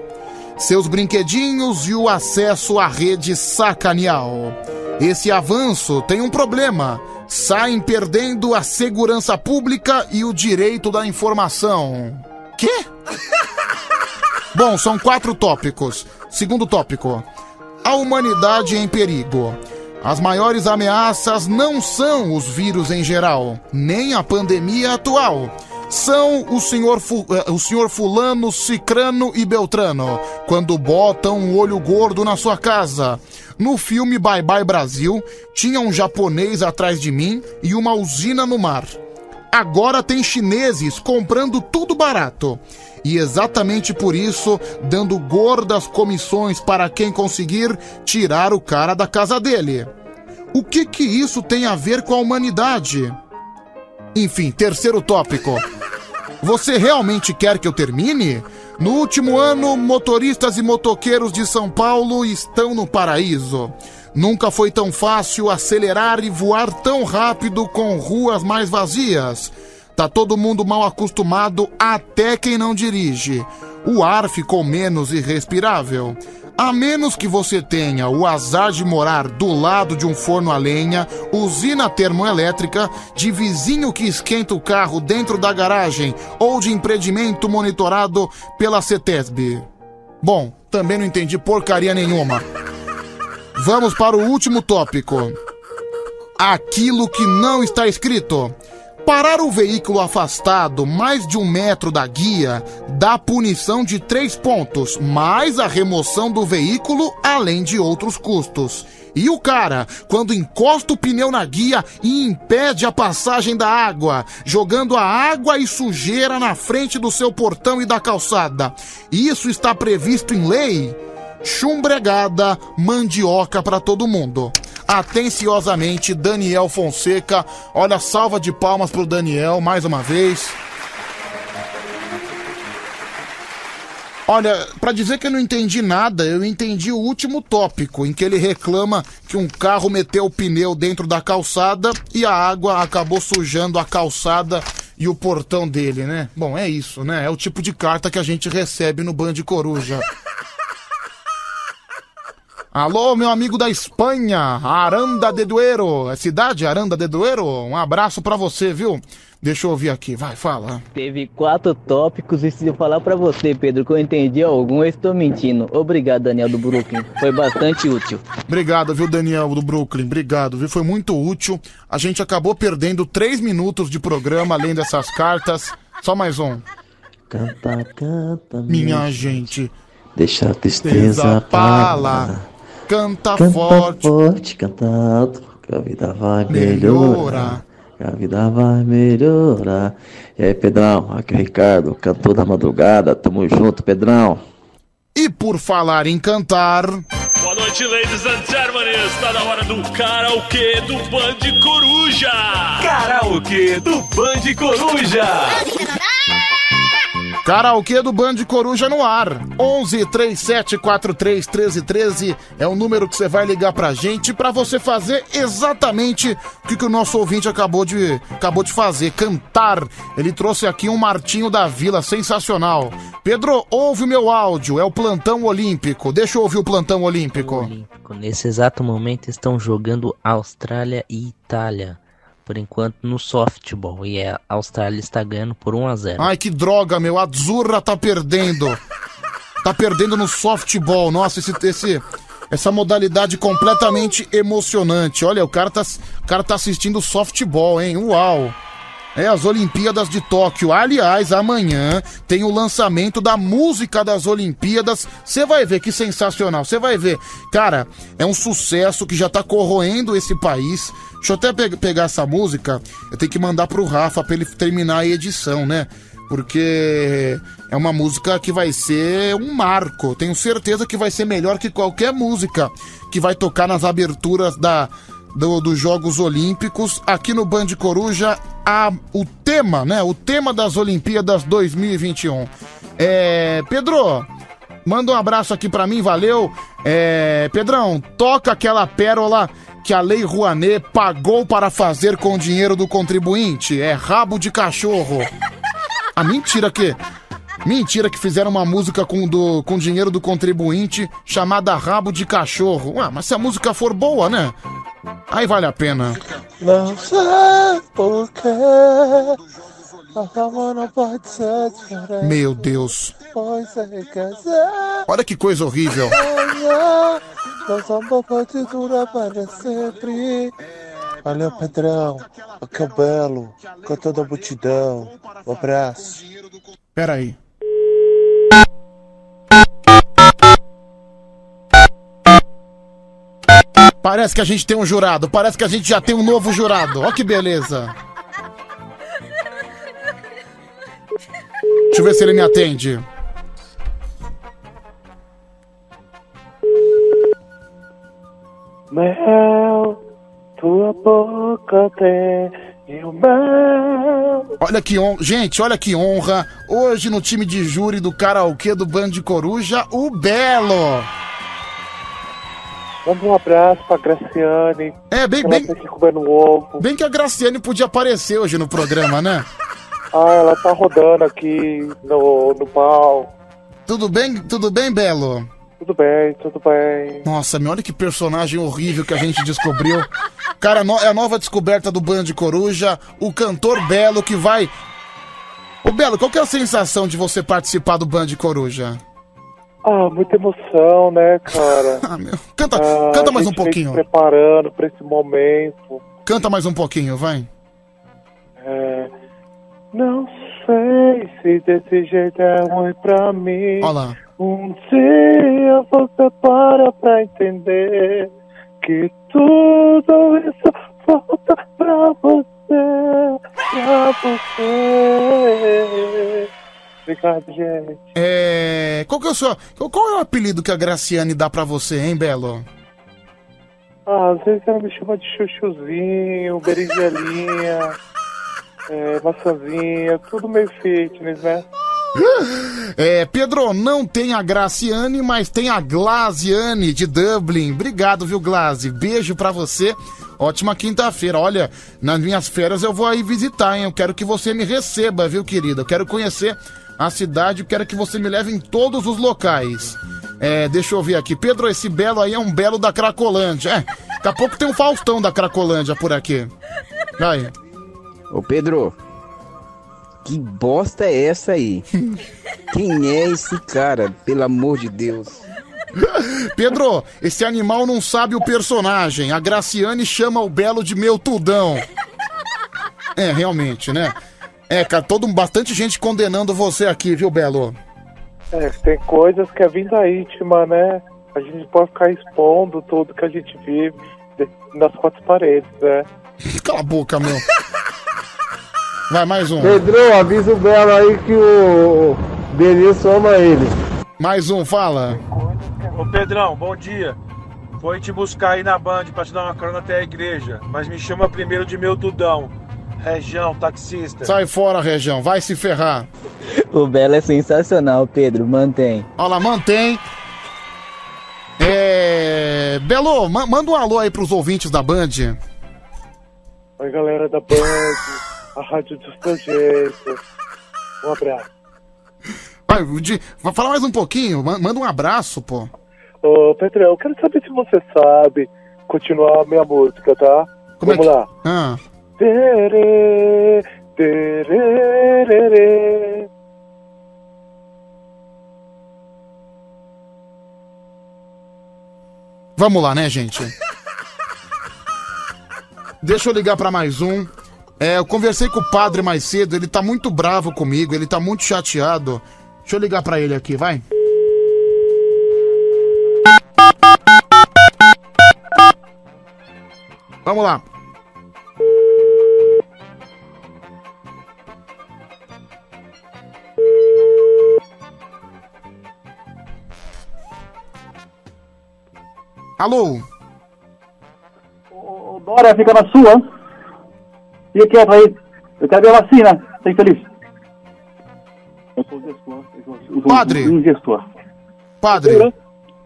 seus brinquedinhos e o acesso à rede sacaneal. Esse avanço tem um problema. Saem perdendo a segurança pública e o direito da informação. Quê? Bom, são quatro tópicos. Segundo tópico: a humanidade em perigo. As maiores ameaças não são os vírus em geral, nem a pandemia atual. São o senhor, eh, o senhor Fulano, Cicrano e Beltrano, quando botam um olho gordo na sua casa. No filme Bye Bye Brasil, tinha um japonês atrás de mim e uma usina no mar. Agora tem chineses comprando tudo barato. E exatamente por isso, dando gordas comissões para quem conseguir tirar o cara da casa dele. O que que isso tem a ver com a humanidade? Enfim, terceiro tópico. Você realmente quer que eu termine? No último ano, motoristas e motoqueiros de São Paulo estão no paraíso. Nunca foi tão fácil acelerar e voar tão rápido com ruas mais vazias. Tá todo mundo mal acostumado, até quem não dirige. O ar ficou menos irrespirável. A menos que você tenha o azar de morar do lado de um forno a lenha, usina termoelétrica, de vizinho que esquenta o carro dentro da garagem ou de empreendimento monitorado pela CETESB. Bom, também não entendi porcaria nenhuma. Vamos para o último tópico. Aquilo que não está escrito. Parar o veículo afastado mais de um metro da guia dá punição de três pontos, mais a remoção do veículo, além de outros custos. E o cara, quando encosta o pneu na guia e impede a passagem da água, jogando a água e sujeira na frente do seu portão e da calçada. Isso está previsto em lei? Chumbregada, mandioca para todo mundo. Atenciosamente, Daniel Fonseca. Olha, salva de palmas pro Daniel mais uma vez. Olha, pra dizer que eu não entendi nada, eu entendi o último tópico, em que ele reclama que um carro meteu o pneu dentro da calçada e a água acabou sujando a calçada e o portão dele, né? Bom, é isso, né? É o tipo de carta que a gente recebe no Band Coruja. Alô, meu amigo da Espanha, Aranda de Duero. É cidade Aranda de Duero? Um abraço pra você, viu? Deixa eu ouvir aqui, vai, fala. Teve quatro tópicos e se eu falar pra você, Pedro, que eu entendi algum, eu estou mentindo. Obrigado, Daniel do Brooklyn. Foi bastante útil. Obrigado, viu, Daniel do Brooklyn? Obrigado, viu? Foi muito útil. A gente acabou perdendo três minutos de programa além dessas cartas. Só mais um. Canta, canta, Minha gente. Deixa a tristeza pra lá. Canta, Canta forte. forte, canta alto, que a vida vai Melhora. melhorar. Que a vida vai melhorar. E aí, Pedrão, aqui é o Ricardo, cantor da madrugada. Tamo junto, Pedrão. E por falar em cantar. Boa noite, ladies and gentlemen. Está na hora do karaokê do Band Coruja. Karaokê do Band Coruja. Karaokê do Band Coruja no ar. 11 37 43 13 13 é o número que você vai ligar pra gente pra você fazer exatamente o que, que o nosso ouvinte acabou de, acabou de fazer, cantar. Ele trouxe aqui um Martinho da Vila, sensacional. Pedro, ouve o meu áudio, é o plantão olímpico. Deixa eu ouvir o plantão olímpico. Nesse exato momento estão jogando Austrália e Itália. Por enquanto no softball. E a Austrália está ganhando por 1 a 0 Ai, que droga, meu. A Zurra tá perdendo. Tá perdendo no softball. Nossa, esse, esse, essa modalidade completamente emocionante. Olha, o cara tá, o cara tá assistindo softball, hein? Uau. É as Olimpíadas de Tóquio. Aliás, amanhã tem o lançamento da música das Olimpíadas. Você vai ver que sensacional. Você vai ver. Cara, é um sucesso que já tá corroendo esse país. Deixa eu até pe- pegar essa música. Eu tenho que mandar pro Rafa pra ele terminar a edição, né? Porque é uma música que vai ser um marco. Tenho certeza que vai ser melhor que qualquer música que vai tocar nas aberturas da, do- dos Jogos Olímpicos. Aqui no Band Coruja, a, o tema, né? O tema das Olimpíadas 2021. É, Pedro, manda um abraço aqui pra mim, valeu. É, Pedrão, toca aquela pérola que a Lei Rouanet pagou para fazer com o dinheiro do contribuinte. É rabo de cachorro. A mentira que. Mentira que fizeram uma música com, do, com dinheiro do contribuinte chamada Rabo de Cachorro. Ué, mas se a música for boa, né? Aí vale a pena. Não sei porquê. Mas amor não pode ser diferente. Meu Deus. Pois é. Olha que coisa horrível. Nosso amor pode durar para sempre. Valeu, Pedrão. É o Belo. Com toda a multidão. Um abraço. Pera Parece que a gente tem um jurado. Parece que a gente já tem um novo jurado. Ó que beleza. Deixa eu ver se ele me atende. Mel, tua boca tem o mel. Olha que honra. Gente, olha que honra. Hoje no time de júri do karaokê do Band Coruja, o Belo. Manda um abraço pra Graciane. É, bem, bem- tá ovo. Bem que a Graciane podia aparecer hoje no programa, né? Ah, ela tá rodando aqui no, no pau. Tudo bem? Tudo bem, Belo? Tudo bem, tudo bem. Nossa, meu, olha que personagem horrível que a gente descobriu. Cara, no- é a nova descoberta do Band Coruja, o cantor Belo que vai. Ô Belo, qual que é a sensação de você participar do Band Coruja? Ah, muita emoção, né, cara? Ah, meu. Canta, Ah, canta mais um pouquinho. se preparando pra esse momento. Canta mais um pouquinho, vai. É, não sei se desse jeito é ruim pra mim. Olha lá. Um dia você para pra entender que tudo isso volta pra você, pra você. Obrigado, gente. É. Qual que é o seu. Qual é o apelido que a Graciane dá pra você, hein, Belo? Ah, às vezes ela me chama de chuchuzinho, berinjelinha, é, maçãzinha, tudo meio fitness, né? É, Pedro, não tem a Graciane, mas tem a Glaziane de Dublin. Obrigado, viu, Glaze? Beijo pra você. Ótima quinta-feira. Olha, nas minhas férias eu vou aí visitar, hein? Eu quero que você me receba, viu, querida? Eu quero conhecer a cidade, eu quero que você me leve em todos os locais. É, deixa eu ver aqui. Pedro, esse belo aí é um belo da Cracolândia. É, daqui a pouco tem um Faustão da Cracolândia por aqui. Vai. Ô Pedro, que bosta é essa aí? Quem é esse cara, pelo amor de Deus? Pedro, esse animal não sabe o personagem. A Graciane chama o Belo de meu tudão. É, realmente, né? É, cara, todo, bastante gente condenando você aqui, viu, Belo? É, tem coisas que é vinda íntima, né? A gente pode ficar expondo tudo que a gente vive nas quatro paredes, né? Cala a boca, meu. Vai, mais um. Pedro, avisa o Belo aí que o Denilson ama ele. Mais um, fala. Ô Pedrão, bom dia. Foi te buscar aí na Band pra te dar uma carona até a igreja, mas me chama primeiro de meu Dudão. Região, taxista. Sai fora, região. Vai se ferrar. O Belo é sensacional, Pedro. Mantém. Olha lá, mantém. É. Belo, ma- manda um alô aí pros ouvintes da Band. Oi, galera da Band, a Rádio do seu jeito. Um abraço. Vai, de- vai falar mais um pouquinho. ma- Manda um abraço, pô. Ô, Pedrão, eu quero saber se você sabe continuar a minha música, tá? Como é Vamos que- lá. Ah. Vamos lá, né, gente? Deixa eu ligar pra mais um. É, eu conversei com o padre mais cedo, ele tá muito bravo comigo, ele tá muito chateado. Deixa eu ligar pra ele aqui, vai. Vamos lá. Alô? O Dória fica na sua. Fica quieto aí. Eu quero ver a vacina. Tá infeliz. Eu sou o gestor. eu sou- Padre. Um gestor. Padre,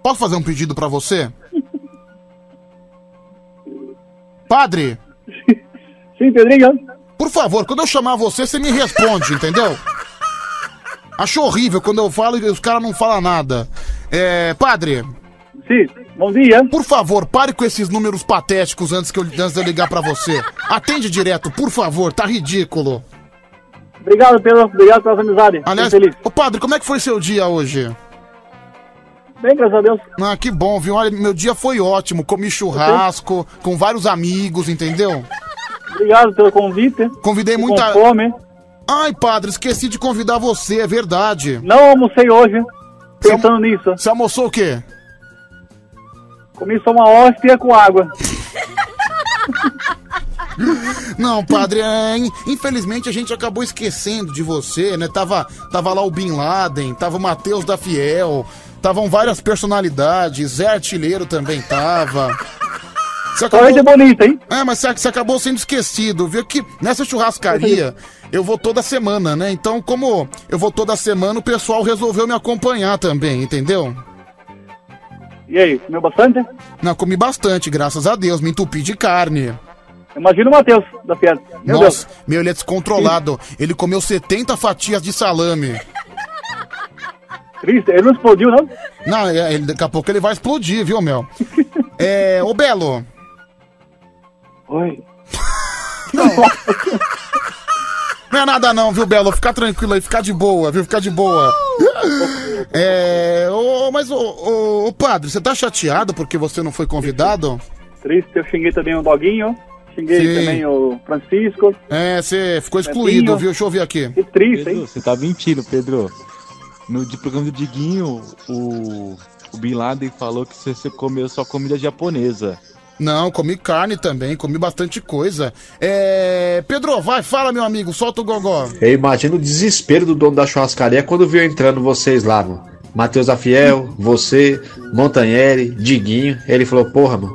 posso fazer um pedido pra você? Padre? Sim, Pedrinho. Por favor, quando eu chamar você, você me responde, entendeu? Acho horrível quando eu falo e os caras não falam nada. É, padre. Sim, bom dia. Por favor, pare com esses números patéticos antes, que eu, antes de eu ligar pra você. Atende direto, por favor, tá ridículo. Obrigado, Pedro. Obrigado pela sua amizade. Aliás, feliz. ô padre, como é que foi seu dia hoje? Bem, graças a Deus. Ah, que bom, viu? Olha, meu dia foi ótimo. Comi churrasco com vários amigos, entendeu? Obrigado pelo convite. Convidei muita. Com fome. Ai, padre, esqueci de convidar você, é verdade. Não almocei hoje. Pensando nisso. Você almoçou o quê? Comi só uma hóstia com água. Não, padre, é, in- infelizmente a gente acabou esquecendo de você, né? Tava, tava lá o Bin Laden, tava o Matheus da Fiel, estavam várias personalidades, Zé Artilheiro também tava. Você Coisa bonita, hein? É, mas você, você acabou sendo esquecido, viu? Que nessa churrascaria eu vou toda semana, né? Então, como eu vou toda semana, o pessoal resolveu me acompanhar também, entendeu? E aí, comeu bastante? Não, comi bastante, graças a Deus, me entupi de carne. Imagina o Matheus da Fiat. Meu Nossa, Deus. meu, ele é descontrolado. Ele comeu 70 fatias de salame. Triste, ele não explodiu, não? Não, é, ele- daqui a pouco ele vai explodir, viu, meu? É, ô Belo. Oi. Não é nada não, viu, Belo? Fica tranquilo aí, fica de boa, viu? Fica de boa. É, ô, mas, ô, ô, ô, padre, você tá chateado porque você não foi convidado? Triste, eu xinguei também o Doguinho, xinguei Sim. também o Francisco. É, você ficou Netinho. excluído, viu? Deixa eu ver aqui. Que triste, Pedro, hein? você tá mentindo, Pedro. No de programa do Diguinho, o, o Bin Laden falou que você, você comeu só comida japonesa. Não, comi carne também, comi bastante coisa. É, Pedro, vai, fala, meu amigo, solta o gogó. Eu imagino o desespero do dono da churrascaria quando viu entrando vocês lá, mano. Matheus Afiel, você, Montanheri, Diguinho. Ele falou, porra, mano,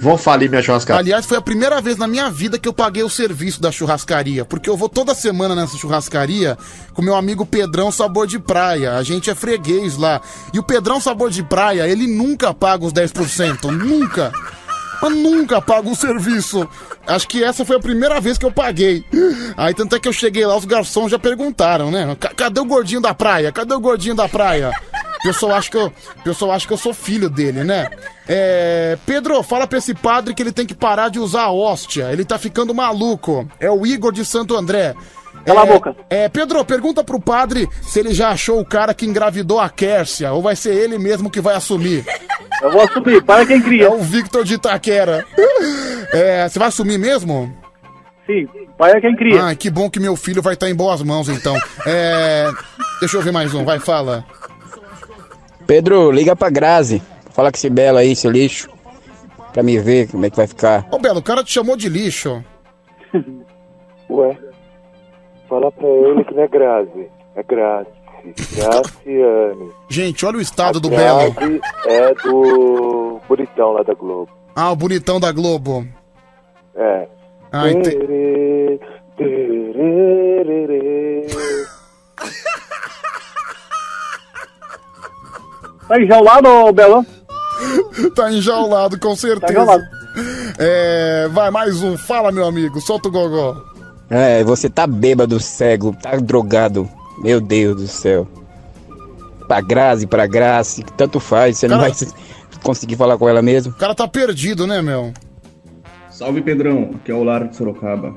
vão falir minha churrascaria. Aliás, foi a primeira vez na minha vida que eu paguei o serviço da churrascaria, porque eu vou toda semana nessa churrascaria com meu amigo Pedrão Sabor de Praia. A gente é freguês lá. E o Pedrão Sabor de Praia, ele nunca paga os 10%, nunca. Mas nunca paga o serviço. Acho que essa foi a primeira vez que eu paguei. Aí tanto é que eu cheguei lá, os garçons já perguntaram, né? "Ca- Cadê o gordinho da praia? Cadê o gordinho da praia? O pessoal acha que eu, o pessoal acha que eu sou filho dele, né? É, Pedro, fala pra esse padre que ele tem que parar de usar a hóstia. Ele tá ficando maluco. É o Igor de Santo André. Cala é, a boca. É, Pedro, pergunta pro padre se ele já achou o cara que engravidou a Kércia, ou vai ser ele mesmo que vai assumir. Eu vou assumir, para quem cria. É o Victor de Itaquera. É, você vai assumir mesmo? Sim, pai é quem cria. Ah, que bom que meu filho vai estar em boas mãos, então. É, deixa eu ver mais um, vai, fala. Pedro, liga pra Grazi. Fala com esse belo aí, seu lixo. Pra me ver como é que vai ficar. Ô, Belo, o cara te chamou de lixo. Ué, fala pra ele que não é Grazi, é Grazi. Graciane. Gente, olha o estado do A Belo. Grazi é do bonitão lá da Globo. Ah, o bonitão da Globo. É. Ah, ente... Terê, tererê. Tá enjaulado, Belo? tá enjaulado, com certeza. Tá enjaulado. É, vai, mais um. Fala, meu amigo, solta o gogó. É, você tá bêbado, cego, tá drogado. Meu Deus do céu. Pra Grazi, pra Grazi, tanto faz, você não Cara- vai se- conseguir falar com ela mesmo. O cara tá perdido, né, meu? Salve Pedrão, aqui é o Lara de Sorocaba.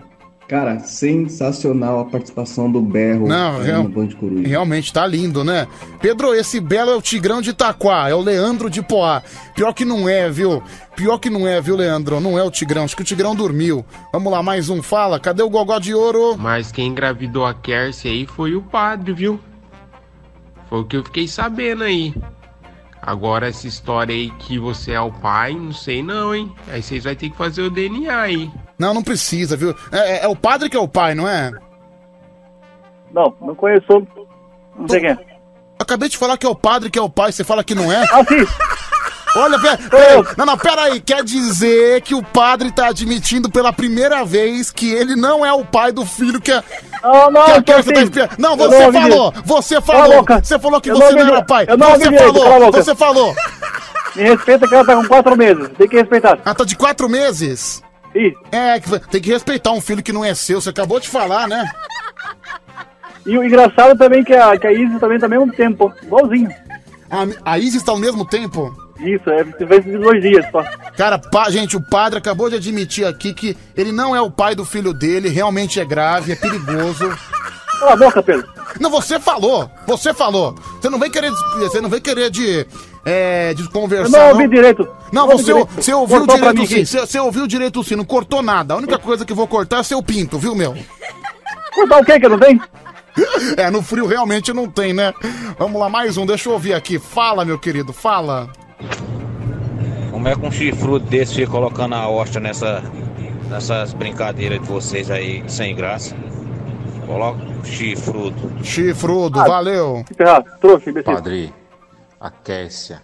Cara, sensacional a participação do Berro Não, real- no Band Coruja. Realmente tá lindo, né? Pedro, esse belo é o Tigrão de Itaquá, é o Leandro de Poá. Pior que não é, viu? Pior que não é, viu, Leandro? Não é o Tigrão, acho que o Tigrão dormiu. Vamos lá, mais um, fala. Cadê o Gogó de Ouro? Mas quem engravidou a Kersia aí foi o padre, viu? Foi o que eu fiquei sabendo aí. Agora essa história aí que você é o pai, não sei não, hein? Aí vocês vão ter que fazer o DNA aí. Não, não precisa, viu? É, é- é o padre que é o pai, não é? Não, não conheço. Não sei quem é. Acabei de falar que é o padre que é o pai, você fala que não é? Ah, sim! Olha, pera, pera, não, não, pera aí, quer dizer que o padre tá admitindo pela primeira vez que ele não é o pai do filho que é... Não, não, que a eu tô Kércia tá Não, você não falou, você falou, você falou que Eu você não não era pai. Eu não Você falou, você falou. Me respeita que ela tá com quatro meses. Tem que respeitar. Ah, tá de quatro meses? Sim. É, que- tem que respeitar um filho que não é seu, você acabou de falar, né? E o engraçado também é que a, que a Isis também tá ao mesmo tempo. Igualzinho. A, a Isis tá ao mesmo tempo? Isso, é vez de dois dias só. Cara, gente, o padre acabou de admitir aqui que ele não é o pai do filho dele, realmente é grave, é perigoso. Cala a boca, Pedro. Não, você falou, você falou. Você não vem querer, você não vem querer de, é, de conversar. Eu não ouvi direito. Não, Não você, direito. você ouviu Cortou direito sim. Você, você ouviu direito sim, não cortou nada. A única coisa que vou cortar é seu pinto, viu, meu? Cortar o quê que não tem? É, no frio realmente não tem, né? Vamos lá, mais um, deixa eu ouvir aqui. Fala, meu querido, fala. Como é que um chifrudo desse fica colocando a hóstia nessa, nessas brincadeiras de vocês aí sem graça? Coloca um chifrudo. Chifrudo, Ah, valeu. trouxa, Padre, a Kessia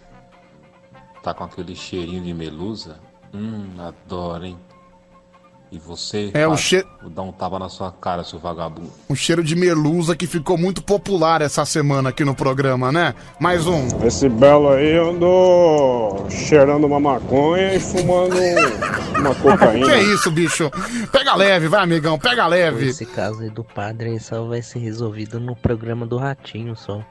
tá com aquele cheirinho de melusa? Hum, adoro, hein? E você, É, o padre, che- vou dar um tapa na sua cara, seu vagabundo. Um cheiro de melusa que ficou muito popular essa semana aqui no programa, né? Mais um. Esse belo aí andou cheirando uma maconha e fumando uma cocaína. Que isso, bicho? Pega leve, vai, amigão, pega leve. Esse caso aí do padre só vai ser resolvido no programa do Ratinho só.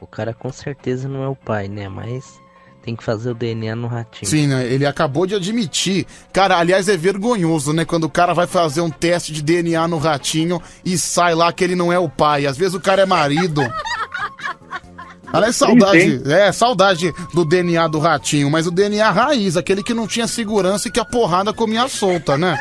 O cara com certeza não é o pai, né? Mas tem que fazer o DNA no ratinho. Sim, né? Ele acabou de admitir. Cara, aliás, é vergonhoso, né? Quando o cara vai fazer um teste de DNA no ratinho e sai lá que ele não é o pai. Às vezes o cara é marido. Aliás, saudade. É, saudade do DNA do ratinho, mas o DNA raiz, aquele que não tinha segurança e que a porrada comia solta, né?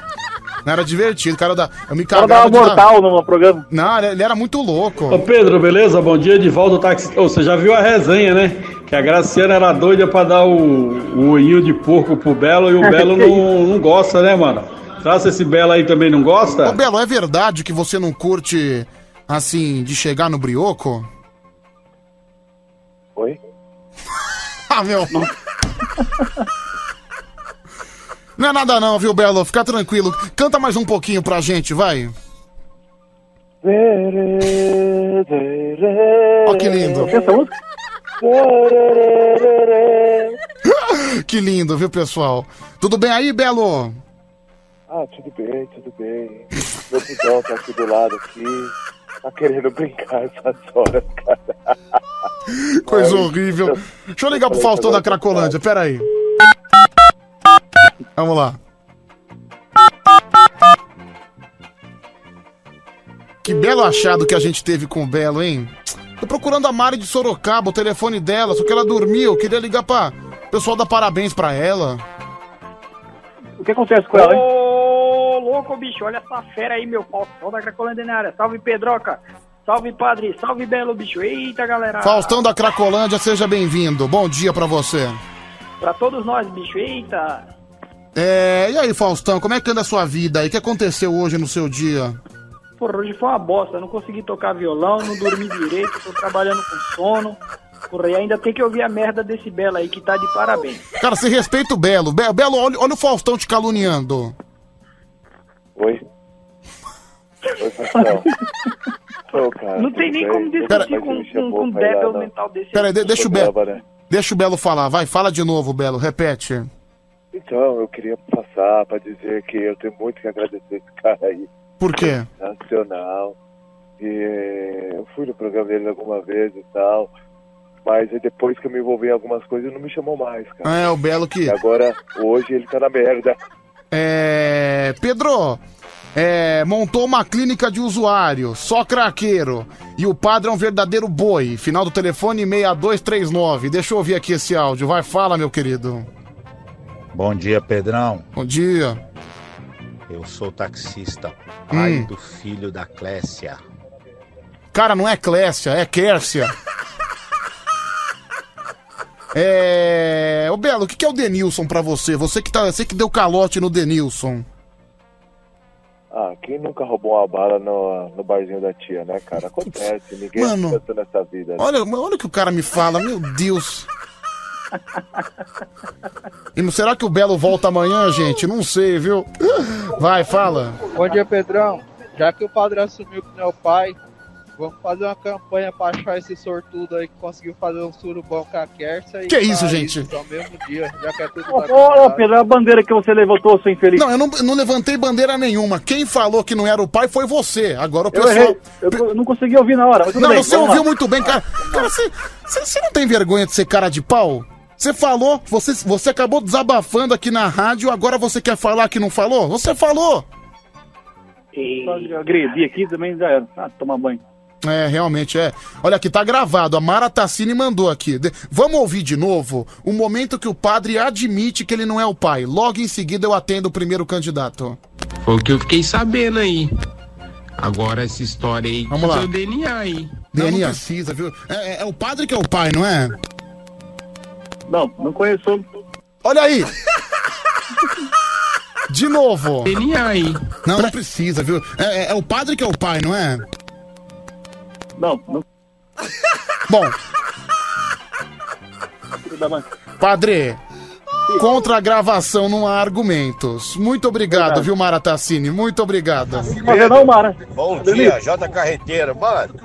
Não era divertido, o cara da. Eu me O cara dava de dar- mortal no programa. Não, ele- era muito louco. Ô Pedro, beleza? Bom dia de volta ao táxi. Ô, você já viu a resenha, né? Que a Graciana era doida pra dar o, o olhinho de porco pro Belo e o Belo não, não gosta, né, mano? Que esse Belo aí também não gosta? Ô, Belo, é verdade que você não curte, assim, de chegar no brioco? Oi? ah, meu. Não é nada não, viu, Belo? Fica tranquilo. Canta mais um pouquinho pra gente, vai. Ó, que lindo. Essa música? que lindo, viu, pessoal? Tudo bem aí, Belo? Ah, tudo bem, tudo bem. Meu pudão tá aqui do lado aqui. Tá querendo brincar essas horas, cara. Coisa Ai, horrível. Deixa eu ligar pro Faustão da Cracolândia, pera aí. Vamos lá. Que belo achado que a gente teve com o Belo, hein? Tô procurando a Mari de Sorocaba, o telefone dela, só que ela dormiu. Eu queria ligar pra pessoal dar parabéns pra ela. O que acontece com ela, hein? Ô, louco, bicho, olha essa fera aí, meu Faustão da Cracolândia na área. Salve, Pedroca. Salve, padre. Salve, Belo, bicho. Eita, galera. Faustão da Cracolândia, seja bem-vindo. Bom dia pra você. Pra todos nós, bicho. Eita. É, e aí, Faustão, como é que anda a sua vida aí? O que aconteceu hoje no seu dia? Porra, hoje foi uma bosta. Não consegui tocar violão, não dormi direito, tô trabalhando com sono. Porra, e ainda tem que ouvir a merda desse Belo aí que tá de parabéns. Cara, você respeita o Belo. Be- Belo, olha, olha o Faustão te caluniando. Oi? Oi, Faustão. Ô, cara, Não tem nem como discutir com, um débil mental desse. Pera aí, de- deixa o Belo. Né? Deixa o Belo falar, vai, fala de novo, Belo, repete. Então, eu queria passar pra dizer que eu tenho muito que agradecer esse cara aí. Por quê? Nacional. E eh, eu fui no programa dele alguma vez e tal. Mas aí depois que eu me envolvi em algumas coisas, ele não me chamou mais, cara. É, o Belo que. E agora, hoje, ele tá na merda. É. Pedro, é, montou uma clínica de usuário, só craqueiro. E o padre é um verdadeiro boi. Final do telefone 6239. Deixa eu ouvir aqui esse áudio. Vai, fala, meu querido. Bom dia, Pedrão. Bom dia. Eu sou taxista, pai Hum. do filho da Clécia. Cara, não é Clécia, é Kércia. É. Ô Belo, o que que é o Denilson pra você? Você que, tá, você que deu calote no Denilson. Ah, quem nunca roubou uma bala no, no barzinho da tia, né, cara? Acontece, ninguém Mano, nessa vida. né? Olha, olha o que o cara me fala, meu Deus. E não- será que o Belo volta amanhã, gente? Não sei, viu? Vai, fala. Bom dia, Pedrão. Já que o padre assumiu que não é o pai, vamos fazer uma campanha pra achar esse sortudo aí que conseguiu fazer um surubão com a Kersa. e Que isso, gente? Ao mesmo dia, já que é tudo Ô, Pedro, a bandeira que você levantou, seu infeliz. Não, eu não, não levantei bandeira nenhuma. Quem falou que não era o pai foi você. Agora o Eu pessoal. errei. Eu, eu não consegui ouvir na hora, mas tudo Não, bem. você vamos ouviu lá. muito bem, cara. Cara, você, você, você não tem vergonha de ser cara de pau? Você falou, você, você acabou desabafando aqui na rádio, agora você quer falar que não falou? Você falou! Só agredi aqui também já era. Ah, tomar banho. É, realmente é. Olha aqui, tá gravado. A Mara Tassini mandou aqui. De- Vamos ouvir de novo o momento que o padre admite que ele não é o pai. Logo em seguida eu atendo o primeiro candidato. Foi o que eu fiquei sabendo aí. Agora essa história aí Vamos lá. seu DNA aí. Não, não precisa, viu? É, é- é o padre que é o pai, não é? Não, não conheço. Olha aí! De novo. Aí. Não, não precisa, viu? É, é- é o padre que é o pai, não é? Não, não. Bom, padre, contra a gravação não há argumentos. Muito obrigado, viu, Mara Tassini? Muito obrigado. não, Mara. Bom dia, J Carreteiro. Mano,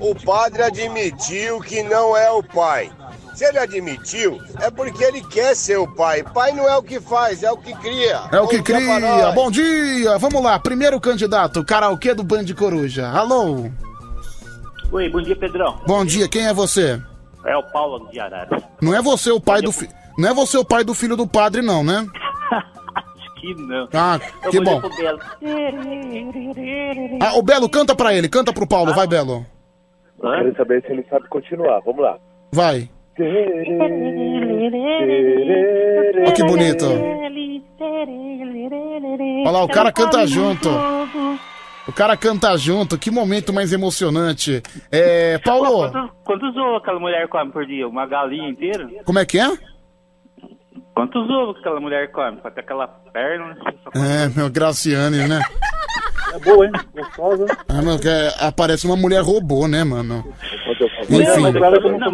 o padre admitiu que não é o pai. Se ele admitiu, é porque ele quer ser o pai. Pai não é o que faz, é o que cria. É o Bom que pra cria. Bom dia. Vamos lá. Primeiro candidato, karaokê do Band Coruja. Alô? Oi, bom dia, Pedrão. Bom dia, quem é você? É o Paulo de Arara. Não é você o pai do fi... Não é você o pai do filho do padre, não, né? Acho que não. Ah, Eu que bom. Belo. Ah, o Belo, canta pra ele, canta pro Paulo, vai, Belo. Quero saber se ele sabe continuar. Vamos lá. Vai. Olha que bonito. Olha lá, o cara canta junto. O cara canta junto, que momento mais emocionante. É, Paulo, Quantos, quantos ovos aquela mulher come por dia? Uma galinha inteira? como é que é? Quantos ovos aquela mulher come? Pra ter aquela perna, né? É, meu, Graciane, né? É boa, hein? Gostosa. Ah, meu, que é- aparece uma mulher robô, né, mano? Não, Enfim. mas, Claro não mas, não,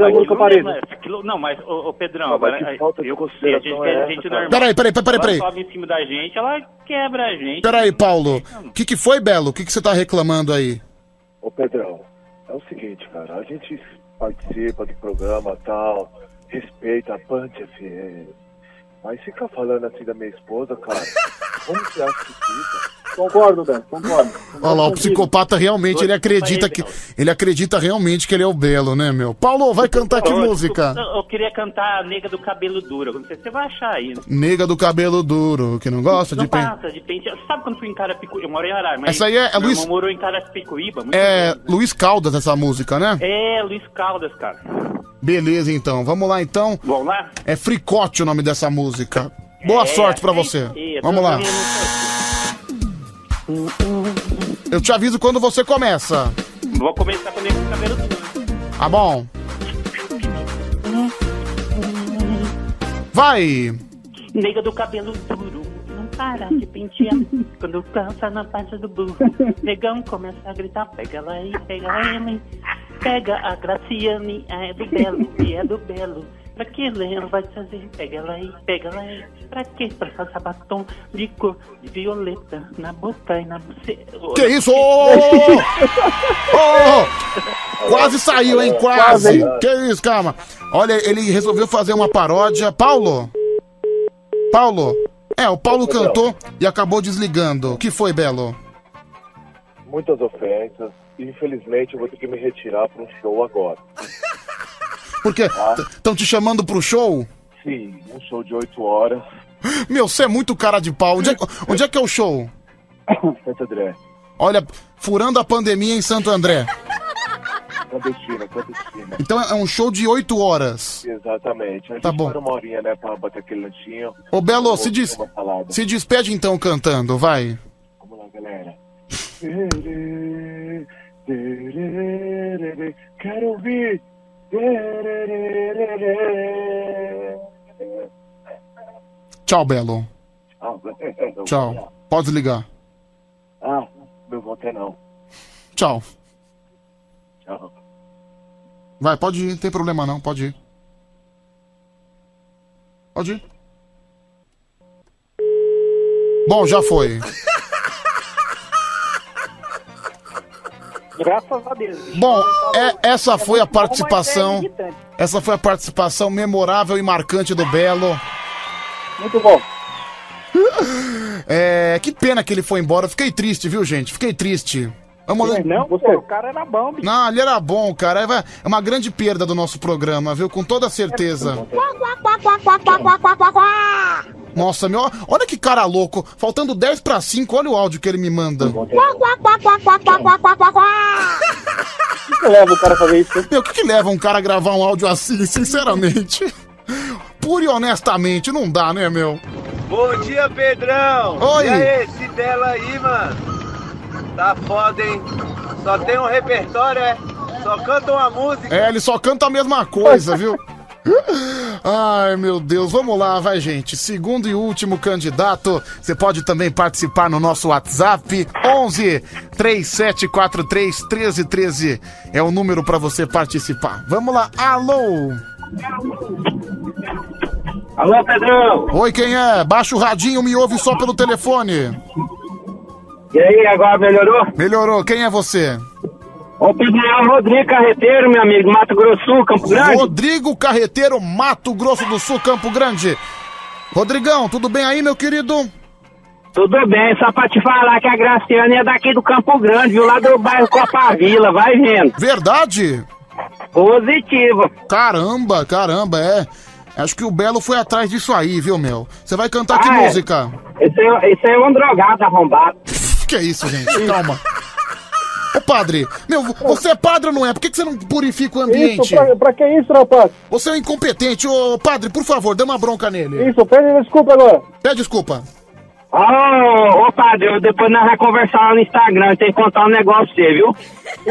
mas aquilo- não, mas, ô, ô, Pedrão, Não, agora, que falta de eu, consideração a gente é gente normal. Peraí, peraí, peraí, peraí. Ela sobe em cima da gente, ela quebra a gente. Peraí, Paulo. O que, que foi, Belo? O que, que você tá reclamando aí? Ô Pedrão, é o seguinte, cara, a gente participa do programa tal, respeita a Band FM, mas fica falando assim da minha esposa, cara, como você acha que fica? Concordo, Beto, concordo. Olha lá, o psicopata realmente, ele acredita que. Ele acredita realmente que ele é o Belo, né, meu? Paulo, vai cantar que música? Eu, eu queria cantar a Nega do Cabelo Duro. Não sei se você vai achar aí. né? Nega do cabelo duro, que não gosta Não de pen... passa de pente. Sabe quando fui em Carapicuíba? Eu moro em Arara, mas Essa aí é- é Luiz- morou em Carapicuíba. muito É tempo. Luiz Caldas essa música, né? É, Luiz Caldas, cara. Beleza, então. Vamos lá, então. Vamos lá? É Fricote o nome dessa música. Boa É, sorte pra é você. aí, eu Vamos lá. Eu te aviso quando você começa. Vou começar com o Cabelo Duro. Tá bom? Vai! Nega do cabelo duro, não para de pentear. Quando cansa na parte do burro, negão começa a gritar: pega ela aí, pega ela. Pega a Graciane, é do Belo, e é do Belo. Pra que ela vai fazer? Pega ela aí, pega ela aí. Pra que? Pra passar batom de cor de violeta na boca e na buceta. Que isso? Ô! Ô! Quase saiu, hein? Quase! Quase. Que isso, calma. Olha, ele resolveu fazer uma paródia. Paulo? Paulo? É, o Paulo cantou e acabou desligando. O que foi, Belo? Muitas ofensas, e infelizmente eu vou ter que me retirar para um show agora. Porque estão te chamando pro show? Sim, um show de 8 horas, Meu, você é muito cara de pau. Onde é, onde é que é o show? Santo André, Olha, furando a pandemia em Santo André. clandestina, clandestina. Então é um show de 8 horas. Exatamente. A gente Tá bom. para uma horinha, né, pra bater aquele lanchinho. Ô, Belo, se, des- se despede então cantando, vai. Vamos lá, galera. Quero ouvir. Tchau, Belo. Tchau. Tchau. Pode desligar. Ah, meu voto é não. Tchau. Tchau. Vai, pode ir, não tem problema não, pode ir. Pode ir. Bom, já foi. Graças a Deus. Bom, é- essa foi a mas é participação. Essa foi a participação memorável e marcante do Belo. Muito bom. É, que pena que ele foi embora. Fiquei triste, viu, gente? Fiquei triste. Vamos lá. Não, pô, o cara era bom, bicho. Não, ele era bom, cara. É é uma grande perda do nosso programa, viu? Com toda certeza. Nossa, meu, olha que cara louco. Faltando 10 pra 5, olha o áudio que ele me manda. O que leva o cara a fazer isso? Meu, o que, que leva um cara a gravar um áudio assim, sinceramente? Pura e honestamente, não dá, né, meu? Bom dia, Pedrão! Oi. E aí, esse dela aí, mano? Tá foda, hein? Só tem um repertório, é? Só canta uma música. É, ele só canta a mesma coisa, viu? Ai, meu Deus, vamos lá, vai, gente. Segundo e último candidato, você pode também participar no nosso WhatsApp 11 3743 1313 é o número pra você participar. Vamos lá, alô. Alô, Pedrão! Oi, quem é? Baixa o radinho, me ouve só pelo telefone. E aí, agora melhorou? Melhorou, quem é você? Ô, Pedrão, é o Rodrigo Carreteiro, meu amigo, Mato Grosso, Sul, Campo Grande. Rodrigo Carreteiro, Mato Grosso do Sul, Campo Grande. Rodrigão, tudo bem aí, meu querido? Tudo bem, só pra te falar que a Graciane é daqui do Campo Grande, viu? Lá do bairro Copa Vila, vai vendo. Verdade? Positivo. Caramba, caramba, é. Acho que o Belo foi atrás disso aí, viu, meu? Você vai cantar que Ah, é. música? Esse é, esse é um drogado arrombado. Que é isso, gente? Calma. Ô padre, meu, você é padre ou não é? Por que, que você não purifica o ambiente? Isso, pra, pra que isso, rapaz? Você é um incompetente. Ô padre, por favor, dê uma bronca nele. Isso, pede desculpa agora. Pede desculpa. Ô, ô padre, eu- depois nós vamos conversar lá no Instagram, tem que contar um negócio pra você, viu?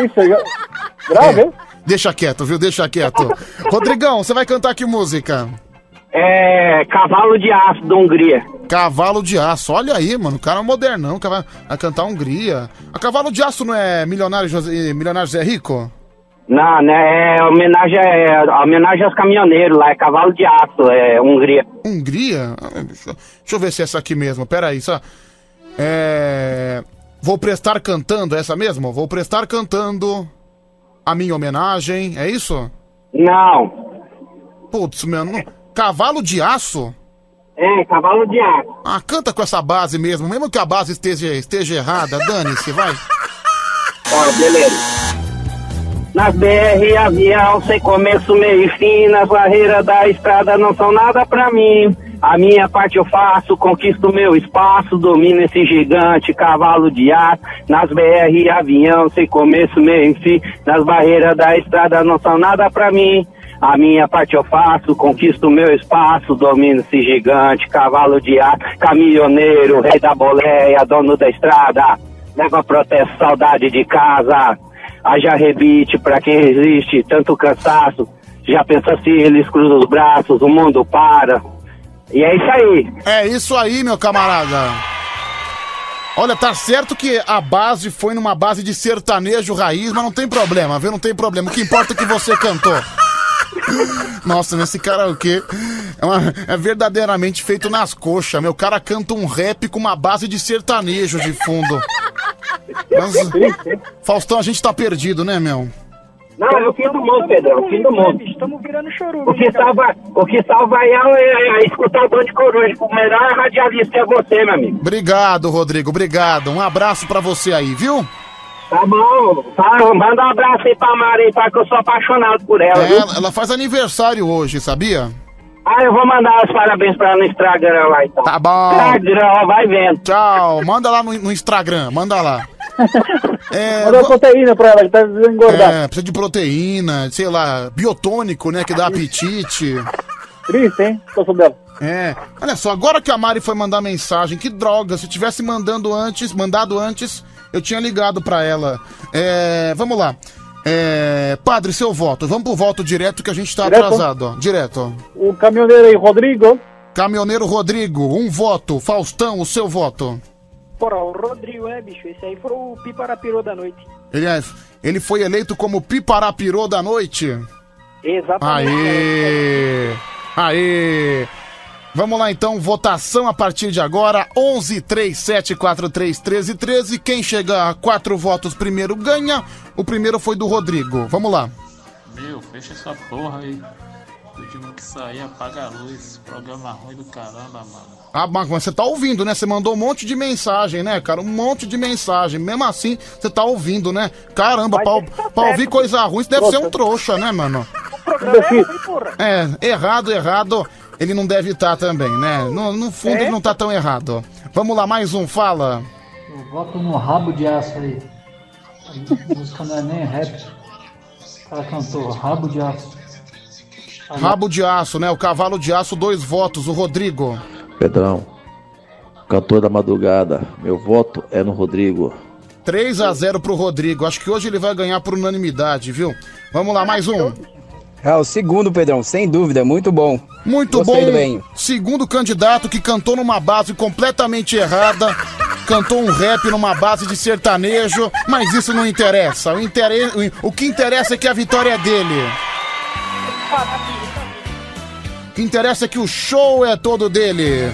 Isso, é grave, hein? Deixa quieto, viu? Deixa quieto. Rodrigão, você vai cantar que música? É. Cavalo de Aço da Hungria. Cavalo de Aço. Olha aí, mano. O cara é modernão. Vai, cantar Hungria. A Cavalo de Aço não é Milionário José, Milionário Zé Rico? Não, né? É homenagem, é, homenagem aos caminhoneiros lá, é Cavalo de Aço, é Hungria. Hungria? Ah, Deixa, deixa eu ver se é essa aqui mesmo. Pera aí, só. É. Vou prestar cantando, é essa mesmo? Vou prestar cantando a minha homenagem, é isso? Não. Putz, meu. Não... Cavalo de aço? É, Cavalo de Aço. Ah, canta com essa base mesmo, mesmo que a base esteja, esteja errada, dane-se, vai. Ó, beleza. Nas BR avião, sem começo, meio e fim, nas barreiras da estrada não são nada pra mim. A minha parte eu faço, conquisto meu espaço, domino esse gigante cavalo de aço. Nas BR avião, sem começo, meio e fim, nas barreiras da estrada não são nada pra mim. A minha parte eu faço, conquisto meu espaço, domino esse gigante cavalo de aço. Caminhoneiro, rei da boleia, dono da estrada. Leva protesto, saudade de casa. Haja rebite pra quem resiste, tanto cansaço. Já pensa se eles cruzam os braços, o mundo para. E é isso aí. É isso aí, meu camarada. Olha, tá certo que a base foi numa base de sertanejo raiz, mas não tem problema, viu? Não tem problema. O que importa é que você cantou. Nossa, esse karaokê é, uma- é verdadeiramente feito nas coxas. Meu cara canta um rap com uma base de sertanejo de fundo. Mas, Faustão, a gente tá perdido, né, meu? Não, é o fim do mundo, Pedro, é o fim do mundo. Estamos virando chorume. O que salva, o que salva aí é, é escutar o Band de Coruja. O melhor radialista é você, meu amigo. Obrigado, Rodrigo, obrigado. Um abraço pra você aí, viu? Tá bom. Tá, manda um abraço aí pra Mari, aí, tá, que eu sou apaixonado por ela, É, viu? ela, ela faz aniversário hoje, sabia? Ah, eu vou mandar os parabéns pra ela no Instagram lá, então. Tá bom. Instagram, vai vendo. Tchau, manda lá no, no Instagram, manda lá. É, Manda uma proteína pra ela, que tá precisando engordar. É, precisa de proteína, sei lá, biotônico, né, que dá apetite. Triste, hein? Situação dela. É, olha só, agora que a Mari foi mandar mensagem, que droga, se tivesse mandando antes, mandado antes, eu tinha ligado pra ela. É, vamos lá. É, padre, seu voto. Vamos pro voto direto que a gente tá Direto? atrasado, ó. Direto. O caminhoneiro aí, Rodrigo. Caminhoneiro Rodrigo, um voto. Faustão, o seu voto. Porra, o Rodrigo, né, bicho? Esse aí foi o Piparapirô da noite. Ele, é- ele foi eleito como Piparapirô da noite. Exatamente. Aê! Aê! Vamos lá então, votação a partir de agora, 11 3 7 4 3 13 13. Quem chegar a quatro votos primeiro ganha. O primeiro foi do Rodrigo. Vamos lá. Meu, fecha essa porra aí. Último que sair, apaga a luz. Programa ruim do caramba, mano. Ah, mas você tá ouvindo, né? Você mandou um monte de mensagem, né, cara? Um monte de mensagem. Mesmo assim, você tá ouvindo, né? Caramba, pra, pra ouvir coisa ruim, você deve ser um trouxa, né, mano? É, errado, errado. Ele não deve estar também, né? No, no fundo, É? ele não tá tão errado. Vamos lá, mais um, fala. Eu voto no rabo de aço aí. A música não é nem rap. O cara cantou rabo de aço. Rabo de aço, né? O cavalo de aço, dois votos. O Rodrigo. Pedrão, cantor da madrugada, meu voto é no Rodrigo. 3 a 0 pro Rodrigo. Acho que hoje ele vai ganhar por unanimidade, viu? Vamos lá, mais um. É o segundo, Pedrão, sem dúvida, muito bom. Muito Gostei bom. bem. Segundo candidato que cantou numa base completamente errada. Cantou um rap numa base de sertanejo, mas isso não interessa. O, intere... o que interessa é que a vitória é dele. O que interessa é que o show é todo dele.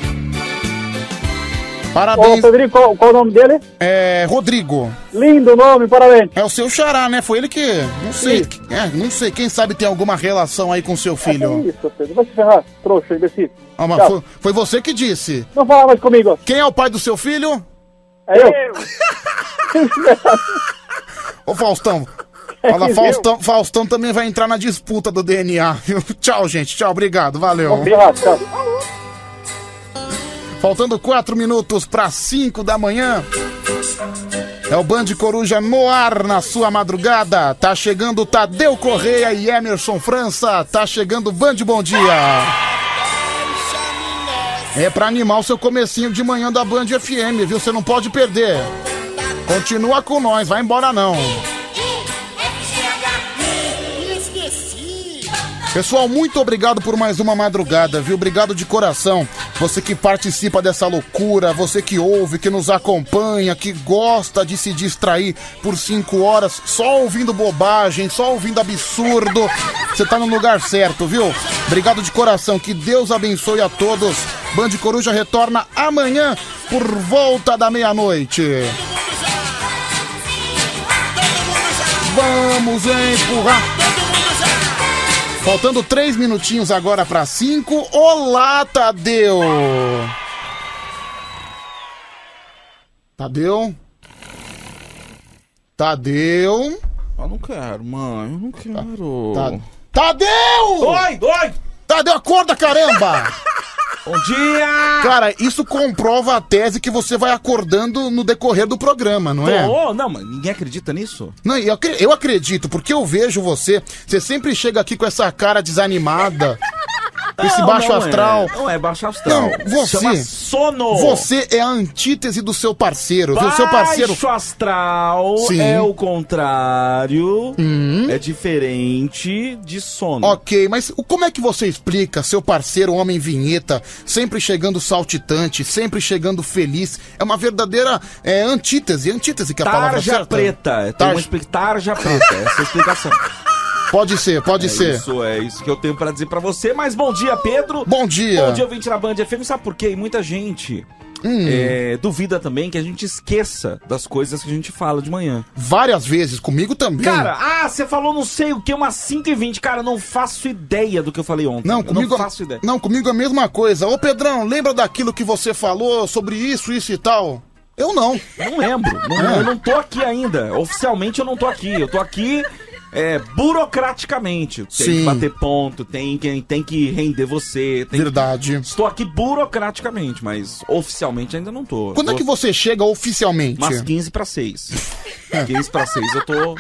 Parabéns. Ô, Pedrinho, qual, qual o nome dele? É. Rodrigo. Lindo nome, parabéns. É o seu xará, né? Foi ele que. Não sei. Isso. É, não sei. Quem sabe tem alguma relação aí com seu filho. Que isso, Pedro? Vai se ferrar, trouxa, imbecil. Ah, mas foi, foi você que disse. Não fala mais comigo. Quem é o pai do seu filho? É eu. Ô Faustão. É Fala, que Faustão, Faustão também vai entrar na disputa do DNA. Tchau, gente. Tchau, obrigado. Valeu. Obrigado, tchau. Faltando 4 minutos para 5 da manhã. É o Band Coruja no ar na sua madrugada. Tá chegando Tadeu Correia e Emerson França. Tá chegando Band Bom Dia. É pra animar o seu comecinho de manhã da Band FM, viu? Você não pode perder. Continua com nós, vai embora não. Pessoal, muito obrigado por mais uma madrugada, viu? Obrigado de coração. Você que participa dessa loucura, você que ouve, que nos acompanha, que gosta de se distrair por cinco horas só ouvindo bobagem, só ouvindo absurdo. Você tá no lugar certo, viu? Obrigado de coração. Que Deus abençoe a todos. Band Coruja retorna amanhã por volta da meia-noite. Vamos empurrar. Faltando três minutinhos agora para cinco. Olá, Tadeu! Tadeu? Tadeu? Eu não quero, mãe. Eu não quero. Tá- Tadeu! Dói, dói! Tadeu, acorda, caramba! Bom dia! Cara, isso comprova a tese que você vai acordando no decorrer do programa, não é? Não, mas ninguém acredita nisso? Não, eu, acre- eu acredito, porque eu vejo você, você sempre chega aqui com essa cara desanimada, esse Não, baixo não astral. É, não é baixo astral. Não, você. Chama sono. Você é a antítese do seu parceiro, viu? Seu parceiro. Baixo astral Sim. é o contrário, Hum. é diferente de sono. Ok, mas como é que você explica seu parceiro, homem vinheta, sempre chegando saltitante, sempre chegando feliz? É uma verdadeira é, antítese, antítese que é a palavra Tarja certa. preta. Tem Tarja- expli- tarja preta, essa é a explicação. Pode ser, pode é ser. Isso, é isso que eu tenho pra dizer pra você. Mas bom dia, Pedro. Bom dia. Bom dia, ouvinte da Band FM. Sabe por quê? Muita gente Hum. é, duvida também que a gente esqueça das coisas que a gente fala de manhã. Várias vezes, comigo também. Cara, ah, você falou não sei o que, umas 5h20. Cara, eu não faço ideia do que eu falei ontem. Não, Eu comigo, não faço ideia. não, comigo é a mesma coisa. Ô Pedrão, lembra daquilo que você falou sobre isso, isso e tal? Eu não. Não lembro. Não- É. Eu não tô aqui ainda. Oficialmente eu não tô aqui. Eu tô aqui é, burocraticamente. Tem Sim. que bater ponto, tem que, tem que render você. Verdade. Estou aqui burocraticamente, mas oficialmente ainda não tô. Quando é Tô que você chega oficialmente? Umas 15 pra 6. 15 pra 6 eu tô.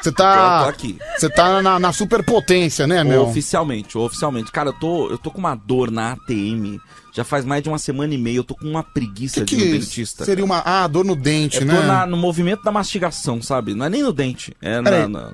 Você tá. Eu tô aqui. Você tá na, na superpotência, né, meu? Oficialmente, oficialmente. Cara, eu tô, eu tô com uma dor na ATM. Já faz mais de uma semana e meia. Eu tô com uma preguiça Que de que dentista. seria uma. Ah, dor no dente, Eu né? tô na- no movimento da mastigação, sabe? Não é nem no dente, é na, na-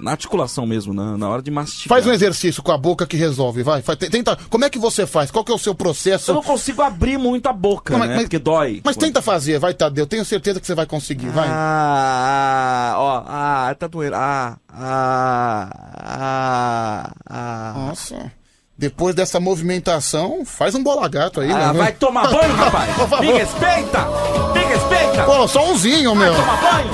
na- articulação mesmo, na, na hora de mastigar. Faz um exercício com a boca que resolve, vai. Faz- tenta. Como é que você faz? Qual que é o seu processo? Eu não consigo abrir muito a boca, Não, mas- né? mas- Porque dói. Mas tenta fazer, vai, Tadeu. Tenho certeza que você vai conseguir, vai. Ah, ah, ó, ah, tá doendo. Ah, ah, ah, ah. Nossa. Depois dessa movimentação, faz um bola gato aí, Ah, né? vai tomar banho, rapaz! Me respeita! Me respeita! Pô, só umzinho, meu. Vai tomar banho!